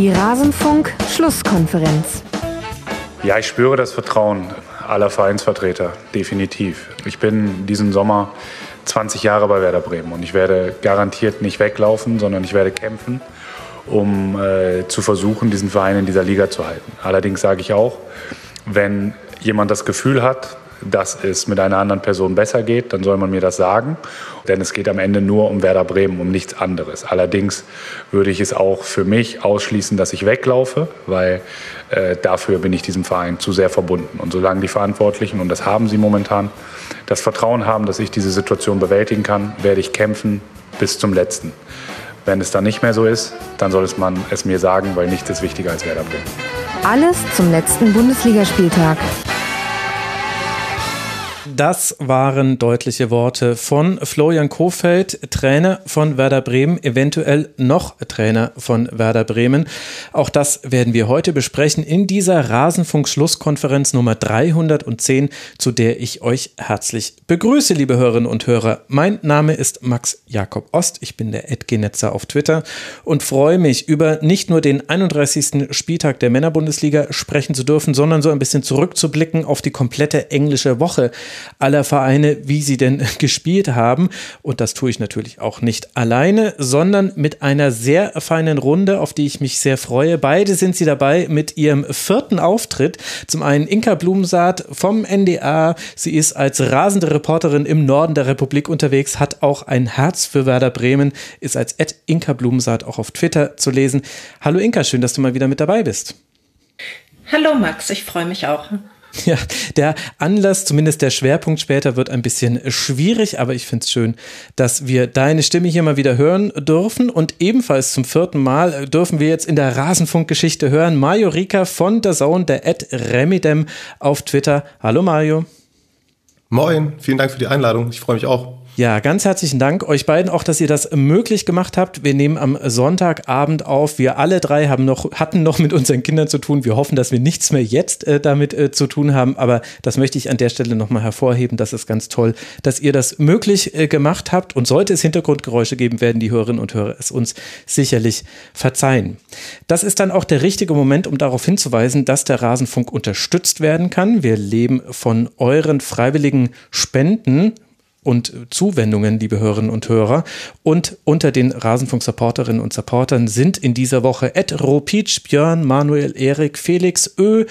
Die Rasenfunk-Schlusskonferenz. Ja, ich spüre das Vertrauen aller Vereinsvertreter, definitiv. Ich bin diesen Sommer 20 Jahre bei Werder Bremen und ich werde garantiert nicht weglaufen, sondern ich werde kämpfen, um äh, zu versuchen, diesen Verein in dieser Liga zu halten. Allerdings sage ich auch, wenn jemand das Gefühl hat, dass es mit einer anderen Person besser geht, dann soll man mir das sagen. Denn es geht am Ende nur um Werder Bremen, um nichts anderes. Allerdings würde ich es auch für mich ausschließen, dass ich weglaufe, weil äh, dafür bin ich diesem Verein zu sehr verbunden. Und solange die Verantwortlichen, und das haben sie momentan, das Vertrauen haben, dass ich diese Situation bewältigen kann, werde ich kämpfen bis zum Letzten. Wenn es dann nicht mehr so ist, dann soll es man es mir sagen, weil nichts ist wichtiger als Werder Bremen. Alles zum letzten Bundesligaspieltag. Das waren deutliche Worte von Florian Kofeld, Trainer von Werder Bremen, eventuell noch Trainer von Werder Bremen. Auch das werden wir heute besprechen in dieser Rasenfunk-Schlusskonferenz Nummer 310, zu der ich euch herzlich begrüße, liebe Hörerinnen und Hörer. Mein Name ist Max Jakob Ost, ich bin der Edgenetzer auf Twitter und freue mich über nicht nur den 31. Spieltag der Männerbundesliga sprechen zu dürfen, sondern so ein bisschen zurückzublicken auf die komplette englische Woche aller Vereine, wie sie denn gespielt haben. Und das tue ich natürlich auch nicht alleine, sondern mit einer sehr feinen Runde, auf die ich mich sehr freue. Beide sind sie dabei mit ihrem vierten Auftritt. Zum einen Inka Blumensaat vom NDA. Sie ist als rasende Reporterin im Norden der Republik unterwegs, hat auch ein Herz für Werder Bremen, ist als Ed Inka Blumensaat auch auf Twitter zu lesen. Hallo Inka, schön, dass du mal wieder mit dabei bist. Hallo Max, ich freue mich auch. Ja, der Anlass, zumindest der Schwerpunkt später, wird ein bisschen schwierig, aber ich finde es schön, dass wir deine Stimme hier mal wieder hören dürfen. Und ebenfalls zum vierten Mal dürfen wir jetzt in der Rasenfunkgeschichte hören. Mario Rika von der Zone, der Ed Remidem auf Twitter. Hallo Mario. Moin, vielen Dank für die Einladung. Ich freue mich auch. Ja, ganz herzlichen Dank euch beiden auch, dass ihr das möglich gemacht habt. Wir nehmen am Sonntagabend auf. Wir alle drei haben noch, hatten noch mit unseren Kindern zu tun. Wir hoffen, dass wir nichts mehr jetzt äh, damit äh, zu tun haben. Aber das möchte ich an der Stelle nochmal hervorheben. Das ist ganz toll, dass ihr das möglich äh, gemacht habt. Und sollte es Hintergrundgeräusche geben, werden die Hörerinnen und Hörer es uns sicherlich verzeihen. Das ist dann auch der richtige Moment, um darauf hinzuweisen, dass der Rasenfunk unterstützt werden kann. Wir leben von euren freiwilligen Spenden und Zuwendungen, liebe Hörerinnen und Hörer. Und unter den Rasenfunk-Supporterinnen und Supportern sind in dieser Woche Ed Ropic, Björn, Manuel, Erik, Felix, Ö,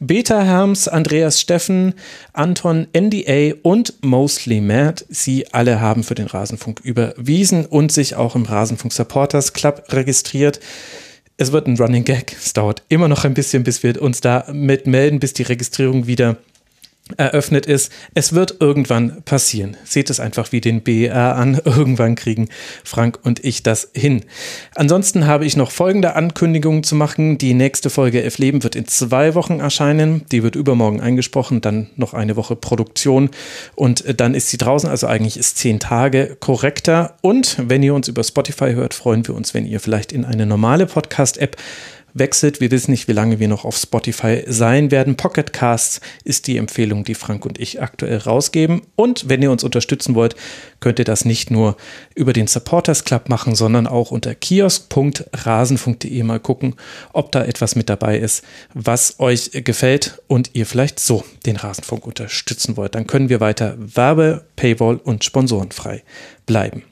Beta Herms, Andreas Steffen, Anton, NDA und Mostly Mad. Sie alle haben für den Rasenfunk überwiesen und sich auch im Rasenfunk Supporters Club registriert. Es wird ein Running Gag. Es dauert immer noch ein bisschen, bis wir uns da mit melden, bis die Registrierung wieder eröffnet ist. Es wird irgendwann passieren. Seht es einfach wie den BR an. Irgendwann kriegen Frank und ich das hin. Ansonsten habe ich noch folgende Ankündigungen zu machen. Die nächste Folge F Leben wird in zwei Wochen erscheinen. Die wird übermorgen eingesprochen, dann noch eine Woche Produktion und dann ist sie draußen. Also eigentlich ist zehn Tage korrekter. Und wenn ihr uns über Spotify hört, freuen wir uns, wenn ihr vielleicht in eine normale Podcast-App wechselt. Wir wissen nicht, wie lange wir noch auf Spotify sein werden. Pocket Casts ist die Empfehlung, die Frank und ich aktuell rausgeben. Und wenn ihr uns unterstützen wollt, könnt ihr das nicht nur über den Supporters Club machen, sondern auch unter kiosk.rasen.de mal gucken, ob da etwas mit dabei ist, was euch gefällt und ihr vielleicht so den Rasenfunk unterstützen wollt. Dann können wir weiter Werbe, Paywall und sponsorenfrei bleiben.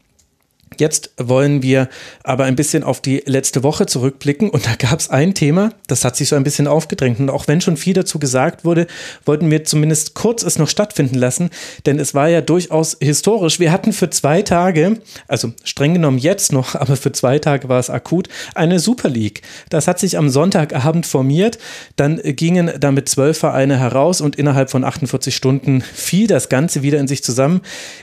Jetzt wollen wir aber ein bisschen auf die letzte Woche zurückblicken und da gab es ein Thema, das hat sich so ein bisschen aufgedrängt und auch wenn schon viel dazu gesagt wurde, wollten wir zumindest kurz es noch stattfinden lassen, denn es war ja durchaus historisch. Wir hatten für zwei Tage, also streng genommen jetzt noch, aber für zwei Tage war es akut, eine Super League. Das hat sich am Sonntagabend formiert, dann gingen damit zwölf Vereine heraus und innerhalb von 48 Stunden fiel das Ganze wieder in sich zusammen.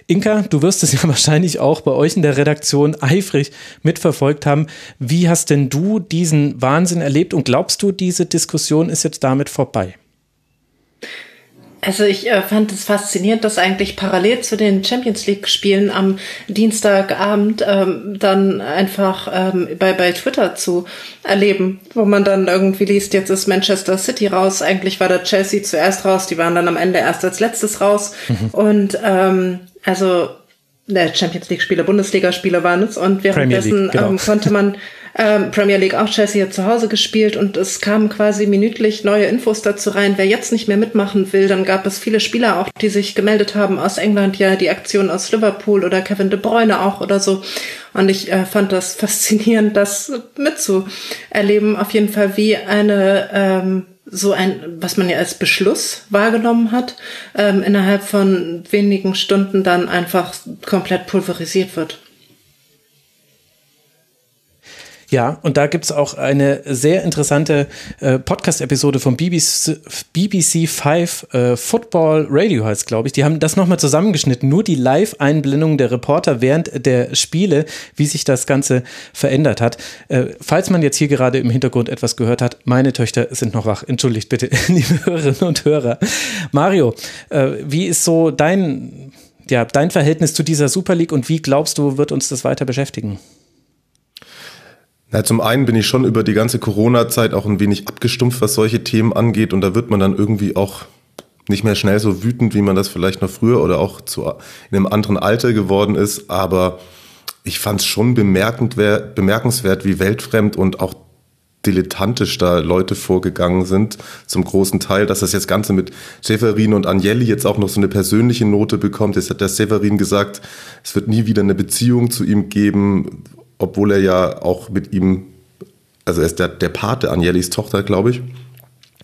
Inka, du wirst es ja wahrscheinlich auch bei euch in der Redaktion Redaktion eifrig mitverfolgt haben. Wie hast denn du diesen Wahnsinn erlebt und glaubst du, diese Diskussion ist jetzt damit vorbei? Also ich äh, fand es faszinierend, dass eigentlich parallel zu den Champions League-Spielen am Dienstagabend ähm, dann einfach ähm, bei, bei Twitter zu erleben, wo man dann irgendwie liest, jetzt ist Manchester City raus, eigentlich war da Chelsea zuerst raus, die waren dann am Ende erst als letztes raus. Mhm. Und ähm, also Champions League-Spieler, Bundesliga-Spieler waren es und währenddessen genau. ähm, konnte man ähm, Premier League auch Chelsea hat zu Hause gespielt und es kamen quasi minütlich neue Infos dazu rein. Wer jetzt nicht mehr mitmachen will, dann gab es viele Spieler auch, die sich gemeldet haben aus England, ja, die Aktion aus Liverpool oder Kevin De Bruyne auch oder so. Und ich äh, fand das faszinierend, das mitzuerleben. Auf jeden Fall wie eine ähm, so ein, was man ja als Beschluss wahrgenommen hat, ähm, innerhalb von wenigen Stunden dann einfach komplett pulverisiert wird. Ja, und da gibt's auch eine sehr interessante äh, Podcast-Episode vom BBC, BBC 5 äh, Football Radio heißt, glaube ich. Die haben das nochmal zusammengeschnitten, nur die Live-Einblendung der Reporter während der Spiele, wie sich das Ganze verändert hat. Äh, falls man jetzt hier gerade im Hintergrund etwas gehört hat, meine Töchter sind noch wach. Entschuldigt bitte, liebe Hörerinnen und Hörer. Mario, äh, wie ist so dein, ja, dein Verhältnis zu dieser Super League und wie glaubst du, wird uns das weiter beschäftigen? Na, zum einen bin ich schon über die ganze Corona-Zeit auch ein wenig abgestumpft, was solche Themen angeht. Und da wird man dann irgendwie auch nicht mehr schnell so wütend, wie man das vielleicht noch früher oder auch zu, in einem anderen Alter geworden ist. Aber ich fand es schon bemerkenswert, wie weltfremd und auch dilettantisch da Leute vorgegangen sind, zum großen Teil, dass das jetzt Ganze mit Severin und Agnelli jetzt auch noch so eine persönliche Note bekommt. Jetzt hat der Severin gesagt, es wird nie wieder eine Beziehung zu ihm geben, obwohl er ja auch mit ihm, also er ist der, der Pate Agnellis Tochter, glaube ich.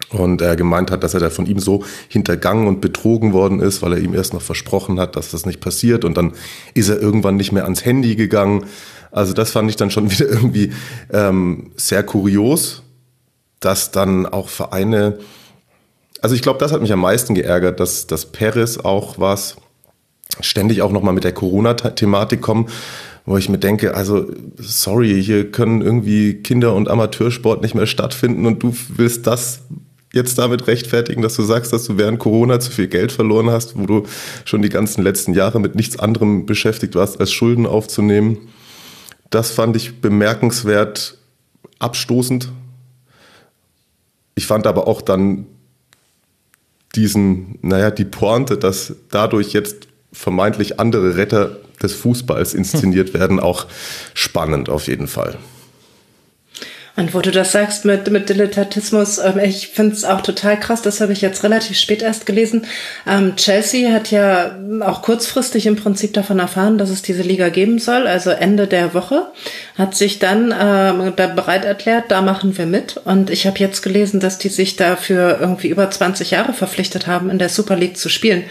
Und er gemeint hat, dass er da von ihm so hintergangen und betrogen worden ist, weil er ihm erst noch versprochen hat, dass das nicht passiert. Und dann ist er irgendwann nicht mehr ans Handy gegangen. Also das fand ich dann schon wieder irgendwie ähm, sehr kurios, dass dann auch Vereine, also ich glaube, das hat mich am meisten geärgert, dass, dass Perez auch was ständig auch nochmal mit der Corona-Thematik kommen wo ich mir denke, also sorry, hier können irgendwie Kinder- und Amateursport nicht mehr stattfinden und du willst das jetzt damit rechtfertigen, dass du sagst, dass du während Corona zu viel Geld verloren hast, wo du schon die ganzen letzten Jahre mit nichts anderem beschäftigt warst, als Schulden aufzunehmen. Das fand ich bemerkenswert abstoßend. Ich fand aber auch dann diesen, naja, die Pointe, dass dadurch jetzt vermeintlich andere Retter des Fußballs inszeniert werden, auch spannend auf jeden Fall. Und wo du das sagst mit, mit Dilettantismus, ähm, ich finde es auch total krass, das habe ich jetzt relativ spät erst gelesen. Ähm, Chelsea hat ja auch kurzfristig im Prinzip davon erfahren, dass es diese Liga geben soll, also Ende der Woche, hat sich dann ähm, da bereit erklärt, da machen wir mit. Und ich habe jetzt gelesen, dass die sich dafür irgendwie über 20 Jahre verpflichtet haben, in der Super League zu spielen.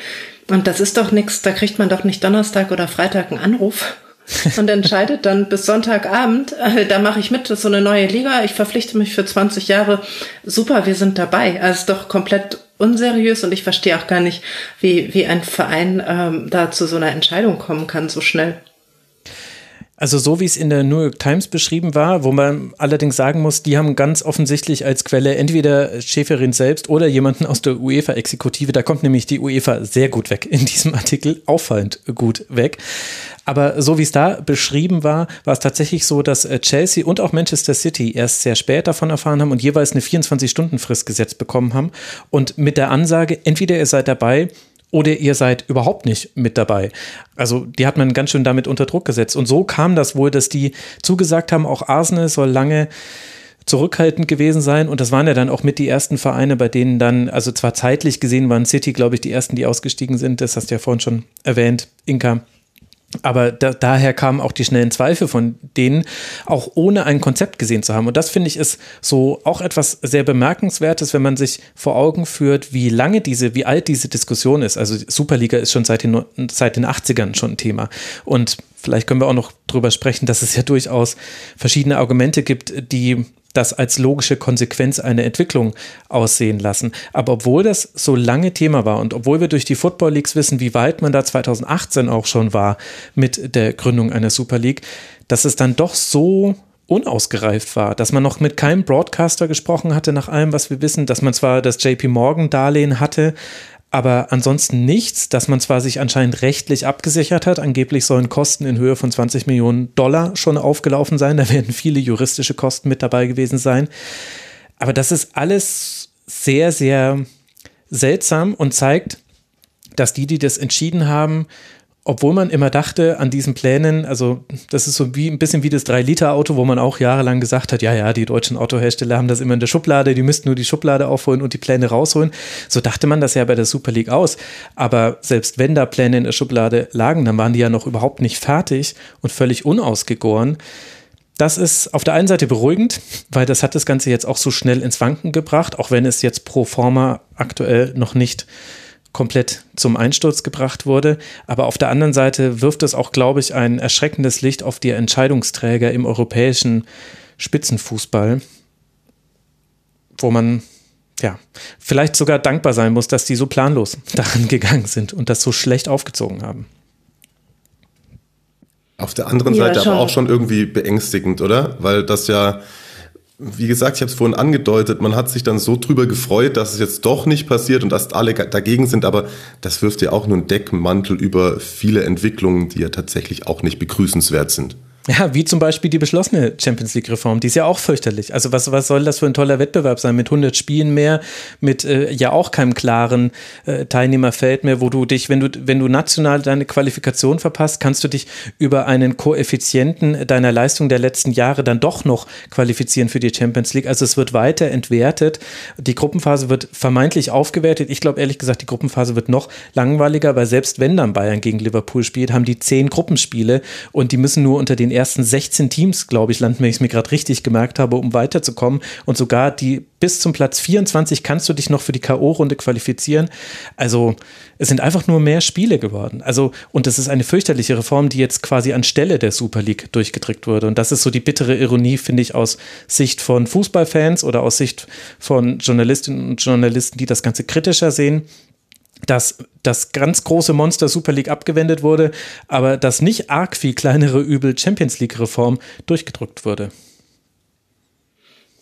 Und das ist doch nichts, da kriegt man doch nicht Donnerstag oder Freitag einen Anruf und entscheidet dann bis Sonntagabend, äh, da mache ich mit, das ist so eine neue Liga, ich verpflichte mich für 20 Jahre. Super, wir sind dabei. Also ist doch komplett unseriös und ich verstehe auch gar nicht, wie, wie ein Verein ähm, da zu so einer Entscheidung kommen kann, so schnell. Also so wie es in der New York Times beschrieben war, wo man allerdings sagen muss, die haben ganz offensichtlich als Quelle entweder Schäferin selbst oder jemanden aus der UEFA-Exekutive. Da kommt nämlich die UEFA sehr gut weg in diesem Artikel, auffallend gut weg. Aber so wie es da beschrieben war, war es tatsächlich so, dass äh, Chelsea und auch Manchester City erst sehr spät davon erfahren haben und jeweils eine 24-Stunden-Frist gesetzt bekommen haben. Und mit der Ansage, entweder ihr seid dabei oder ihr seid überhaupt nicht mit dabei. Also die hat man ganz schön damit unter Druck gesetzt. Und so kam das wohl, dass die zugesagt haben, auch Arsenal soll lange zurückhaltend gewesen sein. Und das waren ja dann auch mit die ersten Vereine, bei denen dann, also zwar zeitlich gesehen waren City, glaube ich, die ersten, die ausgestiegen sind. Das hast du ja vorhin schon erwähnt, Inka. Aber da, daher kamen auch die schnellen Zweifel von denen, auch ohne ein Konzept gesehen zu haben. Und das finde ich ist so auch etwas sehr bemerkenswertes, wenn man sich vor Augen führt, wie lange diese, wie alt diese Diskussion ist. Also Superliga ist schon seit den, seit den 80ern schon ein Thema. Und vielleicht können wir auch noch drüber sprechen, dass es ja durchaus verschiedene Argumente gibt, die das als logische Konsequenz einer Entwicklung aussehen lassen. Aber obwohl das so lange Thema war und obwohl wir durch die Football Leagues wissen, wie weit man da 2018 auch schon war mit der Gründung einer Super League, dass es dann doch so unausgereift war, dass man noch mit keinem Broadcaster gesprochen hatte, nach allem, was wir wissen, dass man zwar das JP Morgan Darlehen hatte, aber ansonsten nichts, dass man zwar sich anscheinend rechtlich abgesichert hat, angeblich sollen Kosten in Höhe von 20 Millionen Dollar schon aufgelaufen sein, da werden viele juristische Kosten mit dabei gewesen sein, aber das ist alles sehr, sehr seltsam und zeigt, dass die, die das entschieden haben, obwohl man immer dachte, an diesen Plänen, also das ist so wie ein bisschen wie das 3-Liter-Auto, wo man auch jahrelang gesagt hat, ja, ja, die deutschen Autohersteller haben das immer in der Schublade, die müssten nur die Schublade aufholen und die Pläne rausholen. So dachte man das ja bei der Super League aus. Aber selbst wenn da Pläne in der Schublade lagen, dann waren die ja noch überhaupt nicht fertig und völlig unausgegoren. Das ist auf der einen Seite beruhigend, weil das hat das Ganze jetzt auch so schnell ins Wanken gebracht, auch wenn es jetzt pro forma aktuell noch nicht komplett zum Einsturz gebracht wurde. Aber auf der anderen Seite wirft es auch, glaube ich, ein erschreckendes Licht auf die Entscheidungsträger im europäischen Spitzenfußball, wo man ja, vielleicht sogar dankbar sein muss, dass die so planlos daran gegangen sind und das so schlecht aufgezogen haben. Auf der anderen ja, Seite schon. aber auch schon irgendwie beängstigend, oder? Weil das ja wie gesagt, ich habe es vorhin angedeutet, man hat sich dann so drüber gefreut, dass es jetzt doch nicht passiert und dass alle dagegen sind, aber das wirft ja auch nur einen Deckmantel über viele Entwicklungen, die ja tatsächlich auch nicht begrüßenswert sind. Ja, wie zum Beispiel die beschlossene Champions League-Reform, die ist ja auch fürchterlich. Also was, was soll das für ein toller Wettbewerb sein mit 100 Spielen mehr, mit äh, ja auch keinem klaren äh, Teilnehmerfeld mehr, wo du dich, wenn du, wenn du national deine Qualifikation verpasst, kannst du dich über einen Koeffizienten deiner Leistung der letzten Jahre dann doch noch qualifizieren für die Champions League. Also es wird weiter entwertet. Die Gruppenphase wird vermeintlich aufgewertet. Ich glaube ehrlich gesagt, die Gruppenphase wird noch langweiliger, weil selbst wenn dann Bayern gegen Liverpool spielt, haben die zehn Gruppenspiele und die müssen nur unter den ersten 16 Teams, glaube ich, landen, wenn ich es mir gerade richtig gemerkt habe, um weiterzukommen. Und sogar die bis zum Platz 24 kannst du dich noch für die K.O.-Runde qualifizieren. Also es sind einfach nur mehr Spiele geworden. Also, und das ist eine fürchterliche Reform, die jetzt quasi anstelle der Super League durchgedrückt wurde. Und das ist so die bittere Ironie, finde ich, aus Sicht von Fußballfans oder aus Sicht von Journalistinnen und Journalisten, die das Ganze kritischer sehen dass das ganz große Monster Super League abgewendet wurde, aber das nicht arg viel kleinere Übel Champions League Reform durchgedrückt wurde.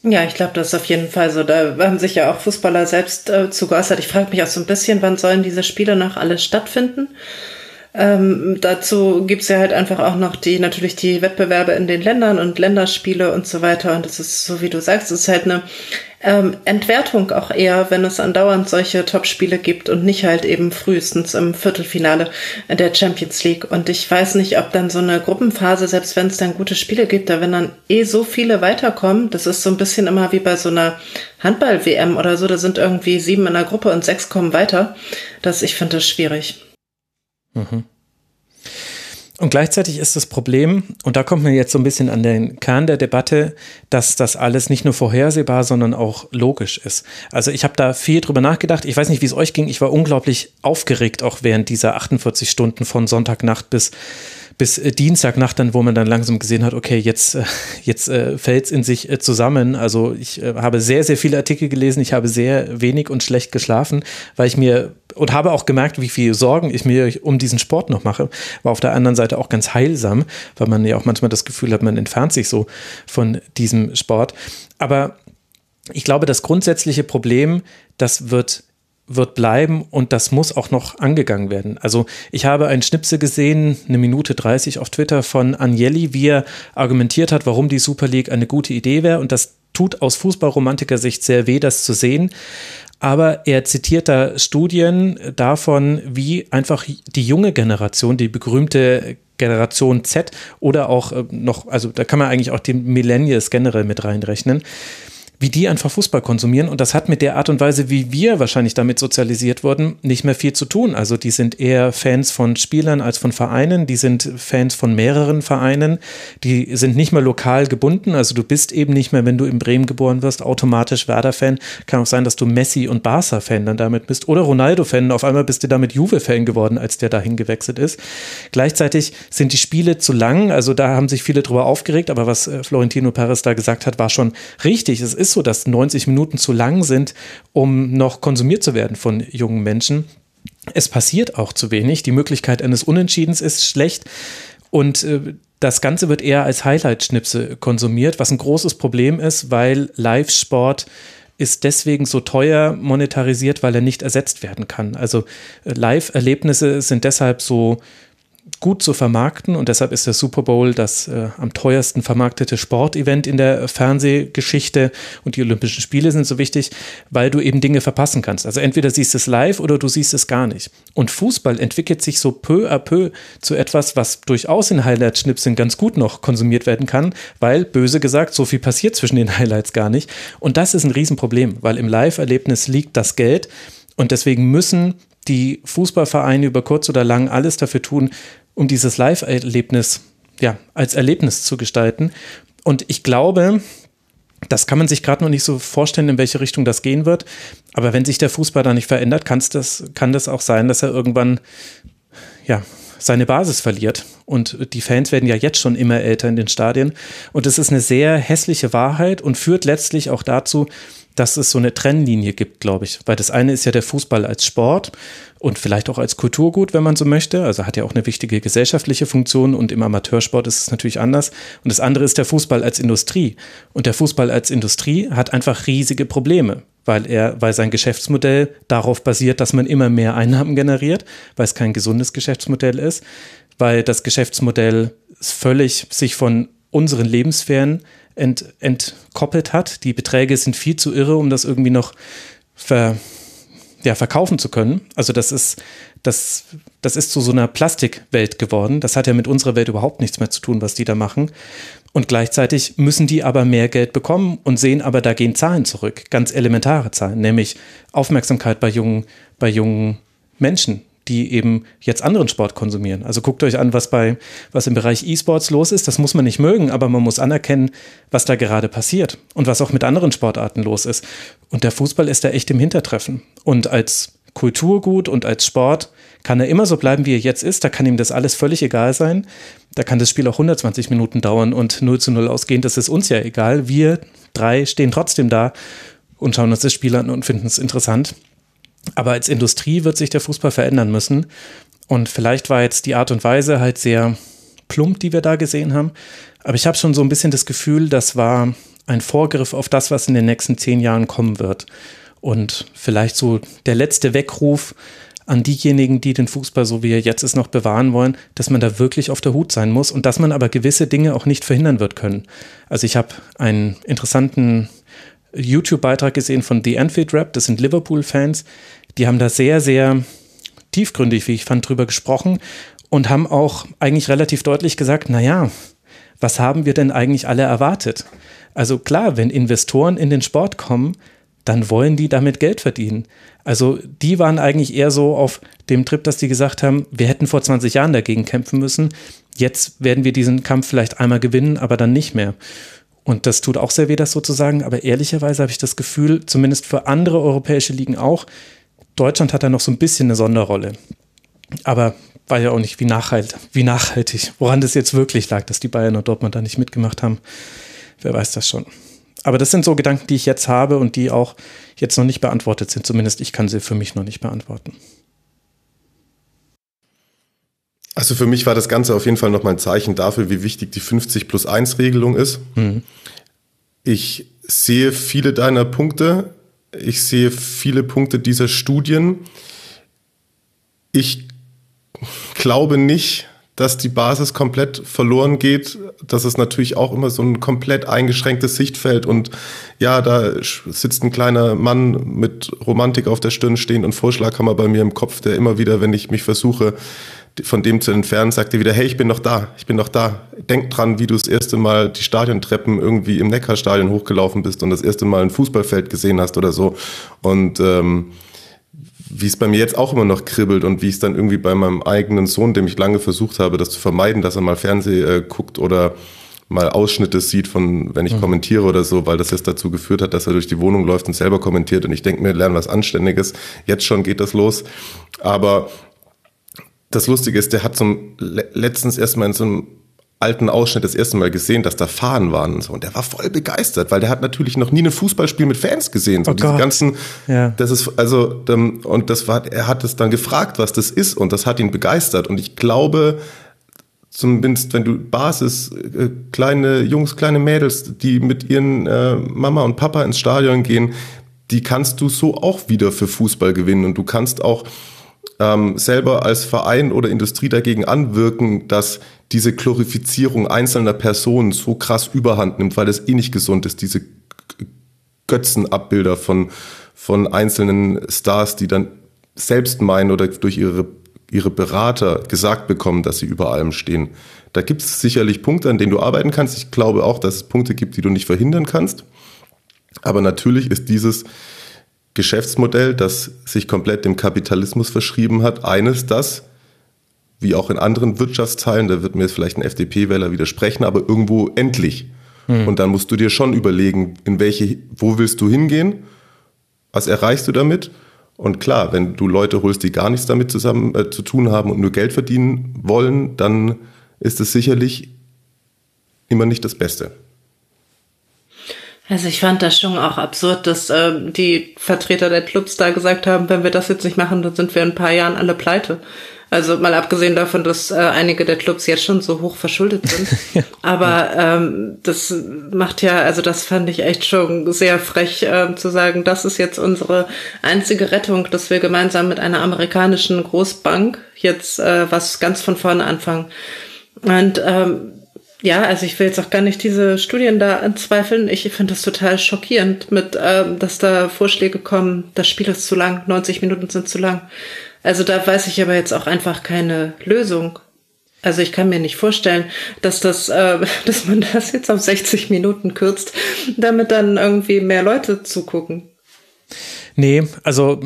Ja, ich glaube, das ist auf jeden Fall so. Da haben sich ja auch Fußballer selbst äh, zu geäußert. Ich frage mich auch so ein bisschen, wann sollen diese Spiele noch alles stattfinden? Ähm, dazu gibt's ja halt einfach auch noch die, natürlich die Wettbewerbe in den Ländern und Länderspiele und so weiter. Und das ist so, wie du sagst, es ist halt eine ähm, Entwertung auch eher, wenn es andauernd solche Topspiele gibt und nicht halt eben frühestens im Viertelfinale der Champions League. Und ich weiß nicht, ob dann so eine Gruppenphase, selbst wenn es dann gute Spiele gibt, da wenn dann eh so viele weiterkommen, das ist so ein bisschen immer wie bei so einer Handball-WM oder so, da sind irgendwie sieben in der Gruppe und sechs kommen weiter. Das, ich finde das schwierig. Mhm. Und gleichzeitig ist das Problem, und da kommt man jetzt so ein bisschen an den Kern der Debatte, dass das alles nicht nur vorhersehbar, sondern auch logisch ist. Also ich habe da viel drüber nachgedacht. Ich weiß nicht, wie es euch ging. Ich war unglaublich aufgeregt, auch während dieser 48 Stunden von Sonntagnacht bis bis äh, Dienstagnacht dann, wo man dann langsam gesehen hat, okay, jetzt, äh, jetzt äh, fällt es in sich äh, zusammen. Also ich äh, habe sehr, sehr viele Artikel gelesen, ich habe sehr wenig und schlecht geschlafen, weil ich mir und habe auch gemerkt, wie viel Sorgen ich mir um diesen Sport noch mache. War auf der anderen Seite auch ganz heilsam, weil man ja auch manchmal das Gefühl hat, man entfernt sich so von diesem Sport. Aber ich glaube, das grundsätzliche Problem, das wird wird bleiben und das muss auch noch angegangen werden. Also ich habe einen Schnipsel gesehen, eine Minute 30 auf Twitter von Agnelli, wie er argumentiert hat, warum die Super League eine gute Idee wäre und das tut aus Fußballromantiker-Sicht sehr weh, das zu sehen. Aber er zitiert da Studien davon, wie einfach die junge Generation, die berühmte Generation Z oder auch äh, noch, also da kann man eigentlich auch die Millennials generell mit reinrechnen, wie die einfach Fußball konsumieren. Und das hat mit der Art und Weise, wie wir wahrscheinlich damit sozialisiert wurden, nicht mehr viel zu tun. Also die sind eher Fans von Spielern als von Vereinen. Die sind Fans von mehreren Vereinen. Die sind nicht mehr lokal gebunden. Also du bist eben nicht mehr, wenn du in Bremen geboren wirst, automatisch Werder-Fan. Kann auch sein, dass du Messi und Barca-Fan dann damit bist. Oder Ronaldo-Fan. Auf einmal bist du damit Juve-Fan geworden, als der dahin gewechselt ist. Gleichzeitig sind die Spiele zu lang. Also da haben sich viele drüber aufgeregt. Aber was äh, Florentino Perez da gesagt hat, war schon richtig. Es ist so, dass 90 Minuten zu lang sind, um noch konsumiert zu werden von jungen Menschen. Es passiert auch zu wenig. Die Möglichkeit eines Unentschiedens ist schlecht und äh, das Ganze wird eher als Highlight-Schnipse konsumiert, was ein großes Problem ist, weil Live-Sport ist deswegen so teuer monetarisiert, weil er nicht ersetzt werden kann. Also äh, Live-Erlebnisse sind deshalb so gut zu vermarkten und deshalb ist der Super Bowl das äh, am teuersten vermarktete Sportevent in der Fernsehgeschichte und die Olympischen Spiele sind so wichtig, weil du eben Dinge verpassen kannst. Also entweder siehst du es live oder du siehst es gar nicht. Und Fußball entwickelt sich so peu à peu zu etwas, was durchaus in Highlight-Schnipseln ganz gut noch konsumiert werden kann, weil, böse gesagt, so viel passiert zwischen den Highlights gar nicht. Und das ist ein Riesenproblem, weil im Live-Erlebnis liegt das Geld und deswegen müssen die Fußballvereine über kurz oder lang alles dafür tun, um dieses Live-Erlebnis ja, als Erlebnis zu gestalten. Und ich glaube, das kann man sich gerade noch nicht so vorstellen, in welche Richtung das gehen wird. Aber wenn sich der Fußball da nicht verändert, das, kann das auch sein, dass er irgendwann ja, seine Basis verliert. Und die Fans werden ja jetzt schon immer älter in den Stadien. Und es ist eine sehr hässliche Wahrheit und führt letztlich auch dazu, dass es so eine Trennlinie gibt, glaube ich. Weil das eine ist ja der Fußball als Sport und vielleicht auch als Kulturgut, wenn man so möchte. Also hat ja auch eine wichtige gesellschaftliche Funktion und im Amateursport ist es natürlich anders. Und das andere ist der Fußball als Industrie. Und der Fußball als Industrie hat einfach riesige Probleme, weil er, weil sein Geschäftsmodell darauf basiert, dass man immer mehr Einnahmen generiert, weil es kein gesundes Geschäftsmodell ist, weil das Geschäftsmodell völlig sich von unseren Lebenssphären ent, entkoppelt hat. Die Beträge sind viel zu irre, um das irgendwie noch ver, ja, verkaufen zu können. Also das ist, das, das ist zu so einer Plastikwelt geworden. Das hat ja mit unserer Welt überhaupt nichts mehr zu tun, was die da machen. Und gleichzeitig müssen die aber mehr Geld bekommen und sehen aber, da gehen Zahlen zurück, ganz elementare Zahlen, nämlich Aufmerksamkeit bei jungen, bei jungen Menschen, die eben jetzt anderen Sport konsumieren. Also guckt euch an, was bei, was im Bereich E-Sports los ist. Das muss man nicht mögen, aber man muss anerkennen, was da gerade passiert und was auch mit anderen Sportarten los ist. Und der Fußball ist da echt im Hintertreffen. Und als Kulturgut und als Sport kann er immer so bleiben, wie er jetzt ist. Da kann ihm das alles völlig egal sein. Da kann das Spiel auch 120 Minuten dauern und 0 zu 0 ausgehen. Das ist uns ja egal. Wir drei stehen trotzdem da und schauen uns das Spiel an und finden es interessant. Aber als Industrie wird sich der Fußball verändern müssen. Und vielleicht war jetzt die Art und Weise halt sehr plump, die wir da gesehen haben. Aber ich habe schon so ein bisschen das Gefühl, das war ein Vorgriff auf das, was in den nächsten zehn Jahren kommen wird. Und vielleicht so der letzte Weckruf an diejenigen, die den Fußball, so wie er jetzt ist, noch bewahren wollen, dass man da wirklich auf der Hut sein muss und dass man aber gewisse Dinge auch nicht verhindern wird können. Also ich habe einen interessanten YouTube-Beitrag gesehen von The Anfield Rap, das sind Liverpool-Fans, die haben da sehr, sehr tiefgründig, wie ich fand, drüber gesprochen und haben auch eigentlich relativ deutlich gesagt, naja, was haben wir denn eigentlich alle erwartet? Also klar, wenn Investoren in den Sport kommen, dann wollen die damit Geld verdienen. Also die waren eigentlich eher so auf dem Trip, dass die gesagt haben, wir hätten vor 20 Jahren dagegen kämpfen müssen. Jetzt werden wir diesen Kampf vielleicht einmal gewinnen, aber dann nicht mehr. Und das tut auch sehr weh, das sozusagen. Aber ehrlicherweise habe ich das Gefühl, zumindest für andere europäische Ligen auch, Deutschland hat da noch so ein bisschen eine Sonderrolle. Aber war ja auch nicht wie, nachhalt, wie nachhaltig. Woran das jetzt wirklich lag, dass die Bayern und Dortmund da nicht mitgemacht haben, wer weiß das schon. Aber das sind so Gedanken, die ich jetzt habe und die auch jetzt noch nicht beantwortet sind. Zumindest ich kann sie für mich noch nicht beantworten. Also für mich war das Ganze auf jeden Fall nochmal ein Zeichen dafür, wie wichtig die 50 plus 1 Regelung ist. Mhm. Ich sehe viele deiner Punkte. Ich sehe viele Punkte dieser Studien. Ich glaube nicht, dass die Basis komplett verloren geht. Das ist natürlich auch immer so ein komplett eingeschränktes Sichtfeld und ja, da sitzt ein kleiner Mann mit Romantik auf der Stirn stehen und Vorschlaghammer bei mir im Kopf, der immer wieder, wenn ich mich versuche, von dem zu entfernen, sagt er wieder, hey, ich bin noch da, ich bin noch da. Denk dran, wie du das erste Mal die Stadiontreppen irgendwie im Neckarstadion hochgelaufen bist und das erste Mal ein Fußballfeld gesehen hast oder so. Und ähm, wie es bei mir jetzt auch immer noch kribbelt und wie es dann irgendwie bei meinem eigenen Sohn, dem ich lange versucht habe, das zu vermeiden, dass er mal Fernseh äh, guckt oder mal Ausschnitte sieht von, wenn ich mhm. kommentiere oder so, weil das jetzt dazu geführt hat, dass er durch die Wohnung läuft und selber kommentiert und ich denke mir, lerne was Anständiges. Jetzt schon geht das los. Aber das Lustige ist, der hat zum letztens erstmal in so einem alten Ausschnitt das erste Mal gesehen, dass da Fahnen waren und so. Und der war voll begeistert, weil der hat natürlich noch nie ein Fußballspiel mit Fans gesehen. So oh diese Gott. ganzen, ja. das ist also ähm, und das war, er hat es dann gefragt, was das ist und das hat ihn begeistert. Und ich glaube, zumindest wenn du Basis, äh, kleine Jungs, kleine Mädels, die mit ihren äh, Mama und Papa ins Stadion gehen, die kannst du so auch wieder für Fußball gewinnen und du kannst auch ähm, selber als Verein oder Industrie dagegen anwirken, dass diese Glorifizierung einzelner Personen so krass überhand nimmt, weil es eh nicht gesund ist, diese Götzenabbilder von, von einzelnen Stars, die dann selbst meinen oder durch ihre, ihre Berater gesagt bekommen, dass sie über allem stehen. Da gibt es sicherlich Punkte, an denen du arbeiten kannst. Ich glaube auch, dass es Punkte gibt, die du nicht verhindern kannst. Aber natürlich ist dieses Geschäftsmodell, das sich komplett dem Kapitalismus verschrieben hat, eines, das, wie auch in anderen Wirtschaftsteilen, da wird mir jetzt vielleicht ein FDP-Wähler widersprechen, aber irgendwo endlich. Hm. Und dann musst du dir schon überlegen, in welche, wo willst du hingehen? Was erreichst du damit? Und klar, wenn du Leute holst, die gar nichts damit zusammen äh, zu tun haben und nur Geld verdienen wollen, dann ist es sicherlich immer nicht das Beste. Also ich fand das schon auch absurd, dass äh, die Vertreter der Clubs da gesagt haben, wenn wir das jetzt nicht machen, dann sind wir in ein paar Jahren alle pleite. Also mal abgesehen davon, dass äh, einige der Clubs jetzt schon so hoch verschuldet sind. ja. Aber ähm, das macht ja, also das fand ich echt schon sehr frech äh, zu sagen, das ist jetzt unsere einzige Rettung, dass wir gemeinsam mit einer amerikanischen Großbank jetzt äh, was ganz von vorne anfangen. Und ähm, ja, also ich will jetzt auch gar nicht diese Studien da anzweifeln. Ich finde das total schockierend, mit, ähm, dass da Vorschläge kommen, das Spiel ist zu lang, 90 Minuten sind zu lang. Also da weiß ich aber jetzt auch einfach keine Lösung. Also ich kann mir nicht vorstellen, dass das, äh, dass man das jetzt auf 60 Minuten kürzt, damit dann irgendwie mehr Leute zugucken. Nee, also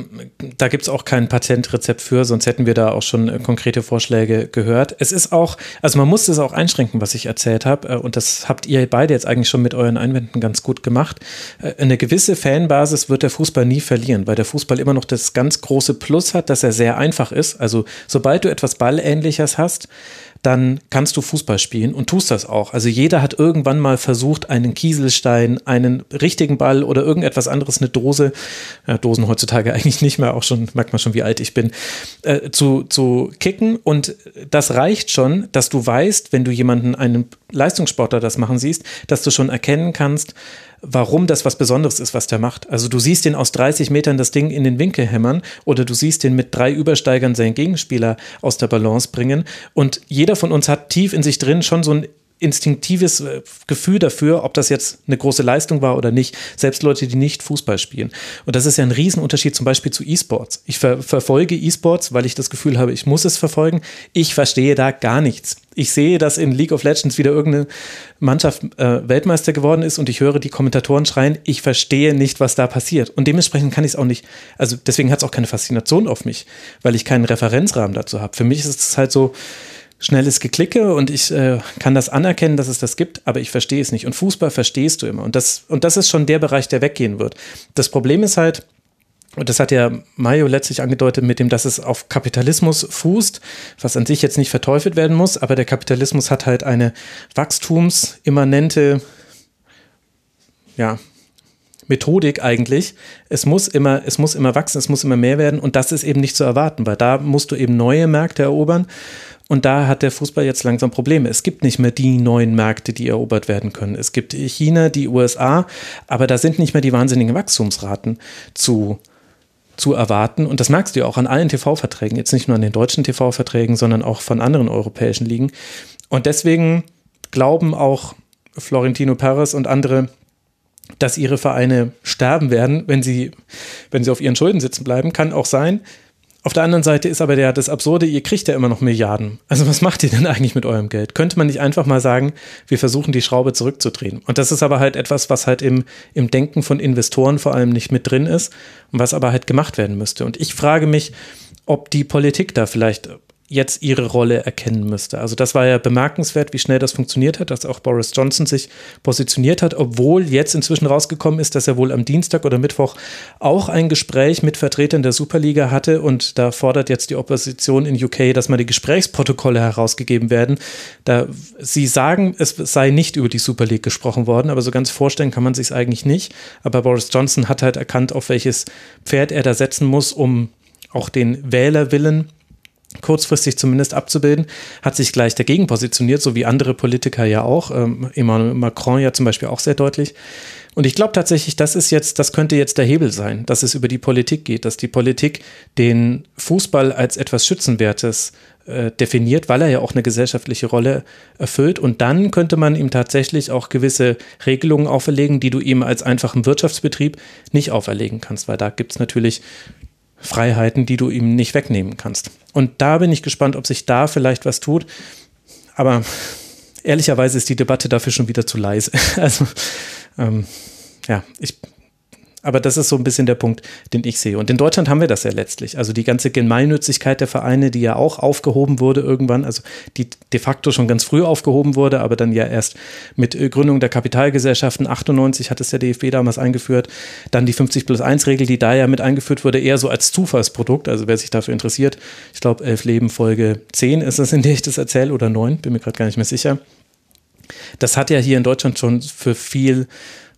da gibt's auch kein Patentrezept für, sonst hätten wir da auch schon äh, konkrete Vorschläge gehört. Es ist auch, also man muss es auch einschränken, was ich erzählt habe, äh, und das habt ihr beide jetzt eigentlich schon mit euren Einwänden ganz gut gemacht. Äh, eine gewisse Fanbasis wird der Fußball nie verlieren, weil der Fußball immer noch das ganz große Plus hat, dass er sehr einfach ist. Also sobald du etwas Ballähnliches hast, dann kannst du Fußball spielen und tust das auch. Also jeder hat irgendwann mal versucht, einen Kieselstein, einen richtigen Ball oder irgendetwas anderes, eine Dose, ja, Dosen heutzutage eigentlich nicht mehr, auch schon, merkt man schon, wie alt ich bin, äh, zu, zu kicken. Und das reicht schon, dass du weißt, wenn du jemanden, einen Leistungssportler das machen siehst, dass du schon erkennen kannst, warum das was Besonderes ist, was der macht. Also du siehst den aus 30 Metern das Ding in den Winkel hämmern oder du siehst den mit drei Übersteigern seinen Gegenspieler aus der Balance bringen. Und jeder von uns hat tief in sich drin schon so ein instinktives äh, Gefühl dafür, ob das jetzt eine große Leistung war oder nicht. Selbst Leute, die nicht Fußball spielen. Und das ist ja ein Riesenunterschied zum Beispiel zu E-Sports. Ich ver verfolge E-Sports, weil ich das Gefühl habe, ich muss es verfolgen. Ich verstehe da gar nichts. Ich sehe, dass in League of Legends wieder irgendeine Mannschaft äh, Weltmeister geworden ist und ich höre die Kommentatoren schreien, ich verstehe nicht, was da passiert. Und dementsprechend kann ich es auch nicht, also deswegen hat es auch keine Faszination auf mich, weil ich keinen Referenzrahmen dazu habe. Für mich ist es halt so, schnelles Geklicke und ich äh, kann das anerkennen, dass es das gibt, aber ich verstehe es nicht. Und Fußball verstehst du immer. Und das, und das ist schon der Bereich, der weggehen wird. Das Problem ist halt, und das hat ja Mario letztlich angedeutet mit dem, dass es auf Kapitalismus fußt, was an sich jetzt nicht verteufelt werden muss, aber der Kapitalismus hat halt eine wachstumsimmanente, ja, Methodik eigentlich. Es muss immer, es muss immer wachsen, es muss immer mehr werden und das ist eben nicht zu erwarten, weil da musst du eben neue Märkte erobern und da hat der Fußball jetzt langsam Probleme. Es gibt nicht mehr die neuen Märkte, die erobert werden können. Es gibt China, die USA, aber da sind nicht mehr die wahnsinnigen Wachstumsraten zu, zu erwarten. Und das merkst du ja auch an allen TV-Verträgen, jetzt nicht nur an den deutschen TV-Verträgen, sondern auch von anderen europäischen Ligen. Und deswegen glauben auch Florentino Perez und andere, dass ihre Vereine sterben werden, wenn sie, wenn sie auf ihren Schulden sitzen bleiben. Kann auch sein. Auf der anderen Seite ist aber der, das Absurde, ihr kriegt ja immer noch Milliarden. Also was macht ihr denn eigentlich mit eurem Geld? Könnte man nicht einfach mal sagen, wir versuchen die Schraube zurückzudrehen? Und das ist aber halt etwas, was halt im, im Denken von Investoren vor allem nicht mit drin ist und was aber halt gemacht werden müsste. Und ich frage mich, ob die Politik da vielleicht jetzt ihre Rolle erkennen müsste. Also das war ja bemerkenswert, wie schnell das funktioniert hat, dass auch Boris Johnson sich positioniert hat, obwohl jetzt inzwischen rausgekommen ist, dass er wohl am Dienstag oder Mittwoch auch ein Gespräch mit Vertretern der Superliga hatte und da fordert jetzt die Opposition in UK, dass mal die Gesprächsprotokolle herausgegeben werden. Da sie sagen, es sei nicht über die Super League gesprochen worden, aber so ganz vorstellen kann man sich es eigentlich nicht. Aber Boris Johnson hat halt erkannt, auf welches Pferd er da setzen muss, um auch den Wählerwillen kurzfristig zumindest abzubilden, hat sich gleich dagegen positioniert, so wie andere Politiker ja auch. Ähm, Emmanuel Macron ja zum Beispiel auch sehr deutlich. Und ich glaube tatsächlich, das ist jetzt, das könnte jetzt der Hebel sein, dass es über die Politik geht, dass die Politik den Fußball als etwas Schützenwertes äh, definiert, weil er ja auch eine gesellschaftliche Rolle erfüllt. Und dann könnte man ihm tatsächlich auch gewisse Regelungen auferlegen, die du ihm als einfachen Wirtschaftsbetrieb nicht auferlegen kannst, weil da gibt es natürlich Freiheiten, die du ihm nicht wegnehmen kannst. Und da bin ich gespannt, ob sich da vielleicht was tut. Aber ehrlicherweise ist die Debatte dafür schon wieder zu leise. Also ähm, ja, ich, aber das ist so ein bisschen der Punkt, den ich sehe. Und in Deutschland haben wir das ja letztlich. Also die ganze Gemeinnützigkeit der Vereine, die ja auch aufgehoben wurde irgendwann, also die de facto schon ganz früh aufgehoben wurde, aber dann ja erst mit äh, Gründung der Kapitalgesellschaften 98 hat es der DFB damals eingeführt. Dann die 50 plus 1 Regel, die da ja mit eingeführt wurde, eher so als Zufallsprodukt. Also wer sich dafür interessiert, ich glaube, elf Leben Folge 10 ist es, in der ich das erzähle, oder 9, bin mir gerade gar nicht mehr sicher. Das hat ja hier in Deutschland schon für viel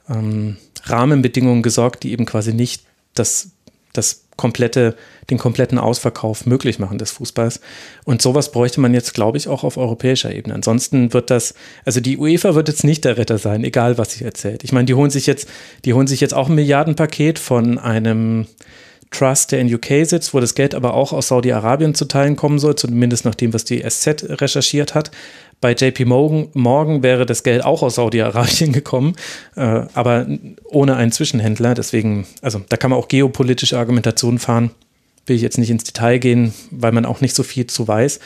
ähm, Rahmenbedingungen gesorgt, die eben quasi nicht das, das komplette, den kompletten Ausverkauf möglich machen des Fußballs. Und sowas bräuchte man jetzt, glaube ich, auch auf europäischer Ebene. Ansonsten wird das, also die UEFA wird jetzt nicht der Retter sein, egal was sie erzählt. Ich meine, die holen sich jetzt, die holen sich jetzt auch ein Milliardenpaket von einem Trust, der in UK sitzt, wo das Geld aber auch aus Saudi-Arabien zu teilen kommen soll, zumindest nach dem, was die SZ recherchiert hat. Bei JP Morgan, Morgan wäre das Geld auch aus Saudi-Arabien gekommen, äh, aber ohne einen Zwischenhändler. Deswegen, also da kann man auch geopolitische Argumentationen fahren. Will ich jetzt nicht ins Detail gehen, weil man auch nicht so viel zu weiß.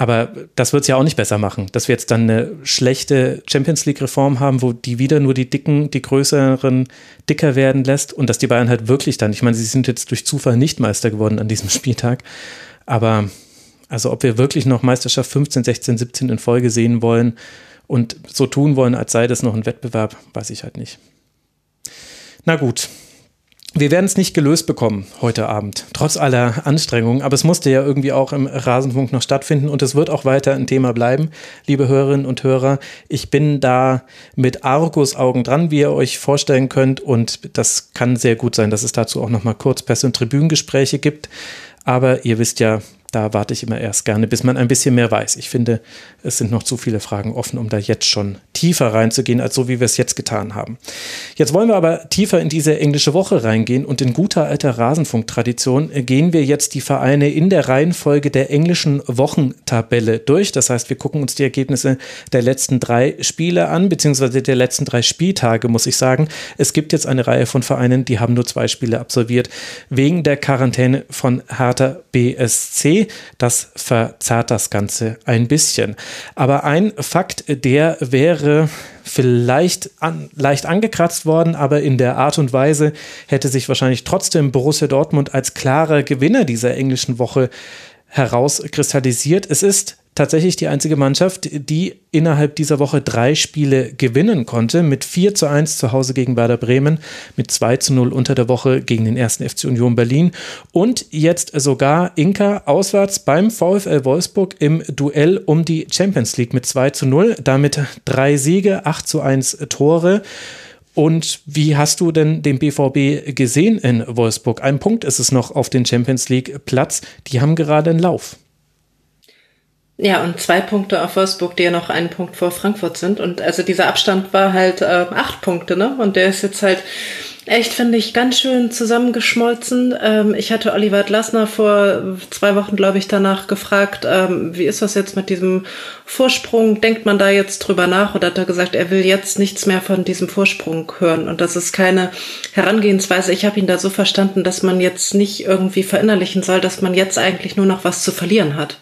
Aber das wird es ja auch nicht besser machen, dass wir jetzt dann eine schlechte Champions League-Reform haben, wo die wieder nur die Dicken, die Größeren dicker werden lässt und dass die Bayern halt wirklich dann, ich meine, sie sind jetzt durch Zufall nicht Meister geworden an diesem Spieltag, aber also ob wir wirklich noch Meisterschaft 15, 16, 17 in Folge sehen wollen und so tun wollen, als sei das noch ein Wettbewerb, weiß ich halt nicht. Na gut, wir werden es nicht gelöst bekommen heute Abend, trotz aller Anstrengungen, aber es musste ja irgendwie auch im Rasenfunk noch stattfinden und es wird auch weiter ein Thema bleiben, liebe Hörerinnen und Hörer. Ich bin da mit Argusaugen dran, wie ihr euch vorstellen könnt und das kann sehr gut sein, dass es dazu auch noch mal kurz Presse- und Tribünengespräche gibt, aber ihr wisst ja, da warte ich immer erst gerne, bis man ein bisschen mehr weiß. Ich finde, es sind noch zu viele Fragen offen, um da jetzt schon tiefer reinzugehen, als so wie wir es jetzt getan haben. Jetzt wollen wir aber tiefer in diese englische Woche reingehen und in guter alter Rasenfunk-Tradition gehen wir jetzt die Vereine in der Reihenfolge der englischen Wochentabelle durch. Das heißt, wir gucken uns die Ergebnisse der letzten drei Spiele an, beziehungsweise der letzten drei Spieltage, muss ich sagen. Es gibt jetzt eine Reihe von Vereinen, die haben nur zwei Spiele absolviert, wegen der Quarantäne von Hertha BSC. Das verzerrt das Ganze ein bisschen. Aber ein Fakt, der wäre vielleicht an, leicht angekratzt worden, aber in der Art und Weise hätte sich wahrscheinlich trotzdem Borussia Dortmund als klarer Gewinner dieser englischen Woche herauskristallisiert. Es ist tatsächlich die einzige Mannschaft, die innerhalb dieser Woche drei Spiele gewinnen konnte. Mit 4 zu 1 zu Hause gegen Werder Bremen, mit 2 zu 0 unter der Woche gegen den ersten FC Union Berlin und jetzt sogar Inka auswärts beim VfL Wolfsburg im Duell um die Champions League mit 2 zu 0. Damit drei Siege, 8 zu 1 Tore. Und wie hast du denn den BVB gesehen in Wolfsburg? Ein Punkt ist es noch auf den Champions League Platz. Die haben gerade einen Lauf. Ja, und zwei Punkte auf Wolfsburg, die ja noch einen Punkt vor Frankfurt sind. Und also dieser Abstand war halt äh, acht Punkte, ne? Und der ist jetzt halt echt, finde ich, ganz schön zusammengeschmolzen. Ähm, ich hatte Oliver Glasner vor zwei Wochen, glaube ich, danach gefragt, ähm, wie ist das jetzt mit diesem Vorsprung? Denkt man da jetzt drüber nach? Oder hat er gesagt, er will jetzt nichts mehr von diesem Vorsprung hören? Und das ist keine Herangehensweise. Ich habe ihn da so verstanden, dass man jetzt nicht irgendwie verinnerlichen soll, dass man jetzt eigentlich nur noch was zu verlieren hat.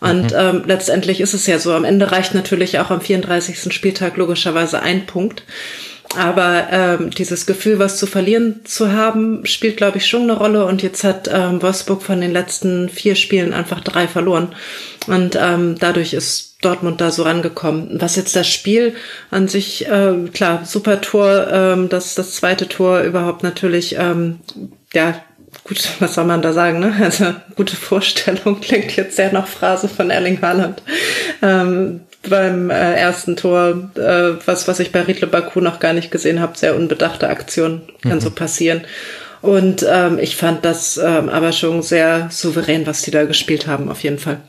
Und mhm. ähm, letztendlich ist es ja so, am Ende reicht natürlich auch am 34. Spieltag logischerweise ein Punkt. Aber ähm, dieses Gefühl, was zu verlieren zu haben, spielt, glaube ich, schon eine Rolle. Und jetzt hat ähm, Wolfsburg von den letzten vier Spielen einfach drei verloren. Und ähm, dadurch ist Dortmund da so rangekommen. Was jetzt das Spiel an sich, äh, klar, super Tor, ähm, das, das zweite Tor überhaupt natürlich, ähm, ja, gut, was soll man da sagen, ne? Also gute Vorstellung klingt jetzt sehr nach Phrase von Erling Haaland. Ähm, beim äh, ersten Tor, äh, was, was ich bei Riedle Baku noch gar nicht gesehen habe, sehr unbedachte Aktion, kann mhm. so passieren. Und ähm, ich fand das ähm, aber schon sehr souverän, was die da gespielt haben, auf jeden Fall.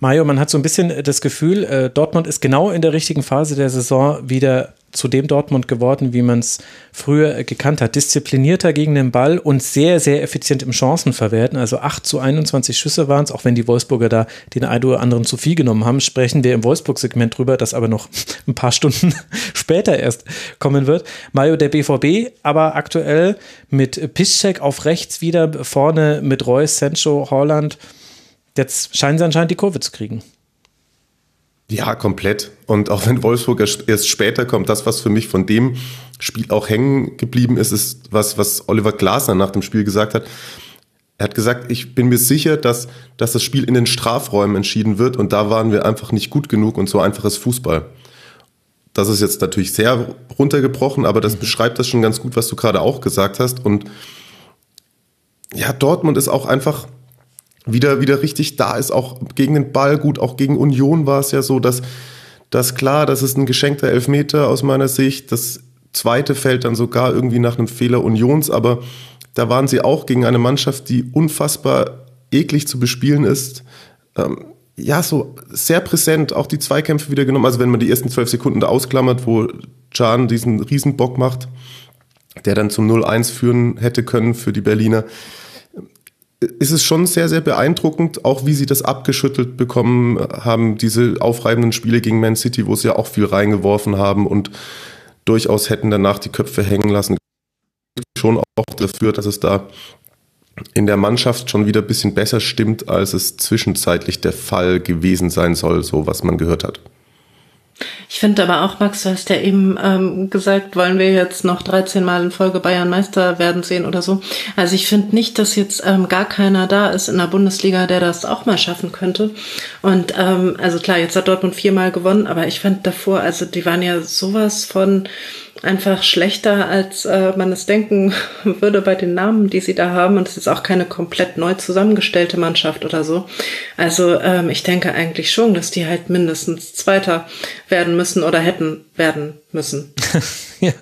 Mario, man hat so ein bisschen das Gefühl, äh, Dortmund ist genau in der richtigen Phase der Saison wieder zu dem Dortmund geworden, wie man es früher gekannt hat. Disziplinierter gegen den Ball und sehr, sehr effizient im Chancenverwerten. Also 8 zu 21 Schüsse waren es, auch wenn die Wolfsburger da den einen oder anderen zu viel genommen haben. Sprechen wir im Wolfsburg-Segment drüber, das aber noch ein paar Stunden später erst kommen wird. Mario der BVB, aber aktuell mit Piszczek auf rechts wieder, vorne mit Reus, Sancho, Holland. Jetzt scheinen sie anscheinend die Kurve zu kriegen. Ja, komplett. Und auch wenn Wolfsburg erst später kommt, das, was für mich von dem Spiel auch hängen geblieben ist, ist was, was Oliver Glasner nach dem Spiel gesagt hat. Er hat gesagt, ich bin mir sicher, dass, dass das Spiel in den Strafräumen entschieden wird und da waren wir einfach nicht gut genug und so einfach ist Fußball. Das ist jetzt natürlich sehr runtergebrochen, aber das mhm. beschreibt das schon ganz gut, was du gerade auch gesagt hast. Und ja, Dortmund ist auch einfach, wieder, wieder richtig da ist, auch gegen den Ball gut, auch gegen Union war es ja so, dass, dass klar, das ist ein geschenkter Elfmeter aus meiner Sicht. Das zweite fällt dann sogar irgendwie nach einem Fehler Unions, aber da waren sie auch gegen eine Mannschaft, die unfassbar eklig zu bespielen ist. Ähm, ja, so sehr präsent, auch die Zweikämpfe wieder genommen. Also wenn man die ersten zwölf Sekunden da ausklammert, wo Can diesen Riesenbock macht, der dann zum 0-1 führen hätte können für die Berliner ist es schon sehr, sehr beeindruckend, auch wie sie das abgeschüttelt bekommen haben, diese aufreibenden Spiele gegen Man City, wo sie ja auch viel reingeworfen haben und durchaus hätten danach die Köpfe hängen lassen. Schon auch dafür, dass es da in der Mannschaft schon wieder ein bisschen besser stimmt, als es zwischenzeitlich der Fall gewesen sein soll, so was man gehört hat. Ich finde aber auch, Max, du hast ja eben ähm, gesagt, wollen wir jetzt noch 13 Mal in Folge Bayern Meister werden sehen oder so. Also ich finde nicht, dass jetzt ähm, gar keiner da ist in der Bundesliga, der das auch mal schaffen könnte. Und ähm, also klar, jetzt hat Dortmund viermal gewonnen, aber ich fand davor, also die waren ja sowas von einfach schlechter, als äh, man es denken würde bei den Namen, die sie da haben. Und es ist auch keine komplett neu zusammengestellte Mannschaft oder so. Also ähm, ich denke eigentlich schon, dass die halt mindestens Zweiter werden müssen oder hätten werden müssen. ja.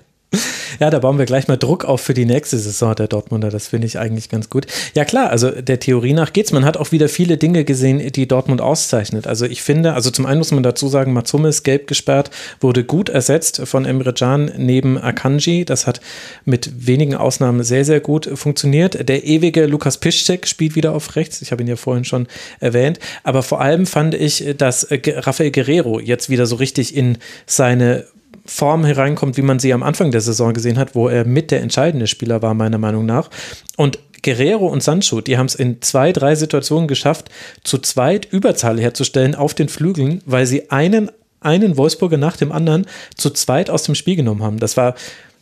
Ja, da bauen wir gleich mal Druck auf für die nächste Saison der Dortmunder. Das finde ich eigentlich ganz gut. Ja, klar, also der Theorie nach geht's. Man hat auch wieder viele Dinge gesehen, die Dortmund auszeichnet. Also ich finde, also zum einen muss man dazu sagen, Mats Hummels gelb gesperrt, wurde gut ersetzt von Emre Can neben Akanji. Das hat mit wenigen Ausnahmen sehr, sehr gut funktioniert. Der ewige Lukas Piszczek spielt wieder auf rechts. Ich habe ihn ja vorhin schon erwähnt. Aber vor allem fand ich, dass Rafael Guerrero jetzt wieder so richtig in seine Form hereinkommt, wie man sie am Anfang der Saison gesehen hat, wo er mit der entscheidende Spieler war, meiner Meinung nach. Und Guerrero und Sancho, die haben es in zwei, drei Situationen geschafft, zu zweit Überzahl herzustellen auf den Flügeln, weil sie einen, einen Wolfsburger nach dem anderen zu zweit aus dem Spiel genommen haben. Das war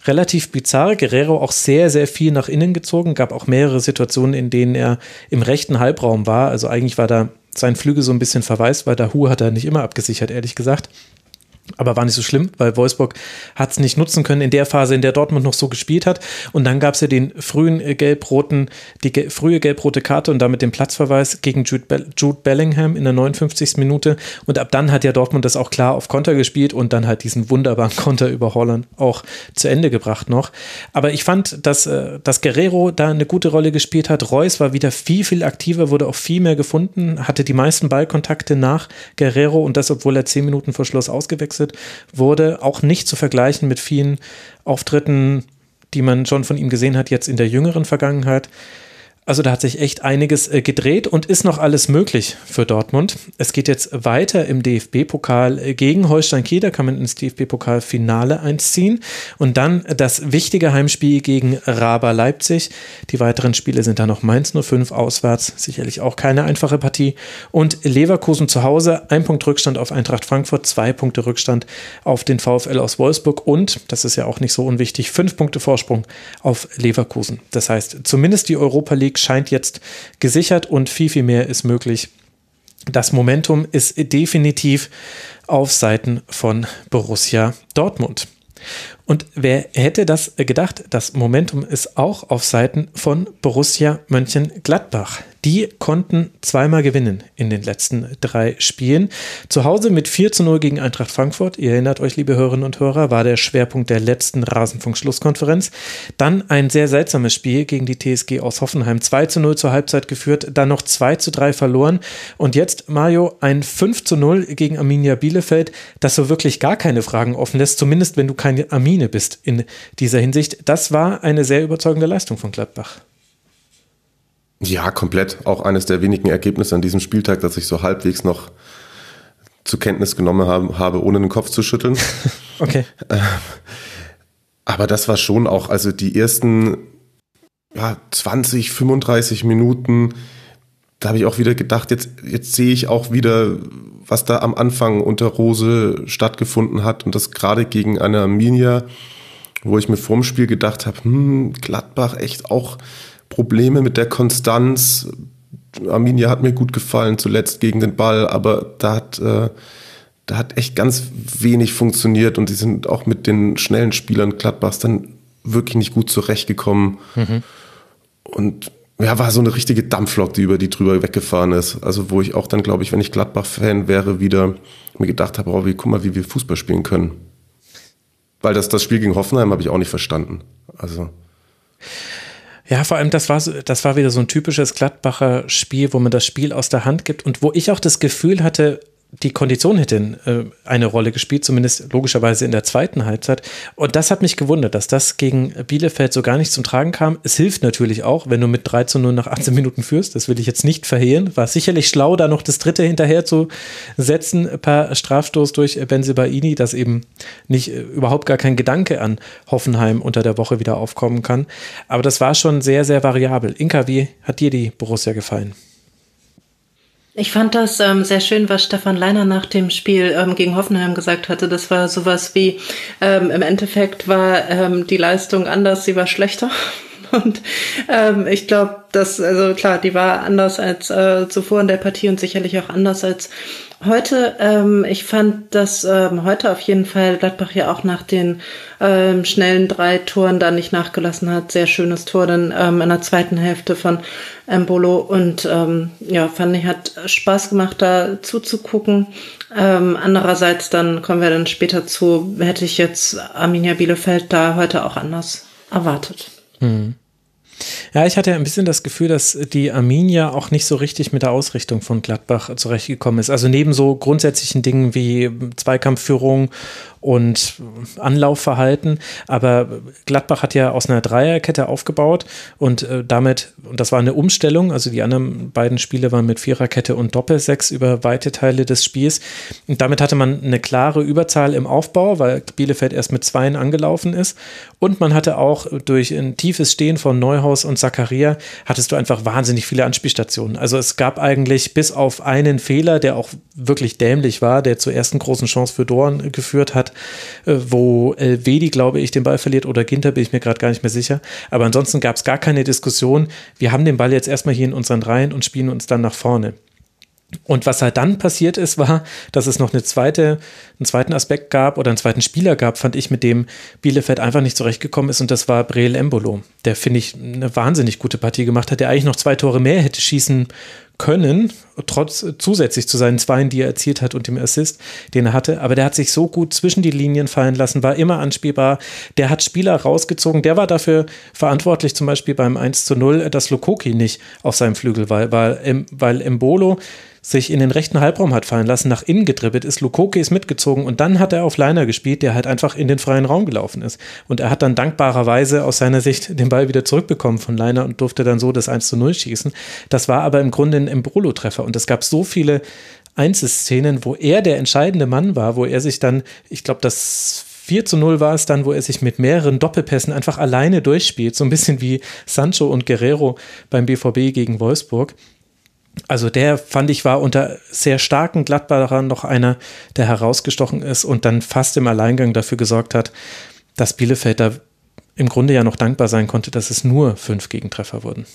relativ bizarr. Guerrero auch sehr, sehr viel nach innen gezogen. Gab auch mehrere Situationen, in denen er im rechten Halbraum war. Also eigentlich war da sein Flügel so ein bisschen verwaist, weil der Hu hat er nicht immer abgesichert, ehrlich gesagt. Aber war nicht so schlimm, weil Wolfsburg hat es nicht nutzen können in der Phase, in der Dortmund noch so gespielt hat. Und dann gab es ja den frühen äh, gelb-roten, die ge frühe gelb-rote Karte und damit den Platzverweis gegen Jude, Be Jude, Bellingham in der 59. Minute. Und ab dann hat ja Dortmund das auch klar auf Konter gespielt und dann halt diesen wunderbaren Konter über Holland auch zu Ende gebracht noch. Aber ich fand, dass, äh, dass Guerrero da eine gute Rolle gespielt hat. Reus war wieder viel, viel aktiver, wurde auch viel mehr gefunden, hatte die meisten Ballkontakte nach Guerrero und das, obwohl er zehn Minuten vor Schluss ausgewechselt gewechselt wurde, auch nicht zu vergleichen mit vielen Auftritten, die man schon von ihm gesehen hat, jetzt in der jüngeren Vergangenheit. Also da hat sich echt einiges äh, gedreht und ist noch alles möglich für Dortmund. Es geht jetzt weiter im DFB-Pokal äh, gegen Holstein Kiel. Da kann man ins DFB-Pokal-Finale einziehen. Und dann das wichtige Heimspiel gegen Raber Leipzig. Die weiteren Spiele sind dann noch Mainz 05 auswärts. Sicherlich auch keine einfache Partie. Und Leverkusen zu Hause. Ein Punkt Rückstand auf Eintracht Frankfurt. Zwei Punkte Rückstand auf den VfL aus Wolfsburg. Und, das ist ja auch nicht so unwichtig, fünf Punkte Vorsprung auf Leverkusen. Das heißt, zumindest die Europa League scheint jetzt gesichert und viel, viel mehr ist möglich. Das Momentum ist definitiv auf Seiten von Borussia Dortmund. Und wer hätte das gedacht? Das Momentum ist auch auf Seiten von Borussia Mönchengladbach. Die konnten zweimal gewinnen in den letzten drei Spielen. Zu Hause mit 4 zu 0 gegen Eintracht Frankfurt. Ihr erinnert euch, liebe Hörerinnen und Hörer, war der Schwerpunkt der letzten Rasenfunk-Schlusskonferenz. Dann ein sehr seltsames Spiel gegen die TSG aus Hoffenheim. 2 zu 0 zur Halbzeit geführt, dann noch 2 zu 3 verloren. Und jetzt, Mario, ein 5 zu 0 gegen Arminia Bielefeld, das so wirklich gar keine Fragen offen lässt, zumindest wenn du keine Armine bist in dieser Hinsicht. Das war eine sehr überzeugende Leistung von Gladbach. Ja, komplett. Auch eines der wenigen Ergebnisse an diesem Spieltag, dass ich so halbwegs noch zur Kenntnis genommen habe, habe ohne den Kopf zu schütteln. okay. Ähm, aber das war schon auch, also die ersten ja, 20, 35 Minuten, da habe ich auch wieder gedacht, jetzt, jetzt sehe ich auch wieder, was da am Anfang unter Rose stattgefunden hat und das gerade gegen eine Arminia, wo ich mir vorm Spiel gedacht habe, hm, Gladbach echt auch Probleme mit der Konstanz. Arminia hat mir gut gefallen, zuletzt gegen den Ball, aber da hat, äh, da hat echt ganz wenig funktioniert und die sind auch mit den schnellen Spielern Gladbachs dann wirklich nicht gut zurechtgekommen. Mhm. Und ja, war so eine richtige Dampflok, die über die drüber weggefahren ist. Also wo ich auch dann, glaube ich, wenn ich Gladbach-Fan wäre, wieder mir gedacht habe, oh, wie, guck mal, wie wir Fußball spielen können. Weil das, das Spiel gegen Hoffenheim habe ich auch nicht verstanden. Also. Ja, vor allem, das war, das war wieder so ein typisches Gladbacher Spiel, wo man das Spiel aus der Hand gibt und wo ich auch das Gefühl hatte, die Kondition hätte äh, eine Rolle gespielt, zumindest logischerweise in der zweiten Halbzeit. Und das hat mich gewundert, dass das gegen Bielefeld so gar nicht zum Tragen kam. Es hilft natürlich auch, wenn du mit 3 zu 0 nach 18 Minuten führst. Das will ich jetzt nicht verhehlen. War sicherlich schlau, da noch das dritte hinterher zu setzen per Strafstoß durch Benzibaini, dass eben nicht äh, überhaupt gar kein Gedanke an Hoffenheim unter der Woche wieder aufkommen kann. Aber das war schon sehr, sehr variabel. Inka, wie hat dir die Borussia gefallen? Ich fand das ähm, sehr schön, was Stefan Leiner nach dem Spiel ähm, gegen Hoffenheim gesagt hatte. Das war sowas wie, ähm, im Endeffekt war ähm, die Leistung anders, sie war schlechter. Und ähm, ich glaube, dass, also klar, die war anders als äh, zuvor in der Partie und sicherlich auch anders als Heute, ähm, ich fand, dass ähm, heute auf jeden Fall Gladbach ja auch nach den ähm, schnellen drei Toren da nicht nachgelassen hat. Sehr schönes Tor dann ähm, in der zweiten Hälfte von Embolo und ähm, ja, fand ich, hat Spaß gemacht, da zuzugucken. Ähm, andererseits, dann kommen wir dann später zu, hätte ich jetzt Arminia Bielefeld da heute auch anders erwartet. Mhm. Ja, ich hatte ein bisschen das Gefühl, dass die Arminia auch nicht so richtig mit der Ausrichtung von Gladbach zurechtgekommen ist. Also neben so grundsätzlichen Dingen wie Zweikampfführung und Anlaufverhalten. Aber Gladbach hat ja aus einer Dreierkette aufgebaut und äh, damit, und das war eine Umstellung, also die anderen beiden Spiele waren mit Viererkette und Doppelsechs über weite Teile des Spiels. Und damit hatte man eine klare Überzahl im Aufbau, weil Bielefeld erst mit Zweien angelaufen ist. Und man hatte auch durch ein tiefes Stehen von Neuhaus und Zakaria, hattest du einfach wahnsinnig viele Anspielstationen. Also es gab eigentlich bis auf einen Fehler, der auch wirklich dämlich war, der zur ersten großen Chance für Dorn geführt hat, wo Elvedi, glaube ich, den Ball verliert oder Ginter, bin ich mir gerade gar nicht mehr sicher. Aber ansonsten gab es gar keine Diskussion. Wir haben den Ball jetzt erstmal hier in unseren Reihen und spielen uns dann nach vorne. Und was halt dann passiert ist, war, dass es noch eine zweite, einen zweiten Aspekt gab oder einen zweiten Spieler gab, fand ich, mit dem Bielefeld einfach nicht zurechtgekommen ist. Und das war Breel Embolo, der, finde ich, eine wahnsinnig gute Partie gemacht hat, der eigentlich noch zwei Tore mehr hätte schießen können, trotz zusätzlich zu seinen Zweien, die er erzielt hat und dem Assist, den er hatte. Aber der hat sich so gut zwischen die Linien fallen lassen, war immer anspielbar. Der hat Spieler rausgezogen. Der war dafür verantwortlich, zum Beispiel beim 1 zu 0, dass Lokoki nicht auf seinem Flügel war, weil, weil Embolo sich in den rechten Halbraum hat fallen lassen, nach innen gedribbelt ist, Lukoke ist mitgezogen und dann hat er auf Leiner gespielt, der halt einfach in den freien Raum gelaufen ist. Und er hat dann dankbarerweise aus seiner Sicht den Ball wieder zurückbekommen von Leiner und durfte dann so das 1 zu 0 schießen. Das war aber im Grunde ein Embolo-Treffer und es gab so viele Einzelszenen, wo er der entscheidende Mann war, wo er sich dann, ich glaube, das 4 zu 0 war es dann, wo er sich mit mehreren Doppelpässen einfach alleine durchspielt. So ein bisschen wie Sancho und Guerrero beim BVB gegen Wolfsburg. Also der fand ich war unter sehr starken Gladbachern noch einer, der herausgestochen ist und dann fast im Alleingang dafür gesorgt hat, dass Bielefeld da im Grunde ja noch dankbar sein konnte, dass es nur fünf Gegentreffer wurden.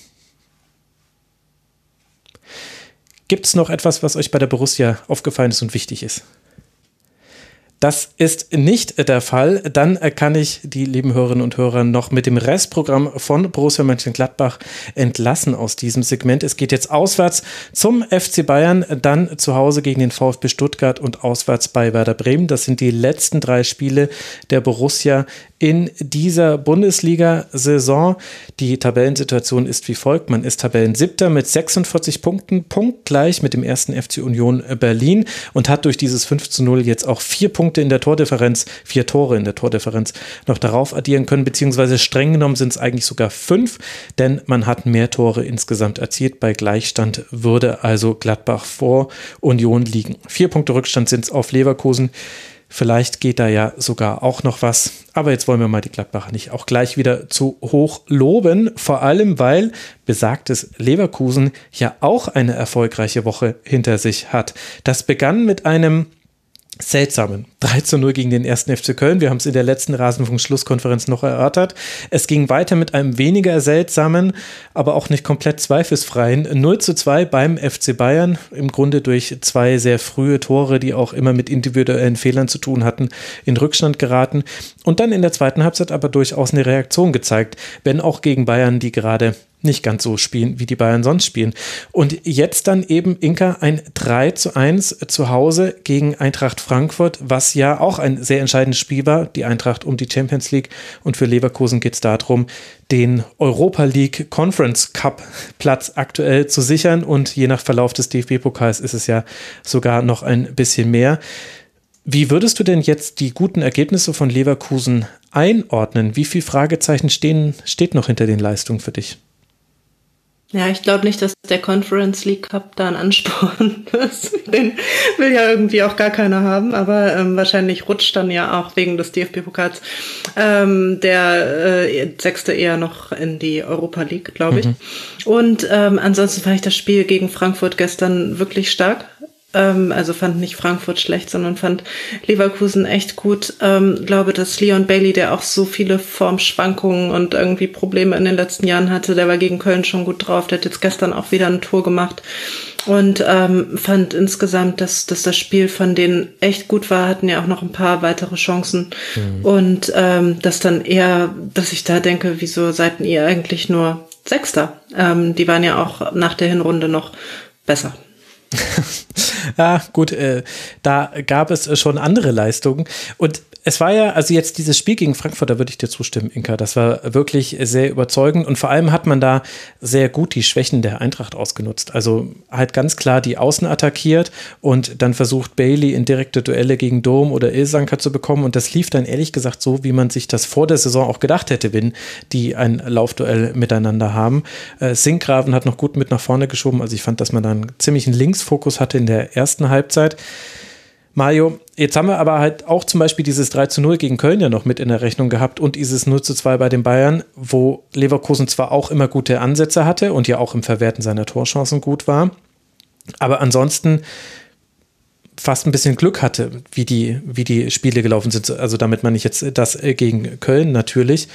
Gibt es noch etwas, was euch bei der Borussia aufgefallen ist und wichtig ist? Das ist nicht der Fall. Dann kann ich die lieben Hörerinnen und Hörer noch mit dem Restprogramm von Borussia Mönchengladbach entlassen aus diesem Segment. Es geht jetzt auswärts zum FC Bayern, dann zu Hause gegen den VfB Stuttgart und auswärts bei Werder Bremen. Das sind die letzten drei Spiele der Borussia in dieser Bundesliga-Saison. Die Tabellensituation ist wie folgt. Man ist Tabellensiebter mit 46 Punkten, punktgleich mit dem ersten FC Union Berlin und hat durch dieses 5 zu 0 jetzt auch vier Punkte in der Tordifferenz, vier Tore in der Tordifferenz noch darauf addieren können, beziehungsweise streng genommen sind es eigentlich sogar fünf, denn man hat mehr Tore insgesamt erzielt. Bei Gleichstand würde also Gladbach vor Union liegen. Vier Punkte Rückstand sind es auf Leverkusen. Vielleicht geht da ja sogar auch noch was. Aber jetzt wollen wir mal die Gladbacher nicht auch gleich wieder zu hoch loben. Vor allem, weil besagtes Leverkusen ja auch eine erfolgreiche Woche hinter sich hat. Das begann mit einem seltsamen 3 zu 0 gegen den ersten FC Köln. Wir haben es in der letzten Rasenfunk-Schlusskonferenz noch erörtert. Es ging weiter mit einem weniger seltsamen, aber auch nicht komplett zweifelsfreien 0 zu 2 beim FC Bayern. Im Grunde durch zwei sehr frühe Tore, die auch immer mit individuellen Fehlern zu tun hatten, in Rückstand geraten. Und dann in der zweiten Halbzeit aber durchaus eine Reaktion gezeigt, wenn auch gegen Bayern, die gerade nicht ganz so spielen, wie die Bayern sonst spielen. Und jetzt dann eben Inka ein 3 zu 1 zu Hause gegen Eintracht Frankfurt, was ja auch ein sehr entscheidendes Spiel war. Die Eintracht um die Champions League und für Leverkusen geht es darum, den Europa League Conference Cup Platz aktuell zu sichern und je nach Verlauf des DFB-Pokals ist es ja sogar noch ein bisschen mehr. Wie würdest du denn jetzt die guten Ergebnisse von Leverkusen einordnen? Wie viele Fragezeichen stehen, steht noch hinter den Leistungen für dich? Ja, ich glaube nicht, dass der Conference League Cup da ein Ansporn ist. Den will ja irgendwie auch gar keiner haben, aber ähm, wahrscheinlich rutscht dann ja auch wegen des DFB-Pokals ähm, der äh, Sechste eher noch in die Europa League, glaube ich. Mhm. Und ähm, ansonsten fand ich das Spiel gegen Frankfurt gestern wirklich stark. Ähm, also fand nicht Frankfurt schlecht, sondern fand Leverkusen echt gut. Ähm, glaube, dass Leon Bailey, der auch so viele Formschwankungen und irgendwie Probleme in den letzten Jahren hatte, der war gegen Köln schon gut drauf. Der hat jetzt gestern auch wieder ein Tor gemacht und ähm, fand insgesamt, dass, dass das Spiel von denen echt gut war, hatten ja auch noch ein paar weitere Chancen mhm. und ähm, dass dann eher, dass ich da denke, wieso seid ihr eigentlich nur Sechster? Ähm, die waren ja auch nach der Hinrunde noch besser. ja, gut, äh, da gab es schon andere Leistungen. Und es war ja, also jetzt dieses Spiel gegen Frankfurt, da würde ich dir zustimmen, Inka. Das war wirklich sehr überzeugend und vor allem hat man da sehr gut die Schwächen der Eintracht ausgenutzt. Also halt ganz klar die Außen attackiert und dann versucht Bailey in direkte Duelle gegen Dom oder Ilsanker zu bekommen und das lief dann ehrlich gesagt so, wie man sich das vor der Saison auch gedacht hätte, wenn die ein Laufduell miteinander haben. Äh, Sinkgraven hat noch gut mit nach vorne geschoben, also ich fand, dass man da einen ziemlichen Linksfokus hatte in der ersten Halbzeit. Mario, jetzt haben wir aber halt auch zum Beispiel dieses 3 zu 0 gegen Köln ja noch mit in der Rechnung gehabt und dieses 0 zu 2 bei den Bayern, wo Leverkusen zwar auch immer gute Ansätze hatte und ja auch im Verwerten seiner Torchancen gut war, aber ansonsten fast ein bisschen Glück hatte, wie die, wie die Spiele gelaufen sind. Also damit meine ich jetzt das gegen Köln natürlich.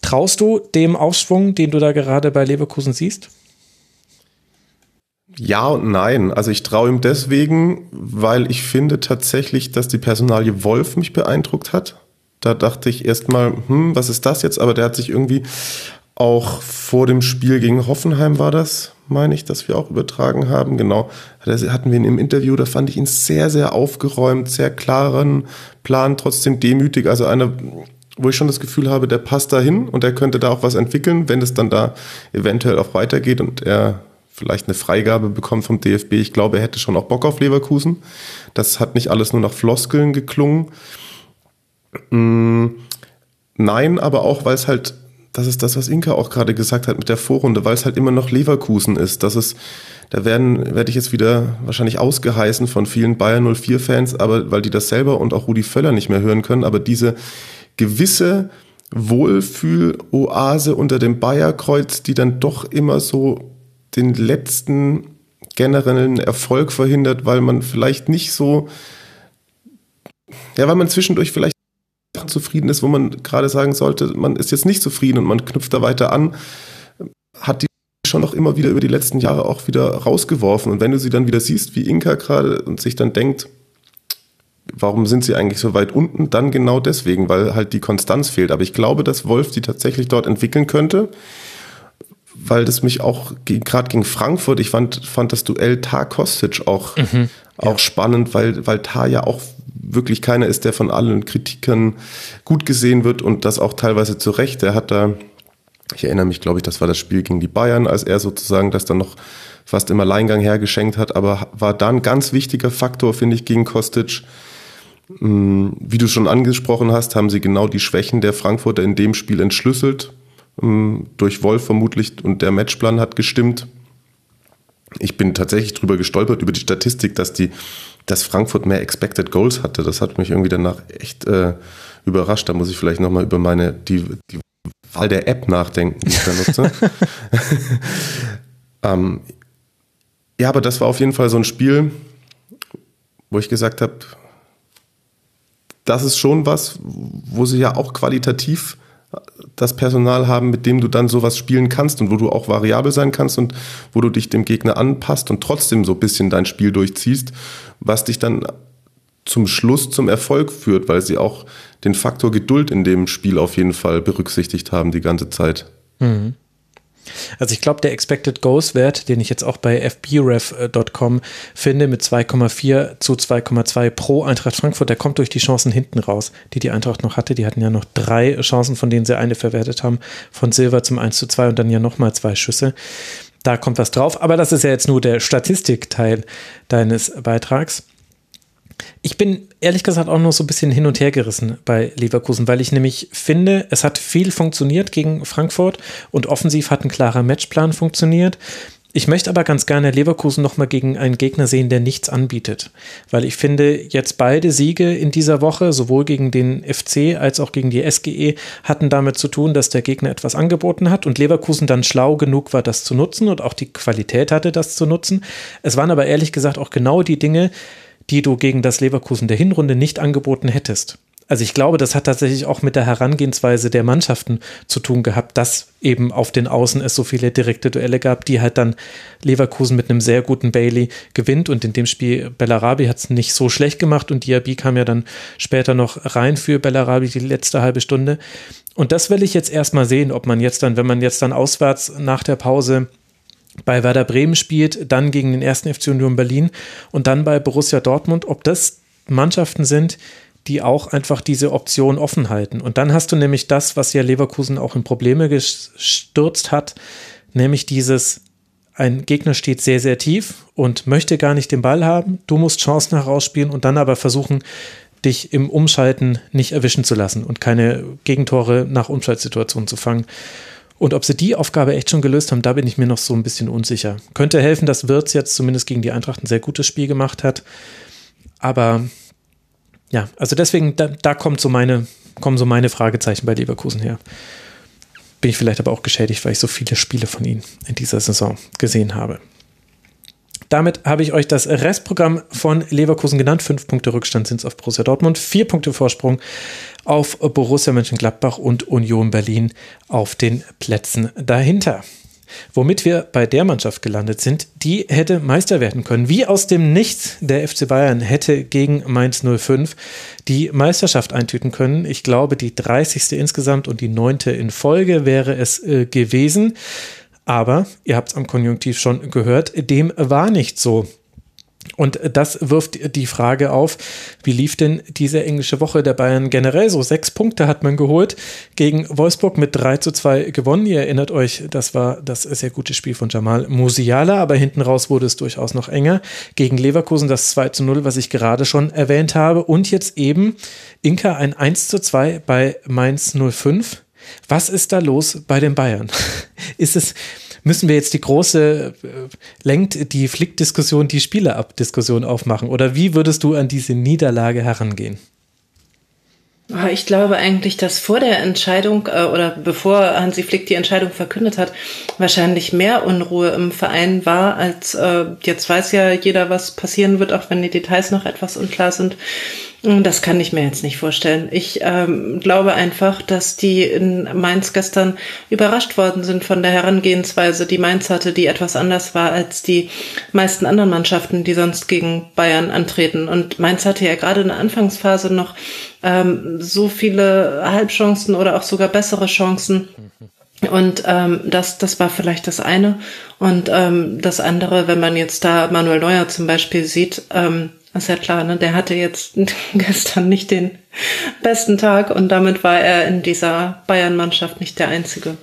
Traust du dem Aufschwung, den du da gerade bei Leverkusen siehst? Ja und nein. Also ich traue ihm deswegen, weil ich finde tatsächlich, dass die Personalie Wolf mich beeindruckt hat. Da dachte ich erstmal, hm, was ist das jetzt? Aber der hat sich irgendwie auch vor dem Spiel gegen Hoffenheim war das, meine ich, dass wir auch übertragen haben. Genau, das hatten wir ihn im Interview, da fand ich ihn sehr, sehr aufgeräumt, sehr klaren Plan, trotzdem demütig. Also einer, wo ich schon das Gefühl habe, der passt dahin und er könnte da auch was entwickeln, wenn es dann da eventuell auch weitergeht und er vielleicht eine Freigabe bekommen vom DFB. Ich glaube, er hätte schon auch Bock auf Leverkusen. Das hat nicht alles nur nach Floskeln geklungen. Mm, nein, aber auch, weil es halt, das ist das, was Inka auch gerade gesagt hat mit der Vorrunde, weil es halt immer noch Leverkusen ist. Das ist, da werden, werde ich jetzt wieder wahrscheinlich ausgeheißen von vielen Bayern 04-Fans, aber weil die das selber und auch Rudi Völler nicht mehr hören können, aber diese gewisse Wohlfühl-Oase unter dem Bayerkreuz, die dann doch immer so den letzten generellen Erfolg verhindert, weil man vielleicht nicht so, ja, weil man zwischendurch vielleicht zufrieden ist, wo man gerade sagen sollte, man ist jetzt nicht zufrieden und man knüpft da weiter an, hat die schon noch immer wieder über die letzten Jahre auch wieder rausgeworfen. Und wenn du sie dann wieder siehst, wie Inka gerade und sich dann denkt, warum sind sie eigentlich so weit unten? Dann genau deswegen, weil halt die Konstanz fehlt. Aber ich glaube, dass Wolf die tatsächlich dort entwickeln könnte, weil das mich auch gerade gegen Frankfurt, ich fand, fand das Duell Tar Kostic auch, mhm, auch ja. spannend, weil, weil Tar ja auch wirklich keiner ist, der von allen Kritikern gut gesehen wird und das auch teilweise zu Recht. Er hat da, ich erinnere mich, glaube ich, das war das Spiel gegen die Bayern, als er sozusagen das dann noch fast im Alleingang hergeschenkt hat, aber war da ein ganz wichtiger Faktor, finde ich, gegen Kostic. Hm, wie du schon angesprochen hast, haben sie genau die Schwächen der Frankfurter in dem Spiel entschlüsselt. Hm, durch Wolf vermutlich und der Matchplan hat gestimmt. Ich bin tatsächlich drüber gestolpert, über die Statistik, dass, die, dass Frankfurt mehr Expected Goals hatte. Das hat mich irgendwie danach echt äh, überrascht. Da muss ich vielleicht nochmal über meine, die, die Wahl der App nachdenken, die ich da nutze. ähm, ja, aber das war auf jeden Fall so ein Spiel, wo ich gesagt habe, das ist schon was, wo sie ja auch qualitativ das Personal haben, mit dem du dann sowas spielen kannst und wo du auch variabel sein kannst und wo du dich dem Gegner anpasst und trotzdem so ein bisschen dein Spiel durchziehst, was dich dann zum Schluss zum Erfolg führt, weil sie auch den Faktor Geduld in dem Spiel auf jeden Fall berücksichtigt haben die ganze Zeit. Mhm. Also ich glaube, der Expected Goals Wert, den ich jetzt auch bei fbref.com finde, mit 2,4 zu 2,2 pro Eintracht Frankfurt, der kommt durch die Chancen hinten raus, die die Eintracht noch hatte. Die hatten ja noch drei Chancen, von denen sie eine verwertet haben, von Silver zum 1 zu 2 und dann ja nochmal zwei Schüsse. Da kommt was drauf, aber das ist ja jetzt nur der Statistikteil deines Beitrags. Ich bin ehrlich gesagt auch noch so ein bisschen hin und her gerissen bei Leverkusen, weil ich nämlich finde, es hat viel funktioniert gegen Frankfurt und offensiv hat ein klarer Matchplan funktioniert. Ich möchte aber ganz gerne Leverkusen nochmal gegen einen Gegner sehen, der nichts anbietet. Weil ich finde, jetzt beide Siege in dieser Woche, sowohl gegen den FC als auch gegen die SGE, hatten damit zu tun, dass der Gegner etwas angeboten hat und Leverkusen dann schlau genug war, das zu nutzen und auch die Qualität hatte, das zu nutzen. Es waren aber ehrlich gesagt auch genau die Dinge, die du gegen das Leverkusen der Hinrunde nicht angeboten hättest. Also ich glaube, das hat tatsächlich auch mit der Herangehensweise der Mannschaften zu tun gehabt, dass eben auf den Außen es so viele direkte Duelle gab, die halt dann Leverkusen mit einem sehr guten Bailey gewinnt. Und in dem Spiel Bellarabi hat es nicht so schlecht gemacht und Diaby kam ja dann später noch rein für Bellarabi die letzte halbe Stunde. Und das will ich jetzt erstmal sehen, ob man jetzt dann, wenn man jetzt dann auswärts nach der Pause bei Werder Bremen spielt, dann gegen den ersten FC Union Berlin und dann bei Borussia Dortmund, ob das Mannschaften sind, die auch einfach diese Option offen halten. Und dann hast du nämlich das, was ja Leverkusen auch in Probleme gestürzt hat, nämlich dieses, ein Gegner steht sehr, sehr tief und möchte gar nicht den Ball haben, du musst Chancen herausspielen und dann aber versuchen, dich im Umschalten nicht erwischen zu lassen und keine Gegentore nach Umschaltsituationen zu fangen. Und ob sie die Aufgabe echt schon gelöst haben, da bin ich mir noch so ein bisschen unsicher. Könnte helfen, dass Wirtz jetzt zumindest gegen die Eintracht ein sehr gutes Spiel gemacht hat. Aber ja, also deswegen, da, da kommt so meine, kommen so meine Fragezeichen bei Leverkusen her. Bin ich vielleicht aber auch geschädigt, weil ich so viele Spiele von ihnen in dieser Saison gesehen habe. Damit habe ich euch das Restprogramm von Leverkusen genannt. Fünf Punkte Rückstand sind es auf Borussia Dortmund, vier Punkte Vorsprung auf Borussia Mönchengladbach und Union Berlin auf den Plätzen dahinter. Womit wir bei der Mannschaft gelandet sind, die hätte Meister werden können. Wie aus dem Nichts der FC Bayern hätte gegen Mainz 05 die Meisterschaft eintüten können. Ich glaube, die 30. insgesamt und die 9. in Folge wäre es äh, gewesen. Aber, ihr habt es am Konjunktiv schon gehört, dem war nicht so. Und das wirft die Frage auf, wie lief denn diese englische Woche der Bayern generell so? Sechs Punkte hat man geholt, gegen Wolfsburg mit 3 zu 2 gewonnen. Ihr erinnert euch, das war das sehr gute Spiel von Jamal Musiala, aber hinten raus wurde es durchaus noch enger. Gegen Leverkusen das 2 zu 0, was ich gerade schon erwähnt habe. Und jetzt eben Inka ein 1 zu 2 bei Mainz 05. Was ist da los bei den Bayern? Ist es, müssen wir jetzt die große, äh, lenkt die Flick-Diskussion die Spieler-Ab-Diskussion aufmachen? Oder wie würdest du an diese Niederlage herangehen? Ah, ich glaube eigentlich, dass vor der Entscheidung äh, oder bevor Hansi Flick die Entscheidung verkündet hat, wahrscheinlich mehr Unruhe im Verein war, als äh, jetzt weiß ja jeder, was passieren wird, auch wenn die Details noch etwas unklar sind. Das kann ich mir jetzt nicht vorstellen. Ich ähm, glaube einfach, dass die in Mainz gestern überrascht worden sind von der Herangehensweise, die Mainz hatte, die etwas anders war als die meisten anderen Mannschaften, die sonst gegen Bayern antreten. Und Mainz hatte ja gerade in der Anfangsphase noch ähm, so viele Halbchancen oder auch sogar bessere Chancen. Und ähm, das, das war vielleicht das eine. Und ähm, das andere, wenn man jetzt da Manuel Neuer zum Beispiel sieht, ähm, ist ja klar, ne? Der hatte jetzt gestern nicht den besten Tag und damit war er in dieser Bayern-Mannschaft nicht der Einzige.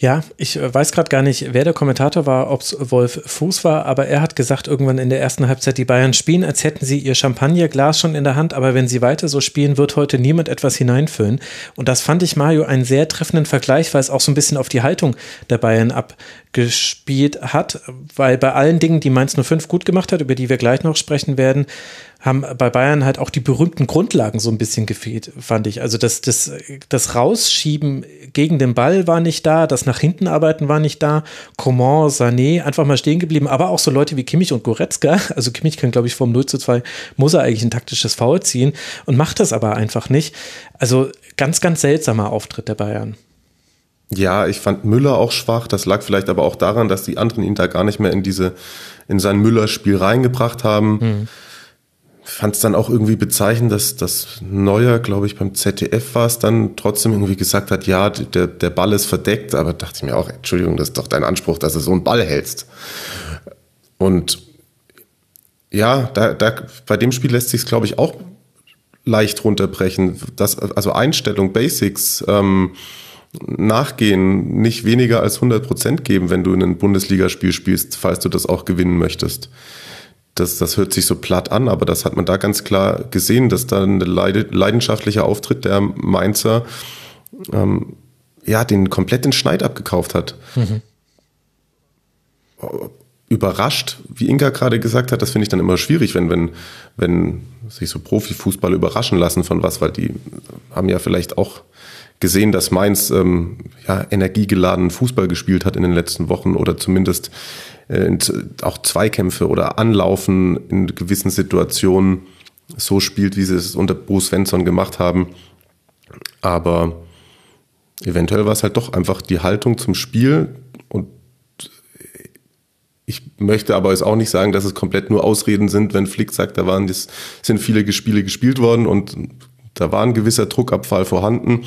Ja, ich äh, weiß gerade gar nicht, wer der Kommentator war, ob es Wolf Fuß war, aber er hat gesagt, irgendwann in der ersten Halbzeit, die Bayern spielen, als hätten sie ihr Champagnerglas schon in der Hand, aber wenn sie weiter so spielen, wird heute niemand etwas hineinfüllen. Und das fand ich Mario einen sehr treffenden Vergleich, weil es auch so ein bisschen auf die Haltung der Bayern abgespielt hat, weil bei allen Dingen, die Mainz 05 gut gemacht hat, über die wir gleich noch sprechen werden, haben bei Bayern halt auch die berühmten Grundlagen so ein bisschen gefehlt, fand ich. Also das, das, das Rausschieben gegen den Ball war nicht da, das nach hinten arbeiten war nicht da. Coman, Sané einfach mal stehen geblieben, aber auch so Leute wie Kimmich und Goretzka. Also Kimmich kann, glaube ich, vom 0 zu 2 muss er eigentlich ein taktisches Foul ziehen und macht das aber einfach nicht. Also ganz, ganz seltsamer Auftritt der Bayern. Ja, ich fand Müller auch schwach. Das lag vielleicht aber auch daran, dass die anderen ihn da gar nicht mehr in diese, in sein Müller-Spiel reingebracht haben. Mhm fand es dann auch irgendwie bezeichnend, dass das Neuer, glaube ich, beim ZDF war es dann trotzdem irgendwie gesagt hat, ja, der, der Ball ist verdeckt, aber dachte ich mir auch, Entschuldigung, das ist doch dein Anspruch, dass du so einen Ball hältst. Und ja, da, da, bei dem Spiel lässt sich es, glaube ich, auch leicht runterbrechen. Das, also Einstellung, Basics, ähm, nachgehen, nicht weniger als 100 Prozent geben, wenn du in ein Bundesligaspiel spielst, falls du das auch gewinnen möchtest das, das hört sich so platt an, aber das hat man da ganz klar gesehen, dass da ein leidenschaftlicher Auftritt der Mainzer ähm, ja, den kompletten Schneid abgekauft hat. Mhm. Überrascht, wie Inga gerade gesagt hat, das finde ich dann immer schwierig, wenn, wenn, wenn sich so Profifußball überraschen lassen von was, weil die haben ja vielleicht auch gesehen, dass Mainz ähm, ja, energiegeladenen Fußball gespielt hat in den letzten Wochen oder zumindest äh, auch Zweikämpfe oder Anlaufen in gewissen Situationen so spielt, wie sie es unter Bruce Svensson gemacht haben. Aber eventuell war es halt doch einfach die Haltung zum Spiel und ich möchte aber jetzt auch nicht sagen, dass es komplett nur Ausreden sind, wenn Flick sagt, da waren, das sind viele Spiele gespielt worden und da war ein gewisser Druckabfall vorhanden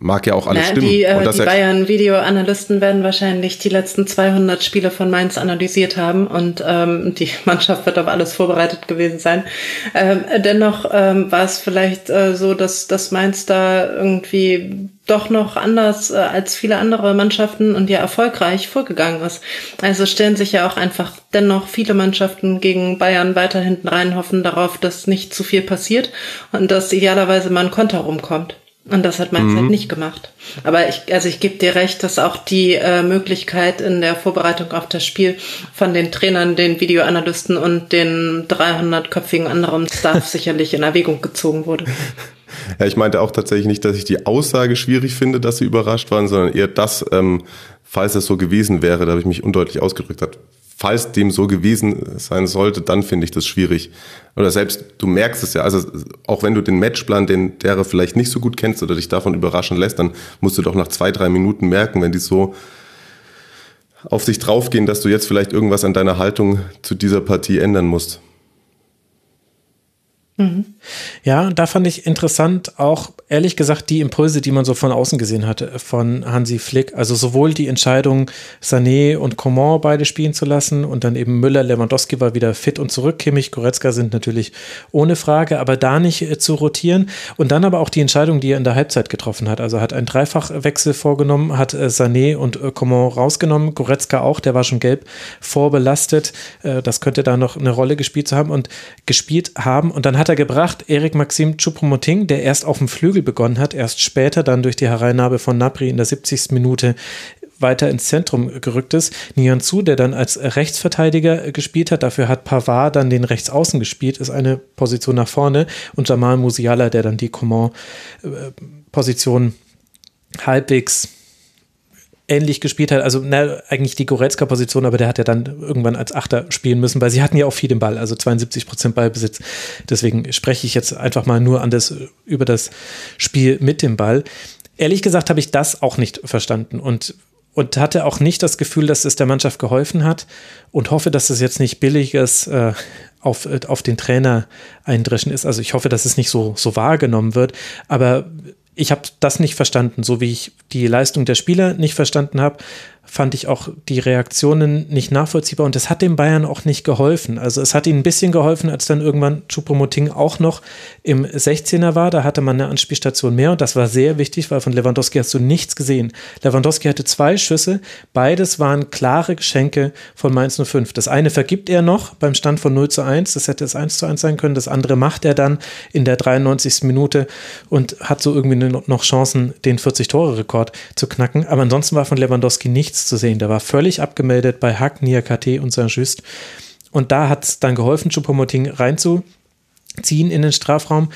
mag ja auch alles Na, stimmen. Die, äh, die Bayern-Videoanalysten werden wahrscheinlich die letzten 200 Spiele von Mainz analysiert haben und ähm, die Mannschaft wird auf alles vorbereitet gewesen sein. Ähm, dennoch ähm, war es vielleicht äh, so, dass, dass Mainz da irgendwie doch noch anders äh, als viele andere Mannschaften und ja erfolgreich vorgegangen ist. Also stellen sich ja auch einfach dennoch viele Mannschaften gegen Bayern weiter hinten rein, hoffen darauf, dass nicht zu viel passiert und dass idealerweise mal ein Konter rumkommt. Und das hat Mainz mhm. halt nicht gemacht. Aber ich, also ich gebe dir recht, dass auch die äh, Möglichkeit in der Vorbereitung auf das Spiel von den Trainern, den Videoanalysten und den 300-köpfigen anderen Staff sicherlich in Erwägung gezogen wurde. Ja, ich meinte auch tatsächlich nicht, dass ich die Aussage schwierig finde, dass sie überrascht waren, sondern eher das, ähm, falls es so gewesen wäre, da habe ich mich undeutlich ausgedrückt hat, falls dem so gewesen sein sollte, dann finde ich das schwierig. Oder selbst, du merkst es ja, also auch wenn du den Matchplan, den derer vielleicht nicht so gut kennst oder dich davon überraschen lässt, dann musst du doch nach zwei, drei Minuten merken, wenn die so auf dich draufgehen, dass du jetzt vielleicht irgendwas an deiner Haltung zu dieser Partie ändern musst. Ja, da fand ich interessant auch, ehrlich gesagt, die Impulse, die man so von außen gesehen hatte von Hansi Flick. Also sowohl die Entscheidung, Sané und Coman beide spielen zu lassen und dann eben Müller, Lewandowski war wieder fit und zurück. Kimmich, Goretzka sind natürlich ohne Frage, aber da nicht äh, zu rotieren. Und dann aber auch die Entscheidung, die er in der Halbzeit getroffen hat. Also hat einen Dreifachwechsel vorgenommen, hat äh, Sané und äh, Coman rausgenommen. Goretzka auch, der war schon gelb vorbelastet. Das könnte da noch eine Rolle gespielt haben und gespielt haben. Und dann hat er gebracht, Erik Maxim Choupo-Moting, der erst auf dem Flügel begonnen hat, erst später dann durch die Hereinnahme von Napri in der 70. Minute weiter ins Zentrum gerückt ist. Nian Zu, der dann als Rechtsverteidiger gespielt hat, dafür hat Pavard dann den Rechtsaußen gespielt, ist eine Position nach vorne und Jamal Musiala, der dann die Coman-Position halbwegs ähnlich gespielt hat. Also na, eigentlich die Goretzka-Position, aber der hat ja dann irgendwann als Achter spielen müssen, weil sie hatten ja auch viel den Ball, also 72 Prozent Ballbesitz. Deswegen spreche ich jetzt einfach mal nur an das, über das Spiel mit dem Ball. Ehrlich gesagt habe ich das auch nicht verstanden und und hatte auch nicht das Gefühl, dass es der Mannschaft geholfen hat und hoffe, dass es jetzt nicht billiges äh, auf, äh, auf den Trainer eindreschen ist. Also ich hoffe, dass es nicht so, so wahrgenommen wird. Aber ich habe das nicht verstanden, so wie ich die Leistung der Spieler nicht verstanden habe, fand ich auch die Reaktionen nicht nachvollziehbar und das hat den Bayern auch nicht geholfen. Also es hat ihnen ein bisschen geholfen, als dann irgendwann Choupo-Moting auch noch im 16er war. Da hatte man eine Anspielstation mehr und das war sehr wichtig, weil von Lewandowski hast du nichts gesehen. Lewandowski hatte zwei Schüsse, beides waren klare Geschenke von Mainz 05. Das eine vergibt er noch beim Stand von 0 zu 1, das hätte es 1 zu 1 sein können. Das andere macht er dann in der 93. Minute und hat so irgendwie noch Chancen, den 40-Tore-Rekord zu knacken. Aber ansonsten war von Lewandowski nichts nichts zu sehen. Der war völlig abgemeldet bei Hack, Niakate und Saint-Just. Und da hat es dann geholfen, Choupo-Moting reinzuziehen in den Strafraum.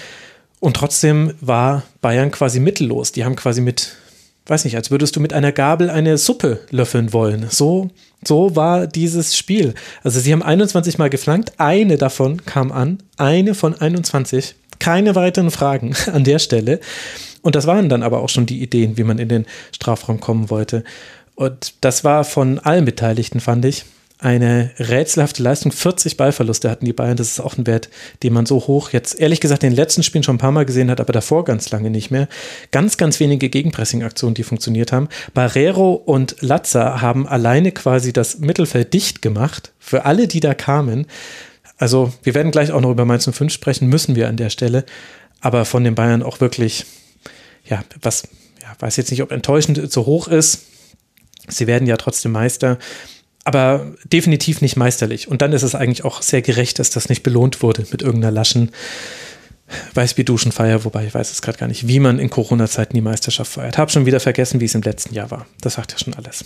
Und trotzdem war Bayern quasi mittellos. Die haben quasi mit, weiß nicht, als würdest du mit einer Gabel eine Suppe löffeln wollen. So, so war dieses Spiel. Also sie haben 21 Mal geflankt, eine davon kam an, eine von 21. Keine weiteren Fragen an der Stelle. Und das waren dann aber auch schon die Ideen, wie man in den Strafraum kommen wollte. Und das war von allen Beteiligten, fand ich, eine rätselhafte Leistung. 40 Ballverluste hatten die Bayern. Das ist auch ein Wert, den man so hoch jetzt, ehrlich gesagt, in den letzten Spielen schon ein paar Mal gesehen hat, aber davor ganz lange nicht mehr. Ganz, ganz wenige Gegenpressing-Aktionen, die funktioniert haben. Barrero und Latza haben alleine quasi das Mittelfeld dicht gemacht für alle, die da kamen. Also, wir werden gleich auch noch über Mainz 05 sprechen, müssen wir an der Stelle. Aber von den Bayern auch wirklich, ja, was, ja, weiß jetzt nicht, ob enttäuschend zu hoch ist Sie werden ja trotzdem Meister, aber definitiv nicht meisterlich. Und dann ist es eigentlich auch sehr gerecht, dass das nicht belohnt wurde mit irgendeiner laschen Weißbier-Duschenfeier, wobei ich weiß es gerade gar nicht, wie man in Corona-Zeiten die Meisterschaft feiert. Habe schon wieder vergessen, wie es im letzten Jahr war. Das sagt ja schon alles.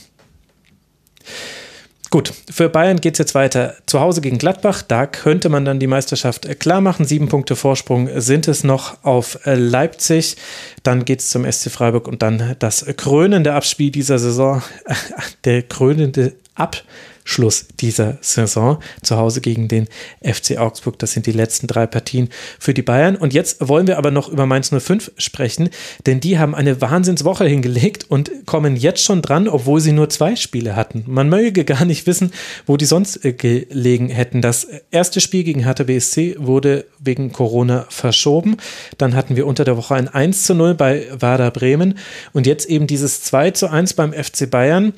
Gut, für Bayern geht es jetzt weiter. Zu Hause gegen Gladbach, da könnte man dann die Meisterschaft klar machen. Sieben Punkte Vorsprung sind es noch auf Leipzig. Dann geht es zum SC Freiburg und dann das krönende Abspiel dieser Saison. Der krönende Abspiel Schluss dieser Saison. Zu Hause gegen den FC Augsburg. Das sind die letzten drei Partien für die Bayern. Und jetzt wollen wir aber noch über Mainz 05 sprechen, denn die haben eine Wahnsinnswoche hingelegt und kommen jetzt schon dran, obwohl sie nur zwei Spiele hatten. Man möge gar nicht wissen, wo die sonst äh, gelegen hätten. Das erste Spiel gegen Hertha BSC wurde wegen Corona verschoben. Dann hatten wir unter der Woche ein 1 zu 0 bei Werder Bremen und jetzt eben dieses 2 zu 1 beim FC Bayern.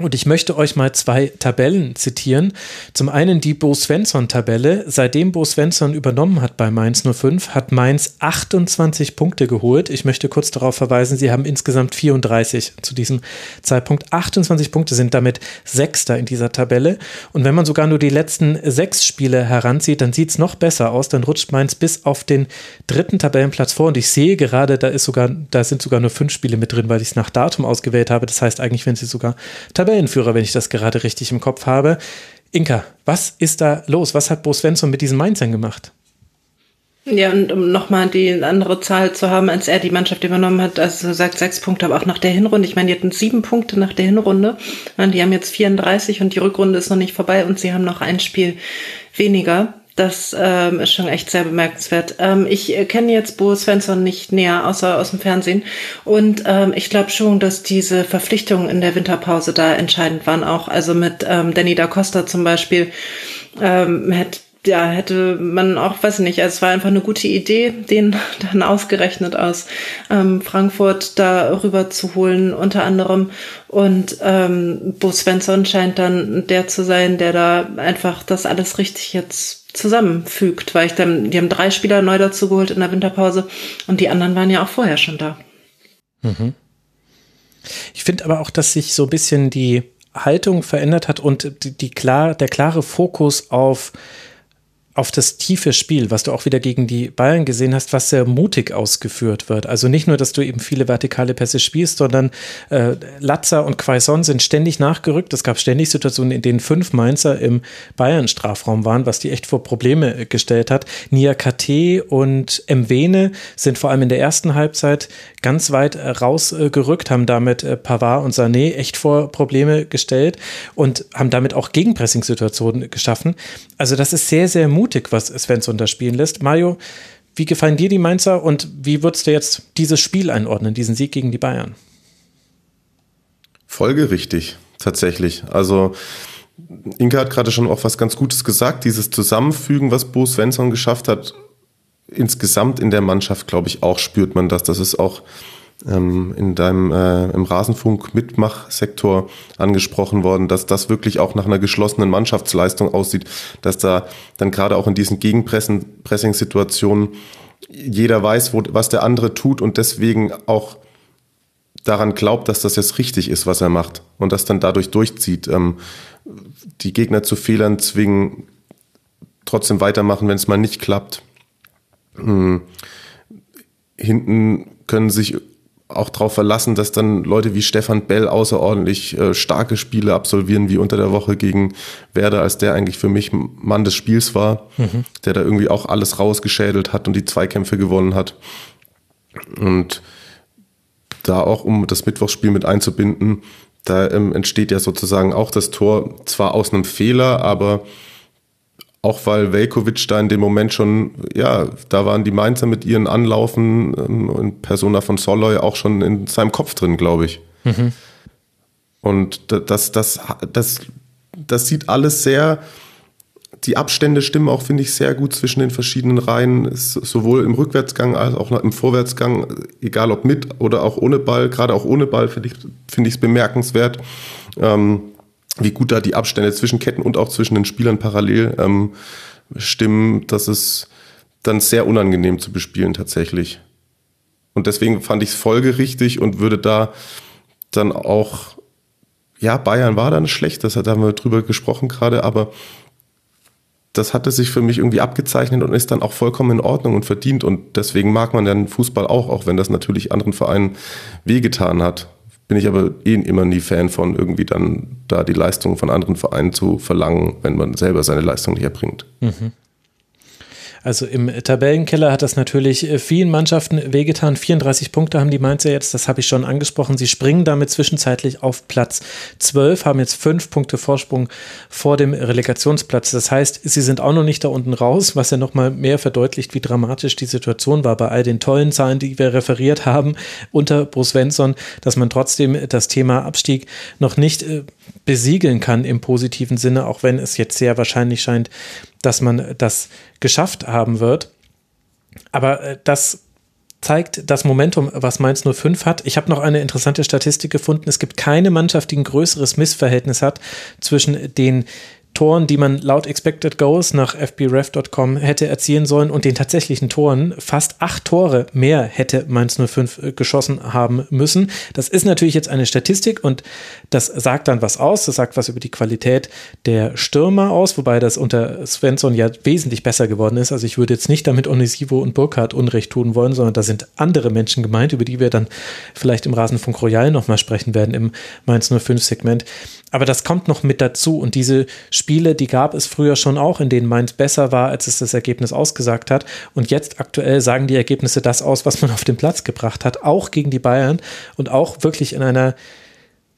Und ich möchte euch mal zwei Tabellen zitieren. Zum einen die Bo Svensson-Tabelle. Seitdem Bo Svensson übernommen hat bei Mainz 05, hat Mainz 28 Punkte geholt. Ich möchte kurz darauf verweisen, sie haben insgesamt 34 zu diesem Zeitpunkt. 28 Punkte sind damit Sechster in dieser Tabelle. Und wenn man sogar nur die letzten sechs Spiele heranzieht, dann sieht es noch besser aus. Dann rutscht Mainz bis auf den dritten Tabellenplatz vor. Und ich sehe gerade, da ist sogar, da sind sogar nur fünf Spiele mit drin, weil ich es nach Datum ausgewählt habe. Das heißt eigentlich, wenn sie sogar Tabellen Tabellenführer, wenn ich das gerade richtig im Kopf habe. Inka, was ist da los? Was hat Bo Svensson mit diesen Mainzern gemacht? Ja, und um nochmal die andere Zahl zu haben, als er die Mannschaft übernommen hat, also sagt sechs Punkte, aber auch nach der Hinrunde. Ich meine, die hatten sieben Punkte nach der Hinrunde. Die haben jetzt 34 und die Rückrunde ist noch nicht vorbei und sie haben noch ein Spiel weniger. Das ähm, ist schon echt sehr bemerkenswert. Ähm, ich äh, kenne jetzt Bo Svensson nicht näher, außer aus dem Fernsehen. Und ähm, ich glaube schon, dass diese Verpflichtungen in der Winterpause da entscheidend waren. Auch also mit ähm, Danny da Costa zum Beispiel ähm, hätte ja, hätte man auch, weiß nicht, also es war einfach eine gute Idee, den dann ausgerechnet aus ähm, Frankfurt da rüber zu holen, unter anderem. Und ähm, Bo Svensson scheint dann der zu sein, der da einfach das alles richtig jetzt zusammenfügt, weil ich dann, die haben drei Spieler neu dazu geholt in der Winterpause und die anderen waren ja auch vorher schon da. Mhm. Ich finde aber auch, dass sich so ein bisschen die Haltung verändert hat und die, die klar, der klare Fokus auf auf das tiefe Spiel, was du auch wieder gegen die Bayern gesehen hast, was sehr mutig ausgeführt wird. Also nicht nur, dass du eben viele vertikale Pässe spielst, sondern äh, Latza und Quaison sind ständig nachgerückt. Es gab ständig Situationen, in denen fünf Mainzer im Bayern-Strafraum waren, was die echt vor Probleme äh, gestellt hat. Nia KT und Mwene sind vor allem in der ersten Halbzeit ganz weit äh, rausgerückt, haben damit äh, Pavard und Sané echt vor Probleme gestellt und haben damit auch Gegenpressing-Situationen geschaffen. Also das ist sehr, sehr mutig, was Svensson da spielen lässt. Mario, wie gefallen dir die Mainzer und wie würdest du jetzt dieses Spiel einordnen, diesen Sieg gegen die Bayern? Folgerichtig, tatsächlich. Also Inka hat gerade schon auch was ganz Gutes gesagt. Dieses Zusammenfügen, was Bo Svensson geschafft hat, insgesamt in der Mannschaft, glaube ich, auch spürt man das. Das ist auch ähm, in deinem äh, im Rasenfunk-Mitmachsektor angesprochen worden, dass das wirklich auch nach einer geschlossenen Mannschaftsleistung aussieht, dass da dann gerade auch in diesen Gegenpressing-Situationen jeder weiß, wo, was der andere tut und deswegen auch daran glaubt, dass das jetzt richtig ist, was er macht und das dann dadurch durchzieht. Ähm, die Gegner zu Fehlern zwingen, trotzdem weitermachen, wenn es mal nicht klappt. Hm. Hinten können sich auch darauf verlassen, dass dann Leute wie Stefan Bell außerordentlich äh, starke Spiele absolvieren, wie unter der Woche gegen Werder, als der eigentlich für mich Mann des Spiels war, mhm. der da irgendwie auch alles rausgeschädelt hat und die Zweikämpfe gewonnen hat. Und da auch, um das Mittwochsspiel mit einzubinden, da ähm, entsteht ja sozusagen auch das Tor zwar aus einem Fehler, aber auch weil Velkovic da in dem Moment schon, ja, da waren die Mainzer mit ihren Anlaufen ähm, in Persona von Soloy auch schon in seinem Kopf drin, glaube ich. Mhm. Und das, das, das, das sieht alles sehr, die Abstände stimmen auch, finde ich, sehr gut zwischen den verschiedenen Reihen, sowohl im Rückwärtsgang als auch im Vorwärtsgang, egal ob mit oder auch ohne Ball, gerade auch ohne Ball finde ich es find bemerkenswert. Ähm, wie gut da die Abstände zwischen Ketten und auch zwischen den Spielern parallel ähm, stimmen, das ist dann sehr unangenehm zu bespielen tatsächlich. Und deswegen fand ich es folgerichtig und würde da dann auch, ja, Bayern war dann schlecht, das haben wir drüber gesprochen gerade, aber das hatte sich für mich irgendwie abgezeichnet und ist dann auch vollkommen in Ordnung und verdient. Und deswegen mag man dann Fußball auch, auch wenn das natürlich anderen Vereinen wehgetan hat bin ich aber eh immer nie Fan von, irgendwie dann da die Leistung von anderen Vereinen zu verlangen, wenn man selber seine Leistung nicht erbringt. Mhm. Also im Tabellenkeller hat das natürlich äh, vielen Mannschaften wehgetan. 34 Punkte haben die Mainzer jetzt, das habe ich schon angesprochen. Sie springen damit zwischenzeitlich auf Platz 12, haben jetzt fünf Punkte Vorsprung vor dem Relegationsplatz. Das heißt, sie sind auch noch nicht da unten raus, was ja nochmal mehr verdeutlicht, wie dramatisch die Situation war bei all den tollen Zahlen, die wir referiert haben unter Bruce Svensson, dass man trotzdem das Thema Abstieg noch nicht äh, besiegeln kann im positiven Sinne, auch wenn es jetzt sehr wahrscheinlich scheint, dass man das geschafft haben wird. Aber äh, das zeigt das Momentum, was Mainz 05 hat. Ich habe noch eine interessante Statistik gefunden. Es gibt keine Mannschaft, die ein größeres Missverhältnis hat zwischen den Toren, die man laut Expected Goals nach fbref.com hätte erzielen sollen und den tatsächlichen Toren fast acht Tore mehr hätte Mainz 05 äh, geschossen haben müssen. Das ist natürlich jetzt eine Statistik und das sagt dann was aus. Das sagt was über die Qualität der Stürmer aus, wobei das unter Svensson ja wesentlich besser geworden ist. Also ich würde jetzt nicht damit Onisivo und Burkhardt Unrecht tun wollen, sondern da sind andere Menschen gemeint, über die wir dann vielleicht im Rasenfunk Royal nochmal sprechen werden im Mainz 05 Segment. Aber das kommt noch mit dazu und diese Spiele, die gab es früher schon auch, in denen Mainz besser war, als es das Ergebnis ausgesagt hat. Und jetzt aktuell sagen die Ergebnisse das aus, was man auf den Platz gebracht hat, auch gegen die Bayern und auch wirklich in einer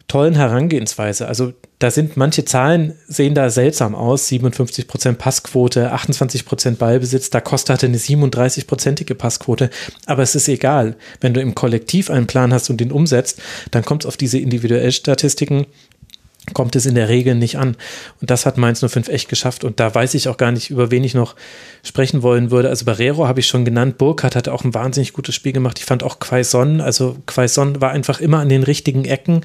tollen Herangehensweise. Also da sind manche Zahlen sehen da seltsam aus. 57 Prozent Passquote, 28 Prozent Ballbesitz. Da Costa hatte eine 37-prozentige Passquote. Aber es ist egal. Wenn du im Kollektiv einen Plan hast und den umsetzt, dann kommt es auf diese individuellen Statistiken kommt es in der Regel nicht an. Und das hat Mainz 05 echt geschafft. Und da weiß ich auch gar nicht, über wen ich noch sprechen wollen würde. Also Barrero habe ich schon genannt. Burkhardt hat auch ein wahnsinnig gutes Spiel gemacht. Ich fand auch Quaison, also Quaison war einfach immer an den richtigen Ecken.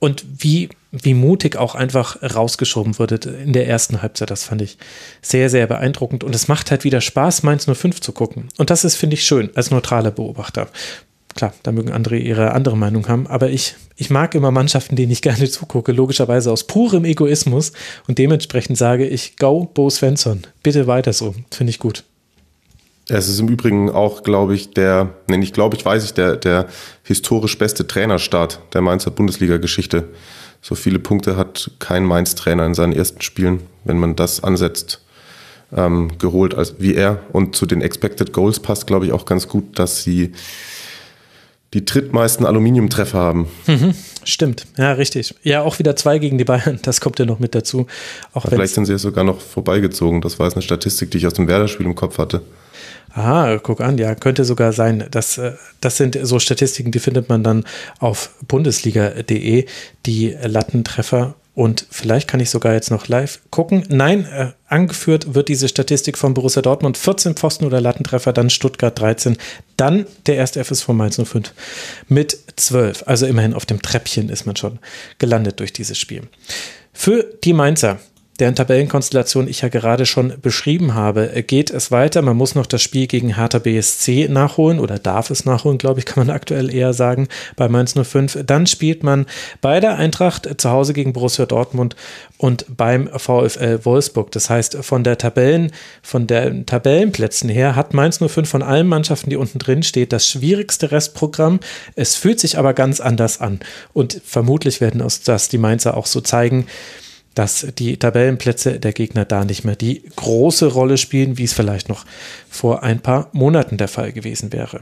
Und wie, wie mutig auch einfach rausgeschoben wurde in der ersten Halbzeit, das fand ich sehr, sehr beeindruckend. Und es macht halt wieder Spaß, Mainz 05 zu gucken. Und das ist, finde ich, schön als neutraler Beobachter klar, da mögen andere ihre andere Meinung haben, aber ich, ich mag immer Mannschaften, denen ich gerne zugucke, logischerweise aus purem Egoismus und dementsprechend sage ich, go Bo Svensson, bitte weiter so, finde ich gut. Es ist im Übrigen auch, glaube ich, der, nee, nicht glaube ich, weiß ich, der, der historisch beste Trainerstart der Mainzer Bundesliga-Geschichte. So viele Punkte hat kein Mainz-Trainer in seinen ersten Spielen, wenn man das ansetzt, ähm, geholt als wie er. Und zu den Expected Goals passt, glaube ich, auch ganz gut, dass sie die drittmeisten Aluminiumtreffer haben. Mhm, stimmt, ja, richtig. Ja, auch wieder zwei gegen die Bayern, das kommt ja noch mit dazu. Auch Vielleicht sind sie ja sogar noch vorbeigezogen. Das war jetzt eine Statistik, die ich aus dem Werder-Spiel im Kopf hatte. Aha, guck an, ja, könnte sogar sein. Das, äh, das sind so Statistiken, die findet man dann auf bundesliga.de, die Lattentreffer und vielleicht kann ich sogar jetzt noch live gucken. Nein, äh, angeführt wird diese Statistik von Borussia Dortmund. 14 Pfosten oder Lattentreffer, dann Stuttgart 13, dann der erste FSV Mainz 05 mit 12. Also immerhin auf dem Treppchen ist man schon gelandet durch dieses Spiel. Für die Mainzer deren Tabellenkonstellation ich ja gerade schon beschrieben habe, geht es weiter. Man muss noch das Spiel gegen Hertha BSC nachholen oder darf es nachholen, glaube ich, kann man aktuell eher sagen, bei Mainz 05. Dann spielt man bei der Eintracht zu Hause gegen Borussia Dortmund und beim VfL Wolfsburg. Das heißt, von der Tabellen, von den Tabellenplätzen her hat Mainz 05 von allen Mannschaften, die unten drin steht, das schwierigste Restprogramm. Es fühlt sich aber ganz anders an und vermutlich werden uns das die Mainzer auch so zeigen dass die Tabellenplätze der Gegner da nicht mehr die große Rolle spielen, wie es vielleicht noch vor ein paar Monaten der Fall gewesen wäre.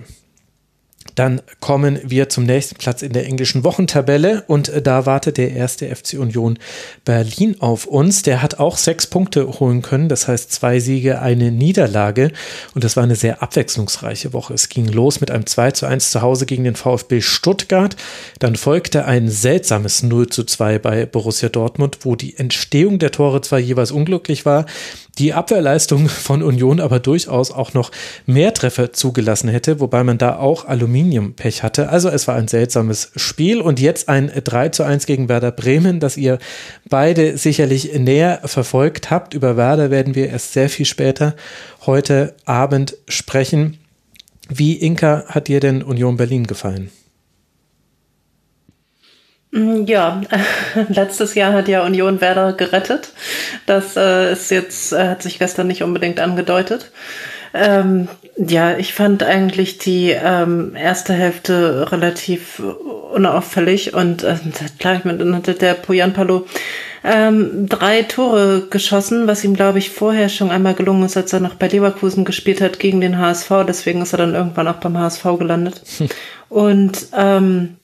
Dann kommen wir zum nächsten Platz in der englischen Wochentabelle und äh, da wartet der erste FC Union Berlin auf uns. Der hat auch sechs Punkte holen können, das heißt zwei Siege, eine Niederlage und das war eine sehr abwechslungsreiche Woche. Es ging los mit einem 2 zu 1 zu Hause gegen den VfB Stuttgart, dann folgte ein seltsames 0 zu 2 bei Borussia Dortmund, wo die Entstehung der Tore zwar jeweils unglücklich war, die Abwehrleistung von Union aber durchaus auch noch mehr Treffer zugelassen hätte, wobei man da auch Aluminiumpech hatte. Also es war ein seltsames Spiel und jetzt ein 3 zu 1 gegen Werder Bremen, das ihr beide sicherlich näher verfolgt habt. Über Werder werden wir erst sehr viel später heute Abend sprechen. Wie Inka hat dir denn Union Berlin gefallen? Mm, ja, letztes Jahr hat ja Union Werder gerettet. Das äh, ist jetzt, äh, hat sich gestern nicht unbedingt angedeutet. Ähm, ja, ich fand eigentlich die ähm, erste Hälfte relativ unauffällig und äh, klar, ich meine, dann hatte der Poyan Palo ähm, drei Tore geschossen, was ihm, glaube ich, vorher schon einmal gelungen ist, als er noch bei Leverkusen gespielt hat gegen den HSV. Deswegen ist er dann irgendwann auch beim HSV gelandet. und ähm,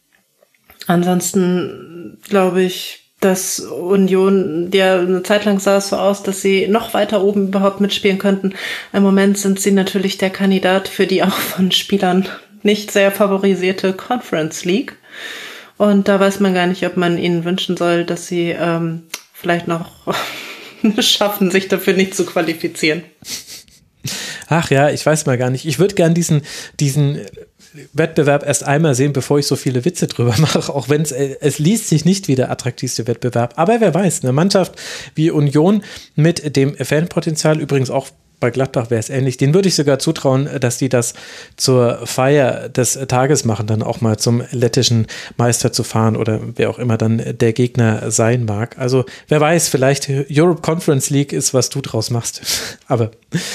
Ansonsten glaube ich, dass Union, ja, eine Zeit lang sah es so aus, dass sie noch weiter oben überhaupt mitspielen könnten. Im Moment sind sie natürlich der Kandidat für die auch von Spielern nicht sehr favorisierte Conference League. Und da weiß man gar nicht, ob man ihnen wünschen soll, dass sie ähm, vielleicht noch schaffen, sich dafür nicht zu qualifizieren. Ach ja, ich weiß mal gar nicht. Ich würde gern diesen, diesen Wettbewerb erst einmal sehen, bevor ich so viele Witze drüber mache, auch wenn es, äh, es liest sich nicht wie der attraktivste Wettbewerb. Aber wer weiß, eine Mannschaft wie Union mit dem Fanpotenzial, übrigens auch bei Gladbach wäre es ähnlich. Den würde ich sogar zutrauen, dass die das zur Feier des Tages machen, dann auch mal zum lettischen Meister zu fahren oder wer auch immer dann der Gegner sein mag. Also wer weiß, vielleicht Europe Conference League ist, was du draus machst. Aber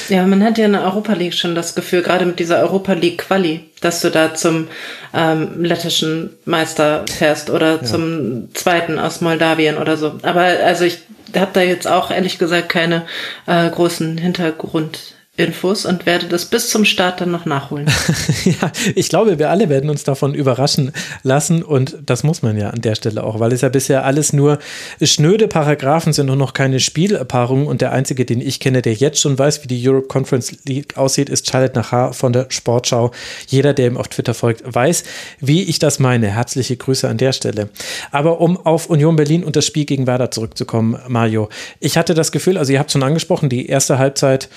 ja, man hat ja in der Europa League schon das Gefühl, gerade mit dieser Europa League Quali, dass du da zum ähm, lettischen Meister fährst oder ja. zum zweiten aus Moldawien oder so. Aber also ich habe da jetzt auch ehrlich gesagt keine äh, großen Hintergrund Infos und werde das bis zum Start dann noch nachholen. ja, ich glaube, wir alle werden uns davon überraschen lassen und das muss man ja an der Stelle auch, weil es ja bisher alles nur schnöde Paragraphen sind und noch keine Spielpaarungen und der einzige, den ich kenne, der jetzt schon weiß, wie die Europe Conference League aussieht, ist Charlotte Nachar von der Sportschau. Jeder, der ihm auf Twitter folgt, weiß, wie ich das meine. Herzliche Grüße an der Stelle. Aber um auf Union Berlin und das Spiel gegen Werder zurückzukommen, Mario, ich hatte das Gefühl, also ihr habt schon angesprochen, die erste Halbzeit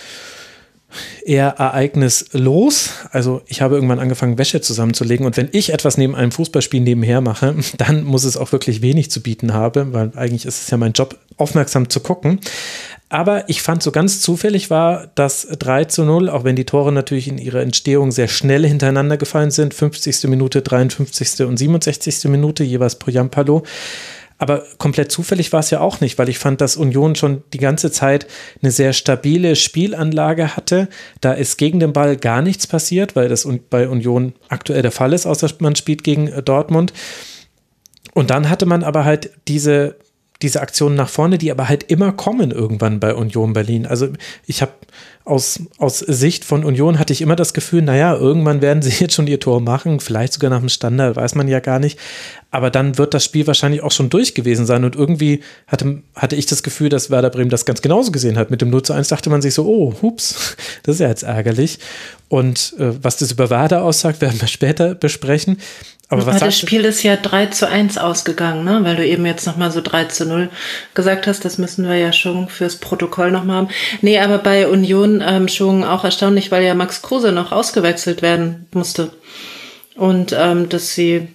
eher ereignislos. Also ich habe irgendwann angefangen, Wäsche zusammenzulegen und wenn ich etwas neben einem Fußballspiel nebenher mache, dann muss es auch wirklich wenig zu bieten haben, weil eigentlich ist es ja mein Job, aufmerksam zu gucken. Aber ich fand so ganz zufällig war das 3 zu 0, auch wenn die Tore natürlich in ihrer Entstehung sehr schnell hintereinander gefallen sind. 50. Minute, 53. und 67. Minute, jeweils pro Jampalo. Aber komplett zufällig war es ja auch nicht, weil ich fand, dass Union schon die ganze Zeit eine sehr stabile Spielanlage hatte. Da ist gegen den Ball gar nichts passiert, weil das bei Union aktuell der Fall ist, außer man spielt gegen äh, Dortmund. Und dann hatte man aber halt diese, diese Aktionen nach vorne, die aber halt immer kommen irgendwann bei Union Berlin. Also ich habe aus, aus Sicht von Union hatte ich immer das Gefühl, naja, irgendwann werden sie jetzt schon ihr Tor machen, vielleicht sogar nach dem Standard, weiß man ja gar nicht. Aber dann wird das Spiel wahrscheinlich auch schon durch gewesen sein. Und irgendwie hatte, hatte ich das Gefühl, dass Werder Bremen das ganz genauso gesehen hat. Mit dem 0 zu 1 dachte man sich so, oh, hups, das ist ja jetzt ärgerlich. Und äh, was das über Werder aussagt, werden wir später besprechen. Aber was das Spiel ist ja 3 zu 1 ausgegangen, ne? weil du eben jetzt nochmal so 3 zu 0 gesagt hast. Das müssen wir ja schon fürs Protokoll nochmal haben. Nee, aber bei Union ähm, schon auch erstaunlich, weil ja Max Kruse noch ausgewechselt werden musste. Und ähm, dass sie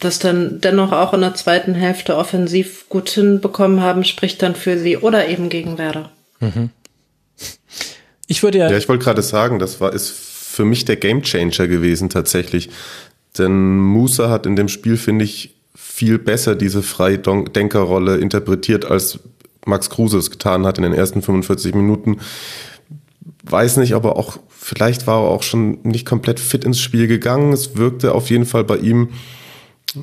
das dann dennoch auch in der zweiten Hälfte offensiv gut hinbekommen haben, spricht dann für sie oder eben gegen Werder. Mhm. Ich würde ja. Ja, ich wollte gerade sagen, das war ist für mich der Gamechanger gewesen tatsächlich. Denn Musa hat in dem Spiel, finde ich, viel besser diese Freidenkerrolle interpretiert, als Max Kruse es getan hat in den ersten 45 Minuten. Weiß nicht, aber auch, vielleicht war er auch schon nicht komplett fit ins Spiel gegangen. Es wirkte auf jeden Fall bei ihm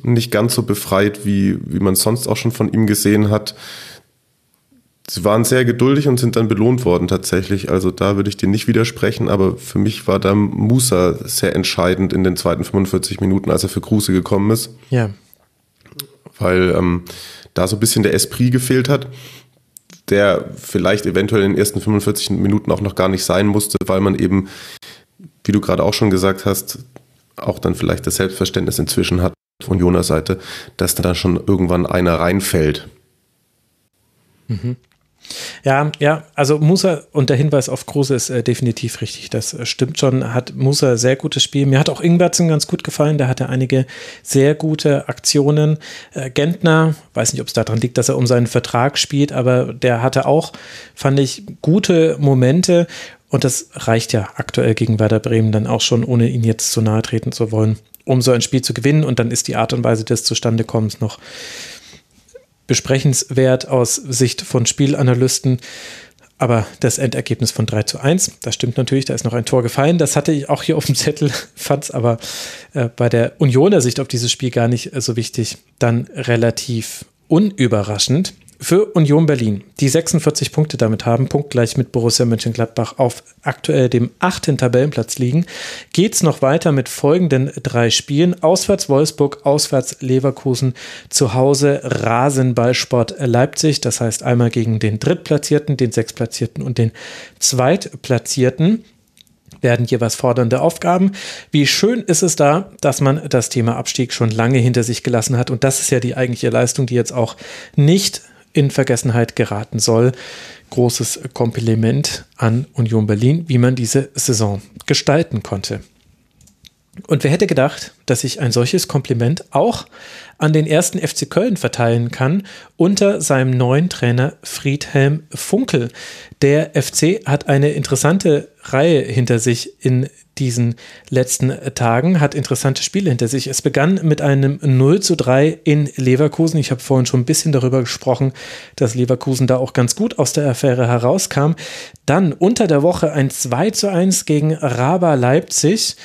nicht ganz so befreit, wie, wie man sonst auch schon von ihm gesehen hat. Sie waren sehr geduldig und sind dann belohnt worden tatsächlich. Also da würde ich dir nicht widersprechen, aber für mich war da Musa sehr entscheidend in den zweiten 45 Minuten, als er für Kruse gekommen ist. Ja. Weil ähm, da so ein bisschen der Esprit gefehlt hat, der vielleicht eventuell in den ersten 45 Minuten auch noch gar nicht sein musste, weil man eben, wie du gerade auch schon gesagt hast, auch dann vielleicht das Selbstverständnis inzwischen hat von Jonas Seite, dass da schon irgendwann einer reinfällt. Mhm. Ja, ja, also Musa und der Hinweis auf Kruse ist äh, definitiv richtig. Das äh, stimmt schon. Hat Musa sehr gutes Spiel. Mir hat auch Ingwertsen ganz gut gefallen. Der hatte einige sehr gute Aktionen. Äh, Gentner, weiß nicht, ob es daran liegt, dass er um seinen Vertrag spielt, aber der hatte auch, fand ich, gute Momente. Und das reicht ja aktuell gegen Werder Bremen dann auch schon, ohne ihn jetzt zu nahe treten zu wollen, um so ein Spiel zu gewinnen. Und dann ist die Art und Weise des Zustandekommens noch besprechenswert aus Sicht von Spielanalysten. Aber das Endergebnis von 3 zu 1, das stimmt natürlich, da ist noch ein Tor gefallen. Das hatte ich auch hier auf dem Zettel, fand es aber äh, bei der Unioner Sicht auf dieses Spiel gar nicht äh, so wichtig. Dann relativ unüberraschend für Union Berlin, die 46 Punkte damit haben, punktgleich mit Borussia Mönchengladbach auf aktuell dem achten Tabellenplatz liegen, geht es noch weiter mit folgenden drei Spielen. Auswärts Wolfsburg, auswärts Leverkusen, zu Hause Rasenballsport Leipzig. Das heißt einmal gegen den Drittplatzierten, den Sechstplatzierten und den Zweitplatzierten werden jeweils fordernde Aufgaben. Wie schön ist es da, dass man das Thema Abstieg schon lange hinter sich gelassen hat. Und das ist ja die eigentliche Leistung, die jetzt auch nicht in Vergessenheit geraten soll. Großes Kompliment an Union Berlin, wie man diese Saison gestalten konnte. Und wer hätte gedacht, dass ich ein solches Kompliment auch an den ersten FC Köln verteilen kann unter seinem neuen Trainer Friedhelm Funkel. Der FC hat eine interessante Reihe hinter sich in diesen letzten Tagen, hat interessante Spiele hinter sich. Es begann mit einem 0 zu 3 in Leverkusen. Ich habe vorhin schon ein bisschen darüber gesprochen, dass Leverkusen da auch ganz gut aus der Affäre herauskam. Dann unter der Woche ein 2 zu 1 gegen Raba Leipzig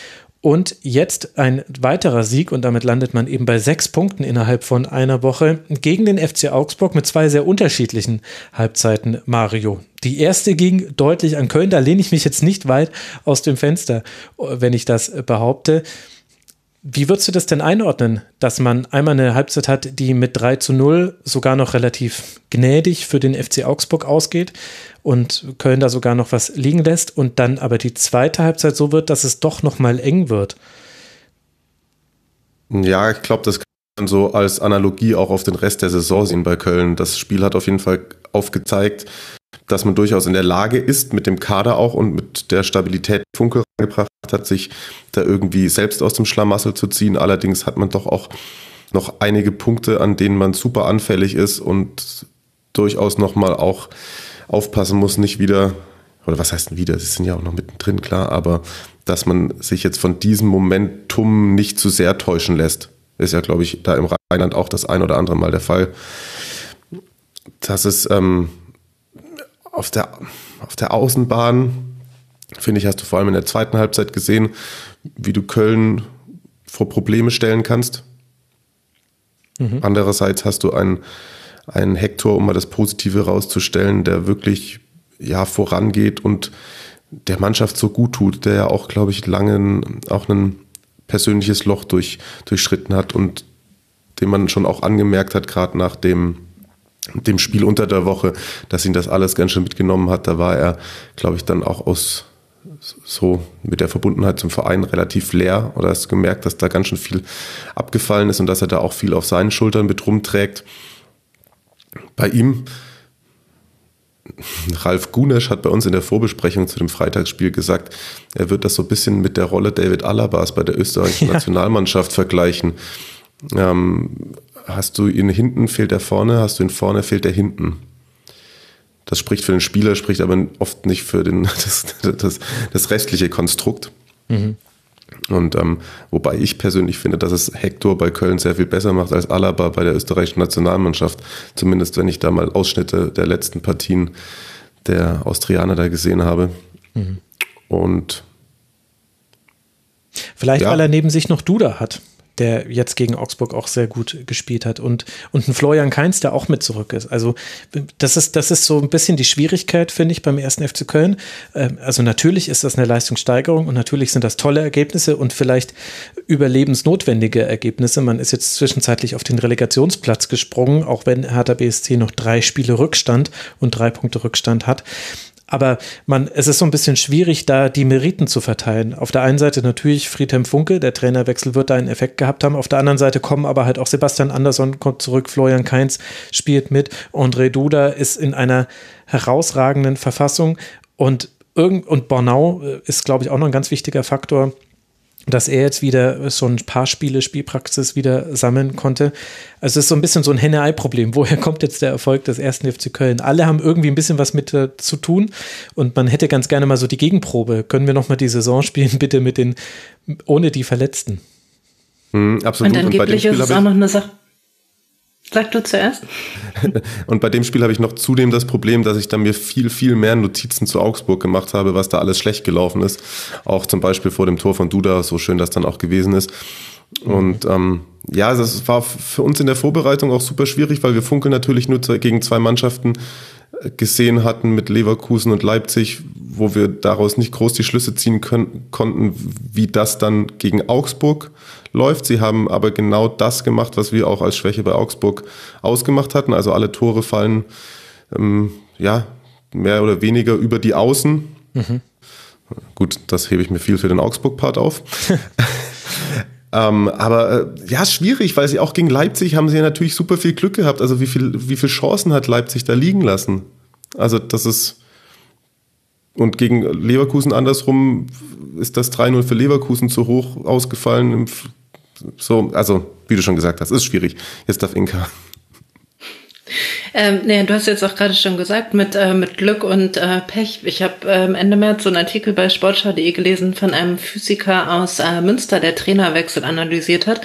und jetzt ein weiterer Sieg und damit landet man eben bei sechs Punkten innerhalb von einer Woche gegen den FC Augsburg mit zwei sehr unterschiedlichen Halbzeiten Mario. Die erste ging deutlich an Köln, da lehne ich mich jetzt nicht weit aus dem Fenster, wenn ich das behaupte. Wie würdest du das denn einordnen, dass man einmal eine Halbzeit hat, die mit 3 zu 0 sogar noch relativ gnädig für den FC Augsburg ausgeht und Köln da sogar noch was liegen lässt und dann aber die zweite Halbzeit so wird, dass es doch noch mal eng wird? Ja, ich glaube, das kann man so als Analogie auch auf den Rest der Saison sehen bei Köln. Das Spiel hat auf jeden Fall aufgezeigt, dass man durchaus in der Lage ist, mit dem Kader auch und mit der Stabilität Funke gebracht hat, sich da irgendwie selbst aus dem Schlamassel zu ziehen. Allerdings hat man doch auch noch einige Punkte, an denen man super anfällig ist und durchaus nochmal auch aufpassen muss, nicht wieder, oder was heißt wieder, sie sind ja auch noch mittendrin, klar, aber dass man sich jetzt von diesem Momentum nicht zu sehr täuschen lässt. Ist ja, glaube ich, da im Rheinland auch das ein oder andere Mal der Fall. Dass es ähm, auf, der, auf der Außenbahn, finde ich, hast du vor allem in der zweiten Halbzeit gesehen, wie du Köln vor Probleme stellen kannst. Mhm. Andererseits hast du einen, einen Hector, um mal das Positive rauszustellen, der wirklich ja, vorangeht und der Mannschaft so gut tut, der ja auch, glaube ich, lange auch ein persönliches Loch durch, durchschritten hat und den man schon auch angemerkt hat, gerade nach dem, dem Spiel unter der Woche, dass ihn das alles ganz schön mitgenommen hat. Da war er, glaube ich, dann auch aus so mit der Verbundenheit zum Verein relativ leer oder hast gemerkt, dass da ganz schön viel abgefallen ist und dass er da auch viel auf seinen Schultern mit rumträgt. Bei ihm Ralf Gunesch hat bei uns in der Vorbesprechung zu dem Freitagsspiel gesagt, er wird das so ein bisschen mit der Rolle David Alabas bei der österreichischen ja. Nationalmannschaft vergleichen. Ähm, hast du ihn hinten, fehlt er vorne, hast du ihn vorne, fehlt er hinten. Das spricht für den Spieler, spricht aber oft nicht für den, das, das, das restliche Konstrukt. Mhm. Und ähm, wobei ich persönlich finde, dass es Hector bei Köln sehr viel besser macht als Alaba bei der österreichischen Nationalmannschaft. Zumindest wenn ich da mal Ausschnitte der letzten Partien der Austrianer da gesehen habe. Mhm. Und Vielleicht, ja. weil er neben sich noch Duda hat der jetzt gegen Augsburg auch sehr gut gespielt hat und, und ein Florian Kainz, der auch mit zurück ist. Also das ist, das ist so ein bisschen die Schwierigkeit, finde ich, beim ersten FC Köln. Ähm, also natürlich ist das eine Leistungssteigerung und natürlich sind das tolle Ergebnisse und vielleicht überlebensnotwendige Ergebnisse. Man ist jetzt zwischenzeitlich auf den Relegationsplatz gesprungen, auch wenn Hertha BSC noch drei Spiele Rückstand und drei Punkte Rückstand hat. Aber man, es ist so ein bisschen schwierig, da die Meriten zu verteilen. Auf der einen Seite natürlich Friedhelm Funke, der Trainerwechsel wird da einen Effekt gehabt haben. Auf der anderen Seite kommen aber halt auch Sebastian Andersson kommt zurück, Florian Kainz spielt mit, André Duda ist in einer herausragenden Verfassung und irgend, und Bornau äh, ist, glaube ich, auch noch ein ganz wichtiger Faktor dass er jetzt wieder so ein paar Spiele Spielpraxis wieder sammeln konnte. Also es ist so ein bisschen so ein Henne-Ei-Problem. Woher kommt jetzt der Erfolg des ersten FC Köln? Alle haben irgendwie ein bisschen was mit äh, zu tun und man hätte ganz gerne mal so die Gegenprobe. Können wir nochmal die Saison spielen, bitte mit den, ohne die Verletzten? Mhm, absolut. Und angeblich und ist es auch noch eine Sache. Sag du zuerst. Und bei dem Spiel habe ich noch zudem das Problem, dass ich dann mir viel, viel mehr Notizen zu Augsburg gemacht habe, was da alles schlecht gelaufen ist. Auch zum Beispiel vor dem Tor von Duda, so schön das dann auch gewesen ist. Und ähm, ja, das war für uns in der Vorbereitung auch super schwierig, weil wir Funke natürlich nur gegen zwei Mannschaften gesehen hatten mit Leverkusen und Leipzig, wo wir daraus nicht groß die Schlüsse ziehen können, konnten, wie das dann gegen Augsburg läuft. Sie haben aber genau das gemacht, was wir auch als Schwäche bei Augsburg ausgemacht hatten. Also alle Tore fallen ähm, ja mehr oder weniger über die Außen. Mhm. Gut, das hebe ich mir viel für den Augsburg-Part auf. ähm, aber äh, ja, schwierig, weil sie auch gegen Leipzig haben sie ja natürlich super viel Glück gehabt. Also wie viel, wie viel Chancen hat Leipzig da liegen lassen? Also das ist und gegen Leverkusen andersrum ist das 3-0 für Leverkusen zu hoch ausgefallen. So, also, wie du schon gesagt hast, ist schwierig. Jetzt darf Inka. Ähm, nee, du hast jetzt auch gerade schon gesagt, mit, äh, mit Glück und äh, Pech. Ich habe ähm, Ende März so einen Artikel bei sportschau.de gelesen von einem Physiker aus äh, Münster, der Trainerwechsel analysiert hat.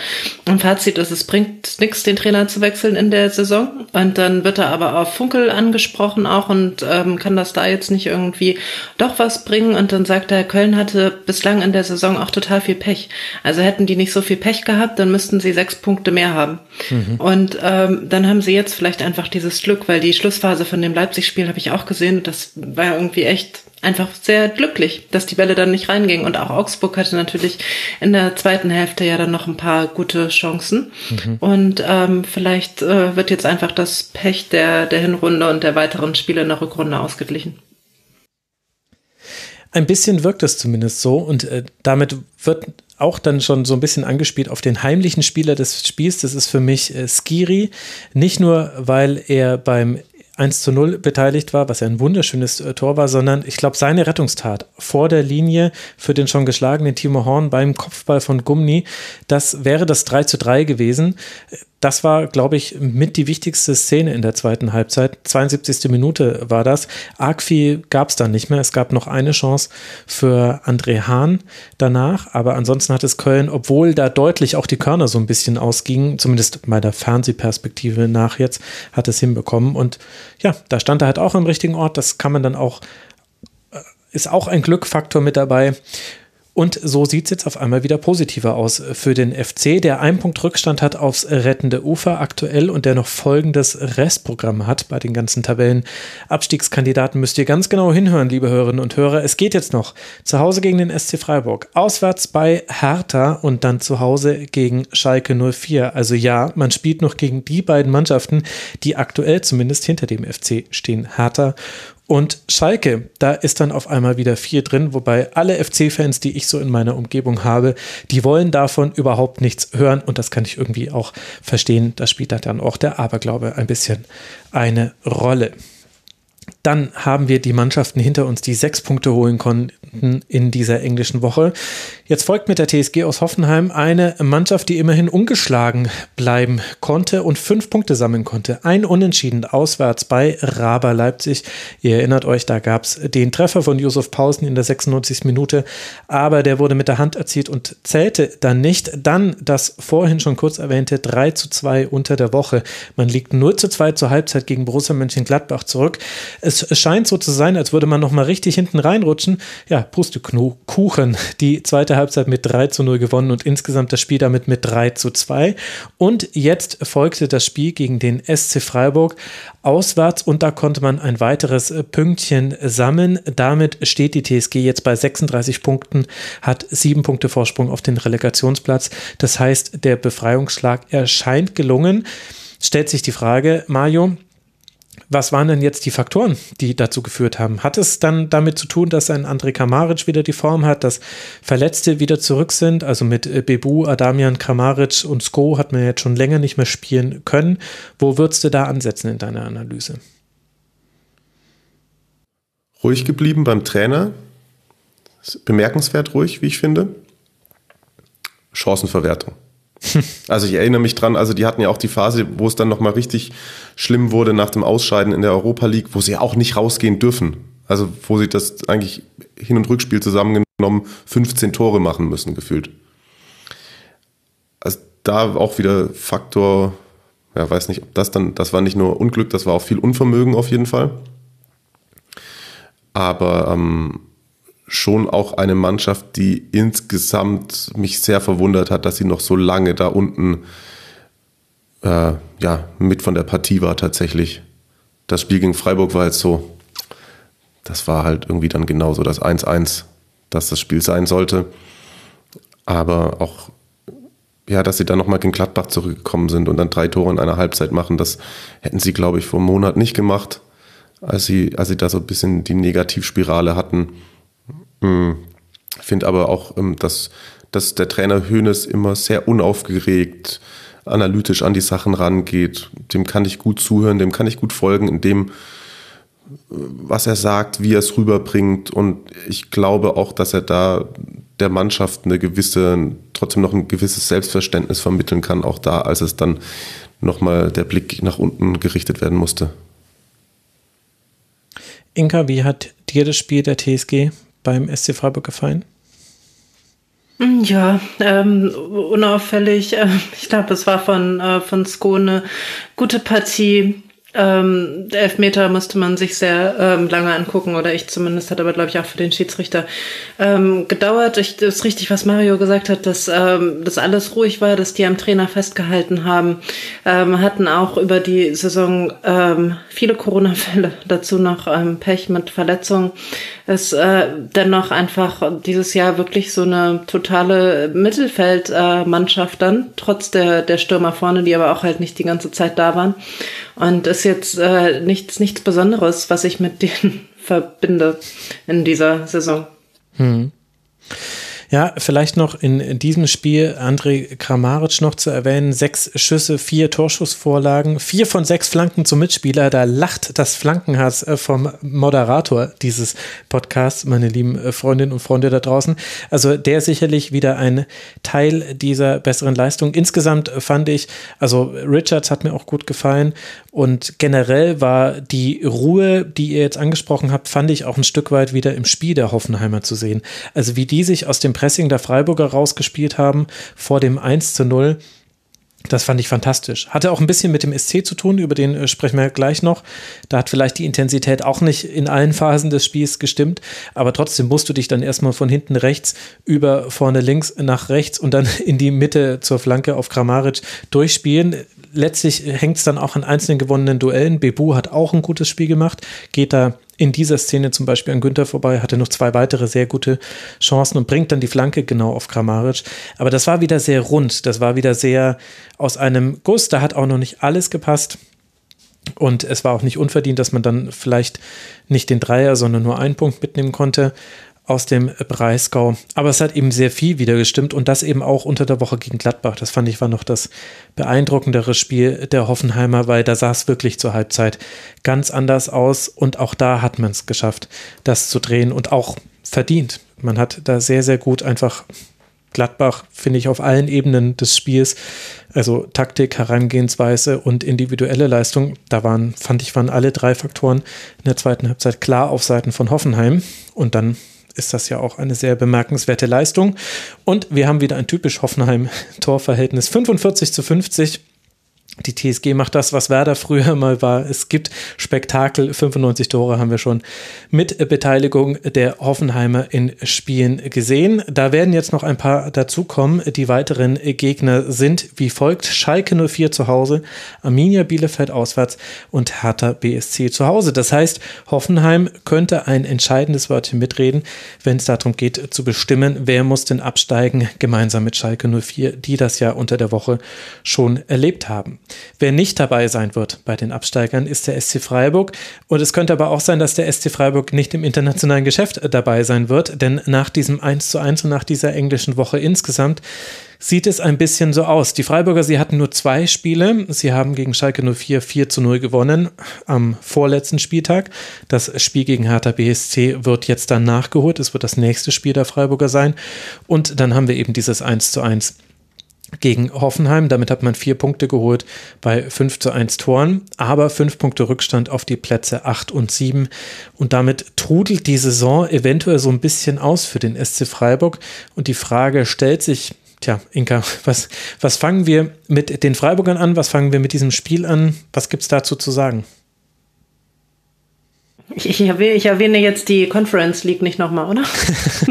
Und Fazit ist, es bringt nichts, den Trainer zu wechseln in der Saison. Und dann wird er aber auf Funkel angesprochen auch und ähm, kann das da jetzt nicht irgendwie doch was bringen. Und dann sagt er, Köln hatte bislang in der Saison auch total viel Pech. Also hätten die nicht so viel Pech gehabt, dann müssten sie sechs Punkte mehr haben. Mhm. Und ähm, dann haben sie jetzt vielleicht einfach dieses Glück, weil die Schlussphase von dem Leipzig-Spiel habe ich auch gesehen und das war irgendwie echt einfach sehr glücklich, dass die Bälle dann nicht reingingen. Und auch Augsburg hatte natürlich in der zweiten Hälfte ja dann noch ein paar gute Chancen. Mhm. Und ähm, vielleicht äh, wird jetzt einfach das Pech der, der Hinrunde und der weiteren Spiele in der Rückrunde ausgeglichen. Ein bisschen wirkt es zumindest so und äh, damit wird auch dann schon so ein bisschen angespielt auf den heimlichen Spieler des Spiels. Das ist für mich äh, Skiri. Nicht nur, weil er beim 1 zu 0 beteiligt war, was ja ein wunderschönes äh, Tor war, sondern ich glaube, seine Rettungstat vor der Linie für den schon geschlagenen Timo Horn beim Kopfball von Gumni, das wäre das 3 zu 3 gewesen das war, glaube ich, mit die wichtigste Szene in der zweiten Halbzeit. 72. Minute war das. Arg viel gab es dann nicht mehr. Es gab noch eine Chance für André Hahn danach, aber ansonsten hat es Köln, obwohl da deutlich auch die Körner so ein bisschen ausgingen, zumindest bei der Fernsehperspektive nach jetzt, hat es hinbekommen. Und ja, da stand er halt auch am richtigen Ort. Das kann man dann auch, äh, ist auch ein Glückfaktor mit dabei. Und so sieht es jetzt auf einmal wieder positiver aus für den FC, der einen Punkt Rückstand hat aufs rettende Ufer aktuell und der noch folgendes Restprogramm hat bei den ganzen Tabellen. Abstiegskandidaten müsst ihr ganz genau hinhören, liebe Hörerinnen und Hörer. Es geht jetzt noch zu Hause gegen den SC Freiburg, auswärts bei Hertha und dann zu Hause gegen Schalke 04. Also ja, man spielt noch gegen die beiden Mannschaften, die aktuell zumindest hinter dem FC stehen. Hertha und Schalke, da ist dann auf einmal wieder vier drin, wobei alle FC-Fans, die ich so in meiner Umgebung habe, die wollen davon überhaupt nichts hören und das kann ich irgendwie auch verstehen. Da spielt da dann auch der Aberglaube ein bisschen eine Rolle. Dann haben wir die Mannschaften hinter uns, die sechs Punkte holen konnten in dieser englischen Woche. Jetzt folgt mit der TSG aus Hoffenheim eine Mannschaft, die immerhin ungeschlagen bleiben konnte und fünf Punkte sammeln konnte. Ein Unentschieden auswärts bei Raber Leipzig. Ihr erinnert euch, da gab es den Treffer von Josef Pausen in der 96. Minute, aber der wurde mit der Hand erzielt und zählte dann nicht. Dann das vorhin schon kurz erwähnte 3 zu 2 unter der Woche. Man liegt 0 zu 2 zur Halbzeit gegen Borussia Mönchengladbach zurück. Scheint so zu sein, als würde man noch mal richtig hinten reinrutschen. Ja, Pustekuchen. Die zweite Halbzeit mit 3 zu 0 gewonnen und insgesamt das Spiel damit mit 3 zu 2. Und jetzt folgte das Spiel gegen den SC Freiburg auswärts und da konnte man ein weiteres Pünktchen sammeln. Damit steht die TSG jetzt bei 36 Punkten, hat sieben Punkte Vorsprung auf den Relegationsplatz. Das heißt, der Befreiungsschlag erscheint gelungen. Stellt sich die Frage, Mario, was waren denn jetzt die Faktoren, die dazu geführt haben? Hat es dann damit zu tun, dass ein André Kamaric wieder die Form hat, dass Verletzte wieder zurück sind? Also mit äh, Bebu, Adamian, Kamaric und Sko hat man jetzt schon länger nicht mehr spielen können. Wo würdest du da ansetzen in deiner Analyse? Ruhig geblieben beim Trainer. Bemerkenswert ruhig, wie ich finde. Chancenverwertung. Also ich erinnere mich dran, also die hatten ja auch die Phase, wo es dann nochmal richtig schlimm wurde nach dem Ausscheiden in der Europa League, wo sie auch nicht rausgehen dürfen. Also wo sie das eigentlich Hin- und Rückspiel zusammengenommen 15 Tore machen müssen, gefühlt. Also da auch wieder Faktor, ja, weiß nicht, ob das dann, das war nicht nur Unglück, das war auch viel Unvermögen auf jeden Fall. Aber ähm, schon auch eine Mannschaft, die insgesamt mich sehr verwundert hat, dass sie noch so lange da unten äh, ja, mit von der Partie war tatsächlich. Das Spiel gegen Freiburg war jetzt so, das war halt irgendwie dann genauso das 1-1, dass das Spiel sein sollte. Aber auch, ja, dass sie dann nochmal gegen Gladbach zurückgekommen sind und dann drei Tore in einer Halbzeit machen, das hätten sie, glaube ich, vor einem Monat nicht gemacht, als sie, als sie da so ein bisschen die Negativspirale hatten. Hm. finde aber auch, ähm, dass, dass der Trainer Hönes immer sehr unaufgeregt, analytisch an die Sachen rangeht. Dem kann ich gut zuhören, dem kann ich gut folgen, in dem, was er sagt, wie er es rüberbringt. Und ich glaube auch, dass er da der Mannschaft eine gewisse, trotzdem noch ein gewisses Selbstverständnis vermitteln kann, auch da, als es dann nochmal der Blick nach unten gerichtet werden musste. Inka, wie hat dir das Spiel der TSG beim SC Freiburg gefallen? Ja, ähm, unauffällig. Äh, ich glaube, es war von, äh, von Sko eine gute Partie. Ähm, Elfmeter musste man sich sehr ähm, lange angucken, oder ich zumindest, hat aber, glaube ich, auch für den Schiedsrichter ähm, gedauert. Ich, das ist richtig, was Mario gesagt hat, dass ähm, das alles ruhig war, dass die am Trainer festgehalten haben, ähm, hatten auch über die Saison ähm, viele Corona-Fälle, dazu noch ähm, Pech mit Verletzungen. Es äh, dennoch einfach dieses Jahr wirklich so eine totale Mittelfeldmannschaft äh, dann, trotz der, der Stürmer vorne, die aber auch halt nicht die ganze Zeit da waren. Und ist jetzt äh, nichts, nichts Besonderes, was ich mit denen verbinde in dieser Saison. Hm. Ja, vielleicht noch in, diesem Spiel André Kramaric noch zu erwähnen. Sechs Schüsse, vier Torschussvorlagen, vier von sechs Flanken zum Mitspieler. Da lacht das Flankenherz äh, vom Moderator dieses Podcasts, meine lieben äh, Freundinnen und Freunde da draußen. Also der sicherlich wieder ein Teil dieser besseren Leistung. Insgesamt fand ich, also Richards hat mir auch gut gefallen und generell war die Ruhe, die ihr jetzt angesprochen habt, fand ich auch ein Stück weit wieder im Spiel der Hoffenheimer zu sehen. Also wie die sich aus dem Pressing der Freiburger rausgespielt haben vor dem 1 zu 0. Das fand ich fantastisch. Hatte auch ein bisschen mit dem SC zu tun, über den äh, sprechen wir gleich noch. Da hat vielleicht die Intensität auch nicht in allen Phasen des Spiels gestimmt, aber trotzdem musst du dich dann erstmal von hinten rechts über vorne links nach rechts und dann in die Mitte zur Flanke auf Kramaric durchspielen letztlich hängt es dann auch an einzelnen gewonnenen Duellen. Bebu hat auch ein gutes Spiel gemacht, geht da in dieser Szene zum Beispiel an Günther vorbei, hatte noch zwei weitere sehr gute Chancen und bringt dann die Flanke genau auf Kramaric. Aber das war wieder sehr rund, das war wieder sehr aus einem Guss, da hat auch noch nicht alles gepasst. Und es war auch nicht unverdient, dass man dann vielleicht nicht den Dreier, sondern nur einen Punkt mitnehmen konnte aus dem Breisgau. Aber es hat eben sehr viel wieder gestimmt und das eben auch unter der Woche gegen Gladbach. Das fand ich war noch das beeindruckendere Spiel der Hoffenheimer, weil da sah es wirklich zur Halbzeit ganz anders aus und auch da hat man es geschafft, das zu drehen und auch verdient. Man hat da sehr, sehr gut einfach Gladbach, finde ich, auf allen Ebenen des Spiels, also Taktik, Herangehensweise und individuelle Leistung, da waren, fand ich, waren alle drei Faktoren in der zweiten Halbzeit klar auf Seiten von Hoffenheim und dann ist das ja auch eine sehr bemerkenswerte Leistung. Und wir haben wieder ein typisch Hoffenheim-Torverhältnis 45 zu 50. Die TSG macht das, was Werder früher mal war. Es gibt Spektakel. 95 Tore haben wir schon mit Beteiligung der Hoffenheimer in Spielen gesehen. Da werden jetzt noch ein paar dazukommen. Die weiteren Gegner sind wie folgt. Schalke 04 zu Hause, Arminia Bielefeld auswärts und Hertha BSC zu Hause. Das heißt, Hoffenheim könnte ein entscheidendes Wörtchen mitreden, wenn es darum geht zu bestimmen, wer muss denn absteigen, gemeinsam mit Schalke 04, die das ja unter der Woche schon erlebt haben. Wer nicht dabei sein wird bei den Absteigern, ist der SC Freiburg. Und es könnte aber auch sein, dass der SC Freiburg nicht im internationalen Geschäft dabei sein wird, denn nach diesem 1 zu 1 und nach dieser englischen Woche insgesamt sieht es ein bisschen so aus. Die Freiburger, sie hatten nur zwei Spiele. Sie haben gegen Schalke 04 4 zu 0 gewonnen am vorletzten Spieltag. Das Spiel gegen Hertha BSC wird jetzt dann nachgeholt. Es wird das nächste Spiel der Freiburger sein. Und dann haben wir eben dieses 1 zu 1 gegen Hoffenheim. Damit hat man vier Punkte geholt bei 5 zu 1 Toren, aber fünf Punkte Rückstand auf die Plätze 8 und 7. Und damit trudelt die Saison eventuell so ein bisschen aus für den SC Freiburg. Und die Frage stellt sich, tja, Inka, was, was fangen wir mit den Freiburgern an? Was fangen wir mit diesem Spiel an? Was gibt es dazu zu sagen? Ich, ich, erwähne, jetzt die Conference League nicht nochmal, oder?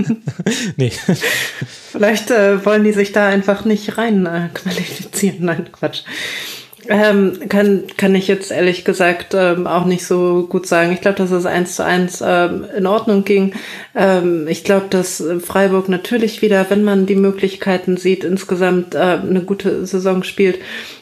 nee. Vielleicht äh, wollen die sich da einfach nicht rein äh, qualifizieren. Nein, Quatsch. Ähm, kann, kann ich jetzt ehrlich gesagt ähm, auch nicht so gut sagen. Ich glaube, dass es eins zu eins ähm, in Ordnung ging. Ähm, ich glaube, dass Freiburg natürlich wieder, wenn man die Möglichkeiten sieht, insgesamt äh, eine gute Saison spielt.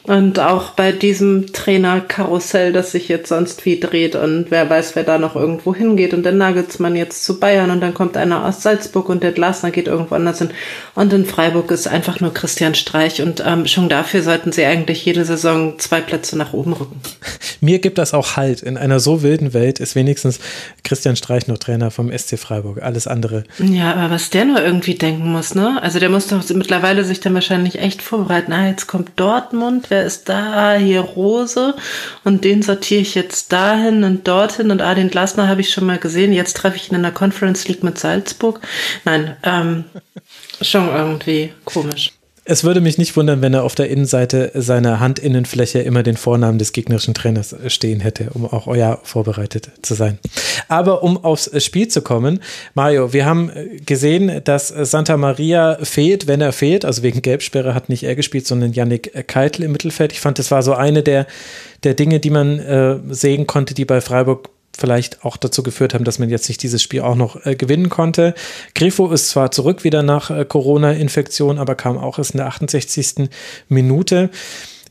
Und auch bei diesem Trainerkarussell, das sich jetzt sonst wie dreht und wer weiß, wer da noch irgendwo hingeht. Und dann Nagelsmann jetzt zu Bayern und dann kommt einer aus Salzburg und der Glasner geht irgendwo anders hin. Und in Freiburg ist einfach nur Christian Streich und ähm, schon dafür sollten sie eigentlich jede Saison zwei Plätze nach oben rücken. Mir gibt das auch Halt. In einer so wilden Welt ist wenigstens Christian Streich noch Trainer vom SC Freiburg. Alles andere. Ja, aber was der nur irgendwie denken muss, ne? Also der muss doch mittlerweile sich dann wahrscheinlich echt vorbereiten. Ah, jetzt kommt Dortmund, wer ist da? Hier Rose. Und den sortiere ich jetzt dahin und dorthin. Und ah, den Glasner habe ich schon mal gesehen. Jetzt treffe ich ihn in der Conference League mit Salzburg. Nein, ähm, schon irgendwie komisch. Es würde mich nicht wundern, wenn er auf der Innenseite seiner Handinnenfläche immer den Vornamen des gegnerischen Trainers stehen hätte, um auch euer vorbereitet zu sein. Aber um aufs Spiel zu kommen, Mario, wir haben gesehen, dass Santa Maria fehlt, wenn er fehlt. Also wegen Gelbsperre hat nicht er gespielt, sondern Yannick Keitel im Mittelfeld. Ich fand, das war so eine der, der Dinge, die man äh, sehen konnte, die bei Freiburg vielleicht auch dazu geführt haben, dass man jetzt nicht dieses Spiel auch noch äh, gewinnen konnte. Grifo ist zwar zurück wieder nach äh, Corona-Infektion, aber kam auch erst in der 68. Minute.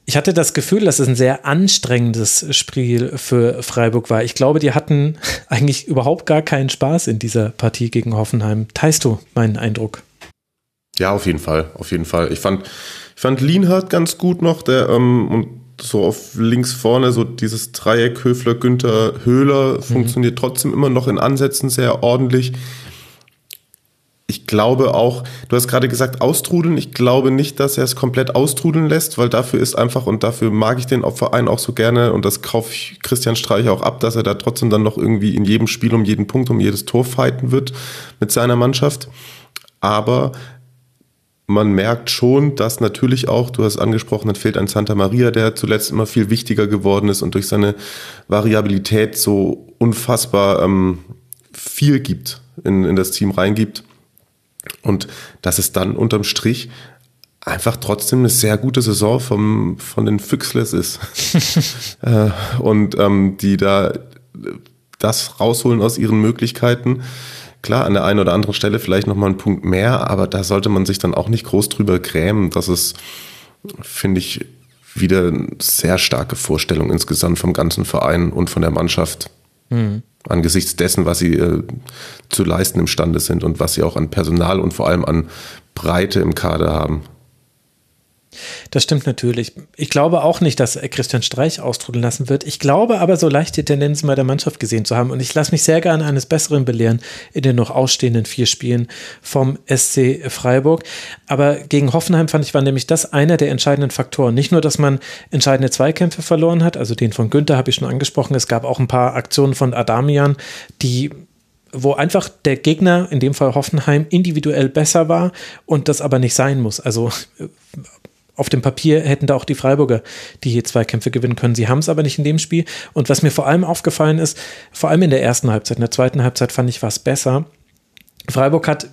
Ich hatte das Gefühl, dass es ein sehr anstrengendes Spiel für Freiburg war. Ich glaube, die hatten eigentlich überhaupt gar keinen Spaß in dieser Partie gegen Hoffenheim. Teilst du meinen Eindruck? Ja, auf jeden Fall, auf jeden Fall. Ich fand, ich fand Lienhardt ganz gut noch, der ähm, und so auf links vorne, so dieses Dreieck Höfler, Günther, Höhler mhm. funktioniert trotzdem immer noch in Ansätzen sehr ordentlich. Ich glaube auch, du hast gerade gesagt, austrudeln. Ich glaube nicht, dass er es komplett austrudeln lässt, weil dafür ist einfach, und dafür mag ich den Verein auch so gerne, und das kaufe ich Christian Streich auch ab, dass er da trotzdem dann noch irgendwie in jedem Spiel um jeden Punkt, um jedes Tor fighten wird mit seiner Mannschaft. Aber man merkt schon, dass natürlich auch, du hast angesprochen, dann fehlt ein Santa Maria, der zuletzt immer viel wichtiger geworden ist und durch seine Variabilität so unfassbar ähm, viel gibt, in, in das Team reingibt. Und dass es dann unterm Strich einfach trotzdem eine sehr gute Saison vom, von den Füchsles ist. äh, und ähm, die da das rausholen aus ihren Möglichkeiten. Klar, an der einen oder anderen Stelle vielleicht nochmal einen Punkt mehr, aber da sollte man sich dann auch nicht groß drüber grämen. Das ist, finde ich, wieder eine sehr starke Vorstellung insgesamt vom ganzen Verein und von der Mannschaft. Mhm angesichts dessen, was sie äh, zu leisten imstande sind und was sie auch an Personal und vor allem an Breite im Kader haben. Das stimmt natürlich. Ich glaube auch nicht, dass Christian Streich austrudeln lassen wird. Ich glaube aber, so leichte Tendenzen bei der Mannschaft gesehen zu haben. Und ich lasse mich sehr gerne eines Besseren belehren in den noch ausstehenden vier Spielen vom SC Freiburg. Aber gegen Hoffenheim fand ich, war nämlich das einer der entscheidenden Faktoren. Nicht nur, dass man entscheidende Zweikämpfe verloren hat, also den von Günther habe ich schon angesprochen. Es gab auch ein paar Aktionen von Adamian, die wo einfach der Gegner, in dem Fall Hoffenheim, individuell besser war und das aber nicht sein muss. Also auf dem Papier hätten da auch die Freiburger die Zweikämpfe gewinnen können. Sie haben es aber nicht in dem Spiel. Und was mir vor allem aufgefallen ist, vor allem in der ersten Halbzeit, in der zweiten Halbzeit fand ich was besser. Freiburg hat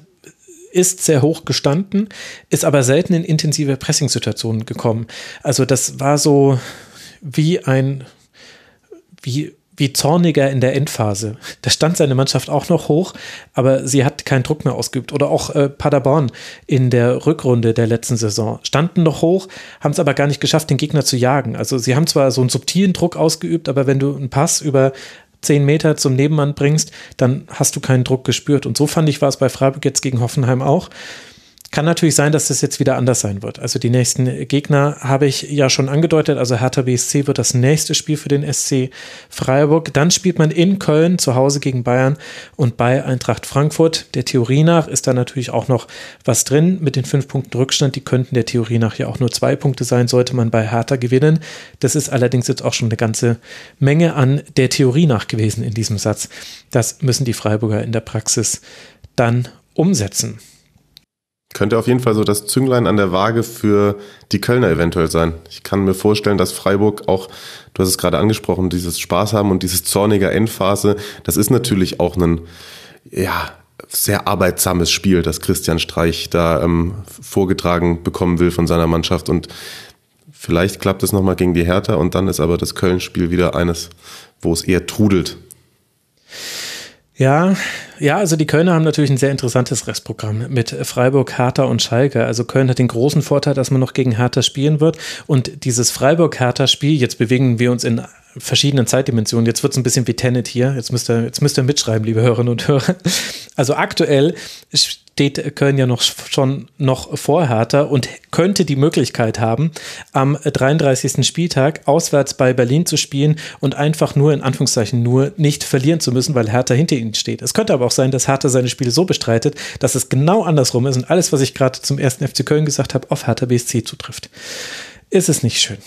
ist sehr hoch gestanden, ist aber selten in intensive Pressing-Situationen gekommen. Also das war so wie ein, wie wie zorniger in der Endphase. Da stand seine Mannschaft auch noch hoch, aber sie hat keinen Druck mehr ausgeübt. Oder auch äh, Paderborn in der Rückrunde der letzten Saison standen noch hoch, haben es aber gar nicht geschafft, den Gegner zu jagen. Also sie haben zwar so einen subtilen Druck ausgeübt, aber wenn du einen Pass über zehn Meter zum Nebenmann bringst, dann hast du keinen Druck gespürt. Und so fand ich war es bei Freiburg jetzt gegen Hoffenheim auch. Kann natürlich sein, dass das jetzt wieder anders sein wird. Also die nächsten Gegner habe ich ja schon angedeutet. Also Hertha BSC wird das nächste Spiel für den SC Freiburg. Dann spielt man in Köln zu Hause gegen Bayern und bei Eintracht Frankfurt. Der Theorie nach ist da natürlich auch noch was drin mit den fünf Punkten Rückstand. Die könnten der Theorie nach ja auch nur zwei Punkte sein, sollte man bei Hertha gewinnen. Das ist allerdings jetzt auch schon eine ganze Menge an der Theorie nach gewesen in diesem Satz. Das müssen die Freiburger in der Praxis dann umsetzen. Könnte auf jeden Fall so das Zünglein an der Waage für die Kölner eventuell sein. Ich kann mir vorstellen, dass Freiburg auch, du hast es gerade angesprochen, dieses Spaß haben und dieses zornige Endphase, das ist natürlich auch ein, ja, sehr arbeitsames Spiel, das Christian Streich da ähm, vorgetragen bekommen will von seiner Mannschaft und vielleicht klappt es nochmal gegen die Hertha und dann ist aber das Köln-Spiel wieder eines, wo es eher trudelt. Ja, ja, also die Kölner haben natürlich ein sehr interessantes Restprogramm mit Freiburg, Hertha und Schalke. Also Köln hat den großen Vorteil, dass man noch gegen Hertha spielen wird. Und dieses Freiburg-Hertha-Spiel, jetzt bewegen wir uns in verschiedenen Zeitdimensionen. Jetzt wird es ein bisschen wie Tenet hier. Jetzt müsst ihr, jetzt müsst ihr mitschreiben, liebe Hörerinnen und Hörer. Also aktuell steht Köln ja noch schon noch vor Hertha und könnte die Möglichkeit haben, am 33. Spieltag auswärts bei Berlin zu spielen und einfach nur in Anführungszeichen nur nicht verlieren zu müssen, weil Hertha hinter ihnen steht. Es könnte aber auch sein, dass Hertha seine Spiele so bestreitet, dass es genau andersrum ist und alles, was ich gerade zum ersten FC Köln gesagt habe, auf Hertha BSC zutrifft. Ist es nicht schön.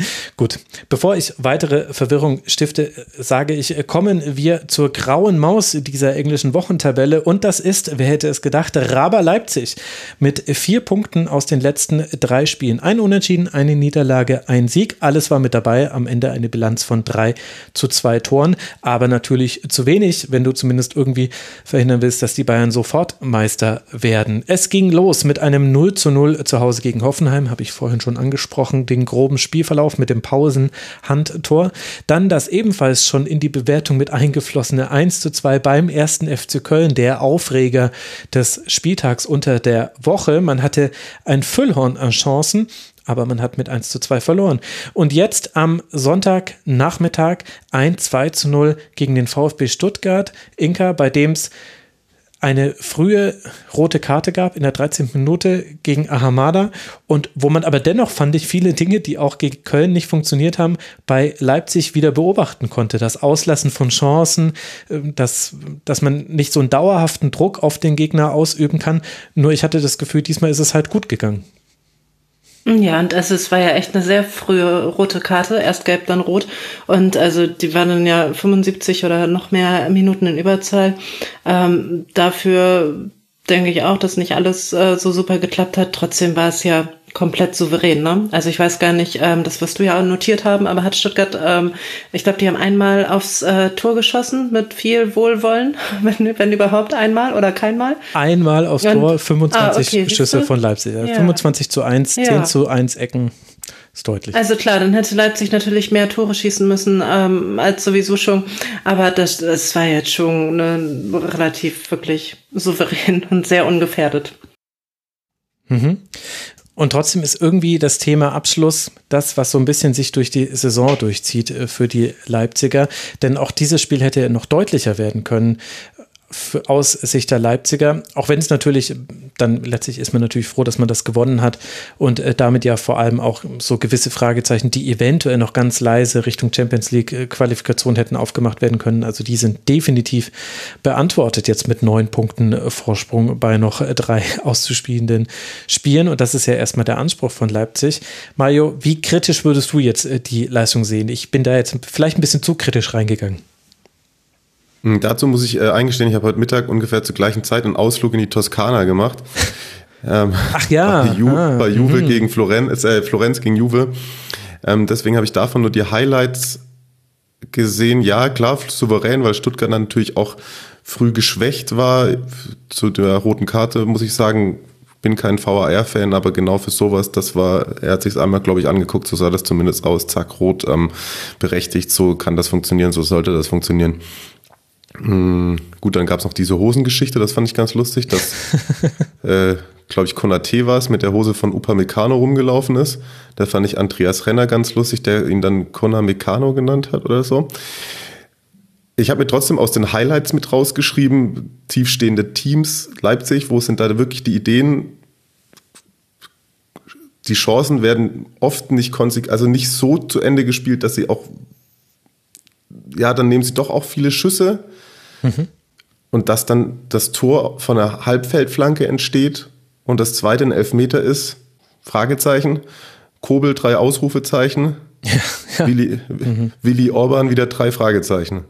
Gut, bevor ich weitere Verwirrung stifte, sage ich, kommen wir zur grauen Maus dieser englischen Wochentabelle und das ist, wer hätte es gedacht, Raber Leipzig mit vier Punkten aus den letzten drei Spielen. Ein Unentschieden, eine Niederlage, ein Sieg, alles war mit dabei, am Ende eine Bilanz von drei zu zwei Toren, aber natürlich zu wenig, wenn du zumindest irgendwie verhindern willst, dass die Bayern sofort Meister werden. Es ging los mit einem 0 zu 0 zu Hause gegen Hoffenheim, habe ich vorhin schon angesprochen, den groben Spielverlauf Verlauf mit dem Pausenhandtor. Dann das ebenfalls schon in die Bewertung mit eingeflossene 1 zu 2 beim ersten FC Köln, der Aufreger des Spieltags unter der Woche. Man hatte ein Füllhorn an Chancen, aber man hat mit 1 zu 2 verloren. Und jetzt am Sonntagnachmittag ein 2 zu 0 gegen den VfB Stuttgart. Inka, bei dem es eine frühe rote Karte gab in der 13. Minute gegen Ahamada und wo man aber dennoch fand ich viele Dinge, die auch gegen Köln nicht funktioniert haben, bei Leipzig wieder beobachten konnte. Das Auslassen von Chancen, ähm, dass, dass man nicht so einen dauerhaften Druck auf den Gegner ausüben kann. Nur ich hatte das Gefühl, diesmal ist es halt gut gegangen. Ja, und also es war ja echt eine sehr frühe rote Karte, erst gelb, dann rot. Und also die waren dann ja 75 oder noch mehr Minuten in Überzahl. Ähm, dafür denke ich auch, dass nicht alles äh, so super geklappt hat. Trotzdem war es ja komplett souverän. Ne? Also ich weiß gar nicht, ähm, das wirst du ja auch notiert haben, aber hat Stuttgart, ähm, ich glaube, die haben einmal aufs äh, Tor geschossen mit viel Wohlwollen, wenn, wenn überhaupt einmal oder keinmal. Einmal aufs Und, Tor, 25 ah, okay, Schüsse von Leipzig. Ja. 25 zu 1, ja. 10 zu 1 Ecken. Ist deutlich. Also klar, dann hätte Leipzig natürlich mehr Tore schießen müssen ähm, als sowieso schon. Aber das, das war jetzt schon ne, relativ wirklich souverän und sehr ungefährdet. Mhm. Und trotzdem ist irgendwie das Thema Abschluss das, was so ein bisschen sich durch die Saison durchzieht äh, für die Leipziger. Denn auch dieses Spiel hätte noch deutlicher werden können aus Sicht der Leipziger, auch wenn es natürlich, dann letztlich ist man natürlich froh, dass man das gewonnen hat und äh, damit ja vor allem auch so gewisse Fragezeichen, die eventuell noch ganz leise Richtung Champions League äh, Qualifikation hätten aufgemacht werden können. Also die sind definitiv beantwortet jetzt mit neun Punkten äh, Vorsprung bei noch drei auszuspielenden Spielen und das ist ja erstmal der Anspruch von Leipzig. Mario, wie kritisch würdest du jetzt die Leistung sehen? Ich bin da jetzt vielleicht ein bisschen zu kritisch reingegangen. Hm, dazu muss ich äh, eingestehen, ich habe heute Mittag ungefähr zur gleichen Zeit einen Ausflug in die Toskana gemacht. Ähm, Ach ja. Bei, Ju ah, bei Juve mh. gegen Florenz, äh, Florenz gegen Juve. Ähm, deswegen habe ich davon nur die Highlights gesehen. Ja, klar, souverän, weil Stuttgart natürlich auch früh geschwächt war. Zu der roten Karte muss ich sagen, bin kein VAR-Fan, aber genau für sowas, das war, er hat sich einmal, glaube ich, angeguckt, so sah das zumindest aus, zack, rot, ähm, berechtigt, so kann das funktionieren, so sollte das funktionieren. Hm, gut, dann gab es noch diese Hosengeschichte, das fand ich ganz lustig, dass, äh, glaube ich, Konate war es, mit der Hose von Upamecano rumgelaufen ist. Da fand ich Andreas Renner ganz lustig, der ihn dann Konamecano genannt hat oder so. Ich habe mir trotzdem aus den Highlights mit rausgeschrieben, tiefstehende Teams, Leipzig, wo sind da wirklich die Ideen? Die Chancen werden oft nicht konsequent, also nicht so zu Ende gespielt, dass sie auch, ja, dann nehmen sie doch auch viele Schüsse Mhm. Und dass dann das Tor von der Halbfeldflanke entsteht und das zweite ein Elfmeter ist, Fragezeichen. Kobel drei Ausrufezeichen. Ja, ja. Willi, mhm. Willi Orban wieder drei Fragezeichen.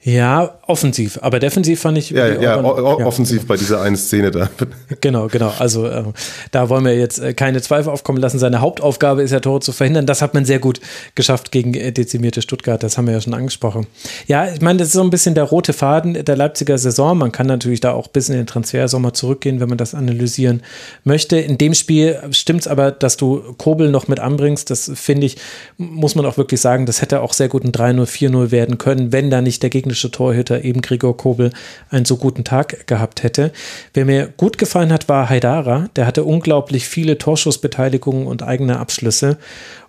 Ja, offensiv, aber defensiv fand ich. Ja, ja, offensiv ja. bei dieser einen Szene da. Genau, genau. Also äh, da wollen wir jetzt äh, keine Zweifel aufkommen lassen. Seine Hauptaufgabe ist ja, Tore zu verhindern. Das hat man sehr gut geschafft gegen äh, dezimierte Stuttgart. Das haben wir ja schon angesprochen. Ja, ich meine, das ist so ein bisschen der rote Faden der Leipziger Saison. Man kann natürlich da auch bis in den Transfersommer zurückgehen, wenn man das analysieren möchte. In dem Spiel stimmt es aber, dass du Kobel noch mit anbringst. Das finde ich, muss man auch wirklich sagen, das hätte auch sehr gut ein 3-0, 4-0 werden können, wenn da nicht der Gegner gegnerische Torhüter, eben Gregor Kobel, einen so guten Tag gehabt hätte. Wer mir gut gefallen hat, war Haidara. Der hatte unglaublich viele Torschussbeteiligungen und eigene Abschlüsse.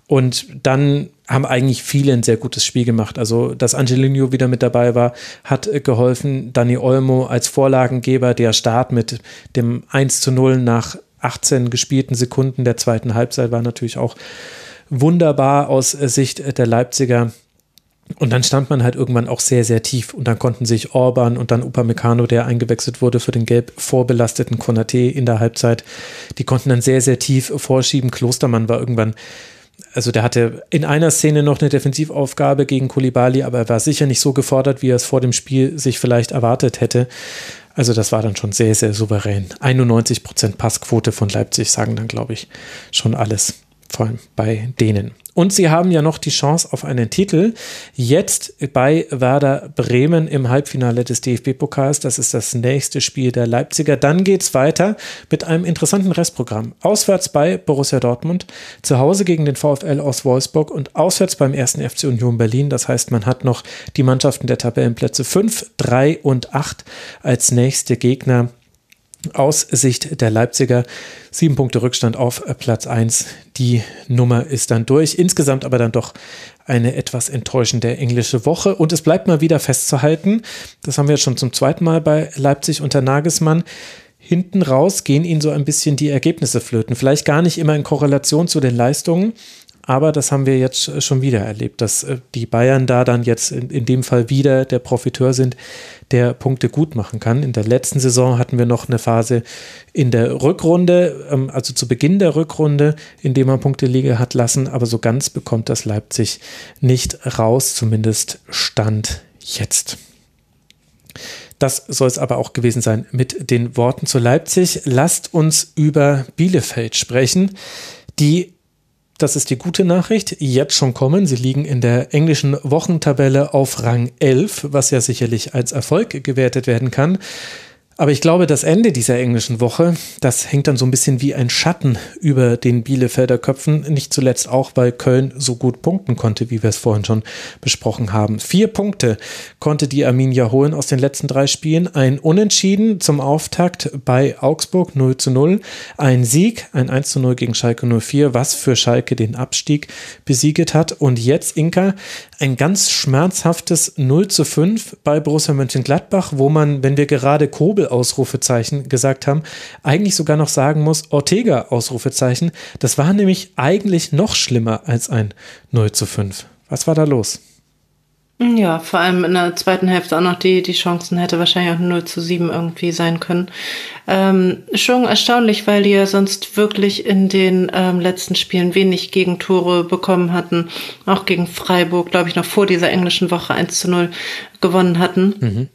Und dann haben eigentlich viele ein sehr gutes Spiel gemacht. Also, dass Angelino wieder mit dabei war, hat geholfen. Dani Olmo als Vorlagengeber, der Start mit dem 1 zu 0 nach 18 gespielten Sekunden der zweiten Halbzeit war natürlich auch wunderbar aus Sicht der Leipziger. Und dann stand man halt irgendwann auch sehr, sehr tief. Und dann konnten sich Orban und dann Upamecano, der eingewechselt wurde für den gelb vorbelasteten Konate in der Halbzeit, die konnten dann sehr, sehr tief vorschieben. Klostermann war irgendwann, also der hatte in einer Szene noch eine Defensivaufgabe gegen Kulibali, aber er war sicher nicht so gefordert, wie er es vor dem Spiel sich vielleicht erwartet hätte. Also das war dann schon sehr, sehr souverän. 91 Prozent Passquote von Leipzig sagen dann, glaube ich, schon alles. Vor allem bei denen. Und sie haben ja noch die Chance auf einen Titel. Jetzt bei Werder Bremen im Halbfinale des DFB-Pokals. Das ist das nächste Spiel der Leipziger. Dann geht es weiter mit einem interessanten Restprogramm. Auswärts bei Borussia Dortmund, zu Hause gegen den VfL aus Wolfsburg und auswärts beim ersten FC Union Berlin. Das heißt, man hat noch die Mannschaften der Tabellenplätze 5, 3 und 8 als nächste Gegner aus Sicht der Leipziger. Sieben Punkte Rückstand auf Platz 1. Die Nummer ist dann durch. Insgesamt aber dann doch eine etwas enttäuschende englische Woche. Und es bleibt mal wieder festzuhalten, das haben wir schon zum zweiten Mal bei Leipzig unter Nagelsmann. Hinten raus gehen ihnen so ein bisschen die Ergebnisse flöten. Vielleicht gar nicht immer in Korrelation zu den Leistungen, aber das haben wir jetzt schon wieder erlebt, dass äh, die Bayern da dann jetzt in, in, dem Fall wieder der Profiteur sind, der Punkte gut machen kann. In der letzten Saison hatten wir noch eine Phase in der Rückrunde, ähm, also zu Beginn der Rückrunde, in dem man Punkte liegen hat lassen, aber so ganz bekommt das Leipzig nicht raus, zumindest Stand jetzt. Das soll es aber auch gewesen sein mit den Worten zu Leipzig. Lasst uns über Bielefeld sprechen, die das ist die gute Nachricht. Jetzt schon kommen. Sie liegen in der englischen Wochentabelle auf Rang 11, was ja sicherlich als Erfolg gewertet werden kann. Aber ich glaube, das Ende dieser englischen Woche, das hängt dann so ein bisschen wie ein Schatten über den Bielefelder Köpfen. Nicht zuletzt auch, weil Köln so gut punkten konnte, wie wir es vorhin schon besprochen haben. Vier Punkte konnte die Arminia holen aus den letzten drei Spielen. Ein Unentschieden zum Auftakt bei Augsburg 0 zu 0. Ein Sieg, ein 1 zu 0 gegen Schalke 04, was für Schalke den Abstieg besieget hat. Und jetzt, Inka, ein ganz schmerzhaftes 0 zu 5 bei Borussia Mönchengladbach, wo man, wenn wir gerade Kobel Ausrufezeichen gesagt haben, eigentlich sogar noch sagen muss, Ortega Ausrufezeichen. Das war nämlich eigentlich noch schlimmer als ein 0 zu 5. Was war da los? Ja, vor allem in der zweiten Hälfte auch noch die, die Chancen hätte wahrscheinlich auch 0 zu 7 irgendwie sein können. Ähm, schon erstaunlich, weil die ja sonst wirklich in den ähm, letzten Spielen wenig Gegentore bekommen hatten. Auch gegen Freiburg, glaube ich, noch vor dieser englischen Woche 1 zu 0 gewonnen hatten. Mhm.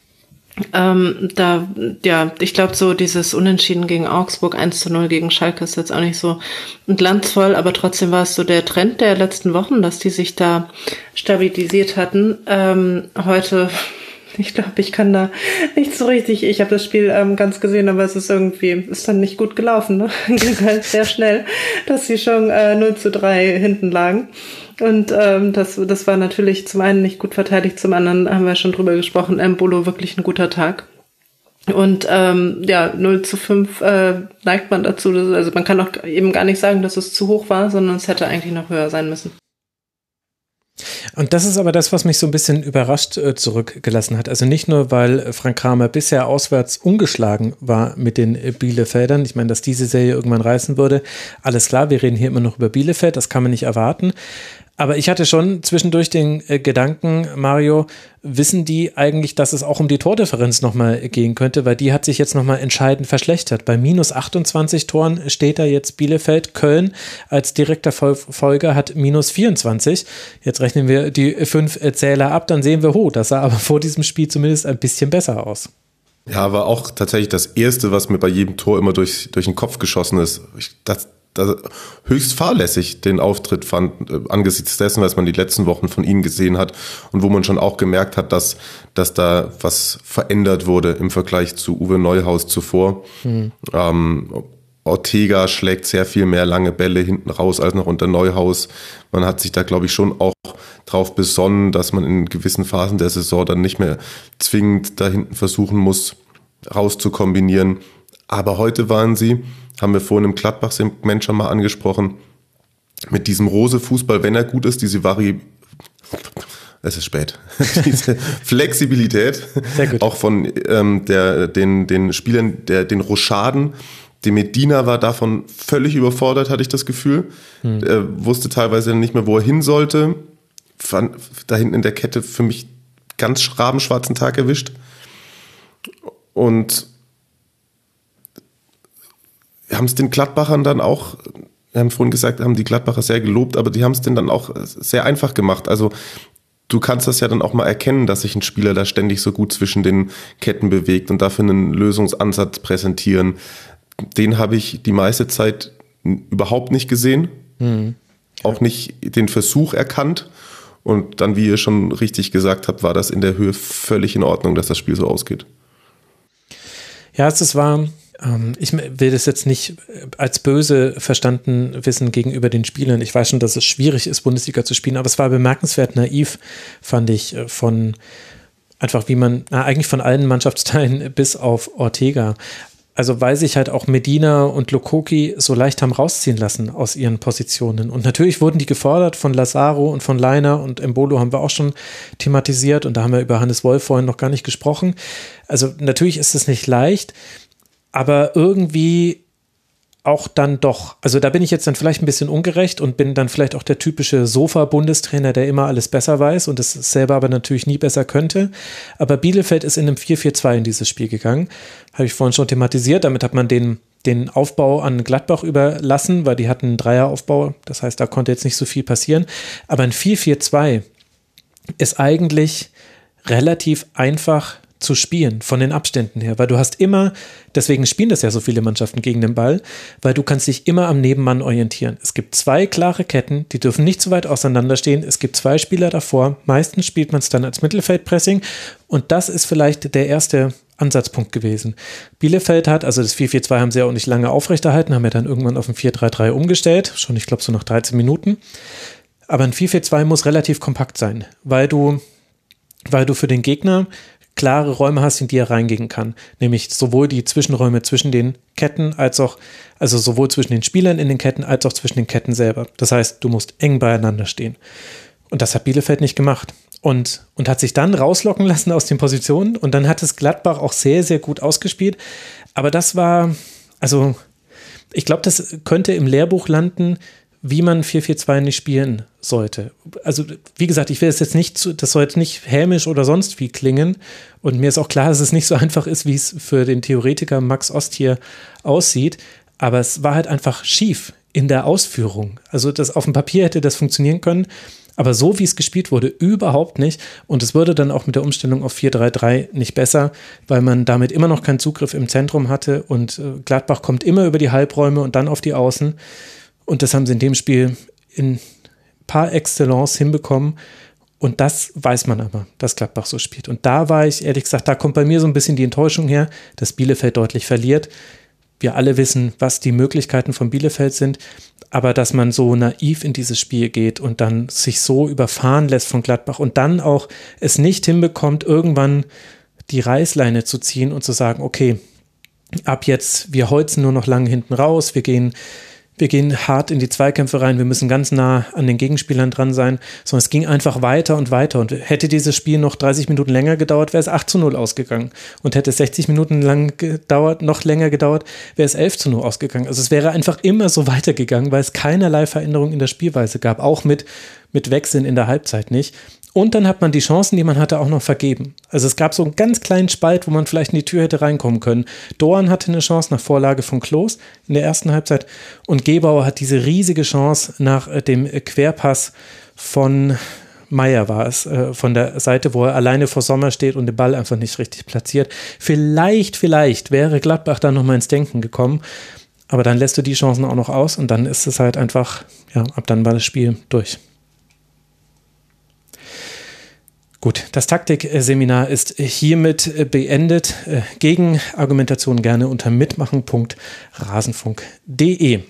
Ähm, da, ja, ich glaube, so dieses Unentschieden gegen Augsburg, 1 zu 0 gegen Schalke ist jetzt auch nicht so glanzvoll, aber trotzdem war es so der Trend der letzten Wochen, dass die sich da stabilisiert hatten. Ähm, heute, ich glaube, ich kann da nicht so richtig, ich habe das Spiel ähm, ganz gesehen, aber es ist irgendwie, ist dann nicht gut gelaufen, ne? Ging halt sehr schnell, dass sie schon äh, 0 zu 3 hinten lagen. Und ähm, das, das war natürlich zum einen nicht gut verteidigt, zum anderen haben wir schon drüber gesprochen, Embolo wirklich ein guter Tag. Und ähm, ja, 0 zu 5 äh, neigt man dazu. Also man kann auch eben gar nicht sagen, dass es zu hoch war, sondern es hätte eigentlich noch höher sein müssen. Und das ist aber das, was mich so ein bisschen überrascht äh, zurückgelassen hat. Also nicht nur, weil Frank Kramer bisher auswärts ungeschlagen war mit den äh, Bielefeldern. Ich meine, dass diese Serie irgendwann reißen würde. Alles klar, wir reden hier immer noch über Bielefeld, das kann man nicht erwarten. Aber ich hatte schon zwischendurch den äh, Gedanken, Mario, wissen die eigentlich, dass es auch um die Tordifferenz nochmal gehen könnte, weil die hat sich jetzt nochmal entscheidend verschlechtert. Bei minus 28 Toren steht da jetzt Bielefeld. Köln als direkter Folger hat minus 24. Jetzt rechnen wir die fünf Zähler ab, dann sehen wir, ho, das sah aber vor diesem Spiel zumindest ein bisschen besser aus. Ja, war auch tatsächlich das Erste, was mir bei jedem Tor immer durch, durch den Kopf geschossen ist. Ich, das, höchst fahrlässig den Auftritt fand, äh, angesichts dessen, was man die letzten Wochen von ihnen gesehen hat und wo man schon auch gemerkt hat, dass, dass da was verändert wurde im Vergleich zu Uwe Neuhaus zuvor. Mhm. Ähm, Ortega schlägt sehr viel mehr lange Bälle hinten raus als noch unter Neuhaus. Man hat sich da, glaube ich, schon auch drauf besonnen, dass man in gewissen Phasen der Saison dann nicht mehr zwingend da hinten versuchen muss, rauszukombinieren. Aber heute waren sie, haben wir vorhin im Gladbach-Segment schon mal angesprochen, mit diesem Rose-Fußball, wenn er gut ist, diese Vari es ist spät. Diese Flexibilität, auch von ähm, der, den, den Spielern, der, den Rochaden, die Medina war davon völlig überfordert, hatte ich das Gefühl. Hm. Er wusste teilweise nicht mehr, wo er hin sollte. Fand da hinten in der Kette für mich ganz rabenschwarzen Tag erwischt. Und haben es den Gladbachern dann auch, wir haben vorhin gesagt, haben die Gladbacher sehr gelobt, aber die haben es denn dann auch sehr einfach gemacht. Also du kannst das ja dann auch mal erkennen, dass sich ein Spieler da ständig so gut zwischen den Ketten bewegt und dafür einen Lösungsansatz präsentieren. Den habe ich die meiste Zeit überhaupt nicht gesehen, mhm. auch nicht den Versuch erkannt. Und dann, wie ihr schon richtig gesagt habt, war das in der Höhe völlig in Ordnung, dass das Spiel so ausgeht. Ja, es war ich will das jetzt nicht als böse verstanden wissen gegenüber den Spielern. Ich weiß schon, dass es schwierig ist, Bundesliga zu spielen, aber es war bemerkenswert naiv, fand ich, äh, von einfach wie man, na, eigentlich von allen Mannschaftsteilen bis auf Ortega. Also weil sich halt auch Medina und Lokoki so leicht haben rausziehen lassen aus ihren Positionen. Und natürlich wurden die gefordert von Lazaro und von Leiner und Embolo haben wir auch schon thematisiert und da haben wir über Hannes Wolf vorhin noch gar nicht gesprochen. Also natürlich ist es nicht leicht, aber irgendwie auch dann doch, also da bin ich jetzt dann vielleicht ein bisschen ungerecht und bin dann vielleicht auch der typische Sofa-Bundestrainer, der immer alles besser weiß und es selber aber natürlich nie besser könnte. Aber Bielefeld ist in einem 4-4-2 in dieses Spiel gegangen. Habe ich vorhin schon thematisiert. Damit hat man den, den Aufbau an Gladbach überlassen, weil die hatten einen Dreieraufbau. Das heißt, da konnte jetzt nicht so viel passieren. Aber ein 4-4-2 ist eigentlich relativ einfach zu spielen, von den Abständen her, weil du hast immer, deswegen spielen das ja so viele Mannschaften gegen den Ball, weil du kannst dich immer am Nebenmann orientieren. Es gibt zwei klare Ketten, die dürfen nicht zu weit auseinanderstehen. Es gibt zwei Spieler davor. Meistens spielt man es dann als Mittelfeldpressing und das ist vielleicht der erste Ansatzpunkt gewesen. Bielefeld hat, also das 4-4-2 haben sie ja auch nicht lange aufrechterhalten, haben ja dann irgendwann auf ein 4-3-3 umgestellt, schon ich glaube so nach 13 Minuten. Aber ein 4-4-2 muss relativ kompakt sein, weil du, weil du für den Gegner klare Räume hast, in die er reingehen kann. Nämlich sowohl die Zwischenräume zwischen den Ketten als auch, also sowohl zwischen den Spielern in den Ketten als auch zwischen den Ketten selber. Das heißt, du musst eng beieinander stehen. Und das hat Bielefeld nicht gemacht. Und, und hat sich dann rauslocken lassen aus den Positionen. Und dann hat es Gladbach auch sehr, sehr gut ausgespielt. Aber das war, also, ich glaube, das könnte im Lehrbuch landen, wie man 4-4-2 nicht spielen sollte. Also, wie gesagt, ich will es jetzt nicht, das soll jetzt nicht hämisch oder sonst wie klingen. Und mir ist auch klar, dass es nicht so einfach ist, wie es für den Theoretiker Max Ost hier aussieht. Aber es war halt einfach schief in der Ausführung. Also, das auf dem Papier hätte das funktionieren können. Aber so wie es gespielt wurde, überhaupt nicht. Und es würde dann auch mit der Umstellung auf 4-3-3 nicht besser, weil man damit immer noch keinen Zugriff im Zentrum hatte. Und äh, Gladbach kommt immer über die Halbräume und dann auf die Außen. Und das haben sie in dem Spiel in par excellence hinbekommen. Und das weiß man aber, dass Gladbach so spielt. Und da war ich, ehrlich gesagt, da kommt bei mir so ein bisschen die Enttäuschung her, dass Bielefeld deutlich verliert. Wir alle wissen, was die Möglichkeiten von Bielefeld sind. Aber dass man so naiv in dieses Spiel geht und dann sich so überfahren lässt von Gladbach und dann auch es nicht hinbekommt, irgendwann die Reißleine zu ziehen und zu sagen, okay, ab jetzt, wir holzen nur noch lange hinten raus, wir gehen wir gehen hart in die Zweikämpfe rein, wir müssen ganz nah an den Gegenspielern dran sein, sondern es ging einfach weiter und weiter. Und hätte dieses Spiel noch 30 Minuten länger gedauert, wäre es 8 zu 0 ausgegangen. Und hätte es 60 Minuten lang gedauert, noch länger gedauert, wäre es 11 zu 0 ausgegangen. Also es wäre einfach immer so weitergegangen, weil es keinerlei Veränderung in der Spielweise gab, auch mit, mit Wechseln in der Halbzeit nicht. Und dann hat man die Chancen, die man hatte, auch noch vergeben. Also es gab so einen ganz kleinen Spalt, wo man vielleicht in die Tür hätte reinkommen können. Doan hatte eine Chance nach Vorlage von Klos in der ersten Halbzeit und Gebauer hat diese riesige Chance nach äh, dem Querpass von Meier war es, äh, von der Seite, wo er alleine vor Sommer steht und den Ball einfach nicht richtig platziert. Vielleicht, vielleicht wäre Gladbach da nochmal ins Denken gekommen. Aber dann lässt du die Chancen auch noch aus und dann ist es halt einfach, ja, ab dann war das Spiel durch. Gut, das Taktikseminar ist hiermit beendet. Gegenargumentation gerne unter mitmachen.rasenfunk.de.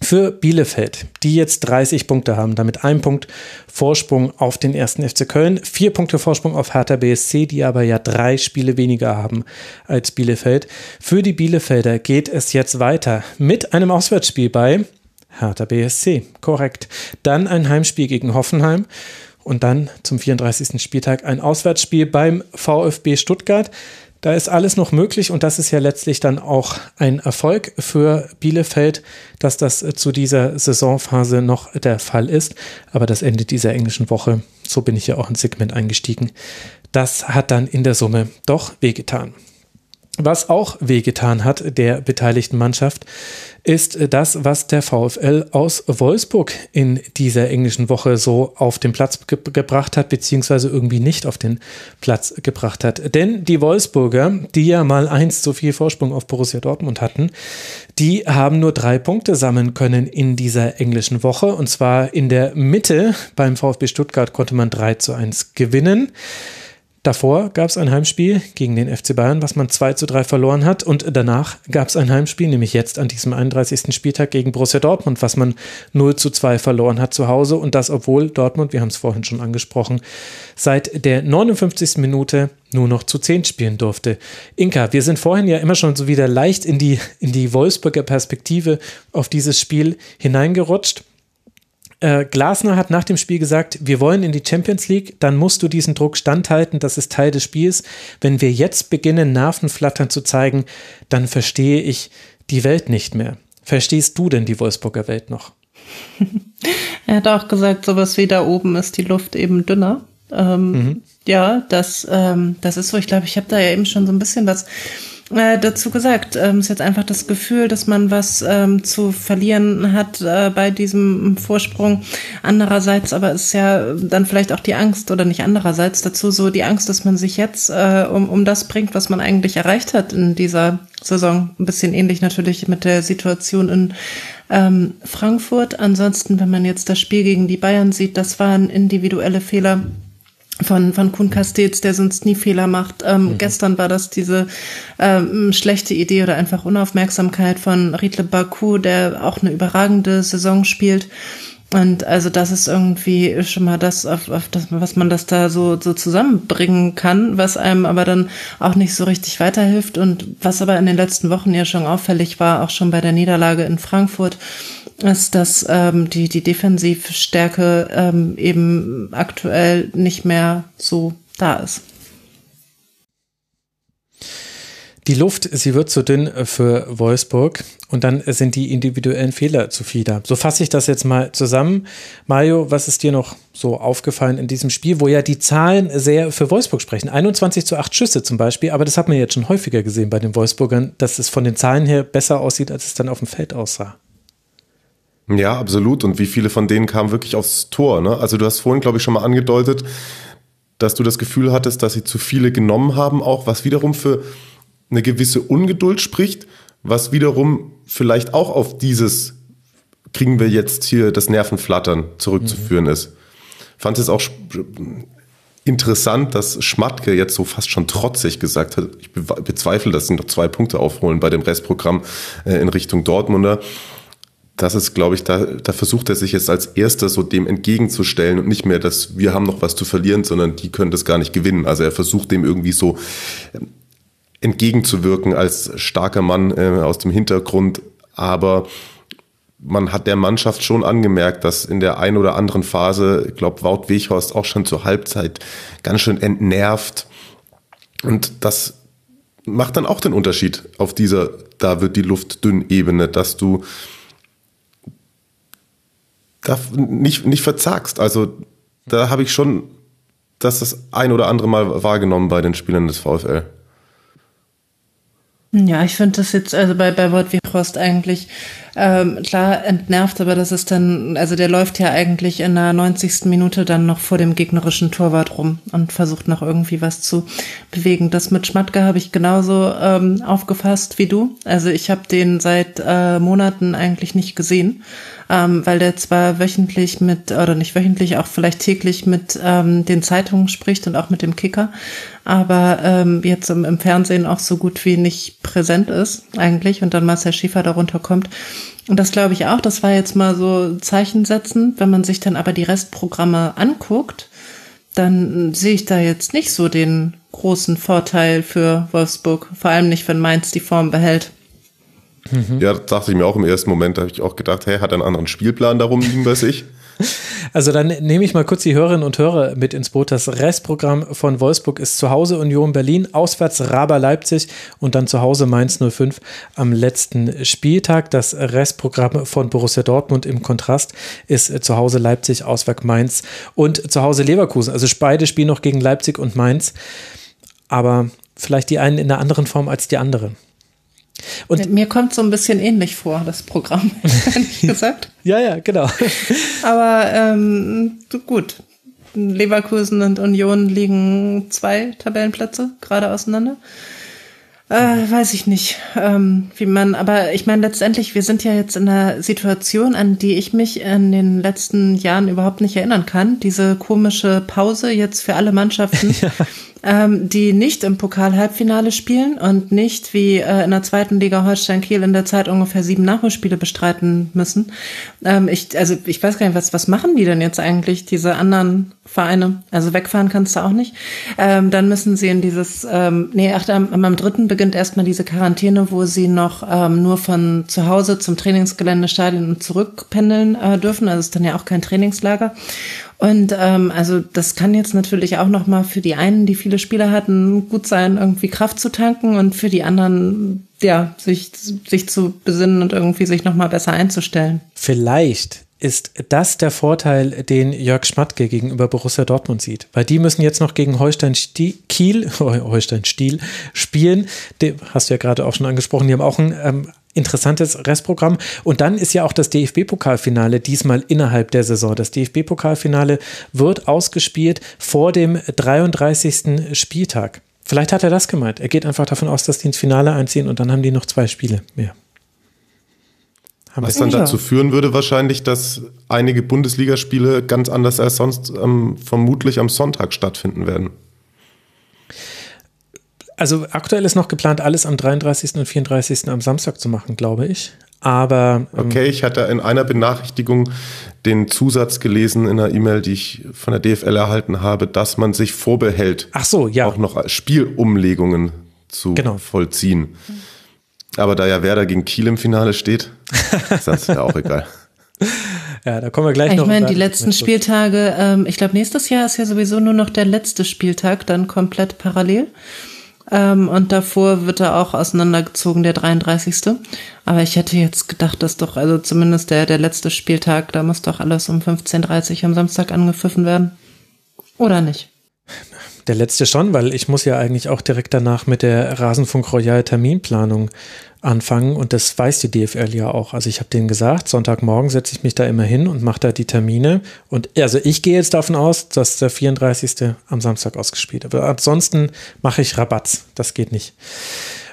Für Bielefeld, die jetzt 30 Punkte haben, damit ein Punkt Vorsprung auf den ersten FC Köln, vier Punkte Vorsprung auf Hertha BSC, die aber ja drei Spiele weniger haben als Bielefeld. Für die Bielefelder geht es jetzt weiter mit einem Auswärtsspiel bei Hertha BSC. Korrekt. Dann ein Heimspiel gegen Hoffenheim und dann zum 34. Spieltag ein Auswärtsspiel beim VfB Stuttgart. Da ist alles noch möglich und das ist ja letztlich dann auch ein Erfolg für Bielefeld, dass das zu dieser Saisonphase noch der Fall ist. Aber das Ende dieser englischen Woche, so bin ich ja auch ins Segment eingestiegen, das hat dann in der Summe doch wehgetan. Was auch wehgetan hat der beteiligten Mannschaft, ist das, was der VfL aus Wolfsburg in dieser englischen Woche so auf den Platz ge gebracht hat, beziehungsweise irgendwie nicht auf den Platz gebracht hat. Denn die Wolfsburger, die ja mal eins zu viel Vorsprung auf Borussia Dortmund hatten, die haben nur drei Punkte sammeln können in dieser englischen Woche. Und zwar in der Mitte beim VfB Stuttgart konnte man 3 zu 1 gewinnen. Davor gab es ein Heimspiel gegen den FC Bayern, was man 2 zu 3 verloren hat. Und danach gab es ein Heimspiel, nämlich jetzt an diesem 31. Spieltag gegen Borussia Dortmund, was man 0 zu 2 verloren hat zu Hause. Und das, obwohl Dortmund, wir haben es vorhin schon angesprochen, seit der 59. Minute nur noch zu 10 spielen durfte. Inka, wir sind vorhin ja immer schon so wieder leicht in die, in die Wolfsburger Perspektive auf dieses Spiel hineingerutscht. Äh, Glasner hat nach dem Spiel gesagt, wir wollen in die Champions League, dann musst du diesen Druck standhalten, das ist Teil des Spiels. Wenn wir jetzt beginnen, Nervenflattern zu zeigen, dann verstehe ich die Welt nicht mehr. Verstehst du denn die Wolfsburger Welt noch? er hat auch gesagt, sowas wie da oben ist die Luft eben dünner. Ähm, mhm. Ja, das, ähm, das ist so. Ich glaube, ich habe da ja eben schon so ein bisschen was äh, dazu gesagt. Ähm, ist jetzt einfach das Gefühl, dass man was ähm, zu verlieren hat äh, bei diesem Vorsprung. Andererseits aber ist ja dann vielleicht auch die Angst oder nicht andererseits dazu so die Angst, dass man sich jetzt äh, um, um das bringt, was man eigentlich erreicht hat in dieser Saison. Ein bisschen ähnlich natürlich mit der Situation in ähm, Frankfurt. Ansonsten, wenn man jetzt das Spiel gegen die Bayern sieht, das waren individuelle Fehler von, von Kuhn Castells, der sonst nie Fehler macht. Ähm, mhm. Gestern war das diese ähm, schlechte Idee oder einfach Unaufmerksamkeit von Riedle Baku, der auch eine überragende Saison spielt. Und also das ist irgendwie schon mal das, auf, auf das, was man das da so, so zusammenbringen kann, was einem aber dann auch nicht so richtig weiterhilft und was aber in den letzten Wochen ja schon auffällig war, auch schon bei der Niederlage in Frankfurt, ist, dass ähm, die, die Defensivstärke ähm, eben aktuell nicht mehr so da ist. Die Luft, sie wird zu dünn für Wolfsburg und dann sind die individuellen Fehler zu viel da. So fasse ich das jetzt mal zusammen. Mario, was ist dir noch so aufgefallen in diesem Spiel, wo ja die Zahlen sehr für Wolfsburg sprechen? 21 zu 8 Schüsse zum Beispiel, aber das hat man jetzt schon häufiger gesehen bei den Wolfsburgern, dass es von den Zahlen her besser aussieht, als es dann auf dem Feld aussah. Ja, absolut. Und wie viele von denen kamen wirklich aufs Tor? Ne? Also du hast vorhin, glaube ich, schon mal angedeutet, dass du das Gefühl hattest, dass sie zu viele genommen haben, auch was wiederum für eine gewisse Ungeduld spricht, was wiederum vielleicht auch auf dieses kriegen wir jetzt hier das Nervenflattern zurückzuführen mhm. ist. Fand es auch interessant, dass Schmatke jetzt so fast schon trotzig gesagt hat, ich bezweifle, dass sie noch zwei Punkte aufholen bei dem Restprogramm äh, in Richtung Dortmunder das ist, glaube ich, da, da versucht er sich jetzt als erster so dem entgegenzustellen und nicht mehr, dass wir haben noch was zu verlieren, sondern die können das gar nicht gewinnen. Also er versucht dem irgendwie so ähm, entgegenzuwirken als starker Mann äh, aus dem Hintergrund. Aber man hat der Mannschaft schon angemerkt, dass in der einen oder anderen Phase, ich glaube, Wout Weghorst auch schon zur Halbzeit ganz schön entnervt. Und das macht dann auch den Unterschied auf dieser, da wird die Luft dünn Ebene, dass du da nicht, nicht verzagst. Also da habe ich schon das das ein oder andere Mal wahrgenommen bei den Spielern des VfL. Ja, ich finde das jetzt, also bei, bei Wort wie Prost eigentlich ähm, klar entnervt, aber das ist dann, also der läuft ja eigentlich in der 90. Minute dann noch vor dem gegnerischen Torwart rum und versucht noch irgendwie was zu bewegen. Das mit Schmatke habe ich genauso ähm, aufgefasst wie du. Also ich habe den seit äh, Monaten eigentlich nicht gesehen ähm, weil der zwar wöchentlich mit, oder nicht wöchentlich, auch vielleicht täglich mit ähm, den Zeitungen spricht und auch mit dem Kicker, aber ähm, jetzt im, im Fernsehen auch so gut wie nicht präsent ist eigentlich und dann Marcel Schäfer darunter kommt. Und das glaube ich auch, das war jetzt mal so Zeichen setzen. Wenn man sich dann aber die Restprogramme anguckt, dann sehe ich da jetzt nicht so den großen Vorteil für Wolfsburg. Vor allem nicht, wenn Mainz die Form behält. Mhm. Ja, das dachte ich mir auch im ersten Moment. Da habe ich auch gedacht, hey, hat er einen anderen Spielplan darum liegen bei sich? Also dann nehme ich mal kurz die Hörerinnen und Hörer mit ins Boot. Das Restprogramm von Wolfsburg ist zu Hause Union Berlin, auswärts Raber Leipzig und dann zu Hause Mainz 05 am letzten Spieltag. Das Restprogramm von Borussia Dortmund im Kontrast ist zu Hause Leipzig, auswärts Mainz und zu Hause Leverkusen. Also beide spielen noch gegen Leipzig und Mainz, aber vielleicht die einen in einer anderen Form als die anderen. Und Mir kommt so ein bisschen ähnlich vor, das Programm, ehrlich gesagt. ja, ja, genau. Aber ähm, gut. Leverkusen und Union liegen zwei Tabellenplätze gerade auseinander. Äh, weiß ich nicht, ähm, wie man, aber ich meine letztendlich, wir sind ja jetzt in einer Situation, an die ich mich in den letzten Jahren überhaupt nicht erinnern kann. Diese komische Pause jetzt für alle Mannschaften, ja. Ähm, die nicht im Pokal-Halbfinale spielen und nicht wie äh, in der zweiten Liga Holstein Kiel in der Zeit ungefähr sieben Nachholspiele bestreiten müssen. Ähm, ich, also ich weiß gar nicht, was, was machen die denn jetzt eigentlich, diese anderen Vereine? Also wegfahren kannst du auch nicht. Ähm, dann müssen sie in dieses, ähm, nee, ach, am, am dritten beginnt erstmal diese Quarantäne, wo sie noch ähm, nur von zu Hause zum Trainingsgelände, Stadion und zurück pendeln äh, dürfen. Also ist dann ja auch kein Trainingslager. Und ähm, also das kann jetzt natürlich auch noch mal für die einen, die viele Spieler hatten, gut sein, irgendwie Kraft zu tanken und für die anderen, ja, sich sich zu besinnen und irgendwie sich noch mal besser einzustellen. Vielleicht ist das der Vorteil, den Jörg Schmatke gegenüber Borussia Dortmund sieht. Weil die müssen jetzt noch gegen Holstein Stiel, Kiel, Holstein Stiel spielen. Den hast du ja gerade auch schon angesprochen. Die haben auch ein ähm, interessantes Restprogramm. Und dann ist ja auch das DFB-Pokalfinale diesmal innerhalb der Saison. Das DFB-Pokalfinale wird ausgespielt vor dem 33. Spieltag. Vielleicht hat er das gemeint. Er geht einfach davon aus, dass die ins Finale einziehen und dann haben die noch zwei Spiele mehr. Haben Was dann dazu führen würde wahrscheinlich, dass einige Bundesligaspiele ganz anders als sonst ähm, vermutlich am Sonntag stattfinden werden. Also aktuell ist noch geplant, alles am 33. und 34. am Samstag zu machen, glaube ich. Aber. Ähm, okay, ich hatte in einer Benachrichtigung den Zusatz gelesen in einer E-Mail, die ich von der DFL erhalten habe, dass man sich vorbehält, ach so, ja. auch noch Spielumlegungen zu genau. vollziehen. Aber da ja Werder gegen Kiel im Finale steht, ist das ja auch egal. Ja, da kommen wir gleich ich noch. Ich meine, die letzten Spieltage, ähm, ich glaube, nächstes Jahr ist ja sowieso nur noch der letzte Spieltag, dann komplett parallel. Ähm, und davor wird er auch auseinandergezogen, der 33. Aber ich hätte jetzt gedacht, dass doch, also zumindest der, der letzte Spieltag, da muss doch alles um 15.30 Uhr am Samstag angepfiffen werden. Oder nicht? Der letzte schon, weil ich muss ja eigentlich auch direkt danach mit der Rasenfunk Royal Terminplanung anfangen und das weiß die DFL ja auch. Also ich habe denen gesagt, Sonntagmorgen setze ich mich da immer hin und mache da die Termine und also ich gehe jetzt davon aus, dass der 34. am Samstag ausgespielt wird. Ansonsten mache ich Rabatz, das geht nicht.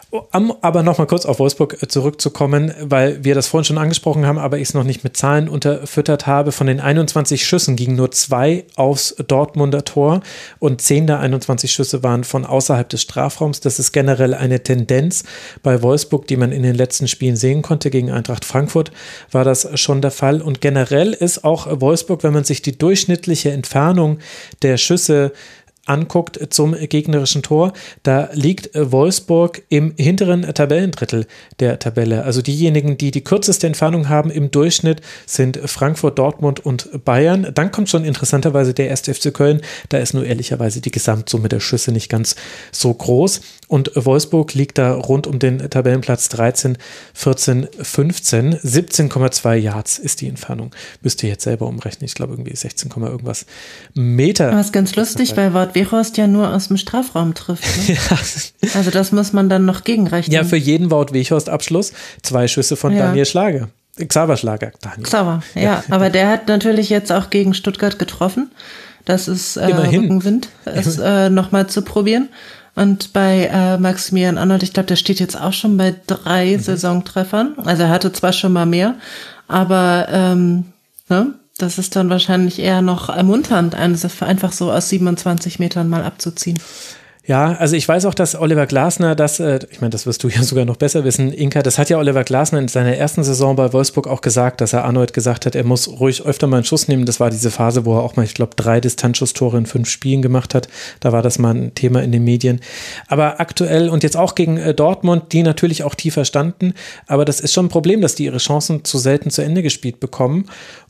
Um aber nochmal kurz auf Wolfsburg äh, zurückzukommen, weil wir das vorhin schon angesprochen haben, aber ich es noch nicht mit Zahlen unterfüttert habe. Von den 21 Schüssen gingen nur zwei aufs Dortmunder Tor und 10 der 21 Schüsse waren von außerhalb des Strafraums. Das ist generell eine Tendenz bei Wolfsburg, die man in den letzten Spielen sehen konnte. Gegen Eintracht Frankfurt war das schon der Fall. Und generell ist auch Wolfsburg, wenn man sich die durchschnittliche Entfernung der Schüsse anguckt zum gegnerischen Tor, da liegt äh, Wolfsburg im hinteren Tabellendrittel der Tabelle. Also diejenigen, die die kürzeste Entfernung haben im Durchschnitt, sind Frankfurt, Dortmund und Bayern. Dann kommt schon interessanterweise der 1. FC Köln. Da ist nur ehrlicherweise die Gesamtsumme der Schüsse nicht ganz so groß. Und Wolfsburg liegt da rund um den Tabellenplatz 13, 14, 15. 17,2 Yards ist die Entfernung. Müsst ihr jetzt selber umrechnen. Ich glaube irgendwie 16, irgendwas Meter. Was ganz lustig, weil Wort Weghorst ja nur aus dem Strafraum trifft. Ne? ja. Also das muss man dann noch gegenrechnen. Ja, für jeden Wout Weghorst Abschluss zwei Schüsse von ja. Daniel Schlager. Xaver Schlager, Daniel. Xaver, ja, ja. Aber der hat natürlich jetzt auch gegen Stuttgart getroffen. Das ist äh, Immerhin. Rückenwind, es äh, nochmal zu probieren. Und bei äh, Maximilian Arnold, ich glaube, der steht jetzt auch schon bei drei mhm. Saisontreffern. Also er hatte zwar schon mal mehr, aber ähm, ne, das ist dann wahrscheinlich eher noch ermunternd, einfach so aus 27 Metern mal abzuziehen. Ja, also ich weiß auch, dass Oliver Glasner das, äh, ich meine, das wirst du ja sogar noch besser wissen, Inka, das hat ja Oliver Glasner in seiner ersten Saison bei Wolfsburg auch gesagt, dass er Arnold gesagt hat, er muss ruhig öfter mal einen Schuss nehmen. Das war diese Phase, wo er auch mal, ich glaube, drei Distanzschusstore in fünf Spielen gemacht hat. Da war das mal ein Thema in den Medien. Aber aktuell und jetzt auch gegen äh, Dortmund, die natürlich auch tiefer standen, aber das ist schon ein Problem, dass die ihre Chancen zu selten zu Ende gespielt bekommen.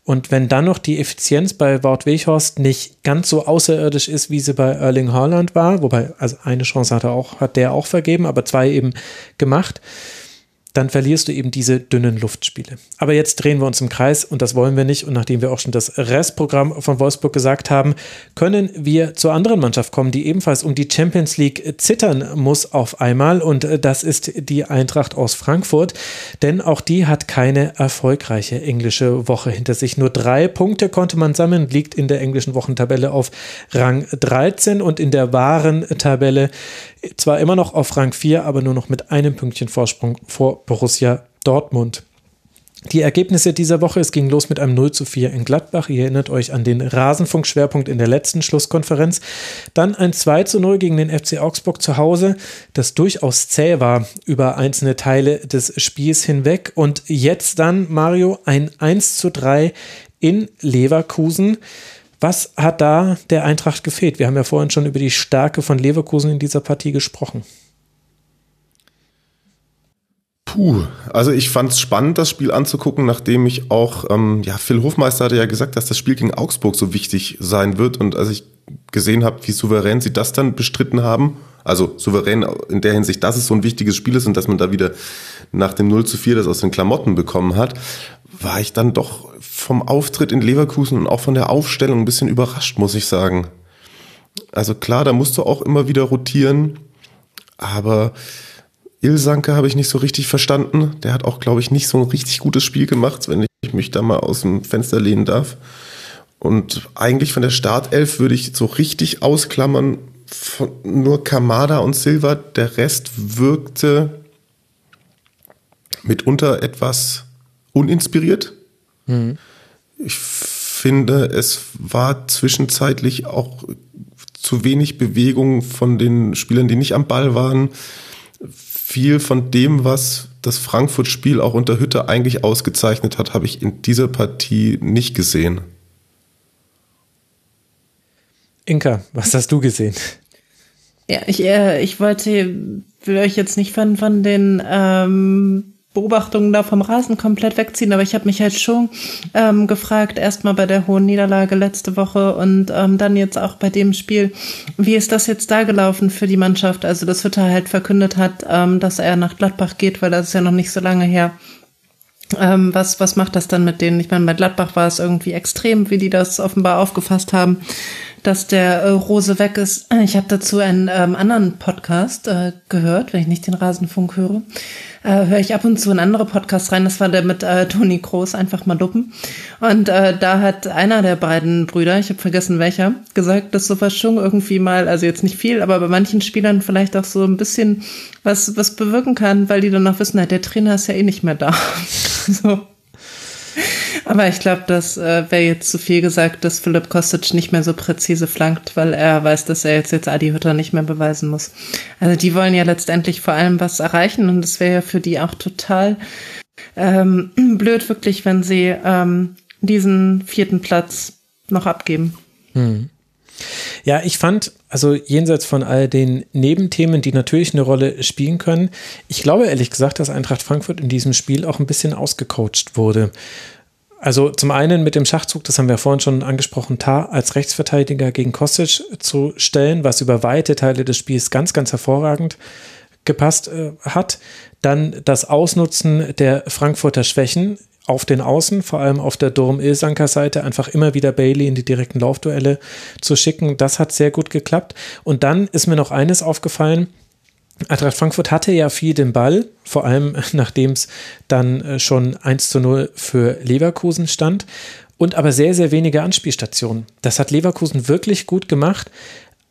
Und wenn dann noch die Effizienz bei Wout Weghorst nicht ganz so außerirdisch ist, wie sie bei Erling Haaland war, wobei also eine Chance hat er auch, hat der auch vergeben, aber zwei eben gemacht, dann verlierst du eben diese dünnen Luftspiele. Aber jetzt drehen wir uns im Kreis und das wollen wir nicht. Und nachdem wir auch schon das Restprogramm von Wolfsburg gesagt haben, können wir zur anderen Mannschaft kommen, die ebenfalls um die Champions League zittern muss auf einmal. Und äh, das ist die Eintracht aus Frankfurt. Denn auch die hat keine erfolgreiche englische Woche hinter sich. Nur drei Punkte konnte man sammeln, liegt in der englischen Wochentabelle auf Rang 13 und in der wahren Tabelle zwar immer noch auf Rang 4, aber nur noch mit einem Pünktchen Vorsprung vor Borussia Dortmund. Die Ergebnisse dieser Woche, es ging los mit einem 0 zu 4 in Gladbach. Ihr erinnert euch an den Rasenfunk-Schwerpunkt in der letzten Schlusskonferenz. Dann ein 2 zu 0 gegen den FC Augsburg zu Hause, das durchaus zäh war über einzelne Teile des Spiels hinweg. Und jetzt dann, Mario, ein 1 zu 3 in Leverkusen. Was hat da der Eintracht gefehlt? Wir haben ja vorhin schon über die Stärke von Leverkusen in dieser Partie gesprochen. Puh, also ich fand es spannend, das Spiel anzugucken, nachdem ich auch, ähm, ja, Phil Hofmeister hatte ja gesagt, dass das Spiel gegen Augsburg so wichtig sein wird. Und als ich gesehen habe, wie souverän sie das dann bestritten haben, also souverän in der Hinsicht, dass es so ein wichtiges Spiel ist und dass man da wieder nach dem 0 zu 4 das aus den Klamotten bekommen hat, war ich dann doch vom Auftritt in Leverkusen und auch von der Aufstellung ein bisschen überrascht, muss ich sagen. Also klar, da musst du auch immer wieder rotieren, aber Ilsanke habe ich nicht so richtig verstanden. Der hat auch, glaube ich, nicht so ein richtig gutes Spiel gemacht, wenn ich mich da mal aus dem Fenster lehnen darf. Und eigentlich von der Startelf würde ich so richtig ausklammern, von nur Kamada und Silva. Der Rest wirkte mitunter etwas uninspiriert. Mhm. Ich finde, es war zwischenzeitlich auch zu wenig Bewegung von den Spielern, die nicht am Ball waren viel von dem, was das Frankfurt-Spiel auch unter Hütte eigentlich ausgezeichnet hat, habe ich in dieser Partie nicht gesehen. Inka, was hast du gesehen? Ja, ich, äh, ich wollte, will euch jetzt nicht von, von den ähm, Beobachtungen da vom Rasen komplett wegziehen, aber ich habe mich halt schon ähm, gefragt, erstmal bei der hohen Niederlage letzte Woche und ähm, dann jetzt auch bei dem Spiel, wie ist das jetzt da gelaufen für die Mannschaft? Also, dass Hütter halt verkündet hat, ähm, dass er nach Gladbach geht, weil das ist ja noch nicht so lange her. Ähm, was, was macht das dann mit denen? Ich meine, bei Gladbach war es irgendwie extrem, wie die das offenbar aufgefasst haben dass der äh, Rose weg ist. Ich habe dazu einen ähm, anderen Podcast äh, gehört, wenn ich nicht den Rasenfunk höre. Äh, höre ich ab und zu in andere Podcasts rein. Das war der mit äh, Toni Kroos, einfach mal duppen. Und äh, da hat einer der beiden Brüder, ich habe vergessen welcher, gesagt, dass sowas schon irgendwie mal, also jetzt nicht viel, aber bei manchen Spielern vielleicht auch so ein bisschen was, was bewirken kann, weil die dann noch wissen, der Trainer ist ja eh nicht mehr da. so. Aber ich glaube, das äh, wäre jetzt zu viel gesagt, dass Philipp Kostic nicht mehr so präzise flankt, weil er weiß, dass er jetzt, jetzt Adi Hütter nicht mehr beweisen muss. Also die wollen ja letztendlich vor allem was erreichen und es wäre ja für die auch total ähm, blöd, wirklich, wenn sie ähm, diesen vierten Platz noch abgeben. Hm. Ja, ich fand, also jenseits von all den Nebenthemen, die natürlich eine Rolle spielen können, ich glaube ehrlich gesagt, dass Eintracht Frankfurt in diesem Spiel auch ein bisschen ausgecoacht wurde. Also zum einen mit dem Schachzug, das haben wir vorhin schon angesprochen, Tar als Rechtsverteidiger gegen Kostic zu stellen, was über weite Teile des Spiels ganz, ganz hervorragend gepasst äh, hat. Dann das Ausnutzen der Frankfurter Schwächen auf den Außen, vor allem auf der Durm-Ilsanker-Seite, einfach immer wieder Bailey in die direkten Laufduelle zu schicken. Das hat sehr gut geklappt. Und dann ist mir noch eines aufgefallen, Eintracht Frankfurt hatte ja viel den Ball, vor allem nachdem es dann äh, schon 1 zu 0 für Leverkusen stand und aber sehr, sehr wenige Anspielstationen. Das hat Leverkusen wirklich gut gemacht,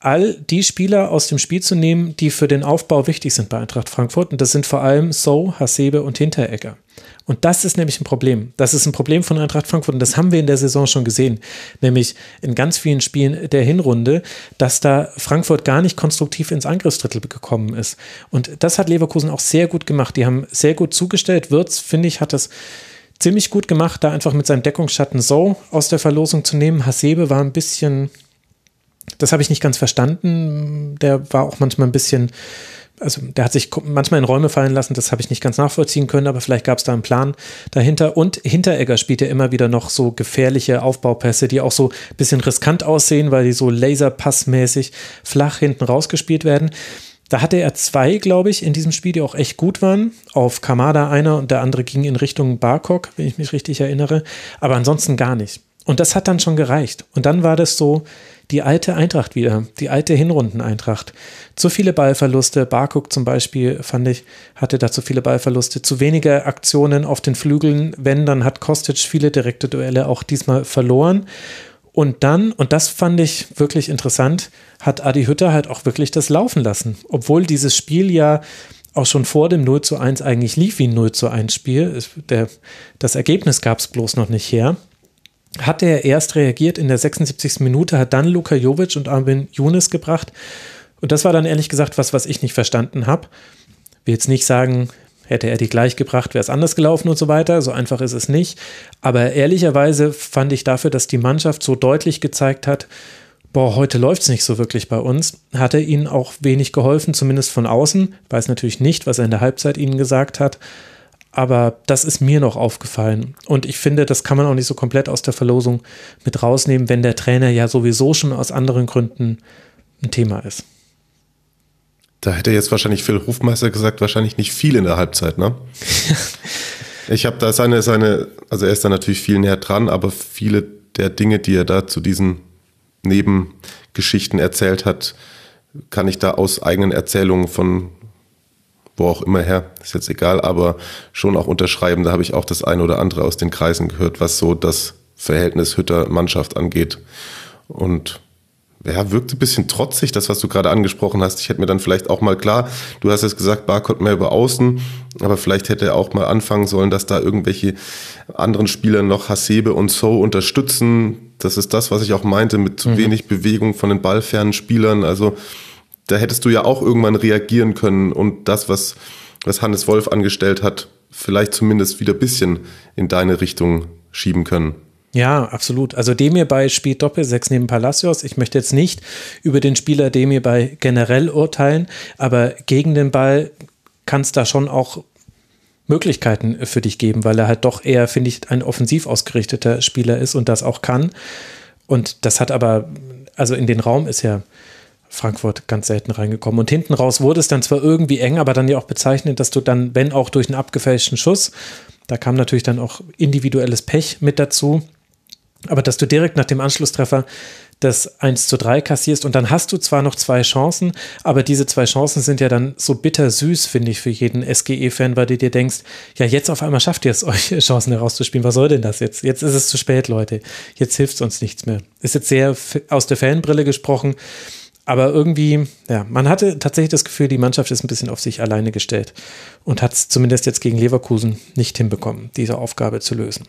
all die Spieler aus dem Spiel zu nehmen, die für den Aufbau wichtig sind bei Eintracht Frankfurt. Und das sind vor allem So, Hasebe und Hinteregger. Und das ist nämlich ein Problem. Das ist ein Problem von Eintracht Frankfurt und das haben wir in der Saison schon gesehen. Nämlich in ganz vielen Spielen der Hinrunde, dass da Frankfurt gar nicht konstruktiv ins Angriffsdrittel gekommen ist. Und das hat Leverkusen auch sehr gut gemacht. Die haben sehr gut zugestellt. Wirtz, finde ich, hat das ziemlich gut gemacht, da einfach mit seinem Deckungsschatten so aus der Verlosung zu nehmen. Hasebe war ein bisschen, das habe ich nicht ganz verstanden. Der war auch manchmal ein bisschen also der hat sich manchmal in Räume fallen lassen, das habe ich nicht ganz nachvollziehen können, aber vielleicht gab es da einen Plan dahinter. Und Hinteregger spielt ja immer wieder noch so gefährliche Aufbaupässe, die auch so ein bisschen riskant aussehen, weil die so laserpassmäßig flach hinten rausgespielt werden. Da hatte er zwei, glaube ich, in diesem Spiel, die auch echt gut waren. Auf Kamada einer und der andere ging in Richtung Barkok, wenn ich mich richtig erinnere. Aber ansonsten gar nicht. Und das hat dann schon gereicht. Und dann war das so, die alte Eintracht wieder, die alte Hinrunden-Eintracht. Zu viele Ballverluste, Barkuk zum Beispiel, fand ich, hatte da zu viele Ballverluste, zu wenige Aktionen auf den Flügeln, wenn, dann hat Kostic viele direkte Duelle auch diesmal verloren. Und dann, und das fand ich wirklich interessant, hat Adi Hütter halt auch wirklich das laufen lassen. Obwohl dieses Spiel ja auch schon vor dem 0 zu 1 eigentlich lief wie ein 0 zu 1 Spiel. Das Ergebnis gab es bloß noch nicht her. Hatte er erst reagiert in der 76. Minute, hat dann Luka Jovic und Armin Younes gebracht. Und das war dann ehrlich gesagt was, was ich nicht verstanden habe. Will jetzt nicht sagen, hätte er die gleich gebracht, wäre es anders gelaufen und so weiter. So einfach ist es nicht. Aber ehrlicherweise fand ich dafür, dass die Mannschaft so deutlich gezeigt hat, boah, heute läuft es nicht so wirklich bei uns, hat er ihnen auch wenig geholfen, zumindest von außen. Weiß natürlich nicht, was er in der Halbzeit ihnen gesagt hat. Aber das ist mir noch aufgefallen. Und ich finde, das kann man auch nicht so komplett aus der Verlosung mit rausnehmen, wenn der Trainer ja sowieso schon aus anderen Gründen ein Thema ist. Da hätte jetzt wahrscheinlich Phil Hofmeister gesagt, wahrscheinlich nicht viel in der Halbzeit, ne? ich habe da seine, seine, also er ist da natürlich viel näher dran, aber viele der Dinge, die er da zu diesen Nebengeschichten erzählt hat, kann ich da aus eigenen Erzählungen von wo auch immer her, ist jetzt egal, aber schon auch unterschreiben. Da habe ich auch das eine oder andere aus den Kreisen gehört, was so das Verhältnis Hütter-Mannschaft angeht. Und ja, wirkte ein bisschen trotzig, das, was du gerade angesprochen hast. Ich hätte mir dann vielleicht auch mal klar, du hast jetzt gesagt, Barcode mehr über außen, aber vielleicht hätte er auch mal anfangen sollen, dass da irgendwelche anderen Spieler noch Hasebe und So unterstützen. Das ist das, was ich auch meinte, mit zu mhm. wenig Bewegung von den ballfernen Spielern. Also da hättest du ja auch irgendwann reagieren können und das, was, was Hannes Wolf angestellt hat, vielleicht zumindest wieder ein bisschen in deine Richtung schieben können. Ja, absolut. Also Demir bei spielt Doppel-6 neben Palacios. Ich möchte jetzt nicht über den Spieler Demir bei generell urteilen, aber gegen den Ball kann es da schon auch Möglichkeiten für dich geben, weil er halt doch eher, finde ich, ein offensiv ausgerichteter Spieler ist und das auch kann. Und das hat aber, also in den Raum ist ja Frankfurt ganz selten reingekommen. Und hinten raus wurde es dann zwar irgendwie eng, aber dann ja auch bezeichnet, dass du dann, wenn auch durch einen abgefälschten Schuss, da kam natürlich dann auch individuelles Pech mit dazu, aber dass du direkt nach dem Anschlusstreffer das 1 zu 3 kassierst und dann hast du zwar noch zwei Chancen, aber diese zwei Chancen sind ja dann so bitter süß, finde ich, für jeden SGE-Fan, weil du dir denkst, ja, jetzt auf einmal schafft ihr es, euch Chancen herauszuspielen. Was soll denn das jetzt? Jetzt ist es zu spät, Leute. Jetzt hilft es uns nichts mehr. Ist jetzt sehr aus der Fanbrille gesprochen, aber irgendwie, ja, man hatte tatsächlich das Gefühl, die Mannschaft ist ein bisschen auf sich alleine gestellt und hat es zumindest jetzt gegen Leverkusen nicht hinbekommen, diese Aufgabe zu lösen.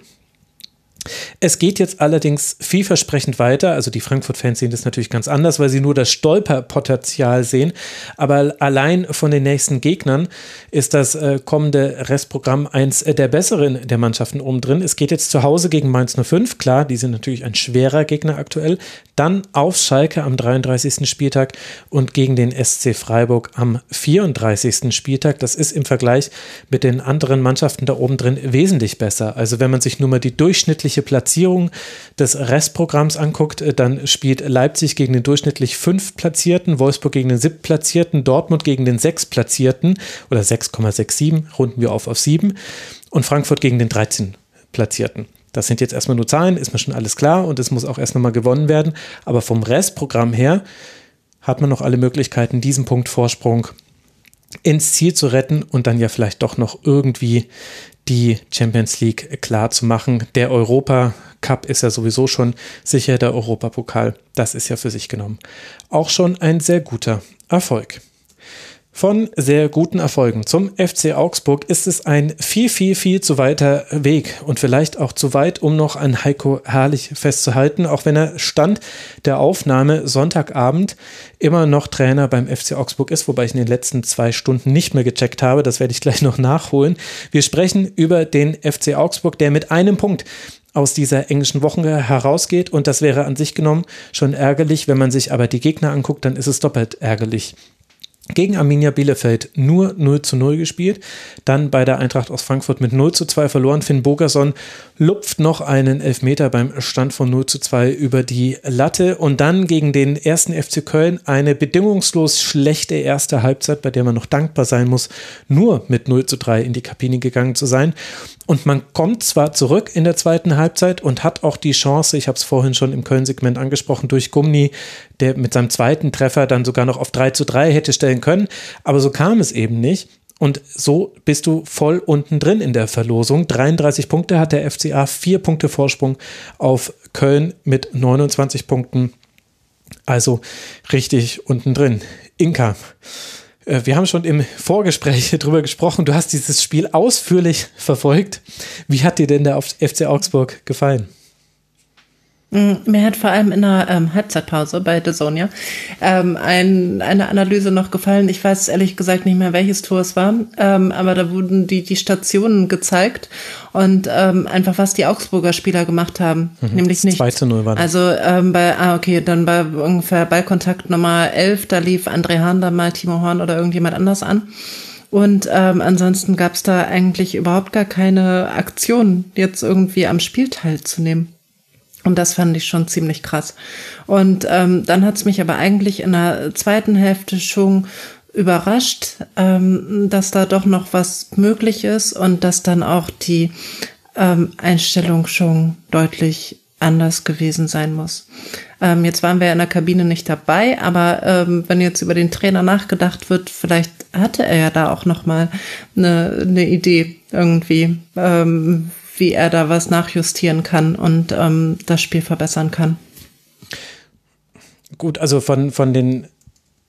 Es geht jetzt allerdings vielversprechend weiter. Also die Frankfurt-Fans sehen das natürlich ganz anders, weil sie nur das Stolperpotenzial sehen. Aber allein von den nächsten Gegnern ist das äh, kommende Restprogramm eins der besseren der Mannschaften oben drin. Es geht jetzt zu Hause gegen Mainz 05. Klar, die sind natürlich ein schwerer Gegner aktuell. Dann auf Schalke am 33. Spieltag und gegen den SC Freiburg am 34. Spieltag. Das ist im Vergleich mit den anderen Mannschaften da oben drin wesentlich besser. Also wenn man sich nur mal die durchschnittliche durchschnittliche Platzierung des Restprogramms anguckt, äh, dann spielt Leipzig gegen den durchschnittlich fünf Platzierten, Wolfsburg gegen den siebten Platzierten, Dortmund gegen den sechs Platzierten oder 6,67, runden wir auf auf sieben und Frankfurt gegen den 13 Platzierten. Das sind jetzt erstmal nur Zahlen, ist mir schon alles klar und es muss auch erst nochmal gewonnen werden. Aber vom Restprogramm her hat man noch alle Möglichkeiten, diesen Punkt Vorsprung ins Ziel zu retten und dann ja vielleicht doch noch irgendwie die Champions League klar zu machen. Der Europa Cup ist ja sowieso schon sicher, der Europapokal, das ist ja für sich genommen. Auch schon ein sehr guter Erfolg. Von sehr guten Erfolgen zum FC Augsburg ist es ein viel, viel, viel zu weiter Weg und vielleicht auch zu weit, um noch an Heiko Herrlich festzuhalten, auch wenn er Stand der Aufnahme Sonntagabend immer noch Trainer beim FC Augsburg ist, wobei ich in den letzten zwei Stunden nicht mehr gecheckt habe. Das werde ich gleich noch nachholen. Wir sprechen über den FC Augsburg, der mit einem Punkt aus dieser englischen Woche herausgeht und das wäre an sich genommen schon ärgerlich. Wenn man sich aber die Gegner anguckt, dann ist es doppelt ärgerlich gegen Arminia Bielefeld nur 0 zu 0 gespielt. Dann bei der Eintracht aus Frankfurt mit 0 zu 2 verloren. Finn Bogerson lupft noch einen Elfmeter beim Stand von 0 zu 2 über die Latte. Und dann gegen den ersten FC Köln eine bedingungslos schlechte erste Halbzeit, bei der man noch dankbar sein muss, nur mit 0 zu 3 in die Kabine gegangen zu sein. Und man kommt zwar zurück in der zweiten Halbzeit und hat auch die Chance, ich habe es vorhin schon im Köln-Segment angesprochen, durch Gumni, der mit seinem zweiten Treffer dann sogar noch auf 3 zu 3 hätte stellen können. Aber so kam es eben nicht. Und so bist du voll unten drin in der Verlosung. 33 Punkte hat der FCA, vier Punkte Vorsprung auf Köln mit 29 Punkten. Also richtig unten drin. Inka, Äh, wir haben schon im Vorgespräch darüber gesprochen. Du hast dieses Spiel ausführlich verfolgt. Wie hat dir denn der FC Augsburg gefallen? Mm, mir hat vor allem in der ähm, Halbzeitpause bei The Sonia ähm, ein, eine Analyse noch gefallen. Ich weiß ehrlich gesagt nicht mehr, welches Tor es war, ähm, aber da wurden die, die Stationen gezeigt und ähm, einfach, was die Augsburger Spieler gemacht haben. Mhm, nämlich nicht. 2 zu 0 war das. Also ähm, bei, ah, okay, dann bei ungefähr Ballkontakt Nummer 11, da lief André Hahn dann mal Timo Horn oder irgendjemand anders an. Und ähm, ansonsten gab es da eigentlich überhaupt gar keine Aktion, jetzt irgendwie am Spiel teilzunehmen. Und das fand ich schon ziemlich krass. Und ähm, dann hat es mich aber eigentlich in der zweiten Hälfte schon überrascht, ähm, dass da doch noch was möglich ist und dass dann auch die ähm, Einstellung schon deutlich anders gewesen sein muss. Ähm, jetzt waren wir in der Kabine nicht dabei, aber ähm, wenn jetzt über den Trainer nachgedacht wird, vielleicht hatte er ja da auch noch mal eine, eine Idee irgendwie, ähm, wie er da was nachjustieren kann und ähm, das Spiel verbessern kann. Gut, also von, von den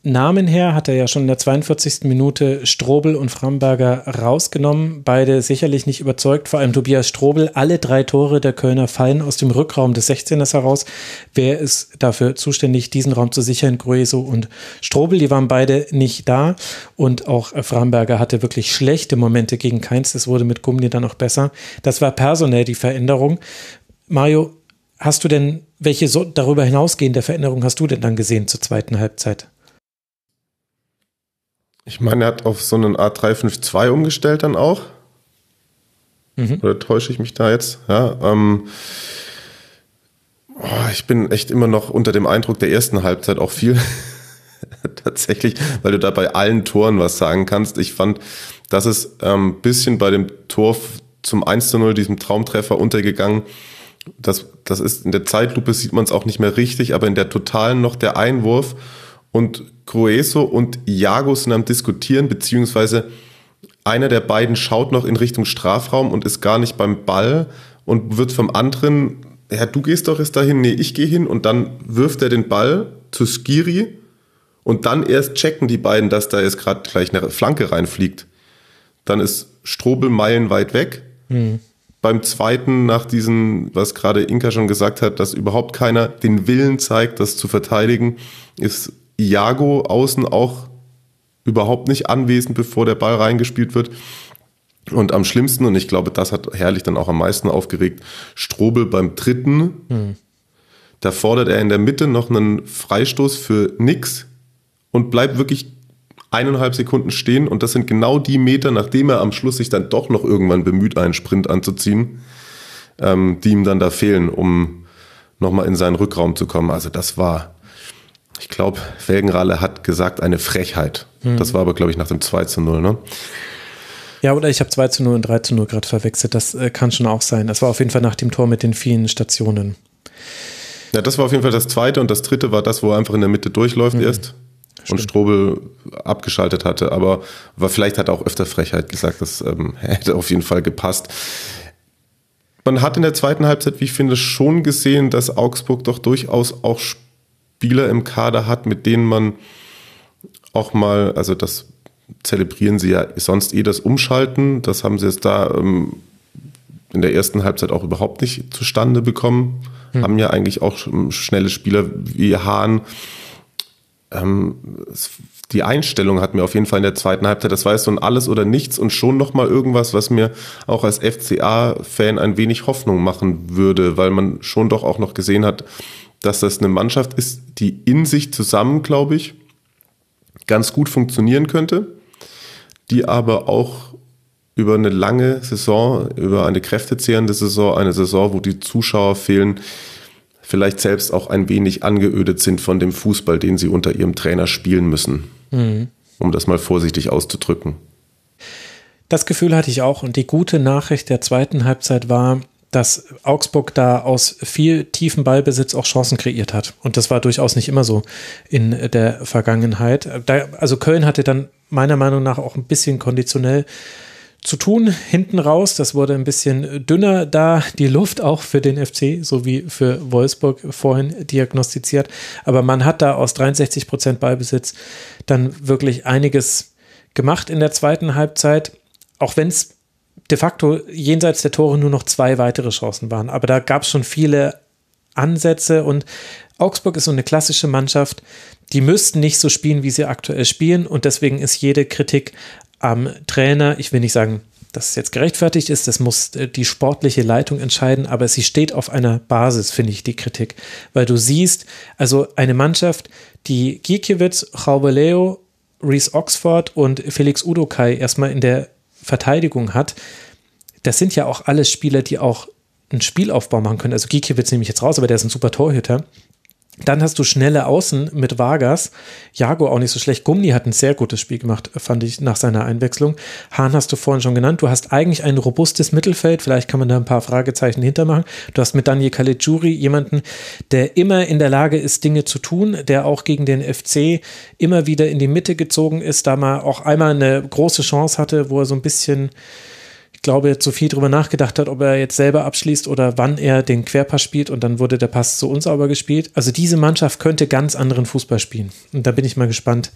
Namen her hat er ja schon in der 42. Minute Strobel und Framberger rausgenommen. Beide sicherlich nicht überzeugt, vor allem Tobias Strobel. Alle drei Tore der Kölner fallen aus dem Rückraum des 16ers heraus. Wer ist dafür zuständig, diesen Raum zu sichern? Grueso und Strobel, die waren beide nicht da. Und auch Framberger hatte wirklich schlechte Momente gegen Keins. Das wurde mit Gummi dann auch besser. Das war personell die Veränderung. Mario, hast du denn, welche so darüber hinausgehende Veränderung hast du denn dann gesehen zur zweiten Halbzeit? Ich meine, er hat auf so einen A352 umgestellt dann auch. Mhm. Oder täusche ich mich da jetzt? Ja, ähm, oh, ich bin echt immer noch unter dem Eindruck der ersten Halbzeit auch viel. Tatsächlich, weil du da bei allen Toren was sagen kannst. Ich fand, dass es ein ähm, bisschen bei dem Tor zum 1 zu 0, diesem Traumtreffer untergegangen. Das, das ist in der Zeitlupe sieht man es auch nicht mehr richtig, aber in der totalen noch der Einwurf und Grueso und Iago sind am Diskutieren, beziehungsweise einer der beiden schaut noch in Richtung Strafraum und ist gar nicht beim Ball und wird vom anderen, ja, du gehst doch jetzt dahin, nee, ich gehe hin und dann wirft er den Ball zu Skiri und dann erst checken die beiden, dass da jetzt gerade gleich eine Flanke reinfliegt. Dann ist Strobel meilenweit weg. Mhm. Beim zweiten, nach diesen, was gerade Inka schon gesagt hat, dass überhaupt keiner den Willen zeigt, das zu verteidigen, ist Iago außen auch überhaupt nicht anwesend, bevor der Ball reingespielt wird. Und am schlimmsten, und ich glaube, das hat Herrlich dann auch am meisten aufgeregt, Strobel beim dritten. Hm. Da fordert er in der Mitte noch einen Freistoß für nix und bleibt wirklich eineinhalb Sekunden stehen. Und das sind genau die Meter, nachdem er am Schluss sich dann doch noch irgendwann bemüht, einen Sprint anzuziehen, ähm, die ihm dann da fehlen, um nochmal in seinen Rückraum zu kommen. Also das war ich glaube, Felgenralle hat gesagt, eine Frechheit. Mhm. Das war aber, glaube ich, nach dem 2 zu 0, ne? Ja, oder ich habe 2 zu 0 und 3 zu 0 gerade verwechselt. Das äh, kann schon auch sein. Das war auf jeden Fall nach dem Tor mit den vielen Stationen. Ja, das war auf jeden Fall das zweite und das dritte war das, wo er einfach in der Mitte durchläuft mhm. erst Stimmt. und Strobel abgeschaltet hatte. Aber war, vielleicht hat er auch öfter Frechheit gesagt. Das ähm, hätte auf jeden Fall gepasst. Man hat in der zweiten Halbzeit, wie ich finde, schon gesehen, dass Augsburg doch durchaus auch spielt Spieler im Kader hat, mit denen man auch mal, also das zelebrieren sie ja sonst eh das Umschalten. Das haben sie jetzt da ähm, in der ersten Halbzeit auch überhaupt nicht zustande bekommen. Hm. Haben ja eigentlich auch schnelle Spieler wie Hahn. Ähm, die Einstellung hat mir auf jeden Fall in der zweiten Halbzeit, das war jetzt so ein Alles oder Nichts und schon nochmal irgendwas, was mir auch als FCA-Fan ein wenig Hoffnung machen würde, weil man schon doch auch noch gesehen hat, dass das eine Mannschaft ist, die in sich zusammen, glaube ich, ganz gut funktionieren könnte, die aber auch über eine lange Saison, über eine kräftezehrende Saison, eine Saison, wo die Zuschauer fehlen, vielleicht selbst auch ein wenig angeödet sind von dem Fußball, den sie unter ihrem Trainer spielen müssen. Mhm. Um das mal vorsichtig auszudrücken. Das Gefühl hatte ich auch. Und die gute Nachricht der zweiten Halbzeit war, dass Augsburg da aus viel tiefen Ballbesitz auch Chancen kreiert hat. Und das war durchaus nicht immer so in der Vergangenheit. Da, also Köln hatte dann meiner Meinung nach auch ein bisschen konditionell zu tun hinten raus. Das wurde ein bisschen dünner da, die Luft auch für den FC, so wie für Wolfsburg vorhin diagnostiziert. Aber man hat da aus 63 Prozent Ballbesitz dann wirklich einiges gemacht in der zweiten Halbzeit, auch wenn es de facto jenseits der Tore nur noch zwei weitere Chancen waren. Aber da gab es schon viele Ansätze und Augsburg ist so eine klassische Mannschaft, die müssten nicht so spielen, wie sie aktuell spielen und deswegen ist jede Kritik am Trainer, ich will nicht sagen, dass es jetzt gerechtfertigt ist, das muss äh, die sportliche Leitung entscheiden, aber sie steht auf einer Basis, finde ich, die Kritik, weil du siehst, also eine Mannschaft, die Gikiewicz, Leo, Reese Oxford und Felix Udokai erstmal in der Verteidigung hat, das sind ja auch alles Spieler, die auch einen Spielaufbau machen können. Also Gikiewicz nehme ich jetzt raus, aber der ist ein super Torhüter. Dann hast du schnelle Außen mit Vargas. Jago auch nicht so schlecht. Gumni hat ein sehr gutes Spiel gemacht, fand ich, nach seiner Einwechslung. Hahn hast du vorhin schon genannt. Du hast eigentlich ein robustes Mittelfeld. Vielleicht kann man da ein paar Fragezeichen hintermachen. Du hast mit Daniel Caligiuri jemanden, der immer in der Lage ist, Dinge zu tun, der auch gegen den FC immer wieder in die Mitte gezogen ist, da mal auch einmal eine große Chance hatte, wo er so ein bisschen glaube, zu viel drüber nachgedacht hat, ob er jetzt selber abschließt oder wann er den Querpass spielt und dann wurde der Pass so unsauber gespielt. Also diese Mannschaft könnte ganz anderen Fußball spielen. Und da bin ich mal gespannt,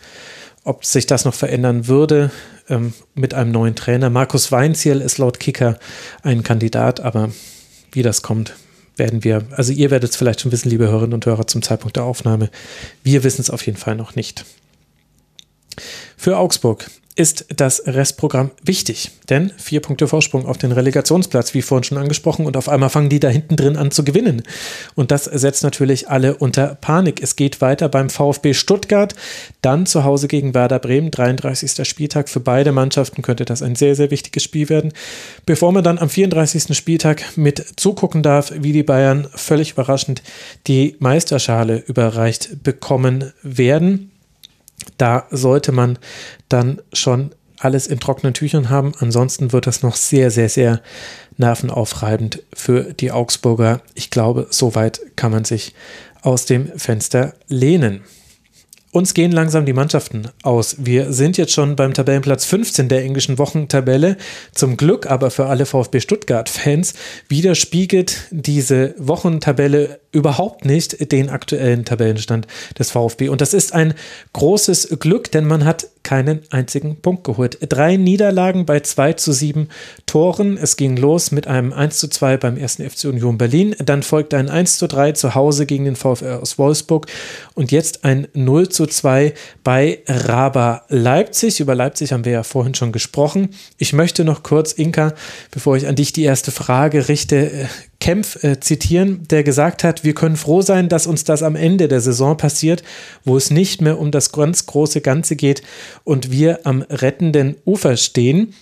ob sich das noch verändern würde ähm, mit einem neuen Trainer. Markus Weinziel ist laut Kicker ein Kandidat, aber wie das kommt, werden wir, also ihr werdet es vielleicht schon wissen, liebe Hörerinnen und Hörer, zum Zeitpunkt der Aufnahme. Wir wissen es auf jeden Fall noch nicht. Für Augsburg ist das Restprogramm wichtig, denn vier Punkte Vorsprung auf den Relegationsplatz, wie vorhin schon angesprochen, und auf einmal fangen die da hinten drin an zu gewinnen. Und das setzt natürlich alle unter Panik. Es geht weiter beim VfB Stuttgart, dann zu Hause gegen Werder Bremen, 33. Spieltag. Für beide Mannschaften könnte das ein sehr, sehr wichtiges Spiel werden, bevor man dann am 34. Spieltag mit zugucken darf, wie die Bayern völlig überraschend die Meisterschale überreicht bekommen werden. Da sollte man dann schon alles in trockenen Tüchern haben. Ansonsten wird das noch sehr, sehr, sehr nervenaufreibend für die Augsburger. Ich glaube, soweit kann man sich aus dem Fenster lehnen. Uns gehen langsam die Mannschaften aus. Wir sind jetzt schon beim Tabellenplatz 15 der englischen Wochentabelle. Zum Glück aber für alle VfB Stuttgart-Fans widerspiegelt diese Wochentabelle überhaupt nicht den aktuellen Tabellenstand des VfB. Und das ist ein großes Glück, denn man hat keinen einzigen Punkt geholt. Drei Niederlagen bei 2 zu 7 Toren. Es ging los mit einem 1 zu 2 beim ersten FC Union Berlin. Dann folgte ein 1 zu 3 zu Hause gegen den VfR aus Wolfsburg. Und jetzt ein 0 zu 2 bei Raba Leipzig. Über Leipzig haben wir ja vorhin schon gesprochen. Ich möchte noch kurz, Inka, bevor ich an dich die erste Frage richte, Kempf äh, zitieren, der gesagt hat, wir können froh sein, dass uns das am Ende der Saison passiert, wo es nicht mehr um das ganz große Ganze geht und wir am rettenden Ufer stehen.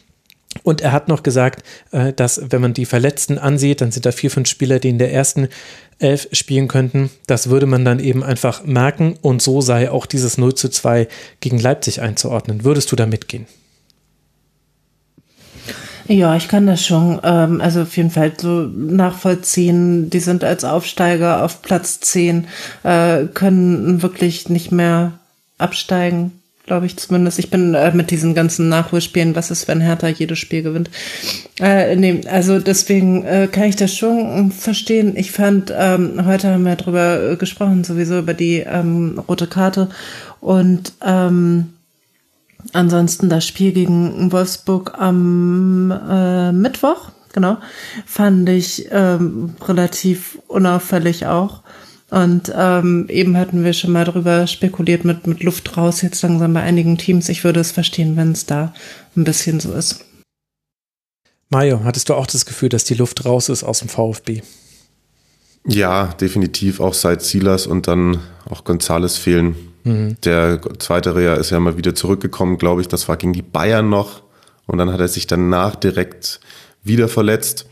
Und er hat noch gesagt, äh, dass wenn man die Verletzten ansieht, dann sind da vier, fünf Spieler, die in der ersten elf spielen könnten. Das würde man dann eben einfach merken und so sei auch dieses 0 zu 2 gegen Leipzig einzuordnen. Würdest du da mitgehen? Ja, ich kann das schon. Ähm, also auf jeden Fall so nachvollziehen. Die sind als Aufsteiger auf Platz 10, äh, können wirklich nicht mehr absteigen, glaube ich zumindest. Ich bin äh, mit diesen ganzen Nachholspielen, was ist, wenn Hertha jedes Spiel gewinnt. Äh, nee, also deswegen äh, kann ich das schon verstehen. Ich fand, ähm, heute haben wir darüber gesprochen, sowieso über die ähm, rote Karte und ähm, Ansonsten das Spiel gegen Wolfsburg am äh, Mittwoch, genau, fand ich ähm, relativ unauffällig auch. Und ähm, eben hatten wir schon mal drüber spekuliert mit, mit Luft raus, jetzt langsam bei einigen Teams. Ich würde es verstehen, wenn es da ein bisschen so ist. Mario, hattest du auch das Gefühl, dass die Luft raus ist aus dem VfB? Ja, definitiv. Auch seit Silas und dann auch Gonzales fehlen Mhm. Der zweite Reha ist ja mal wieder zurückgekommen, glaube ich. Das war gegen die Bayern noch. Und dann hat er sich danach direkt wieder verletzt.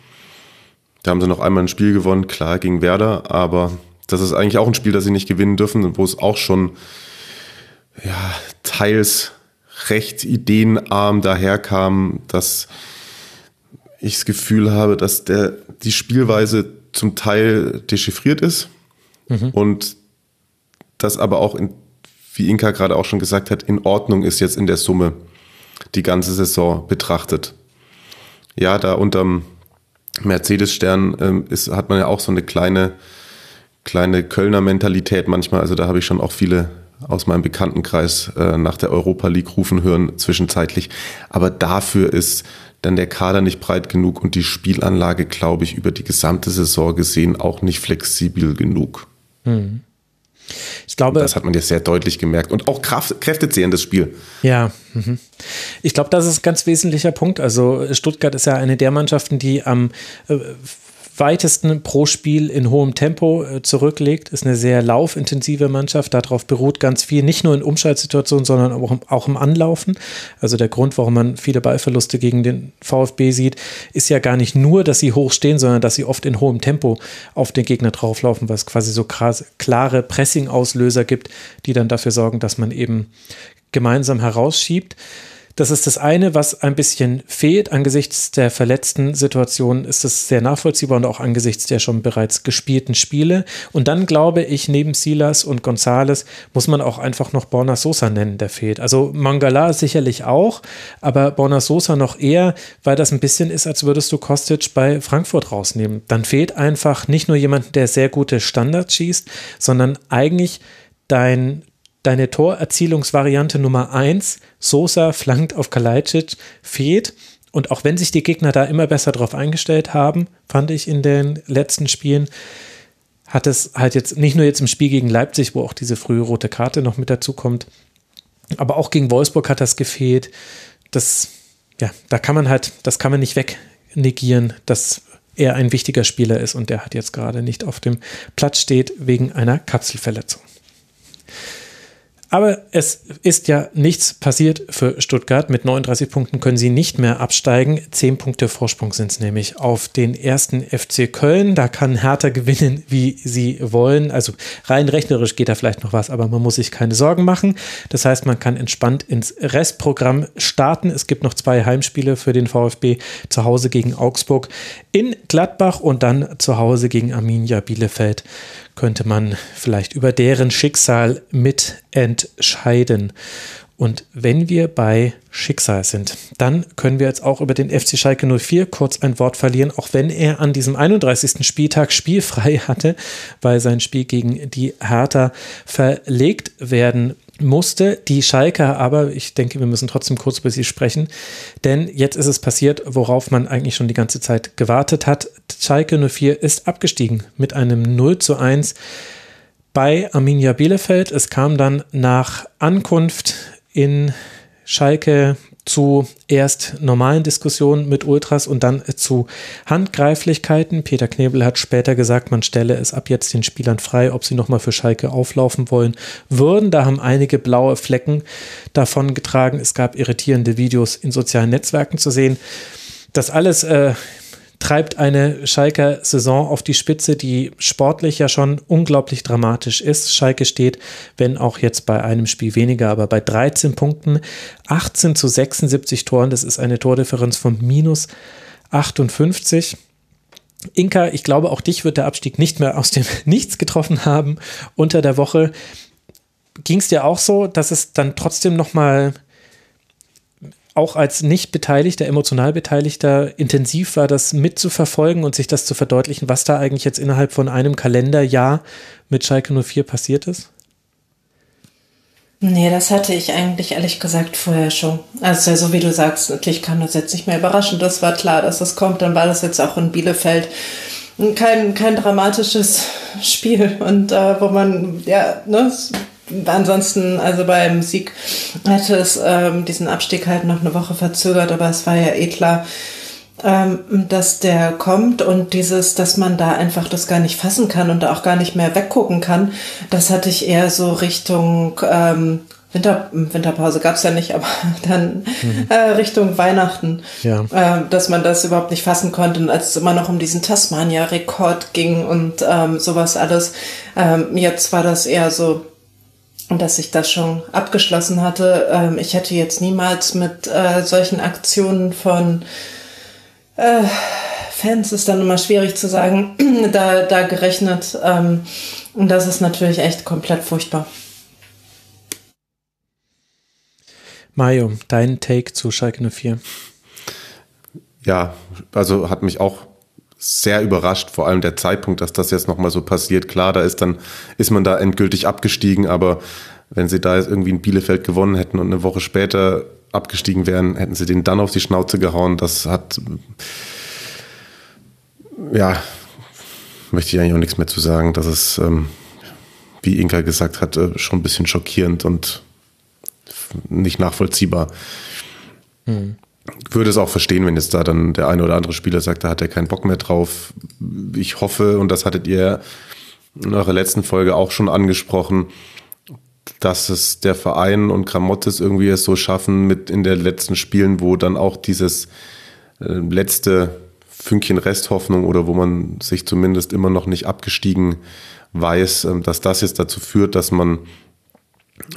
Da haben sie noch einmal ein Spiel gewonnen, klar, gegen Werder. Aber das ist eigentlich auch ein Spiel, das sie nicht gewinnen dürfen, wo es auch schon ja, teils recht ideenarm daherkam, dass ich das Gefühl habe, dass der, die Spielweise zum Teil dechiffriert ist mhm. und das aber auch in wie Inka gerade auch schon gesagt hat, in Ordnung ist jetzt in der Summe die ganze Saison betrachtet. ja, da unterm Mercedes-Stern ähm, ist, hat man ja auch so eine kleine, kleine Kölner Mentalität manchmal. Also da habe ich schon auch viele aus meinem Bekanntenkreis äh, nach der Europa League rufen hören zwischenzeitlich. Aber dafür ist dann der Kader nicht breit genug und die Spielanlage, glaube ich, über die gesamte Saison gesehen auch nicht flexibel genug. Hm. Glaube, das hat man jetzt sehr deutlich gemerkt und auch Kraft, kräftezehrendes Spiel. Ja, mhm. ich glaube, das ist ein ganz wesentlicher Punkt. Also Stuttgart ist ja eine der Mannschaften, die am äh, weitesten pro Spiel in hohem Tempo äh, zurücklegt. Ist eine sehr laufintensive Mannschaft. Darauf beruht ganz viel, nicht nur in Umschaltsituationen, sondern auch im, Anlaufen. Also der Grund, warum man viele Ballverluste gegen den VfB sieht, ist ja gar nicht nur, dass sie hoch stehen, sondern dass sie oft in hohem Tempo auf den Gegner drauflaufen, was quasi so klare Pressing-Auslöser gibt, die dann dafür sorgen, dass man eben gemeinsam herausschiebt. Das ist das eine, was ein bisschen fehlt. Angesichts der verletzten Situation ist es sehr nachvollziehbar und auch angesichts der schon bereits gespielten Spiele. Und dann glaube ich, neben Silas und Gonzales muss man auch einfach noch Borna Sosa nennen, der fehlt. Also Mangala sicherlich auch, aber Borna Sosa noch eher, weil das ein bisschen ist, als würdest du Kostic bei Frankfurt rausnehmen. Dann fehlt einfach nicht nur jemand, der sehr gute Standards schießt, sondern eigentlich dein deine Torerzielungsvariante Nummer 1, Sosa flankt auf Kalajdzic, fehlt. Und auch wenn sich die Gegner da immer besser drauf eingestellt haben, fand ich in den letzten Spielen, hat es halt jetzt nicht nur jetzt im Spiel gegen Leipzig, wo auch diese frühe rote Karte noch mit dazu kommt, aber auch gegen Wolfsburg hat das gefehlt. Das, ja, da kann man halt, das kann man nicht wegnegieren, dass er ein wichtiger Spieler ist und der hat jetzt gerade nicht auf dem Platz steht wegen einer Kapselverletzung. Aber es ist ja nichts passiert für Stuttgart. Mit 39 Punkten können sie nicht mehr absteigen. Zehn Punkte Vorsprung sind es nämlich auf den ersten FC Köln. Da kann Hertha gewinnen, wie sie wollen. Also rein rechnerisch geht da vielleicht noch was, aber man muss sich keine Sorgen machen. Das heißt, man kann entspannt ins Restprogramm starten. Es gibt noch zwei Heimspiele für den VfB zu Hause gegen Augsburg in Gladbach und dann zu Hause gegen Arminia Bielefeld könnte man vielleicht über deren Schicksal mitentscheiden. Und wenn wir bei Schicksal sind, dann können wir jetzt auch über den FC Schalke 04 kurz ein Wort verlieren, auch wenn er an diesem 31. Spieltag spielfrei hatte, weil sein Spiel gegen die Hertha verlegt werden musste. Die Schalke aber, ich denke, wir müssen trotzdem kurz über sie sprechen, denn jetzt ist es passiert, worauf man eigentlich schon die ganze Zeit gewartet hat. Schalke 04 ist abgestiegen mit einem 0 zu 1 bei Arminia Bielefeld. Es kam dann nach Ankunft in Schalke zu erst normalen Diskussionen mit Ultras und dann zu Handgreiflichkeiten. Peter Knebel hat später gesagt, man stelle es ab jetzt den Spielern frei, ob sie nochmal für Schalke auflaufen wollen würden. Da haben einige blaue Flecken davon getragen. Es gab irritierende Videos in sozialen Netzwerken zu sehen. Das alles äh, treibt eine Schalker Saison auf die Spitze, die sportlich ja schon unglaublich dramatisch ist. Schalke steht, wenn auch jetzt bei einem Spiel weniger, aber bei 13 Punkten, 18 zu 76 Toren. Das ist eine Tordifferenz von minus 58. Inka, ich glaube, auch dich wird der Abstieg nicht mehr aus dem Nichts getroffen haben. Unter der Woche ging es dir auch so, dass es dann trotzdem nochmal auch als nicht Beteiligter, emotional Beteiligter intensiv war, das mitzuverfolgen und sich das zu verdeutlichen, was da eigentlich jetzt innerhalb von einem Kalenderjahr mit Schalke 04 passiert ist? Nee, das hatte ich eigentlich ehrlich gesagt vorher schon. Also so wie du sagst, natürlich kam das jetzt nicht mehr überraschend. Das war klar, dass das kommt. Dann war das jetzt auch in Bielefeld kein, kein dramatisches Spiel und äh, wo man, ja, ne, ansonsten, also beim Sieg hätte es ähm, diesen Abstieg halt noch eine Woche verzögert, aber es war ja eh klar, ähm, dass der kommt und dieses, dass man da einfach das gar nicht fassen kann und auch gar nicht mehr weggucken kann, das hatte ich eher so Richtung ähm, Winter, Winterpause gab's ja nicht, aber dann mhm. äh, Richtung Weihnachten, ja. äh, dass man das überhaupt nicht fassen konnte, und als es immer noch um diesen Tasmania-Rekord ging und ähm, sowas alles. Ähm, jetzt war das eher so, dass ich das schon abgeschlossen hatte. Ähm, ich hätte jetzt niemals mit äh, solchen Aktionen von äh, Fans, ist dann immer schwierig zu sagen, da, da gerechnet. Ähm, und das ist natürlich echt komplett furchtbar. Mario, dein Take zu Schalke 04. ja, also hat mich auch sehr überrascht, vor allem der Zeitpunkt, dass das jetzt nochmal so passiert. Klar, da ist dann, ist man da endgültig abgestiegen, aber wenn sie da jetzt irgendwie in Bielefeld gewonnen hätten und eine Woche später abgestiegen wären, hätten sie den dann auf die Schnauze gehauen. Das hat, ja, möchte ich eigentlich auch nichts mehr zu sagen. Das ist, ähm, wie Inka gesagt hat, äh, schon ein bisschen schockierend und nicht nachvollziehbar. Hm würde es auch verstehen, wenn jetzt da dann der eine oder andere Spieler sagt, da hat er keinen Bock mehr drauf. Ich hoffe, und das hattet ihr in eurer letzten Folge auch schon angesprochen, dass es der Verein und Kramottes irgendwie es so schaffen mit in den letzten Spielen, wo dann auch dieses äh, letzte Fünkchen Resthoffnung oder wo man sich zumindest immer noch nicht abgestiegen weiß, äh, dass das jetzt dazu führt, dass man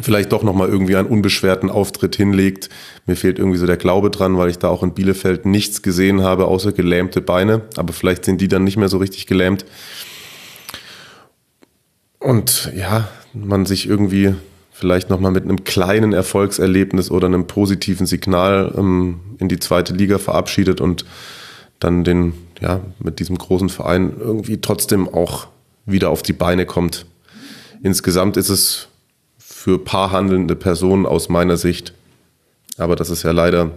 vielleicht doch nochmal irgendwie einen unbeschwerten Auftritt hinlegt. Mir fehlt irgendwie so der Glaube dran, weil ich da auch in Bielefeld nichts gesehen habe, außer gelähmte Beine. Aber vielleicht sind die dann nicht mehr so richtig gelähmt. Und ja, man sich irgendwie vielleicht nochmal mit einem kleinen Erfolgserlebnis oder einem positiven Signal ähm, in die zweite Liga verabschiedet und dann den, ja, mit diesem großen Verein irgendwie trotzdem auch wieder auf die Beine kommt. Insgesamt ist es für paar handelnde Personen aus meiner Sicht. Aber das ist ja leider,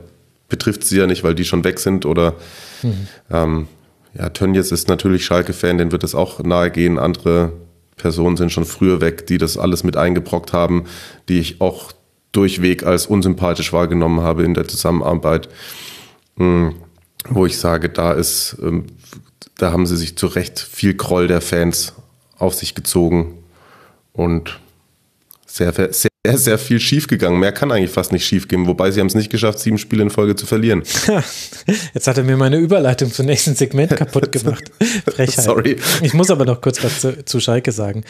betrifft sie ja nicht, weil die schon weg sind. Oder mhm. ähm, ja, Tönjes ist natürlich Schalke-Fan, den wird es auch nahe gehen. Andere Personen sind schon früher weg, die das alles mit eingebrockt haben, die ich auch durchweg als unsympathisch wahrgenommen habe in der Zusammenarbeit. Mhm. Wo ich sage, da ist, ähm, da haben sie sich zu Recht viel Groll der Fans auf sich gezogen. Und sehr, sehr, sehr viel schiefgegangen. Mehr kann eigentlich fast nicht schiefgehen. Wobei sie haben es nicht geschafft, sieben Spiele in Folge zu verlieren. Jetzt hat er mir meine Überleitung zum nächsten Segment kaputt gemacht. Frechheit. Sorry. Ich muss aber noch kurz was zu, zu Schalke sagen.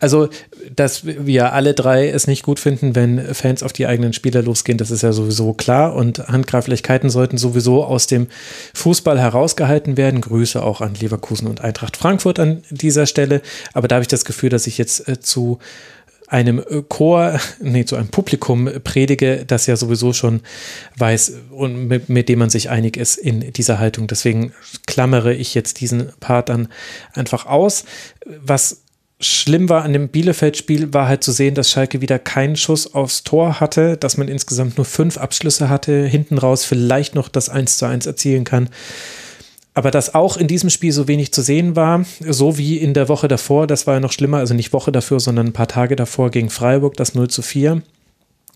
Also, dass wir alle drei es nicht gut finden, wenn Fans auf die eigenen Spieler losgehen, das ist ja sowieso klar. Und Handgreiflichkeiten sollten sowieso aus dem Fußball herausgehalten werden. Grüße auch an Leverkusen und Eintracht Frankfurt an dieser Stelle. Aber da habe ich das Gefühl, dass ich jetzt äh, zu einem Chor, nee, zu einem Publikum predige, das ja sowieso schon weiß und mit, mit, dem man sich einig ist in dieser Haltung. Deswegen klammere ich jetzt diesen Part dann einfach aus. Was schlimm war an dem Bielefeld-Spiel, war halt zu sehen, dass Schalke wieder keinen Schuss aufs Tor hatte, dass man insgesamt nur fünf Abschlüsse hatte, hinten raus vielleicht noch das 1 zu 1 erzielen kann. Aber dass auch in diesem Spiel so wenig zu sehen war, so wie in der Woche davor, das war ja noch schlimmer, also nicht Woche davor, sondern ein paar Tage davor gegen Freiburg, das 0 zu 4.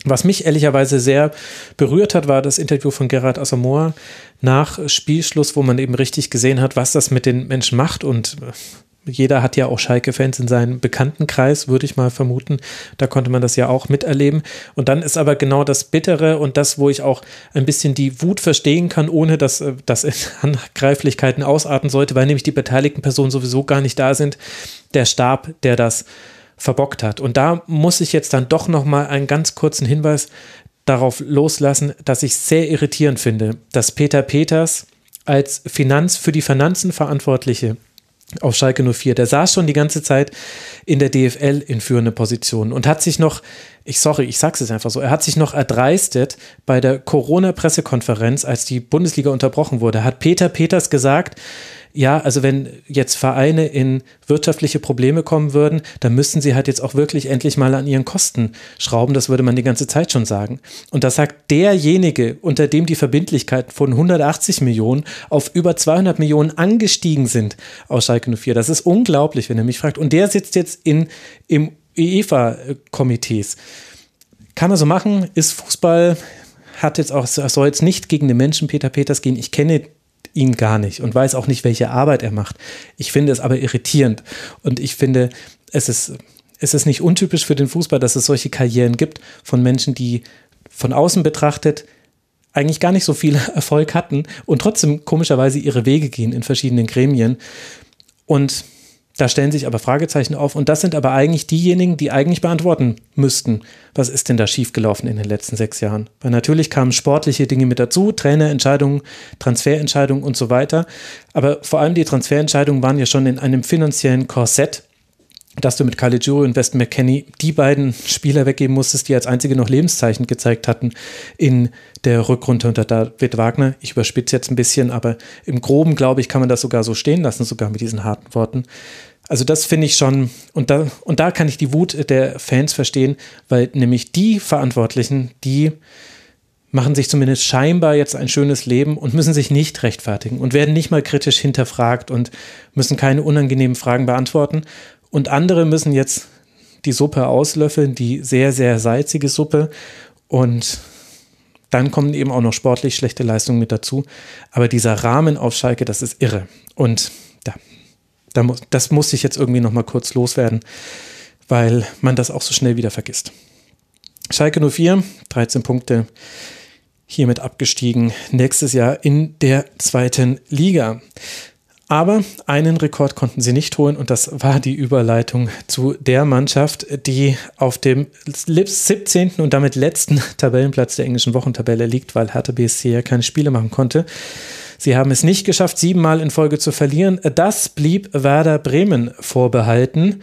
Was mich ehrlicherweise sehr berührt hat, war das Interview von Gerhard Asamoah nach Spielschluss, wo man eben richtig gesehen hat, was das mit den Menschen macht und jeder hat ja auch Schalke-Fans in seinem Bekanntenkreis, würde ich mal vermuten. Da konnte man das ja auch miterleben. Und dann ist aber genau das Bittere und das, wo ich auch ein bisschen die Wut verstehen kann, ohne dass äh, das in Handgreiflichkeiten ausarten sollte, weil nämlich die beteiligten Personen sowieso gar nicht da sind. Der Stab, der das verbockt hat. Und da muss ich jetzt dann doch noch mal einen ganz kurzen Hinweis darauf loslassen, dass ich sehr irritierend finde, dass Peter Peters als Finanz für die Finanzen Verantwortliche auf Schalke 04. Der saß schon die ganze Zeit in der DFL in führende Positionen und hat sich noch, ich sorry, ich sag's jetzt einfach so, er hat sich noch erdreistet bei der Corona-Pressekonferenz, als die Bundesliga unterbrochen wurde, hat Peter Peters gesagt, ja, also wenn jetzt Vereine in wirtschaftliche Probleme kommen würden, dann müssten sie halt jetzt auch wirklich endlich mal an ihren Kosten schrauben. Das würde man die ganze Zeit schon sagen. Und das sagt derjenige, unter dem die Verbindlichkeiten von 180 Millionen auf über 200 Millionen angestiegen sind aus Schalke 04. Das ist unglaublich, wenn er mich fragt. Und der sitzt jetzt in, im UEFA-Komitees. Kann man so machen, ist Fußball, hat jetzt auch, soll jetzt nicht gegen den Menschen Peter Peters gehen. Ich kenne ihn gar nicht und weiß auch nicht, welche Arbeit er macht. Ich finde es aber irritierend und ich finde, es ist, es ist nicht untypisch für den Fußball, dass es solche Karrieren gibt von Menschen, die von außen betrachtet eigentlich gar nicht so viel Erfolg hatten und trotzdem komischerweise ihre Wege gehen in verschiedenen Gremien. Und da stellen sich aber Fragezeichen auf und das sind aber eigentlich diejenigen, die eigentlich beantworten müssten, was ist denn da schiefgelaufen in den letzten sechs Jahren. Weil natürlich kamen sportliche Dinge mit dazu, Trainerentscheidungen, Transferentscheidungen und so weiter. Aber vor allem die Transferentscheidungen waren ja schon in einem finanziellen Korsett, dass du mit Caligiuri und Weston McKenney die beiden Spieler weggeben musstest, die als einzige noch Lebenszeichen gezeigt hatten in der Rückrunde unter David Wagner. Ich überspitze jetzt ein bisschen, aber im Groben, glaube ich, kann man das sogar so stehen lassen, sogar mit diesen harten Worten. Also das finde ich schon, und da, und da kann ich die Wut der Fans verstehen, weil nämlich die Verantwortlichen, die machen sich zumindest scheinbar jetzt ein schönes Leben und müssen sich nicht rechtfertigen und werden nicht mal kritisch hinterfragt und müssen keine unangenehmen Fragen beantworten. Und andere müssen jetzt die Suppe auslöffeln, die sehr, sehr salzige Suppe. Und dann kommen eben auch noch sportlich schlechte Leistungen mit dazu. Aber dieser Rahmen auf Schalke, das ist irre. Und da, muss, das muss ich jetzt irgendwie noch mal kurz loswerden, weil man das auch so schnell wieder vergisst. Schalke 04, 13 Punkte, hiermit abgestiegen. Nächstes Jahr in der zweiten Liga. Aber einen Rekord konnten sie nicht holen und das war die Überleitung zu der Mannschaft, die auf dem 17. und damit letzten Tabellenplatz der englischen Wochentabelle liegt, weil Hertha BSC ja keine Spiele machen konnte. Sie haben es nicht geschafft, siebenmal in Folge zu verlieren. Das blieb Werder Bremen vorbehalten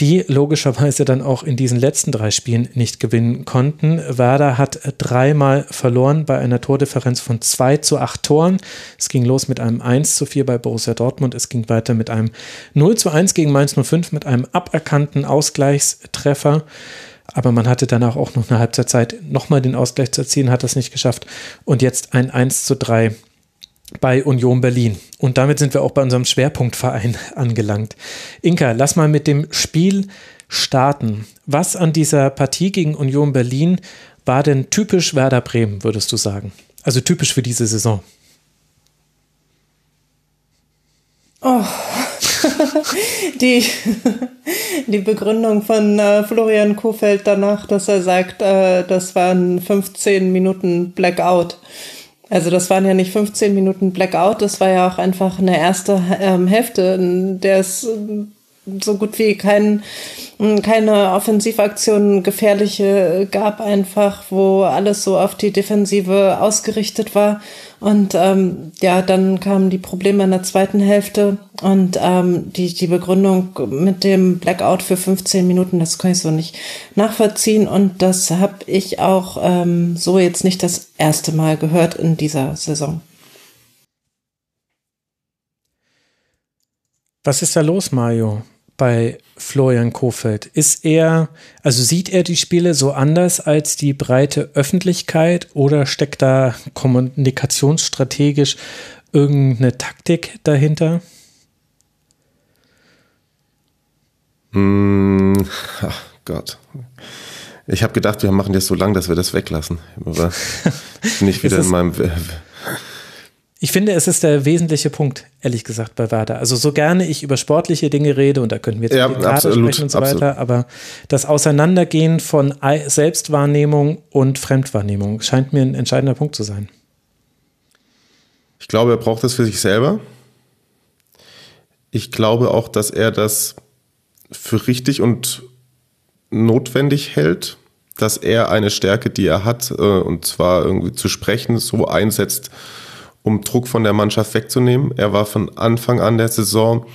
die logischerweise dann auch in diesen letzten drei Spielen nicht gewinnen konnten. Werder hat dreimal verloren bei einer Tordifferenz von 2 zu 8 Toren. Es ging los mit einem 1 zu 4 bei Borussia Dortmund. Es ging weiter mit einem 0 zu 1 gegen Mainz 05 mit einem aberkannten Ausgleichstreffer. Aber man hatte danach auch noch eine Halbzeitzeit nochmal den Ausgleich zu erzielen, hat das nicht geschafft. Und jetzt ein 1 zu 3 bei Union Berlin. Und damit sind wir auch bei unserem Schwerpunktverein angelangt. Inka, lass mal mit dem Spiel starten. Was an dieser Partie gegen Union Berlin war denn typisch Werder Bremen, würdest du sagen? Also typisch für diese Saison. Oh, die, die Begründung von äh, Florian Kofeld danach, dass er sagt, äh, das waren 15 Minuten Blackout. Also das waren ja nicht 15 Minuten Blackout, das war ja auch einfach eine erste ähm, Hälfte, in der es ähm, so gut wie kein, keine Offensivaktionen gefährliche gab, einfach, wo alles so auf die Defensive ausgerichtet war. Und ähm, ja, dann kamen die Probleme in der zweiten Hälfte und ähm, die, die Begründung mit dem Blackout für 15 Minuten, das kann ich so nicht nachvollziehen. Und das habe ich auch ähm, so jetzt nicht das erste Mal gehört in dieser Saison. Was ist da los, Mario? Bei Florian Kofeld? Ist er, also sieht er die Spiele so anders als die breite Öffentlichkeit oder steckt da kommunikationsstrategisch irgendeine Taktik dahinter? Mm, ach Gott. Ich habe gedacht, wir machen das so lang, dass wir das weglassen. Aber nicht wieder in meinem ich finde, es ist der wesentliche Punkt, ehrlich gesagt, bei Werder. Also so gerne ich über sportliche Dinge rede und da könnten wir jetzt ja, absolut, sprechen und so absolut. weiter, aber das Auseinandergehen von Selbstwahrnehmung und Fremdwahrnehmung scheint mir ein entscheidender Punkt zu sein. Ich glaube, er braucht das für sich selber. Ich glaube auch, dass er das für richtig und notwendig hält, dass er eine Stärke, die er hat, äh, und zwar irgendwie zu sprechen, so einsetzt, um Druck von der Mannschaft wegzunehmen. Er war von Anfang an der Saison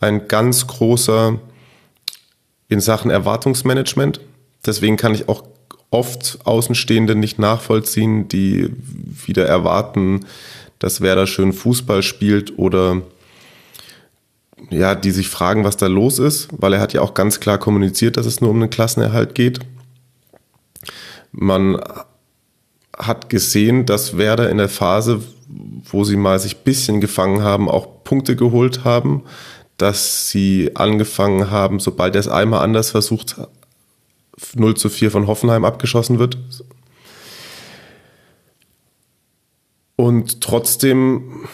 ein ganz großer in Sachen Erwartungsmanagement. Deswegen kann ich auch oft Außenstehende nicht nachvollziehen, die wieder erwarten, dass Werder schön Fußball spielt oder ja, die sich fragen, was da los ist, weil er hat ja auch ganz klar kommuniziert, dass es nur um den Klassenerhalt geht. Man hat gesehen, dass Werder in der Phase, wo sie mal sich ein bisschen gefangen haben, auch Punkte geholt haben, dass sie angefangen haben, sobald er es einmal anders versucht, 0 zu 4 von Hoffenheim abgeschossen wird. Und trotzdem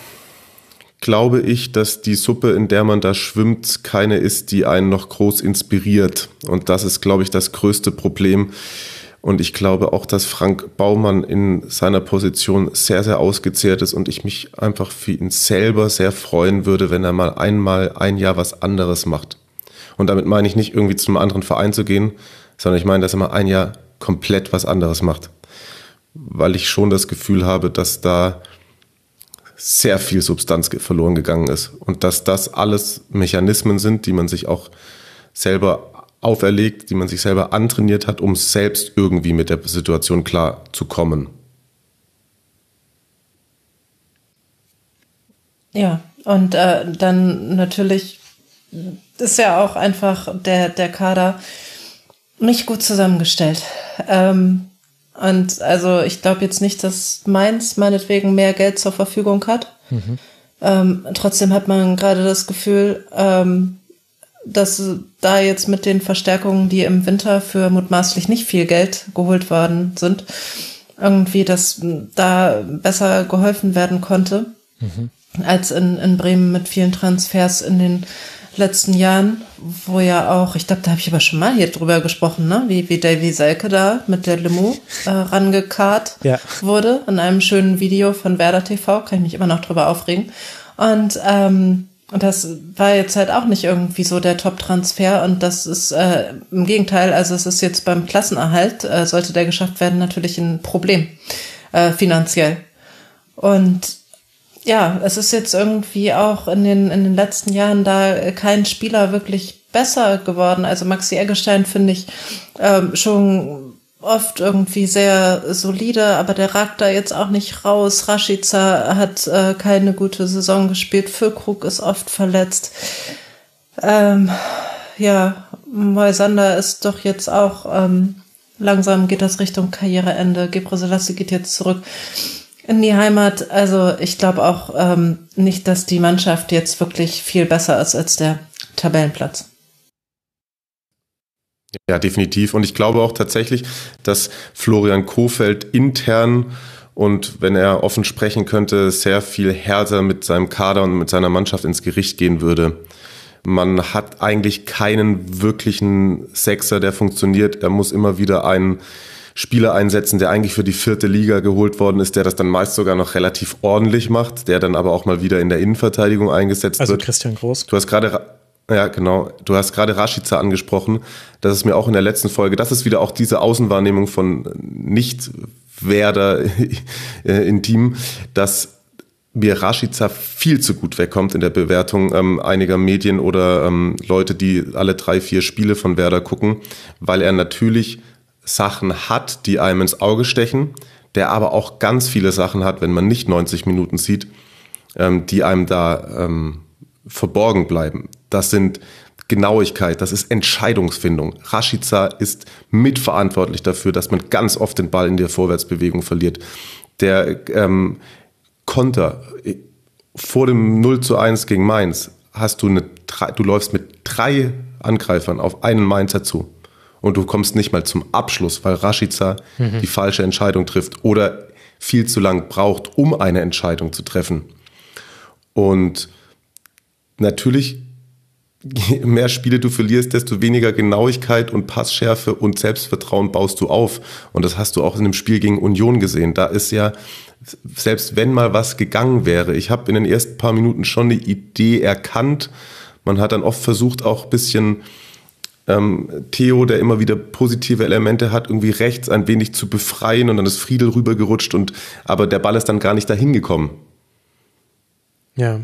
glaube ich, dass die Suppe, in der man da schwimmt, keine ist, die einen noch groß inspiriert. Und das ist, glaube ich, das größte Problem und ich glaube auch, dass Frank Baumann in seiner Position sehr, sehr ausgezehrt ist und ich mich einfach für ihn selber sehr freuen würde, wenn er mal einmal ein Jahr was anderes macht. Und damit meine ich nicht irgendwie zum anderen Verein zu gehen, sondern ich meine, dass er mal ein Jahr komplett was anderes macht. Weil ich schon das Gefühl habe, dass da sehr viel Substanz verloren gegangen ist und dass das alles Mechanismen sind, die man sich auch selber auferlegt, die man sich selber antrainiert hat, um selbst irgendwie mit der Situation klar zu kommen. Ja, und äh, dann natürlich ist ja auch einfach der, der Kader nicht gut zusammengestellt. Ähm, und also ich glaube jetzt nicht, dass Mainz meinetwegen mehr Geld zur Verfügung hat. Mhm. Ähm, trotzdem hat man gerade das Gefühl, ähm, dass da jetzt mit den Verstärkungen, die im Winter für mutmaßlich nicht viel Geld geholt worden sind, irgendwie, dass da besser geholfen werden konnte, mhm. als in, in Bremen mit vielen Transfers in den letzten Jahren, wo ja auch, ich glaube, da habe ich aber schon mal hier drüber gesprochen, ne? wie, wie Davy Selke da mit der Limo äh, rangekarrt ja. wurde in einem schönen Video von Werder TV, kann ich mich immer noch drüber aufregen. Und ähm, und das war jetzt halt auch nicht irgendwie so der Top-Transfer und das ist äh, im Gegenteil, also es ist jetzt beim Klassenerhalt, äh, sollte der geschafft werden, natürlich ein Problem äh, finanziell. Und ja, es ist jetzt irgendwie auch in den, in den letzten Jahren da kein Spieler wirklich besser geworden. Also Maxi Eggestein finde ich ähm, schon oft irgendwie sehr solide, aber der ragt da jetzt auch nicht raus. Rashica hat äh, keine gute Saison gespielt. Füllkrug ist oft verletzt. Ähm, ja, Moisander ist doch jetzt auch ähm, langsam geht das Richtung Karriereende. Gebre Selassie geht jetzt zurück in die Heimat. Also ich glaube auch ähm, nicht, dass die Mannschaft jetzt wirklich viel besser ist als der Tabellenplatz. Ja, definitiv. Und ich glaube auch tatsächlich, dass Florian Kofeld intern und wenn er offen sprechen könnte, sehr viel härter mit seinem Kader und mit seiner Mannschaft ins Gericht gehen würde. Man hat eigentlich keinen wirklichen Sechser, der funktioniert. Er muss immer wieder einen Spieler einsetzen, der eigentlich für die vierte Liga geholt worden ist, der das dann meist sogar noch relativ ordentlich macht, der dann aber auch mal wieder in der Innenverteidigung eingesetzt also wird. Also Christian Groß. Du hast gerade ja, genau. Du hast gerade Rashica angesprochen. Das ist mir auch in der letzten Folge. Das ist wieder auch diese Außenwahrnehmung von Nicht-Werder in Team, dass mir Rashica viel zu gut wegkommt in der Bewertung ähm, einiger Medien oder ähm, Leute, die alle drei, vier Spiele von Werder gucken, weil er natürlich Sachen hat, die einem ins Auge stechen, der aber auch ganz viele Sachen hat, wenn man nicht 90 Minuten sieht, ähm, die einem da ähm, verborgen bleiben. Das sind Genauigkeit, das ist Entscheidungsfindung. Rashica ist mitverantwortlich dafür, dass man ganz oft den Ball in der Vorwärtsbewegung verliert. Der ähm, Konter äh, vor dem 0 zu 1 gegen Mainz hast du eine, du läufst mit drei Angreifern auf einen Mainzer zu und du kommst nicht mal zum Abschluss, weil Rashica mhm. die falsche Entscheidung trifft oder viel zu lang braucht, um eine Entscheidung zu treffen. Und natürlich je mehr Spiele du verlierst, desto weniger Genauigkeit und Passschärfe und Selbstvertrauen baust du auf. Und das hast du auch in dem Spiel gegen Union gesehen. Da ist ja, selbst wenn mal was gegangen wäre, ich habe in den ersten paar Minuten schon eine Idee erkannt. Man hat dann oft versucht, auch ein bisschen ähm, Theo, der immer wieder positive Elemente hat, irgendwie rechts ein wenig zu befreien und dann ist Friedel rübergerutscht und aber der Ball ist dann gar nicht dahin gekommen. Ja,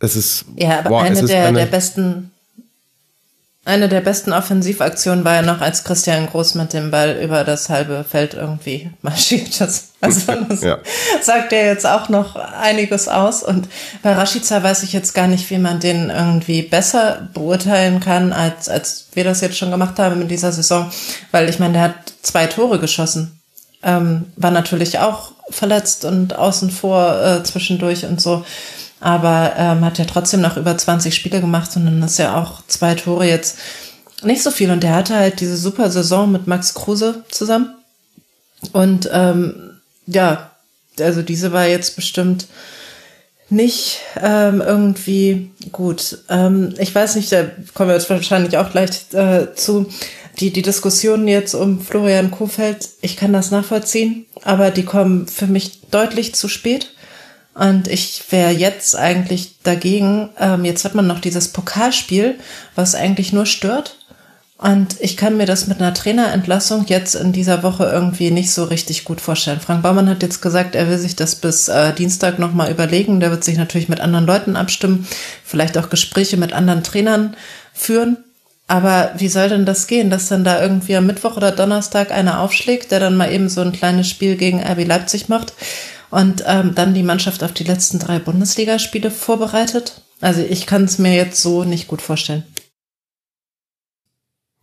es ist. Ja, aber boah, eine, der, eine der besten. Eine der besten Offensivaktionen war ja noch, als Christian Groß mit dem Ball über das halbe Feld irgendwie marschiert ist. Also das ja. sagt ja jetzt auch noch einiges aus. Und bei Rashica weiß ich jetzt gar nicht, wie man den irgendwie besser beurteilen kann, als, als wir das jetzt schon gemacht haben in dieser Saison. Weil ich meine, der hat zwei Tore geschossen. Ähm, war natürlich auch verletzt und außen vor äh, zwischendurch und so aber ähm, hat ja trotzdem noch über 20 Spiele gemacht und dann ist ja auch zwei Tore jetzt nicht so viel. Und der hatte halt diese super Saison mit Max Kruse zusammen. Und ähm, ja, also diese war jetzt bestimmt nicht ähm, irgendwie gut. Ähm, ich weiß nicht, da kommen wir jetzt wahrscheinlich auch gleich äh, zu. Die, die Diskussionen jetzt um Florian Kofeld, ich kann das nachvollziehen, aber die kommen für mich deutlich zu spät. Und ich wäre jetzt eigentlich dagegen, ähm, jetzt hat man noch dieses Pokalspiel, was eigentlich nur stört. Und ich kann mir das mit einer Trainerentlassung jetzt in dieser Woche irgendwie nicht so richtig gut vorstellen. Frank Baumann hat jetzt gesagt, er will sich das bis äh, Dienstag nochmal überlegen. Der wird sich natürlich mit anderen Leuten abstimmen, vielleicht auch Gespräche mit anderen Trainern führen. Aber wie soll denn das gehen, dass dann da irgendwie am Mittwoch oder Donnerstag einer aufschlägt, der dann mal eben so ein kleines Spiel gegen RB Leipzig macht und ähm, dann die Mannschaft auf die letzten drei Bundesligaspiele vorbereitet? Also ich kann es mir jetzt so nicht gut vorstellen.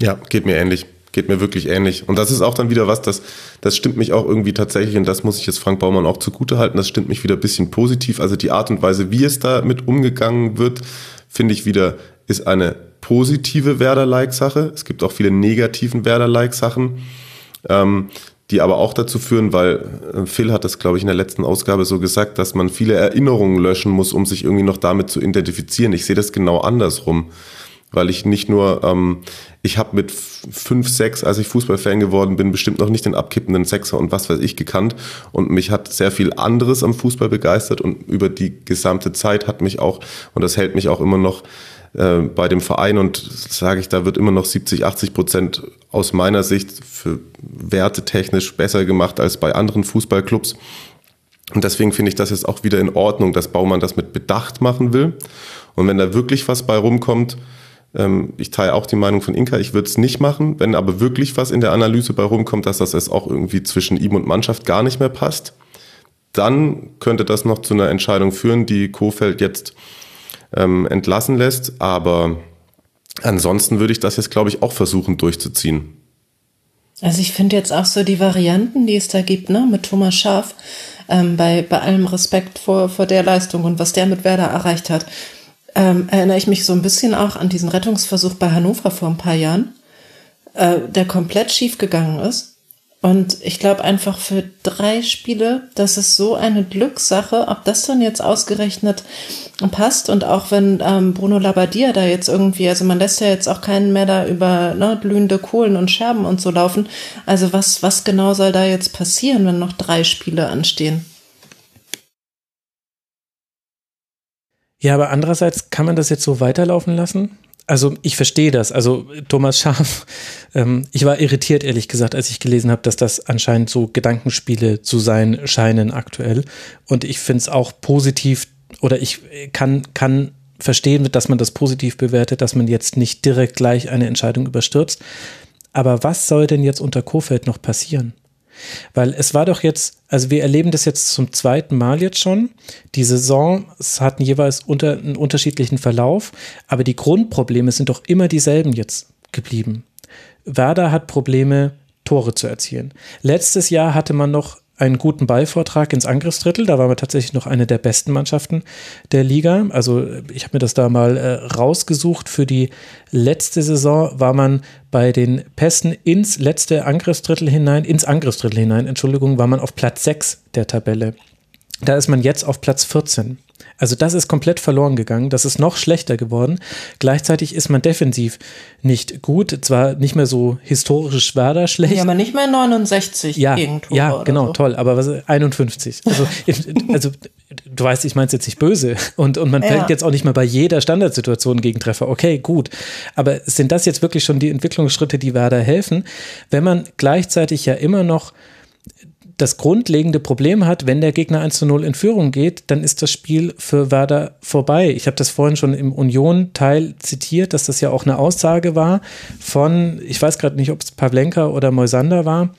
Ja, geht mir ähnlich. Geht mir wirklich ähnlich. Und das ist auch dann wieder was, das, das stimmt mich auch irgendwie tatsächlich, und das muss ich jetzt Frank Baumann auch zugute halten, das stimmt mich wieder ein bisschen positiv. Also die Art und Weise, wie es damit umgegangen wird, finde ich wieder, ist eine positive Werder-like-Sache. Es gibt auch viele negativen Werder-like-Sachen, ähm, die aber auch dazu führen, weil äh, Phil hat das, glaube ich, in der letzten Ausgabe so gesagt, dass man viele Erinnerungen löschen muss, um sich irgendwie noch damit zu identifizieren. Ich sehe das genau andersrum weil ich nicht nur, ähm, ich habe mit fünf, sechs, als ich Fußballfan geworden bin, bestimmt noch nicht den abkippenden Sechser und was weiß ich gekannt und mich hat sehr viel anderes am Fußball begeistert und über die gesamte Zeit hat mich auch, und das hält mich auch immer noch äh, bei dem Verein und sage ich, da wird immer noch 70, 80 Prozent aus meiner Sicht für Werte technisch besser gemacht als bei anderen Fußballclubs. Und deswegen finde ich das jetzt auch wieder in Ordnung, dass Baumann das mit Bedacht machen will. Und wenn da wirklich was bei rumkommt, ähm, ich teile auch die Meinung von Inka, ich würde es nicht machen. Wenn aber wirklich was in der Analyse bei rumkommt, dass das jetzt auch irgendwie zwischen ihm und Mannschaft gar nicht mehr passt, dann könnte das noch zu einer Entscheidung führen, die Kofeld jetzt ähm, entlassen lässt. Aber ansonsten würde ich das jetzt, glaube ich, auch versuchen durchzuziehen. Also ich finde jetzt auch so die Varianten, die es da gibt, ne, mit Thomas Schaaf, ähm, bei, bei allem Respekt vor, vor der Leistung und was der mit Werder erreicht hat, ähm, erinnere ich mich so ein bisschen auch an diesen Rettungsversuch bei Hannover vor ein paar Jahren, äh, der komplett schief gegangen ist. Und ich glaube einfach für drei Spiele, das ist so eine Glückssache, ob das dann jetzt ausgerechnet passt. Und auch wenn ähm, Bruno Labbadia da jetzt irgendwie, also man lässt ja jetzt auch keinen mehr da über ne, glühende Kohlen und Scherben und so laufen. Also was, was genau soll da jetzt passieren, wenn noch drei Spiele anstehen? Ja, aber andererseits kann man das jetzt so weiterlaufen lassen? Also ich verstehe das. Also Thomas Schaf, ähm, ich war irritiert, ehrlich gesagt, als ich gelesen habe, dass das anscheinend so Gedankenspiele zu sein scheinen aktuell. Und ich finde es auch positiv oder ich kann, kann verstehen, dass man das positiv bewertet, dass man jetzt nicht direkt gleich eine Entscheidung überstürzt. Aber was soll denn jetzt unter Kofeld noch passieren? Weil es war doch jetzt, also wir erleben das jetzt zum zweiten Mal jetzt schon. Die Saisons hatten jeweils unter, einen unterschiedlichen Verlauf, aber die Grundprobleme sind doch immer dieselben jetzt geblieben. Werder hat Probleme, Tore zu erzielen. Letztes Jahr hatte man noch einen guten Ballvortrag ins Angriffsdrittel. Da waren wir tatsächlich noch eine der besten Mannschaften der Liga. Also ich habe mir das da mal äh, rausgesucht. Für die letzte Saison war man bei den Pässen ins letzte Angriffsdrittel hinein, ins Angriffsdrittel hinein, Entschuldigung, war man auf Platz 6 der Tabelle. Da ist man jetzt auf Platz 14. Also das ist komplett verloren gegangen. Das ist noch schlechter geworden. Gleichzeitig ist man defensiv nicht gut. Zwar nicht mehr so historisch Werder schlecht. Ja, aber nicht mehr 69 ja, Gegentore. Ja, genau, so. toll. Aber was 51. Also, also du weißt, ich meine es jetzt nicht böse. Und, und man ja. fällt jetzt auch nicht mehr bei jeder Standardsituation gegen Treffer. Okay, gut. Aber sind das jetzt wirklich schon die Entwicklungsschritte, die Werder helfen? Wenn man gleichzeitig ja immer noch das grundlegende Problem hat, wenn der Gegner 1 zu 0 in Führung geht, dann ist das Spiel für Werder vorbei. Ich habe das vorhin schon im Union-Teil zitiert, dass das ja auch eine Aussage war von, ich weiß gerade nicht, ob es Pavlenka oder Moisander war,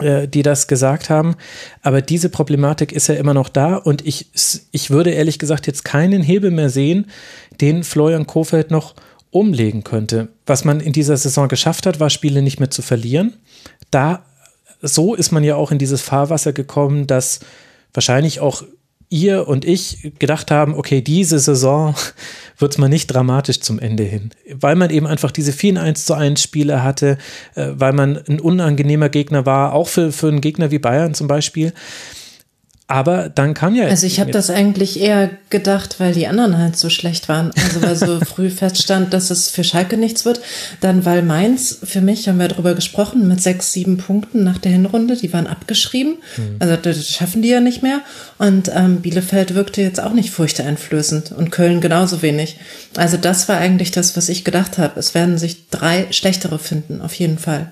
äh, die das gesagt haben. Aber diese Problematik ist ja immer noch da und ich, ich würde ehrlich gesagt jetzt keinen Hebel mehr sehen, den Florian Kofeld noch umlegen könnte. Was man in dieser Saison geschafft hat, war Spiele nicht mehr zu verlieren. Da so ist man ja auch in dieses Fahrwasser gekommen, dass wahrscheinlich auch ihr und ich gedacht haben, okay, diese Saison wird es mal nicht dramatisch zum Ende hin, weil man eben einfach diese vielen 1 zu 1 Spiele hatte, äh, weil man ein unangenehmer Gegner war, auch für, für einen Gegner wie Bayern zum Beispiel. Aber dann kam ja. Also ich habe das eigentlich eher gedacht, weil die anderen halt so schlecht waren. Also weil so früh feststand, dass es für Schalke nichts wird. Dann weil Mainz, für mich haben wir darüber gesprochen, mit sechs, sieben Punkten nach der Hinrunde, die waren abgeschrieben. Mhm. Also das schaffen die ja nicht mehr. Und ähm, Bielefeld wirkte jetzt auch nicht furchteinflößend und Köln genauso wenig. Also das war eigentlich das, was ich gedacht habe. Es werden sich drei schlechtere finden, auf jeden Fall.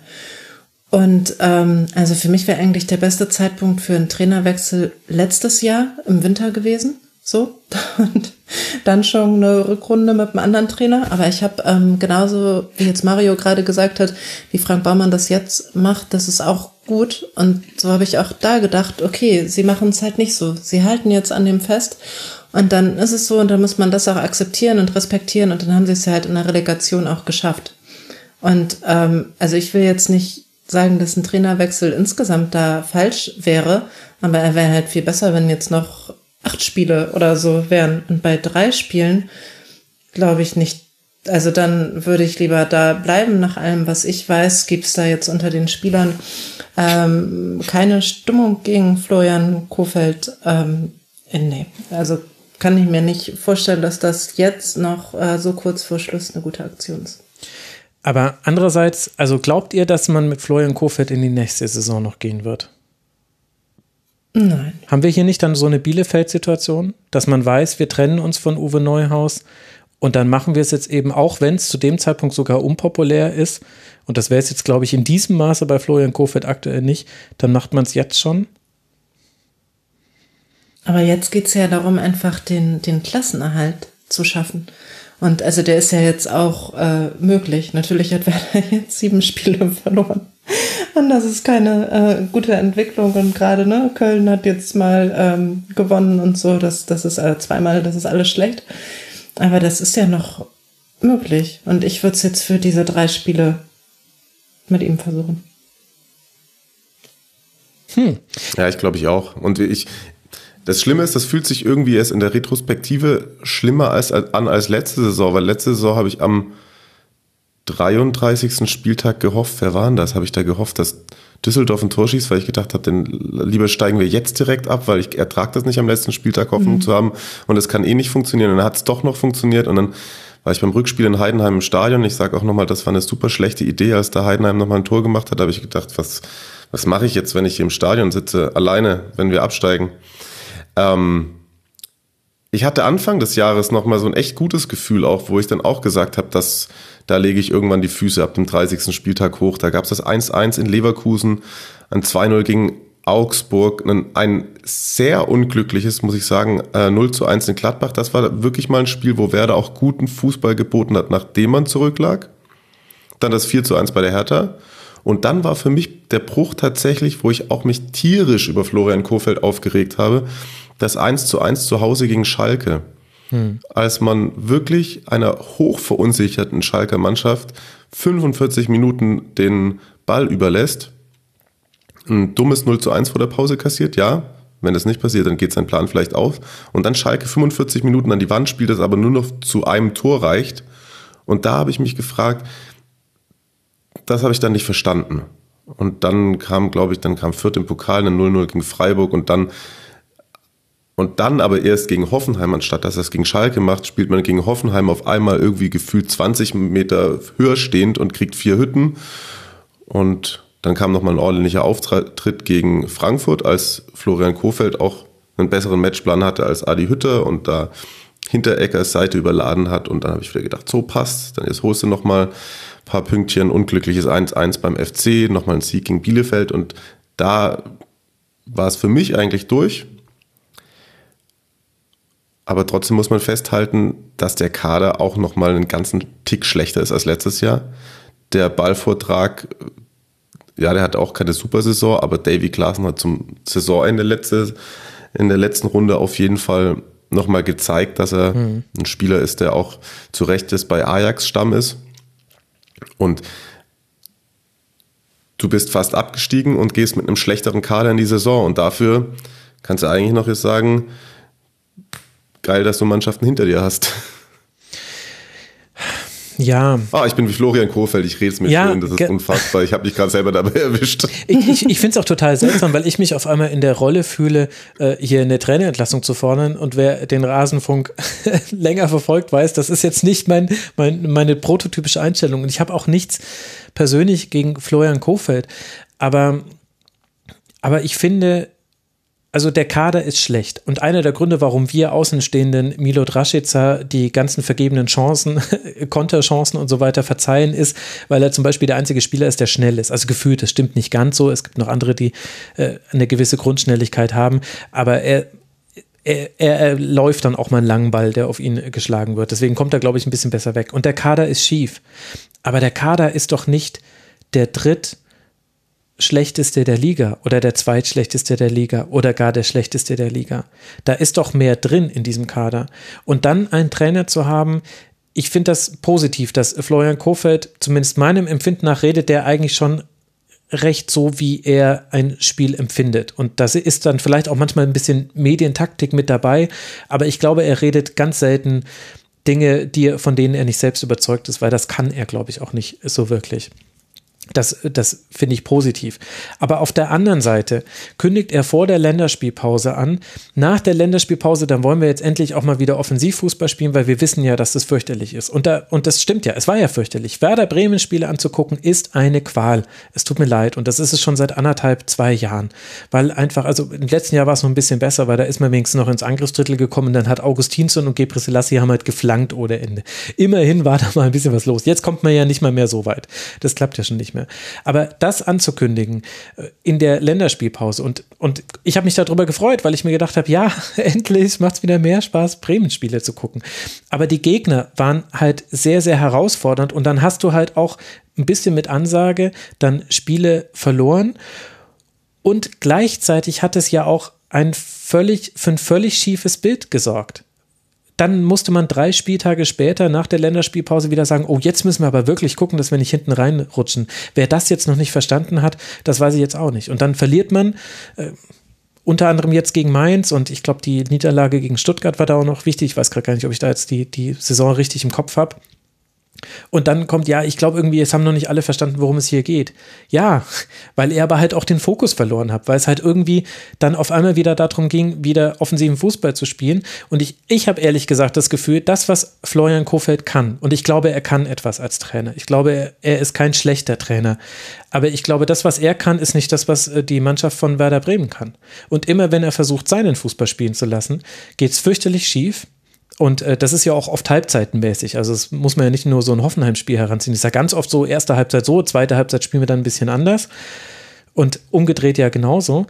Und ähm, also für mich wäre eigentlich der beste Zeitpunkt für einen Trainerwechsel letztes Jahr im Winter gewesen. So. Und dann schon eine Rückrunde mit einem anderen Trainer. Aber ich habe ähm, genauso, wie jetzt Mario gerade gesagt hat, wie Frank Baumann das jetzt macht, das ist auch gut. Und so habe ich auch da gedacht, okay, sie machen es halt nicht so. Sie halten jetzt an dem fest. Und dann ist es so, und dann muss man das auch akzeptieren und respektieren. Und dann haben sie es halt in der Relegation auch geschafft. Und ähm, also ich will jetzt nicht sagen, dass ein Trainerwechsel insgesamt da falsch wäre, aber er wäre halt viel besser, wenn jetzt noch acht Spiele oder so wären. Und bei drei Spielen glaube ich nicht. Also dann würde ich lieber da bleiben. Nach allem, was ich weiß, gibt es da jetzt unter den Spielern ähm, keine Stimmung gegen Florian Kofeld. Ähm, nee, also kann ich mir nicht vorstellen, dass das jetzt noch äh, so kurz vor Schluss eine gute Aktion ist. Aber andererseits, also glaubt ihr, dass man mit Florian Kofeld in die nächste Saison noch gehen wird? Nein. Haben wir hier nicht dann so eine Bielefeld-Situation, dass man weiß, wir trennen uns von Uwe Neuhaus und dann machen wir es jetzt eben auch, wenn es zu dem Zeitpunkt sogar unpopulär ist, und das wäre es jetzt, glaube ich, in diesem Maße bei Florian Kofeld aktuell nicht, dann macht man es jetzt schon? Aber jetzt geht es ja darum, einfach den, den Klassenerhalt zu schaffen. Und also der ist ja jetzt auch äh, möglich. Natürlich hat Werder jetzt sieben Spiele verloren. Und das ist keine äh, gute Entwicklung. Und gerade, ne, Köln hat jetzt mal ähm, gewonnen und so. Das, das ist äh, zweimal, das ist alles schlecht. Aber das ist ja noch möglich. Und ich würde es jetzt für diese drei Spiele mit ihm versuchen. Hm. Ja, ich glaube ich auch. Und ich, das Schlimme ist, das fühlt sich irgendwie erst in der Retrospektive schlimmer als, an als letzte Saison, weil letzte Saison habe ich am 33. Spieltag gehofft, wer war denn das? Habe ich da gehofft, dass Düsseldorf ein Tor schießt, weil ich gedacht habe, denn lieber steigen wir jetzt direkt ab, weil ich ertrage das nicht am letzten Spieltag Hoffnung mhm. zu haben und es kann eh nicht funktionieren. Und dann hat es doch noch funktioniert und dann war ich beim Rückspiel in Heidenheim im Stadion. Ich sage auch nochmal, das war eine super schlechte Idee, als da Heidenheim nochmal ein Tor gemacht hat, habe ich gedacht, was, was mache ich jetzt, wenn ich hier im Stadion sitze, alleine, wenn wir absteigen? Ähm, ich hatte Anfang des Jahres noch mal so ein echt gutes Gefühl auch, wo ich dann auch gesagt habe, dass da lege ich irgendwann die Füße ab dem 30. Spieltag hoch. Da gab es das 1-1 in Leverkusen, ein 2-0 gegen Augsburg, ein, ein, sehr unglückliches, muss ich sagen, äh, 0 zu 1 in Gladbach. Das war wirklich mal ein Spiel, wo Werder auch guten Fußball geboten hat, nachdem man zurücklag. Dann das 4 zu 1 bei der Hertha. Und dann war für mich der Bruch tatsächlich, wo ich auch mich tierisch über Florian Kofeld aufgeregt habe, das 1 zu 1 zu Hause gegen Schalke. Hm. Als man wirklich einer hochverunsicherten Schalker Mannschaft 45 Minuten den Ball überlässt, ein dummes 0 zu 1 vor der Pause kassiert, ja. Wenn das nicht passiert, dann geht sein Plan vielleicht auf. Und dann Schalke 45 Minuten an die Wand spielt, das aber nur noch zu einem Tor reicht. Und da habe ich mich gefragt, das habe ich dann nicht verstanden. Und dann kam, glaube ich, dann kam Fürth im Pokal, eine 0-0 gegen Freiburg und dann und dann aber erst gegen Hoffenheim, anstatt dass er es gegen Schalke macht, spielt man gegen Hoffenheim auf einmal irgendwie gefühlt 20 Meter höher stehend und kriegt vier Hütten. Und dann kam nochmal ein ordentlicher Auftritt gegen Frankfurt, als Florian Kofeld auch einen besseren Matchplan hatte als Adi Hütter und da Hintereckers Seite überladen hat. Und dann habe ich wieder gedacht, so passt. Dann jetzt holst du nochmal ein paar Pünktchen, unglückliches 1-1 beim FC, nochmal ein Sieg gegen Bielefeld. Und da war es für mich eigentlich durch. Aber trotzdem muss man festhalten, dass der Kader auch nochmal einen ganzen Tick schlechter ist als letztes Jahr. Der Ballvortrag, ja, der hat auch keine Supersaison, aber Davy Klaassen hat zum Saisonende letzte, in der letzten Runde auf jeden Fall nochmal gezeigt, dass er mhm. ein Spieler ist, der auch zu Recht ist bei Ajax Stamm ist. Und du bist fast abgestiegen und gehst mit einem schlechteren Kader in die Saison. Und dafür kannst du eigentlich noch jetzt sagen, geil, dass du Mannschaften hinter dir hast. Ja. Ah, ich bin wie Florian Kohfeldt, ich rede es mir ja, schön, das ist unfassbar. Ich habe mich gerade selber dabei erwischt. Ich, ich, ich finde es auch total seltsam, weil ich mich auf einmal in der Rolle fühle, äh, hier eine Trainerentlassung zu fordern. Und wer den Rasenfunk länger verfolgt, weiß, das ist jetzt nicht mein, mein meine prototypische Einstellung. Und ich habe auch nichts persönlich gegen Florian Kohfeldt. Aber, aber ich finde, also der Kader ist schlecht. Und einer der Gründe, warum wir Außenstehenden Milo Draschica die ganzen vergebenen Chancen, Konterchancen und so weiter verzeihen, ist, weil er zum Beispiel der einzige Spieler ist, der schnell ist. Also gefühlt, das stimmt nicht ganz so. Es gibt noch andere, die äh, eine gewisse Grundschnelligkeit haben. Aber er er, er, er, läuft dann auch mal einen langen Ball, der auf ihn geschlagen wird. Deswegen kommt er, glaube ich, ein bisschen besser weg. Und der Kader ist schief. Aber der Kader ist doch nicht der drittschlechteste der Liga oder der zweitschlechteste der Liga oder gar der schlechteste der Liga. Da ist doch mehr drin in diesem Kader. Und dann einen Trainer zu haben, ich finde das positiv, dass Florian Kofeld, zumindest meinem Empfinden nach, redet der eigentlich schon recht so, wie er ein Spiel empfindet. Und das ist dann vielleicht auch manchmal ein bisschen Medientaktik mit dabei, aber ich glaube, er redet ganz selten Dinge, die, von denen er nicht selbst überzeugt ist, weil das kann er, glaube ich, auch nicht so wirklich. Das, das finde ich positiv. Aber auf der anderen Seite kündigt er vor der Länderspielpause an. Nach der Länderspielpause, dann wollen wir jetzt endlich auch mal wieder Offensivfußball spielen, weil wir wissen ja, dass das fürchterlich ist. Und, da, und das stimmt ja, es war ja fürchterlich. Werder Bremen Spiele anzugucken, ist eine Qual. Es tut mir leid. Und das ist es schon seit anderthalb, zwei Jahren. Weil einfach, also im letzten Jahr war es noch ein bisschen besser, weil da ist man wenigstens noch ins Angriffsdrittel gekommen. Dann hat Augustinsson und Gebre Selassie haben halt geflankt ohne Ende. Immerhin war da mal ein bisschen was los. Jetzt kommt man ja nicht mal mehr so weit. Das klappt ja schon nicht mehr mehr. Aber das anzukündigen äh, in der Länderspielpause und, und ich habe mich darüber gefreut, weil ich mir gedacht habe, ja, endlich macht es wieder mehr Spaß, Bremen-Spiele zu gucken. Aber die Gegner waren halt sehr, sehr herausfordernd und dann hast du halt auch ein bisschen mit Ansage dann Spiele verloren und gleichzeitig hat es ja auch ein völlig, für ein völlig schiefes Bild gesorgt dann musste man drei Spieltage später nach der Länderspielpause wieder sagen, oh, jetzt müssen wir aber wirklich gucken, dass wir nicht hinten reinrutschen. Wer das jetzt noch nicht verstanden hat, das weiß ich jetzt auch nicht. Und dann verliert man äh, unter anderem jetzt gegen Mainz und ich glaube, die Niederlage gegen Stuttgart war da auch noch wichtig. Ich weiß gerade gar nicht, ob ich da jetzt die, die Saison richtig im Kopf habe. Und dann kommt, ja, ich glaube irgendwie, es haben noch nicht alle verstanden, worum es hier geht. Ja, weil er aber halt auch den Fokus verloren hat, weil es halt irgendwie dann auf einmal wieder darum ging, wieder offensiven Fußball zu spielen. Und ich, ich habe ehrlich gesagt das Gefühl, das, was Florian Kofeld kann, und ich glaube, er kann etwas als Trainer. Ich glaube, er, er ist kein schlechter Trainer. Aber ich glaube, das, was er kann, ist nicht das, was äh, die Mannschaft von Werder Bremen kann. Und immer wenn er versucht, seinen Fußball spielen zu lassen, geht es fürchterlich schief. Und äh, das ist ja auch oft halbzeitenmäßig. Also es muss man ja nicht nur so ein Hoffenheim-Spiel heranziehen. Es ist ja ganz oft so, erste Halbzeit so, zweite Halbzeit spielen wir dann ein bisschen anders. Und umgedreht ja genauso.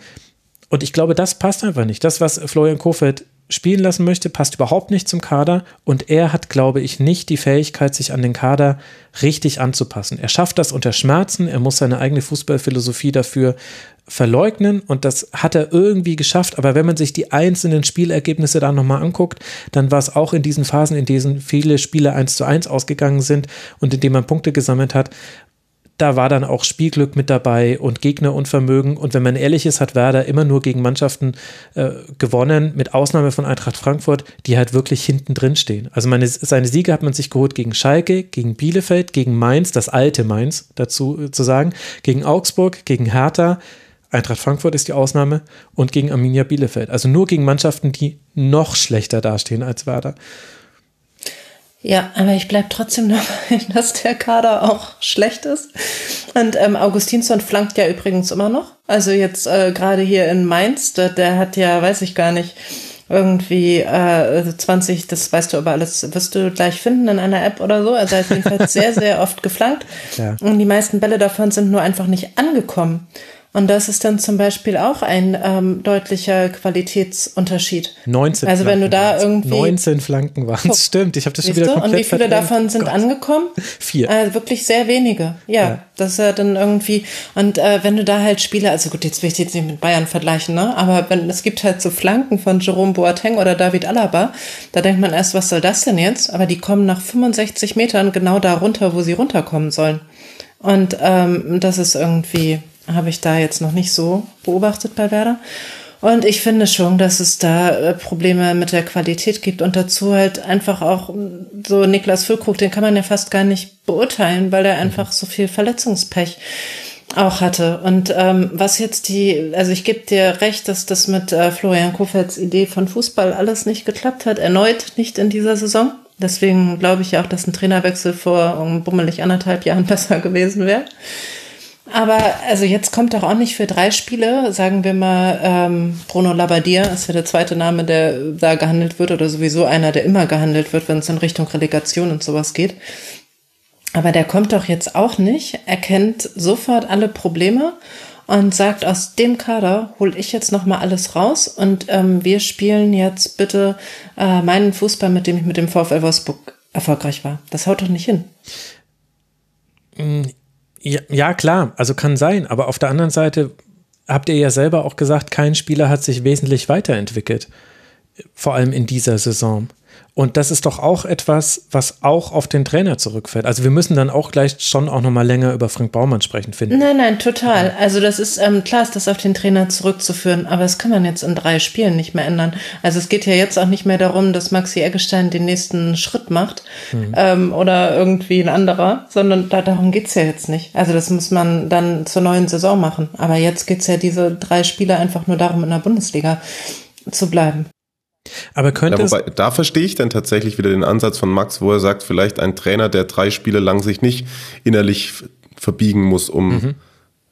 Und ich glaube, das passt einfach nicht. Das, was Florian Kofeld spielen lassen möchte, passt überhaupt nicht zum Kader. Und er hat, glaube ich, nicht die Fähigkeit, sich an den Kader richtig anzupassen. Er schafft das unter Schmerzen. Er muss seine eigene Fußballphilosophie dafür verleugnen und das hat er irgendwie geschafft. Aber wenn man sich die einzelnen Spielergebnisse da nochmal anguckt, dann war es auch in diesen Phasen, in denen viele Spiele 1 zu 1 ausgegangen sind und in denen man Punkte gesammelt hat, da war dann auch Spielglück mit dabei und Gegnerunvermögen. Und wenn man ehrlich ist, hat Werder immer nur gegen Mannschaften äh, gewonnen, mit Ausnahme von Eintracht Frankfurt, die halt wirklich hinten drin stehen. Also meine, seine Siege hat man sich geholt gegen Schalke, gegen Bielefeld, gegen Mainz, das alte Mainz dazu äh, zu sagen, gegen Augsburg, gegen Hertha, Eintracht Frankfurt ist die Ausnahme und gegen Arminia Bielefeld. Also nur gegen Mannschaften, die noch schlechter dastehen als Werder. Ja, aber ich bleibe trotzdem dabei, dass der Kader auch schlecht ist. Und ähm, Augustinsson flankt ja übrigens immer noch. Also jetzt äh, gerade hier in Mainz, der, der hat ja, weiß ich gar nicht, irgendwie äh, 20, das weißt du aber alles, wirst du gleich finden in einer App oder so. Also er hat jedenfalls sehr, sehr oft geflankt. Ja. Und die meisten Bälle davon sind nur einfach nicht angekommen. Und das ist dann zum Beispiel auch ein ähm, deutlicher Qualitätsunterschied. 19 Also wenn du da waren's. irgendwie 19 Flanken waren es, stimmt. Ich habe das schon wieder komplett Und wie viele verdrängt. davon sind Gott. angekommen? Vier. Äh, wirklich sehr wenige. Ja, Ja. das ist ja dann irgendwie. Und äh, wenn du da halt Spiele, also gut, jetzt will ich die jetzt nicht mit Bayern vergleichen, ne? Aber wenn es gibt halt so Flanken von Jerome Boateng oder David Alaba, da denkt man erst, was soll das denn jetzt? Aber die kommen nach 65 Metern genau da runter, wo sie runterkommen sollen. Und ähm, das ist irgendwie, habe ich da jetzt noch nicht so beobachtet bei Werder. Und ich finde schon, dass es da äh, Probleme mit der Qualität gibt und dazu halt einfach auch mm, so Niklas Füllkrug, den kann man ja fast gar nicht beurteilen, weil er einfach so viel Verletzungspech auch hatte. Und ähm, was jetzt die, also ich gebe dir recht, dass das mit äh, Florian Kofelds Idee von Fußball alles nicht geklappt hat, erneut nicht in dieser Saison. Deswegen glaube ich ja auch, dass ein Trainerwechsel vor um, bummelig anderthalb Jahren besser gewesen wäre. Aber also jetzt kommt doch auch nicht für drei Spiele, sagen wir mal, ähm, Bruno Labbadia ist ja der zweite Name, der da gehandelt wird oder sowieso einer, der immer gehandelt wird, wenn es in Richtung Relegation und sowas geht. Aber der kommt doch jetzt auch nicht, erkennt sofort alle Probleme und sagt, aus dem Kader hole ich jetzt nochmal alles raus und ähm, wir spielen jetzt bitte äh, meinen Fußball, mit dem ich mit dem VfL Wolfsburg erfolgreich war. Das haut doch nicht hin. Ja, ja, klar, also kann sein, aber auf der anderen Seite habt ihr ja selber auch gesagt, kein Spieler hat sich wesentlich weiterentwickelt, vor allem in dieser Saison. Und das ist doch auch etwas, was auch auf den Trainer zurückfällt. Also wir müssen dann auch gleich schon auch noch mal länger über Frank Baumann sprechen, finde ich. Nein, nein, total. Also das ist ähm, klar, ist das auf den Trainer zurückzuführen, aber das kann man jetzt in drei Spielen nicht mehr ändern. Also es geht ja jetzt auch nicht mehr darum, dass Maxi Eggestein den nächsten Schritt macht mhm. ähm, oder irgendwie ein anderer, sondern da, darum geht's ja jetzt nicht. Also das muss man dann zur neuen Saison machen. Aber jetzt geht's ja diese drei Spiele einfach nur darum, in der Bundesliga zu bleiben. Aber könnte ja, wobei, da verstehe ich dann tatsächlich wieder den Ansatz von Max, wo er sagt, vielleicht ein Trainer, der drei Spiele lang sich nicht innerlich verbiegen muss, um mhm.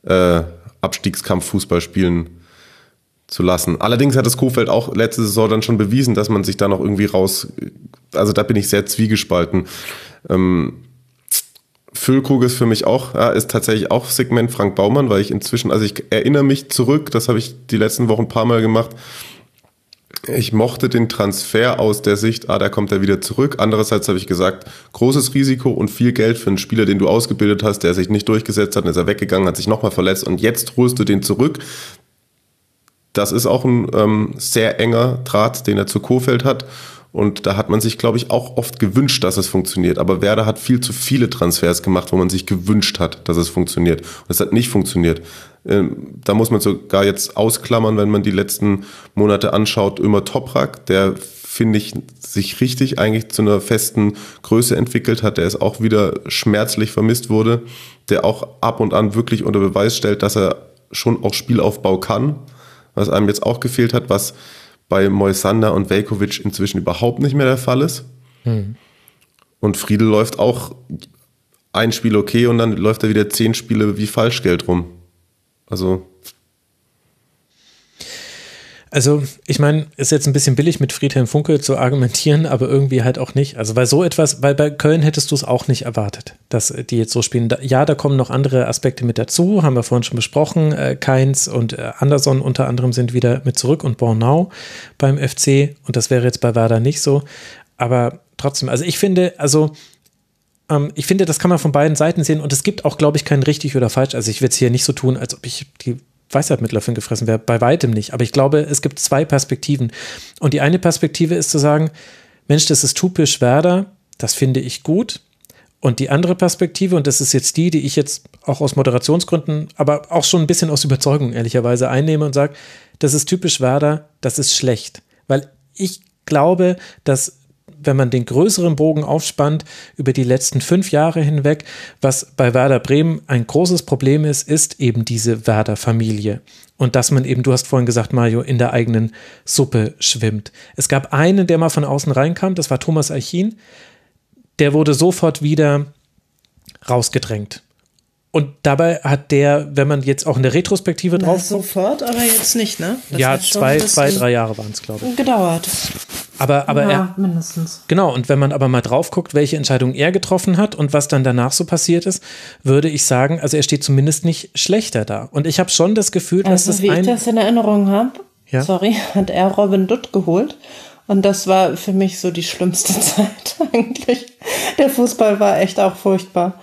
äh, Abstiegskampf Fußball spielen zu lassen. Allerdings hat das Kofeld auch letzte Saison dann schon bewiesen, dass man sich da noch irgendwie raus, also da bin ich sehr zwiegespalten. Ähm, Füllkrug ist für mich auch, ja, ist tatsächlich auch Segment Frank Baumann, weil ich inzwischen, also ich erinnere mich zurück, das habe ich die letzten Wochen ein paar Mal gemacht, ich mochte den Transfer aus der Sicht, ah, da kommt er wieder zurück. Andererseits habe ich gesagt, großes Risiko und viel Geld für einen Spieler, den du ausgebildet hast, der sich nicht durchgesetzt hat, dann ist er weggegangen, hat sich nochmal verletzt und jetzt holst du den zurück. Das ist auch ein ähm, sehr enger Draht, den er zu Kofeld hat. Und da hat man sich, glaube ich, auch oft gewünscht, dass es funktioniert. Aber Werder hat viel zu viele Transfers gemacht, wo man sich gewünscht hat, dass es funktioniert. Und es hat nicht funktioniert. Ähm, da muss man sogar jetzt ausklammern, wenn man die letzten Monate anschaut, immer Toprak, der finde ich, sich richtig eigentlich zu einer festen Größe entwickelt hat, der es auch wieder schmerzlich vermisst wurde, der auch ab und an wirklich unter Beweis stellt, dass er schon auch Spielaufbau kann, was einem jetzt auch gefehlt hat, was bei Moisander und Velkovic inzwischen überhaupt nicht mehr der Fall ist. Hm. Und Friedel läuft auch ein Spiel okay und dann läuft er wieder zehn Spiele wie Falschgeld rum. Also. Also, ich meine, ist jetzt ein bisschen billig mit Friedhelm Funke zu argumentieren, aber irgendwie halt auch nicht. Also, weil so etwas, weil bei Köln hättest du es auch nicht erwartet, dass die jetzt so spielen. Ja, da kommen noch andere Aspekte mit dazu, haben wir vorhin schon besprochen. Äh, Keins und äh, Anderson unter anderem sind wieder mit zurück und Bornau beim FC und das wäre jetzt bei Werder nicht so. Aber trotzdem, also ich finde, also ähm, ich finde, das kann man von beiden Seiten sehen und es gibt auch, glaube ich, kein richtig oder falsch. Also ich will es hier nicht so tun, als ob ich die Weisheit mit Löffeln gefressen wäre, bei weitem nicht. Aber ich glaube, es gibt zwei Perspektiven. Und die eine Perspektive ist zu sagen, Mensch, das ist typisch Werder, das finde ich gut. Und die andere Perspektive, und das ist jetzt die, die ich jetzt auch aus Moderationsgründen, aber auch schon ein bisschen aus Überzeugung ehrlicherweise einnehme und sage, das ist typisch Werder, das ist schlecht. Weil ich glaube, dass wenn man den größeren Bogen aufspannt über die letzten fünf Jahre hinweg, was bei Werder Bremen ein großes Problem ist, ist eben diese Werder-Familie. Und dass man eben, du hast vorhin gesagt, Mario, in der eigenen Suppe schwimmt. Es gab einen, der mal von außen reinkam, das war Thomas Eichin. Der wurde sofort wieder rausgedrängt. Und dabei hat der, wenn man jetzt auch in der Retrospektive drauf. Sofort, aber jetzt nicht, ne? Das ja, zwei, zwei, drei Jahre waren es, glaube ich. Gedauert. Aber, aber ja, er. mindestens. Genau, und wenn man aber mal drauf guckt, welche Entscheidung er getroffen hat und was dann danach so passiert ist, würde ich sagen, also er steht zumindest nicht schlechter da. Und ich habe schon das Gefühl, dass also, das. Wie ein ich das in Erinnerung habe, ja? sorry, hat er Robin Dutt geholt. Und das war für mich so die schlimmste Zeit eigentlich. Der Fußball war echt auch furchtbar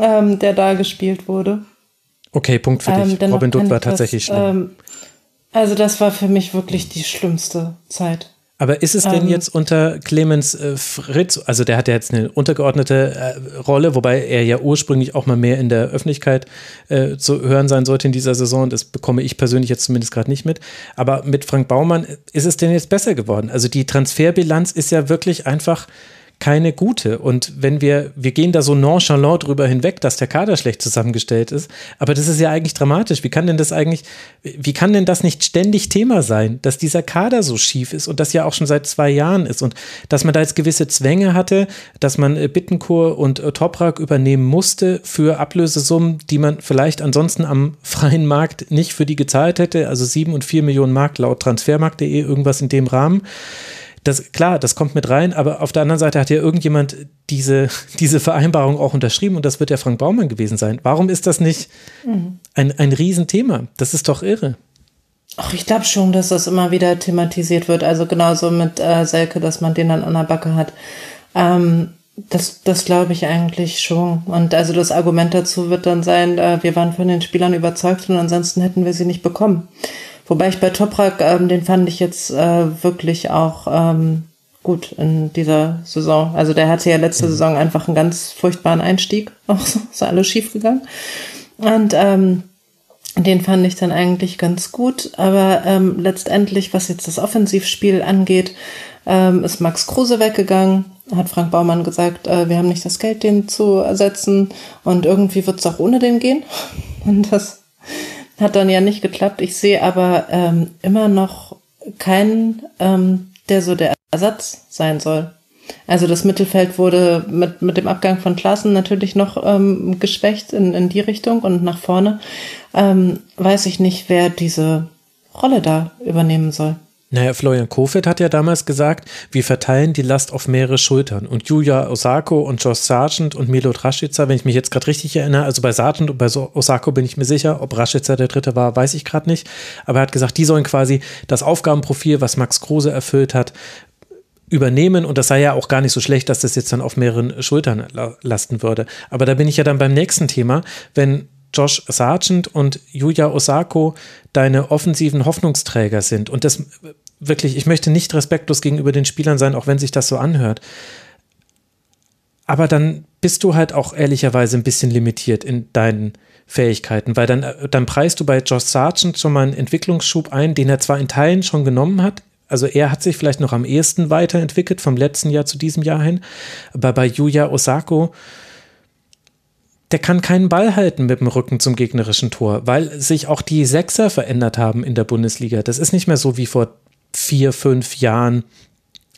ähm, der da gespielt wurde. Okay, Punkt für dich. Ähm, Robin Dutt war tatsächlich das, schlimm. Ähm, also das war für mich wirklich die schlimmste Zeit. Aber ist es denn ähm, jetzt unter Clemens äh, Fritz, also der hat ja jetzt eine untergeordnete äh, Rolle, wobei er ja ursprünglich auch mal mehr in der Öffentlichkeit äh, zu hören sein sollte in dieser Saison. Das bekomme ich persönlich jetzt zumindest gerade nicht mit. Aber mit Frank Baumann ist es denn jetzt besser geworden? Also die Transferbilanz ist ja wirklich einfach keine gute. Und wenn wir, wir gehen da so nonchalant drüber hinweg, dass der Kader schlecht zusammengestellt ist, aber das ist ja eigentlich dramatisch. Wie kann denn das eigentlich, wie kann denn das nicht ständig Thema sein, dass dieser Kader so schief ist und das ja auch schon seit zwei Jahren ist und dass man da jetzt gewisse Zwänge hatte, dass man äh, Bittenkur und äh, Toprak übernehmen musste für Ablösesummen, die man vielleicht ansonsten am freien Markt nicht für die gezahlt hätte, also sieben und vier Millionen Mark laut transfermarkt.de, irgendwas in dem Rahmen das, klar, das kommt mit rein, aber auf der anderen Seite hat ja irgendjemand diese, diese Vereinbarung auch unterschrieben und das wird ja Frank Baumann gewesen sein. Warum ist das nicht mhm. ein, ein Riesenthema? Das ist doch irre. Ach, ich glaube schon, dass das immer wieder thematisiert wird. Also genauso mit äh, Selke, dass man den dann an der Backe hat. Ähm, das, das glaube ich eigentlich schon. Und also das Argument dazu wird dann sein, äh, wir waren von den Spielern überzeugt und ansonsten hätten wir sie nicht bekommen. Wobei ich bei Toprak, ähm, den fand ich jetzt äh, wirklich auch ähm, gut in dieser Saison. Also der hatte ja letzte mhm. Saison einfach einen ganz furchtbaren Einstieg. Auch so, ist alles schief gegangen. Und ähm, den fand ich dann eigentlich ganz gut, aber ähm, letztendlich, was jetzt das Offensivspiel angeht, ähm, ist Max Kruse weggegangen, hat Frank Baumann gesagt, äh, wir haben nicht das Geld, den zu ersetzen und irgendwie wird es auch ohne den gehen. Und das hat dann ja nicht geklappt. Ich sehe aber ähm, immer noch keinen, ähm, der so der Ersatz sein soll. Also das Mittelfeld wurde mit, mit dem Abgang von Klassen natürlich noch ähm, geschwächt in, in die Richtung und nach vorne. Ähm, weiß ich nicht, wer diese Rolle da übernehmen soll. Naja, Florian Kofeld hat ja damals gesagt, wir verteilen die Last auf mehrere Schultern. Und Julia Osako und Josh Sargent und Milot Rashica, wenn ich mich jetzt gerade richtig erinnere, also bei Sargent und bei Osako bin ich mir sicher, ob Rashica der Dritte war, weiß ich gerade nicht. Aber er hat gesagt, die sollen quasi das Aufgabenprofil, was Max Kruse erfüllt hat, übernehmen und das sei ja auch gar nicht so schlecht, dass das jetzt dann auf mehreren Schultern lasten würde. Aber da bin ich ja dann beim nächsten Thema, wenn Josh Sargent und Yuya Osako deine offensiven Hoffnungsträger sind und das wirklich, ich möchte nicht respektlos gegenüber den Spielern sein, auch wenn sich das so anhört. Aber dann bist du halt auch ehrlicherweise ein bisschen limitiert in deinen Fähigkeiten, weil dann, dann preist du bei Josh Sargent schon mal einen Entwicklungsschub ein, den er zwar in Teilen schon genommen hat, also er hat sich vielleicht noch am ehesten weiterentwickelt vom letzten Jahr zu diesem Jahr hin. Aber bei Yuya Osako, der kann keinen Ball halten mit dem Rücken zum gegnerischen Tor, weil sich auch die Sechser verändert haben in der Bundesliga. Das ist nicht mehr so wie vor vier, fünf Jahren,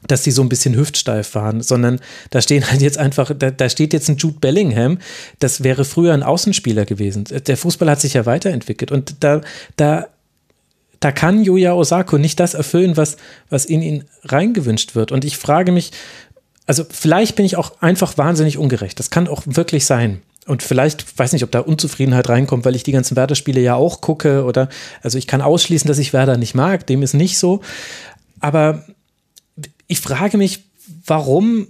dass die so ein bisschen hüftsteif waren, sondern da stehen halt jetzt einfach, da, da, steht jetzt ein Jude Bellingham, das wäre früher ein Außenspieler gewesen. Der Fußball hat sich ja weiterentwickelt und da, da da kann Yuya Osako nicht das erfüllen, was, was in ihn reingewünscht wird. Und ich frage mich, also vielleicht bin ich auch einfach wahnsinnig ungerecht. Das kann auch wirklich sein. Und vielleicht, weiß nicht, ob da Unzufriedenheit reinkommt, weil ich die ganzen Werder-Spiele ja auch gucke oder, also ich kann ausschließen, dass ich Werder nicht mag, dem ist nicht so. Aber ich frage mich, warum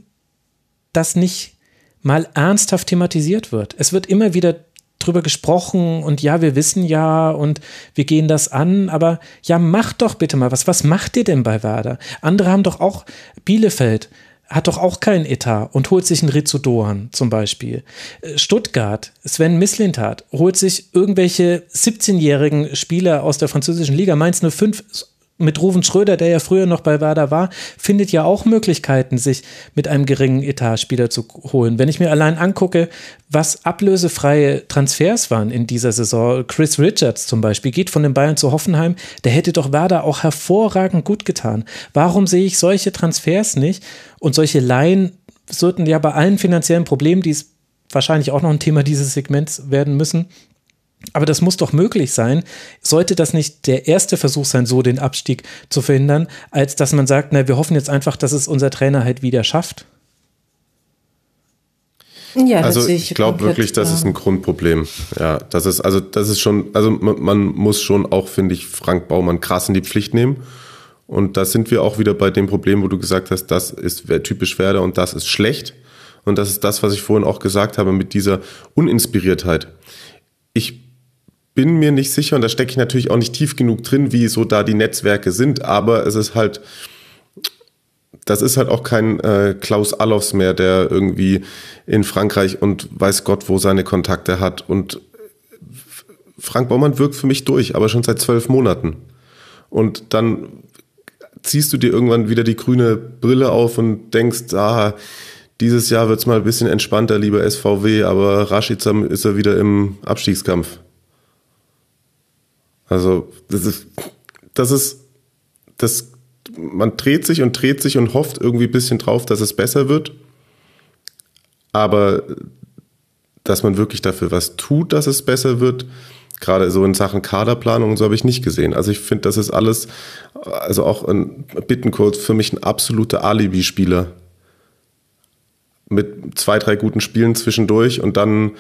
das nicht mal ernsthaft thematisiert wird. Es wird immer wieder drüber gesprochen und ja, wir wissen ja und wir gehen das an, aber ja, macht doch bitte mal was. Was macht ihr denn bei Werder? Andere haben doch auch Bielefeld hat doch auch keinen Etat und holt sich einen Rizzo Doan zum Beispiel. Äh, Stuttgart, Sven Mislintat, holt sich irgendwelche 17-jährigen Spieler aus der französischen Liga, Mainz 05 mit Ruven Schröder, der ja früher noch bei Werder war, findet ja auch Möglichkeiten, sich mit einem geringen Etat Spieler zu holen. Wenn ich mir allein angucke, was ablösefreie Transfers waren in dieser Saison, Chris Richards zum Beispiel, geht von den Bayern zu Hoffenheim, der hätte doch Werder auch hervorragend gut getan. Warum sehe ich solche Transfers nicht und solche Laien sollten ja bei allen finanziellen Problemen, die es wahrscheinlich auch noch ein Thema dieses Segments werden müssen, aber das muss doch möglich sein. Sollte das nicht der erste Versuch sein, so den Abstieg zu verhindern, als dass man sagt, na, wir hoffen jetzt einfach, dass es unser Trainer halt wieder schafft? Ja, also ich glaube wirklich, das ist ein Grundproblem. Ja, das ist also das ist schon, also man, man muss schon auch, finde ich, Frank Baumann krass in die Pflicht nehmen. Und da sind wir auch wieder bei dem Problem, wo du gesagt hast, das ist typisch Werder und das ist schlecht. Und das ist das, was ich vorhin auch gesagt habe mit dieser Uninspiriertheit. Ich bin mir nicht sicher und da stecke ich natürlich auch nicht tief genug drin, wie so da die Netzwerke sind, aber es ist halt, das ist halt auch kein äh, Klaus Allofs mehr, der irgendwie in Frankreich und weiß Gott, wo seine Kontakte hat. Und Frank Baumann wirkt für mich durch, aber schon seit zwölf Monaten. Und dann ziehst du dir irgendwann wieder die grüne Brille auf und denkst, ah, dieses Jahr wird's mal ein bisschen entspannter, lieber SVW, aber Rashica ist er wieder im Abstiegskampf. Also das ist, das ist, das, man dreht sich und dreht sich und hofft irgendwie ein bisschen drauf, dass es besser wird. Aber dass man wirklich dafür was tut, dass es besser wird, gerade so in Sachen Kaderplanung und so habe ich nicht gesehen. Also ich finde, das ist alles, also auch ein Bittenkurt für mich ein absoluter Alibi-Spieler. Mit zwei, drei guten Spielen zwischendurch und dann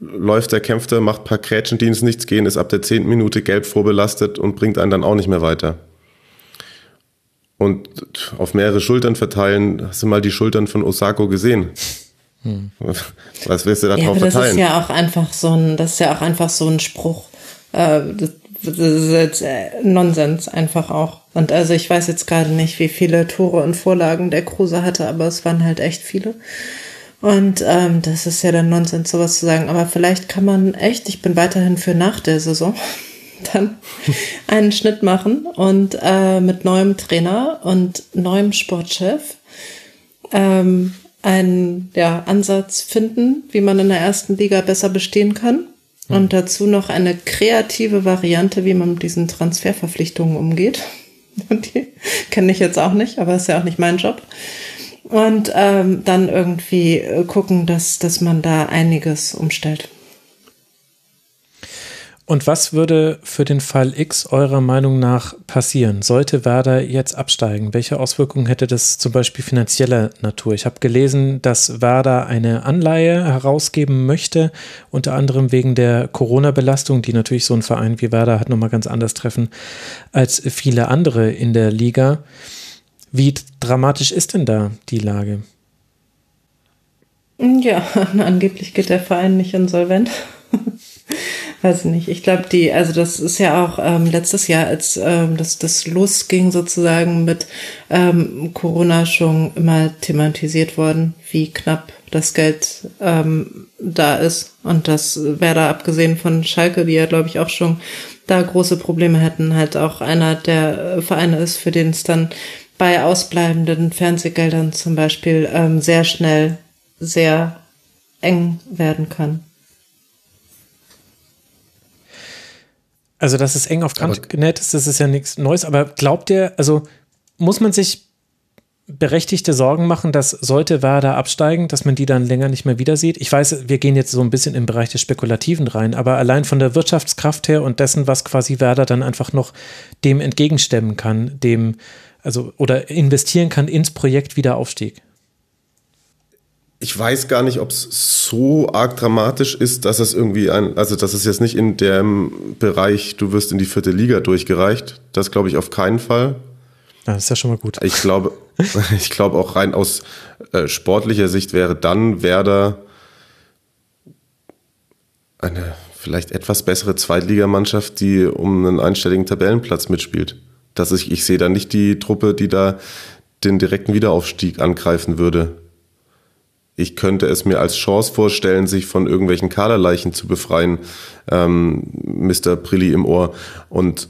läuft der, kämpft er, macht ein paar Krätschen, die ins Nichts gehen, ist ab der zehnten Minute gelb vorbelastet und bringt einen dann auch nicht mehr weiter. Und auf mehrere Schultern verteilen, hast du mal die Schultern von Osako gesehen? Hm. Was willst du da ja, drauf das verteilen? ist ja auch einfach so ein, das ist ja auch einfach so ein Spruch. Äh, das, das ist jetzt äh, Nonsens einfach auch. Und also ich weiß jetzt gerade nicht, wie viele Tore und Vorlagen der Kruse hatte, aber es waren halt echt viele. Und ähm, das ist ja dann Nonsens, sowas zu sagen. Aber vielleicht kann man echt, ich bin weiterhin für nach der Saison, dann einen Schnitt machen und äh, mit neuem Trainer und neuem Sportchef ähm, einen ja, Ansatz finden, wie man in der ersten Liga besser bestehen kann. Und dazu noch eine kreative Variante, wie man mit diesen Transferverpflichtungen umgeht. Und die kenne ich jetzt auch nicht, aber ist ja auch nicht mein Job. Und ähm, dann irgendwie gucken, dass, dass man da einiges umstellt. Und was würde für den Fall X eurer Meinung nach passieren? Sollte Werder jetzt absteigen? Welche Auswirkungen hätte das zum Beispiel finanzieller Natur? Ich habe gelesen, dass Werder eine Anleihe herausgeben möchte, unter anderem wegen der Corona-Belastung, die natürlich so ein Verein wie Werder hat nochmal ganz anders treffen als viele andere in der Liga. Wie dramatisch ist denn da die Lage? Ja, angeblich geht der Verein nicht insolvent. Weiß ich nicht. Ich glaube, die, also das ist ja auch ähm, letztes Jahr, als ähm, das, das losging sozusagen mit ähm, Corona schon immer thematisiert worden, wie knapp das Geld ähm, da ist. Und das wäre da abgesehen von Schalke, die ja, glaube ich, auch schon da große Probleme hätten, halt auch einer der Vereine ist, für den es dann bei ausbleibenden Fernsehgeldern zum Beispiel ähm, sehr schnell sehr eng werden kann. Also, dass es eng auf Kant genäht ist, das ist ja nichts Neues. Aber glaubt ihr, also muss man sich berechtigte Sorgen machen, dass sollte Werder absteigen, dass man die dann länger nicht mehr wieder sieht? Ich weiß, wir gehen jetzt so ein bisschen im Bereich des Spekulativen rein, aber allein von der Wirtschaftskraft her und dessen, was quasi Werder dann einfach noch dem entgegenstemmen kann, dem, also oder investieren kann ins Projekt Wiederaufstieg ich weiß gar nicht, ob es so arg dramatisch ist, dass es irgendwie ein, also dass es jetzt nicht in dem Bereich, du wirst in die vierte Liga durchgereicht. Das glaube ich auf keinen Fall. Ja, das ist ja schon mal gut. Ich glaube, ich glaube auch rein aus äh, sportlicher Sicht wäre dann Werder eine vielleicht etwas bessere Zweitligamannschaft, die um einen einstelligen Tabellenplatz mitspielt. Dass ich, ich sehe da nicht die Truppe, die da den direkten Wiederaufstieg angreifen würde ich könnte es mir als Chance vorstellen, sich von irgendwelchen Kaderleichen zu befreien, ähm, Mr. Prilli im Ohr, und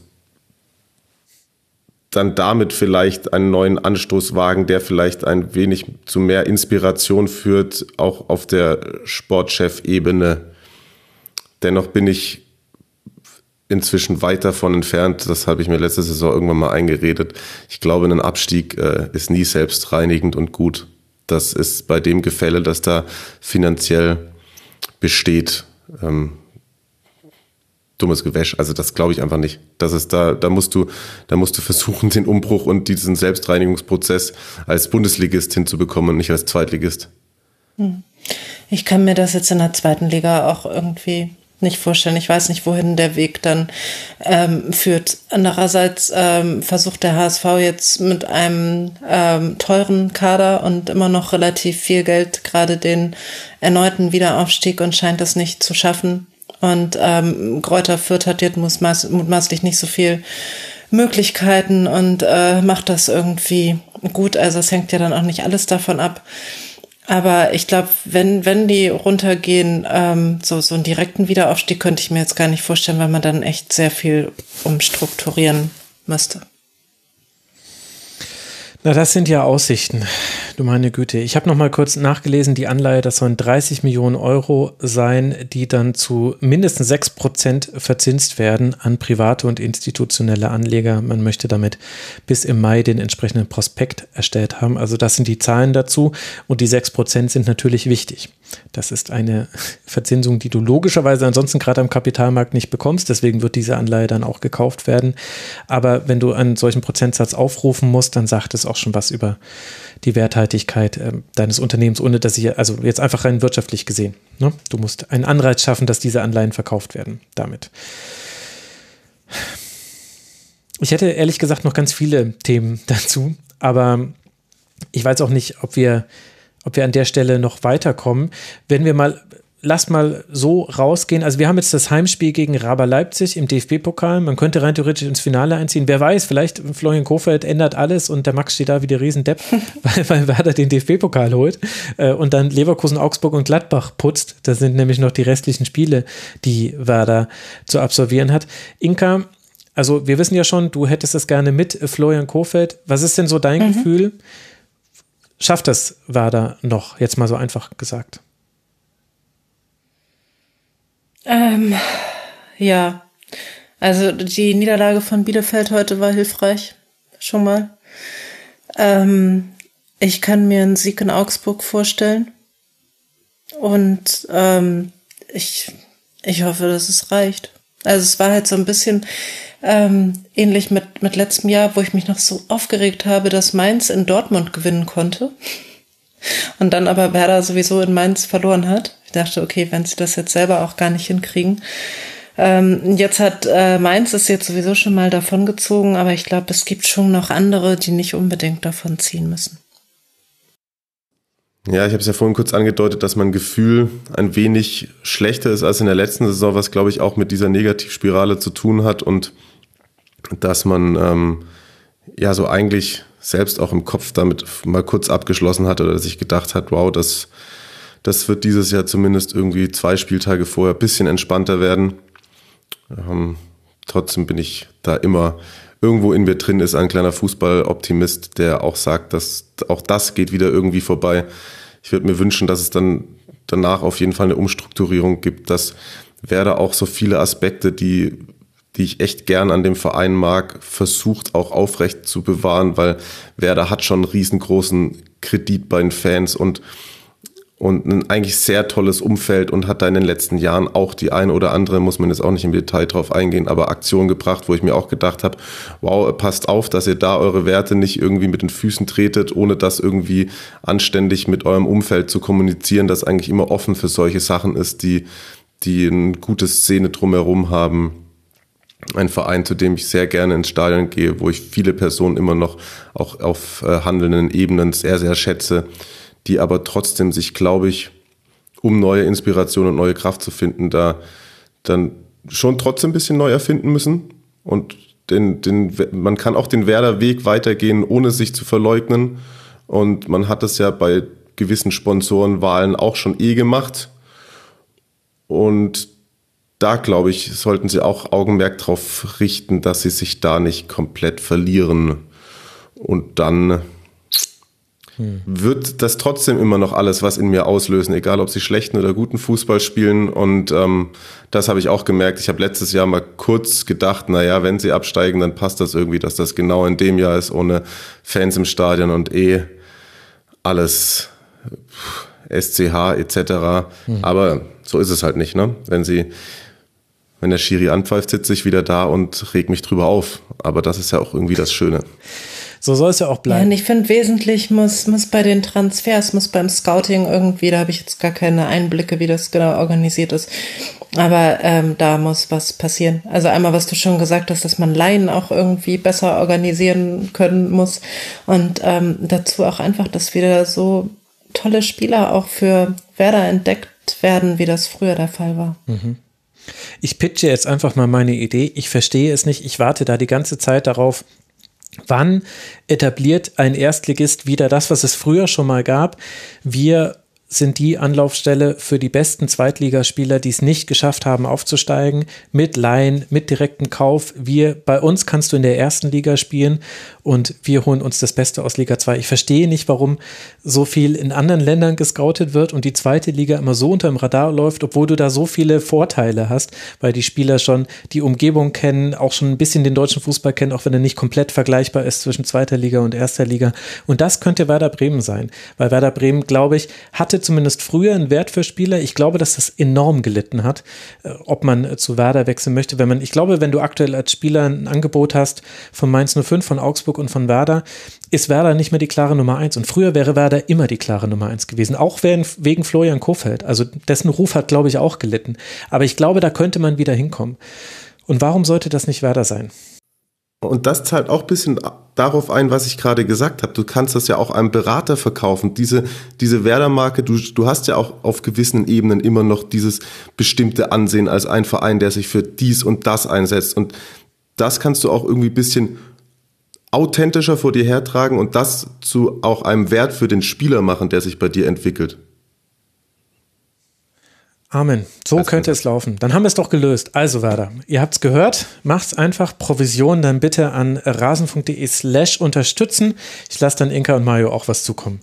dann damit vielleicht einen neuen Anstoß wagen, der vielleicht ein wenig zu mehr Inspiration führt, auch auf der Sportchef-Ebene. Dennoch bin ich inzwischen weit davon entfernt, das habe ich mir letzte Saison irgendwann mal eingeredet. Ich glaube, ein Abstieg äh, ist nie selbstreinigend und gut das ist bei dem Gefälle, das da finanziell besteht, ähm, dummes Gewäsch. Also das glaube ich einfach nicht. Das ist da, da musst du, da musst du versuchen, den Umbruch und diesen Selbstreinigungsprozess als Bundesligist hinzubekommen und nicht als Zweitligist. Hm. Ich kann mir das jetzt in der zweiten Liga auch irgendwie nicht vorstellen. Ich weiß nicht, wohin der Weg dann ähm, führt. Andererseits ähm, versucht der HSV jetzt mit einem ähm, teuren Kader und immer noch relativ viel Geld gerade den erneuten Wiederaufstieg und scheint das nicht zu schaffen. Und ähm, Kräuter Fürth hat jetzt mutmaßlich nicht so viel Möglichkeiten und äh, macht das irgendwie gut. Also es hängt ja dann auch nicht alles davon ab. Aber ich glaube, wenn, wenn die runtergehen, ähm, so, so einen direkten Wiederaufstieg könnte ich mir jetzt gar nicht vorstellen, weil man dann echt sehr viel umstrukturieren müsste. Na, das sind ja Aussichten. Du meine Güte. Ich habe noch mal kurz nachgelesen, die Anleihe, das sollen 30 Millionen Euro sein, die dann zu mindestens 6 Prozent verzinst werden an private und institutionelle Anleger. Man möchte damit bis im Mai den entsprechenden Prospekt erstellt haben. Also das sind die Zahlen dazu und die 6 Prozent sind natürlich wichtig. Das ist eine Verzinsung, die du logischerweise ansonsten gerade am Kapitalmarkt nicht bekommst. Deswegen wird diese Anleihe dann auch gekauft werden. Aber wenn du einen solchen Prozentsatz aufrufen musst, dann sagt es auch schon was über die Werthaltigkeit äh, deines Unternehmens, ohne dass ich, also jetzt einfach rein wirtschaftlich gesehen. Ne? Du musst einen Anreiz schaffen, dass diese Anleihen verkauft werden damit. Ich hätte ehrlich gesagt noch ganz viele Themen dazu, aber ich weiß auch nicht, ob wir, ob wir an der Stelle noch weiterkommen. Wenn wir mal, lasst mal so rausgehen. Also wir haben jetzt das Heimspiel gegen Raber Leipzig im DFB-Pokal. Man könnte rein theoretisch ins Finale einziehen. Wer weiß, vielleicht Florian Kofeld ändert alles und der Max steht da wie der Riesendepp, weil, weil Werder den DFB-Pokal holt äh, und dann Leverkusen, Augsburg und Gladbach putzt. Das sind nämlich noch die restlichen Spiele, die Werder zu absolvieren hat. Inka, also wir wissen ja schon, du hättest es gerne mit Florian Kofeld. Was ist denn so dein mhm. Gefühl? Schafft das Werder noch, jetzt mal so einfach gesagt? Ähm, ja, also die Niederlage von Bielefeld heute war hilfreich, schon mal. Ähm, ich kann mir einen Sieg in Augsburg vorstellen. Und ähm, ich, ich hoffe, dass es reicht. Also es war halt so ein bisschen, ähm, ähnlich mit, mit letztem Jahr, wo ich mich noch so aufgeregt habe, dass Mainz in Dortmund gewinnen konnte. Und dann aber Werder sowieso in Mainz verloren hat. Ich dachte, okay, wenn sie das jetzt selber auch gar nicht hinkriegen. Ähm, jetzt hat äh, Mainz es jetzt sowieso schon mal davongezogen, aber ich glaube, es gibt schon noch andere, die nicht unbedingt davon ziehen müssen. Ja, ich habe es ja vorhin kurz angedeutet, dass mein Gefühl ein wenig schlechter ist als in der letzten Saison, was glaube ich auch mit dieser Negativspirale zu tun hat und dass man ähm, ja so eigentlich selbst auch im Kopf damit mal kurz abgeschlossen hat oder sich gedacht hat, wow, das, das wird dieses Jahr zumindest irgendwie zwei Spieltage vorher ein bisschen entspannter werden. Ähm, trotzdem bin ich da immer irgendwo in mir drin ist ein kleiner Fußballoptimist, der auch sagt, dass auch das geht wieder irgendwie vorbei. Ich würde mir wünschen, dass es dann danach auf jeden Fall eine Umstrukturierung gibt, dass Werder auch so viele Aspekte, die die ich echt gern an dem Verein mag, versucht auch aufrecht zu bewahren, weil Werder hat schon einen riesengroßen Kredit bei den Fans und, und ein eigentlich sehr tolles Umfeld und hat da in den letzten Jahren auch die eine oder andere, muss man jetzt auch nicht im Detail drauf eingehen, aber Aktion gebracht, wo ich mir auch gedacht habe, wow, passt auf, dass ihr da eure Werte nicht irgendwie mit den Füßen tretet, ohne das irgendwie anständig mit eurem Umfeld zu kommunizieren, das eigentlich immer offen für solche Sachen ist, die, die ein gutes Szene drumherum haben. Ein Verein, zu dem ich sehr gerne ins Stadion gehe, wo ich viele Personen immer noch auch auf äh, handelnden Ebenen sehr, sehr schätze, die aber trotzdem sich, glaube ich, um neue Inspiration und neue Kraft zu finden, da dann schon trotzdem ein bisschen neu erfinden müssen. Und den, den, man kann auch den Werder-Weg weitergehen, ohne sich zu verleugnen. Und man hat es ja bei gewissen Sponsorenwahlen auch schon eh gemacht. Und da, glaube ich, sollten sie auch Augenmerk darauf richten, dass sie sich da nicht komplett verlieren. Und dann hm. wird das trotzdem immer noch alles was in mir auslösen, egal ob sie schlechten oder guten Fußball spielen. Und ähm, das habe ich auch gemerkt. Ich habe letztes Jahr mal kurz gedacht, naja, wenn sie absteigen, dann passt das irgendwie, dass das genau in dem Jahr ist, ohne Fans im Stadion und eh alles SCH etc. Hm. Aber so ist es halt nicht, ne? Wenn sie wenn der Schiri anpfeift, sitze ich wieder da und reg mich drüber auf. Aber das ist ja auch irgendwie das Schöne. So soll es ja auch bleiben. Ja, und ich finde, wesentlich muss, muss bei den Transfers, muss beim Scouting irgendwie, da habe ich jetzt gar keine Einblicke, wie das genau organisiert ist. Aber ähm, da muss was passieren. Also einmal, was du schon gesagt hast, dass man Laien auch irgendwie besser organisieren können muss. Und ähm, dazu auch einfach, dass wieder so tolle Spieler auch für Werder entdeckt werden, wie das früher der Fall war. Mhm. Ich pitche jetzt einfach mal meine Idee. Ich verstehe es nicht. Ich warte da die ganze Zeit darauf, Wann etabliert ein Erstligist wieder das, was es früher schon mal gab? Wir sind die Anlaufstelle für die besten Zweitligaspieler, die es nicht geschafft haben, aufzusteigen, mit Laien, mit direktem Kauf. Wir, bei uns kannst du in der ersten Liga spielen und wir holen uns das Beste aus Liga 2. Ich verstehe nicht, warum so viel in anderen Ländern gescoutet wird und die zweite Liga immer so unter dem Radar läuft, obwohl du da so viele Vorteile hast, weil die Spieler schon die Umgebung kennen, auch schon ein bisschen den deutschen Fußball kennen, auch wenn er nicht komplett vergleichbar ist zwischen zweiter Liga und erster Liga. Und das könnte Werder Bremen sein, weil Werder Bremen, glaube ich, hatte zumindest früher einen Wert für Spieler. Ich glaube, dass das enorm gelitten hat, äh, ob man zu Werder wechseln möchte. Wenn man, ich glaube, wenn du aktuell als Spieler ein Angebot hast von Mainz 05, von Augsburg und von Werder, ist Werder nicht mehr die klare Nummer eins. Und früher wäre Werder immer die klare Nummer eins gewesen, auch wegen Florian Kofeld. Also dessen Ruf hat, glaube ich, auch gelitten. Aber ich glaube, da könnte man wieder hinkommen. Und warum sollte das nicht Werder sein? Und das zahlt auch ein bisschen darauf ein, was ich gerade gesagt habe. Du kannst das ja auch einem Berater verkaufen. Diese, diese Werder-Marke, du, du hast ja auch auf gewissen Ebenen immer noch dieses bestimmte Ansehen als ein Verein, der sich für dies und das einsetzt. Und das kannst du auch irgendwie ein bisschen authentischer vor dir hertragen und das zu auch einem Wert für den Spieler machen, der sich bei dir entwickelt. Amen. So das könnte es laufen. Dann haben wir es doch gelöst. Also Werder, ihr habt es gehört. Macht's einfach. Provision dann bitte an rasen.de slash unterstützen. Ich lasse dann Inka und Mario auch was zukommen.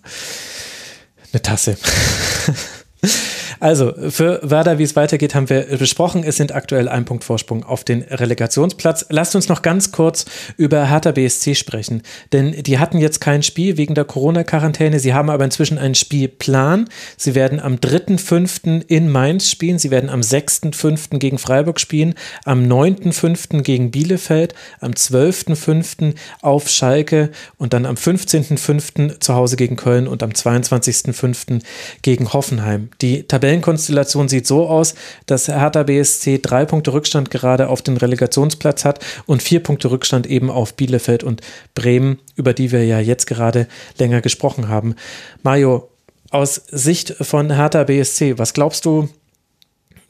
Eine Tasse. Also, für Werder, wie es weitergeht, haben wir besprochen. Es sind aktuell ein Punkt Vorsprung auf den Relegationsplatz. Lasst uns noch ganz kurz über Hertha BSC sprechen. Denn die hatten jetzt kein Spiel wegen der Corona-Quarantäne. Sie haben aber inzwischen einen Spielplan. Sie werden am 3.5. in Mainz spielen. Sie werden am 6.5. gegen Freiburg spielen. Am 9.5. gegen Bielefeld. Am 12.5. auf Schalke. Und dann am 15.5. zu Hause gegen Köln. Und am 22.5. gegen Hoffenheim. Die Tabellen Tabellenkonstellation sieht so aus, dass Hertha BSC drei Punkte Rückstand gerade auf den Relegationsplatz hat und vier Punkte Rückstand eben auf Bielefeld und Bremen, über die wir ja jetzt gerade länger gesprochen haben. Mario, aus Sicht von Hertha BSC, was glaubst du,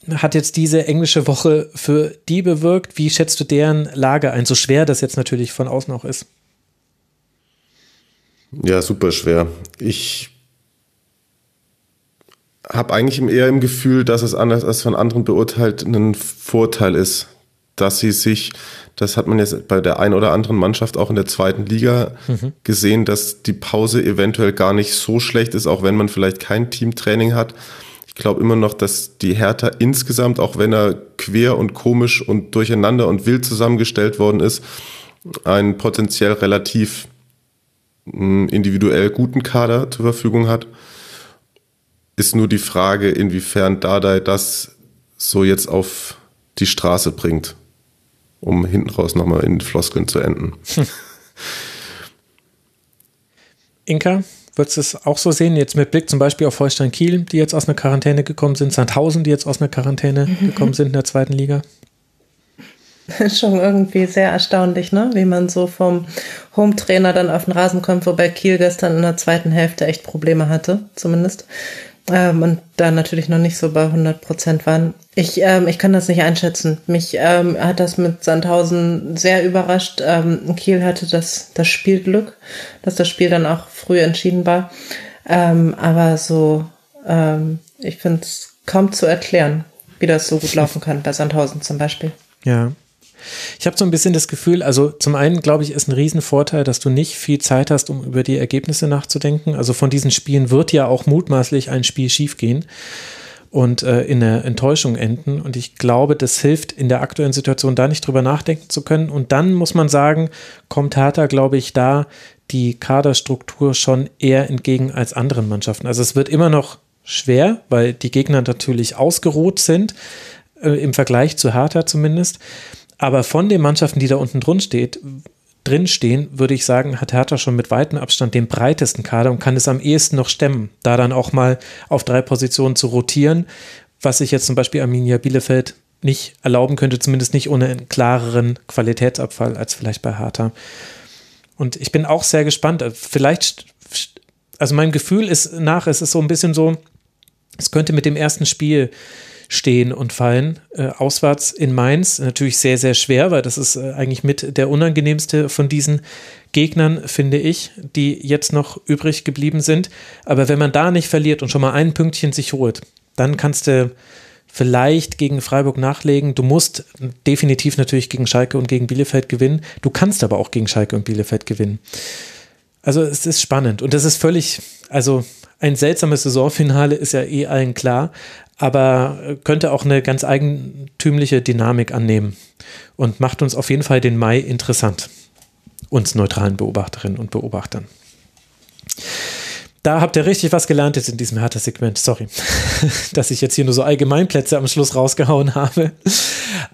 hat jetzt diese englische Woche für die bewirkt? Wie schätzt du deren Lage ein? So schwer das jetzt natürlich von außen auch ist. Ja, super schwer. Ich habe eigentlich eher im Gefühl, dass es anders als von anderen beurteilt ein Vorteil ist, dass sie sich, das hat man jetzt bei der einen oder anderen Mannschaft auch in der zweiten Liga mhm. gesehen, dass die Pause eventuell gar nicht so schlecht ist, auch wenn man vielleicht kein Teamtraining hat. Ich glaube immer noch, dass die Hertha insgesamt, auch wenn er quer und komisch und durcheinander und wild zusammengestellt worden ist, einen potenziell relativ hm, individuell guten Kader zur Verfügung hat ist nur die Frage, inwiefern Dardai das so jetzt auf die Straße bringt, um hinten raus nochmal in Floskeln zu enden. Hm. Inka, würdest du es auch so sehen? Jetzt mit Blick zum Beispiel auf Holstein Kiel, die jetzt aus einer Quarantäne gekommen sind, Sandhausen, die jetzt aus einer Quarantäne mhm. gekommen sind in der zweiten Liga? Schon irgendwie sehr erstaunlich, ne? wie man so vom Home-Trainer dann auf den Rasen kommt, wobei Kiel gestern in der zweiten Hälfte echt Probleme hatte, zumindest ähm, und da natürlich noch nicht so bei 100 Prozent waren. Ich, ähm, ich kann das nicht einschätzen. Mich ähm, hat das mit Sandhausen sehr überrascht. Ähm, Kiel hatte das, das Spielglück, dass das Spiel dann auch früh entschieden war. Ähm, aber so, ähm, ich finde es kaum zu erklären, wie das so gut laufen kann, bei Sandhausen zum Beispiel. Ja, ich habe so ein bisschen das Gefühl, also zum einen glaube ich, ist ein Riesenvorteil, dass du nicht viel Zeit hast, um über die Ergebnisse nachzudenken. Also von diesen Spielen wird ja auch mutmaßlich ein Spiel schiefgehen und äh, in der Enttäuschung enden. Und ich glaube, das hilft in der aktuellen Situation da nicht drüber nachdenken zu können. Und dann muss man sagen, kommt Hertha, glaube ich, da die Kaderstruktur schon eher entgegen als anderen Mannschaften. Also es wird immer noch schwer, weil die Gegner natürlich ausgeruht sind, äh, im Vergleich zu Hertha zumindest. Aber von den Mannschaften, die da unten drin steht, drin stehen, würde ich sagen, hat Hertha schon mit weitem Abstand den breitesten Kader und kann es am ehesten noch stemmen, da dann auch mal auf drei Positionen zu rotieren, was sich jetzt zum Beispiel Arminia Bielefeld nicht erlauben könnte, zumindest nicht ohne einen klareren Qualitätsabfall als vielleicht bei Hertha. Und ich bin auch sehr gespannt. Vielleicht, also mein Gefühl ist nach, es ist so ein bisschen so, es könnte mit dem ersten Spiel stehen und fallen. Äh, auswärts in Mainz natürlich sehr, sehr schwer, weil das ist äh, eigentlich mit der unangenehmste von diesen Gegnern, finde ich, die jetzt noch übrig geblieben sind. Aber wenn man da nicht verliert und schon mal ein Pünktchen sich holt, dann kannst du vielleicht gegen Freiburg nachlegen. Du musst definitiv natürlich gegen Schalke und gegen Bielefeld gewinnen. Du kannst aber auch gegen Schalke und Bielefeld gewinnen. Also es ist spannend und das ist völlig, also ein seltsames Saisonfinale ist ja eh allen klar, aber könnte auch eine ganz eigentümliche Dynamik annehmen und macht uns auf jeden Fall den Mai interessant, uns neutralen Beobachterinnen und Beobachtern. Da habt ihr richtig was gelernt jetzt in diesem Hertha-Segment. Sorry, dass ich jetzt hier nur so Allgemeinplätze am Schluss rausgehauen habe.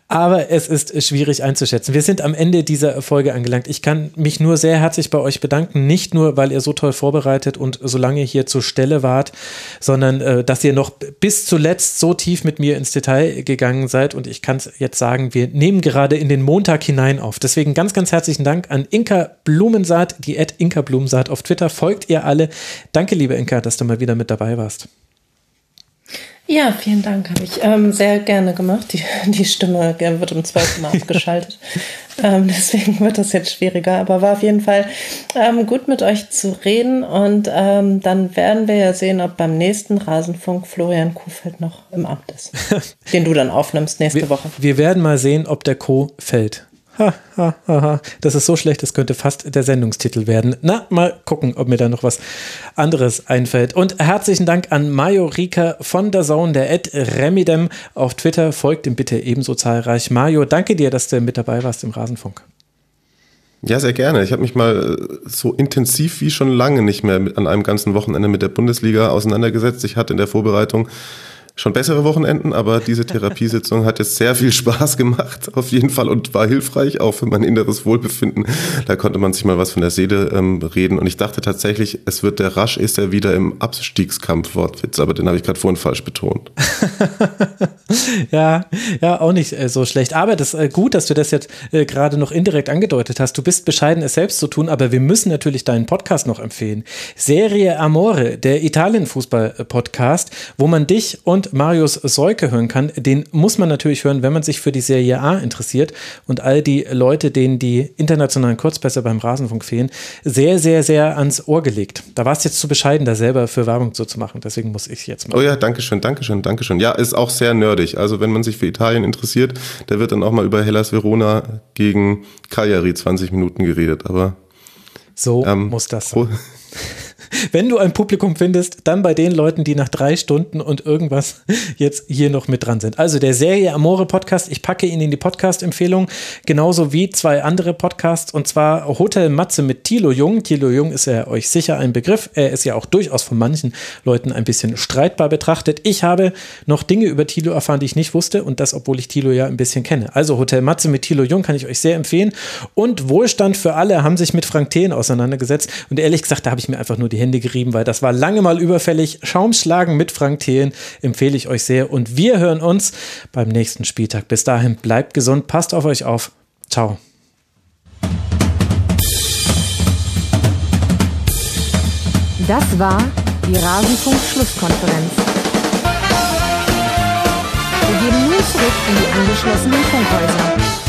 Aber es ist schwierig einzuschätzen. Wir sind am Ende dieser Folge angelangt. Ich kann mich nur sehr herzlich bei euch bedanken. Nicht nur, weil ihr so toll vorbereitet und so lange hier zur Stelle wart, sondern äh, dass ihr noch bis zuletzt so tief mit mir ins Detail gegangen seid. Und ich kann es jetzt sagen, wir nehmen gerade in den Montag hinein auf. Deswegen ganz, ganz herzlichen Dank an Inka Blumensaat, die Ad Inka Blumensaat auf Twitter. Folgt ihr alle. Danke, liebe Inka, dass du mal wieder mit dabei warst. Ja, vielen Dank, habe ich ähm, sehr gerne gemacht. Die, die Stimme wird um zwölf Mal abgeschaltet. ähm, deswegen wird das jetzt schwieriger. Aber war auf jeden Fall ähm, gut mit euch zu reden. Und ähm, dann werden wir ja sehen, ob beim nächsten Rasenfunk Florian Kuhfeld noch im Amt ist. den du dann aufnimmst nächste wir, Woche. Wir werden mal sehen, ob der Co fällt. Das ist so schlecht, das könnte fast der Sendungstitel werden. Na, mal gucken, ob mir da noch was anderes einfällt. Und herzlichen Dank an Mario Rika von der Zone, der Ed Remidem auf Twitter. Folgt ihm bitte ebenso zahlreich. Mario, danke dir, dass du mit dabei warst im Rasenfunk. Ja, sehr gerne. Ich habe mich mal äh, so intensiv wie schon lange nicht mehr an einem ganzen Wochenende mit der Bundesliga auseinandergesetzt. Ich hatte in der Vorbereitung schon bessere Wochenenden, aber diese Therapiesitzung hat jetzt sehr viel Spaß gemacht, auf jeden Fall, und war hilfreich, auch für mein inneres Wohlbefinden. Da konnte man sich mal was von der Seele ähm, reden. Und ich dachte tatsächlich, es wird der Rasch ist er wieder im Abstiegskampf Wortwitz, aber den habe ich gerade vorhin falsch betont. ja, ja, auch nicht äh, so schlecht. Aber das äh, gut, dass du das jetzt äh, gerade noch indirekt angedeutet hast. Du bist bescheiden, es selbst zu tun, aber wir müssen natürlich deinen Podcast noch empfehlen. Serie Amore, der Italien-Fußball-Podcast, wo man dich und Marius Seuke hören kann, den muss man natürlich hören, wenn man sich für die Serie A interessiert und all die Leute, denen die internationalen Kurzpässe beim Rasenfunk fehlen, sehr, sehr, sehr ans Ohr gelegt. Da war es jetzt zu bescheiden, da selber für Werbung so zu machen. Deswegen muss ich jetzt mal. Oh ja, danke schön, danke schön, danke schön. Ja, ist auch sehr nerdig. Also wenn man sich für Italien interessiert, da wird dann auch mal über Hellas Verona gegen Cagliari 20 Minuten geredet. Aber so ähm, muss das sein. wenn du ein Publikum findest, dann bei den Leuten, die nach drei Stunden und irgendwas jetzt hier noch mit dran sind. Also der Serie Amore Podcast, ich packe ihn in die Podcast-Empfehlung, genauso wie zwei andere Podcasts und zwar Hotel Matze mit Thilo Jung. Thilo Jung ist ja euch sicher ein Begriff. Er ist ja auch durchaus von manchen Leuten ein bisschen streitbar betrachtet. Ich habe noch Dinge über Thilo erfahren, die ich nicht wusste und das, obwohl ich Thilo ja ein bisschen kenne. Also Hotel Matze mit Thilo Jung kann ich euch sehr empfehlen und Wohlstand für alle haben sich mit Frank Thien auseinandergesetzt und ehrlich gesagt, da habe ich mir einfach nur die Hände gerieben, weil das war lange mal überfällig. Schaumschlagen mit Frank Thelen empfehle ich euch sehr. Und wir hören uns beim nächsten Spieltag. Bis dahin, bleibt gesund, passt auf euch auf. Ciao. Das war die Rasenfunk-Schlusskonferenz. Wir gehen nun zurück in die angeschlossenen Funkhäuser.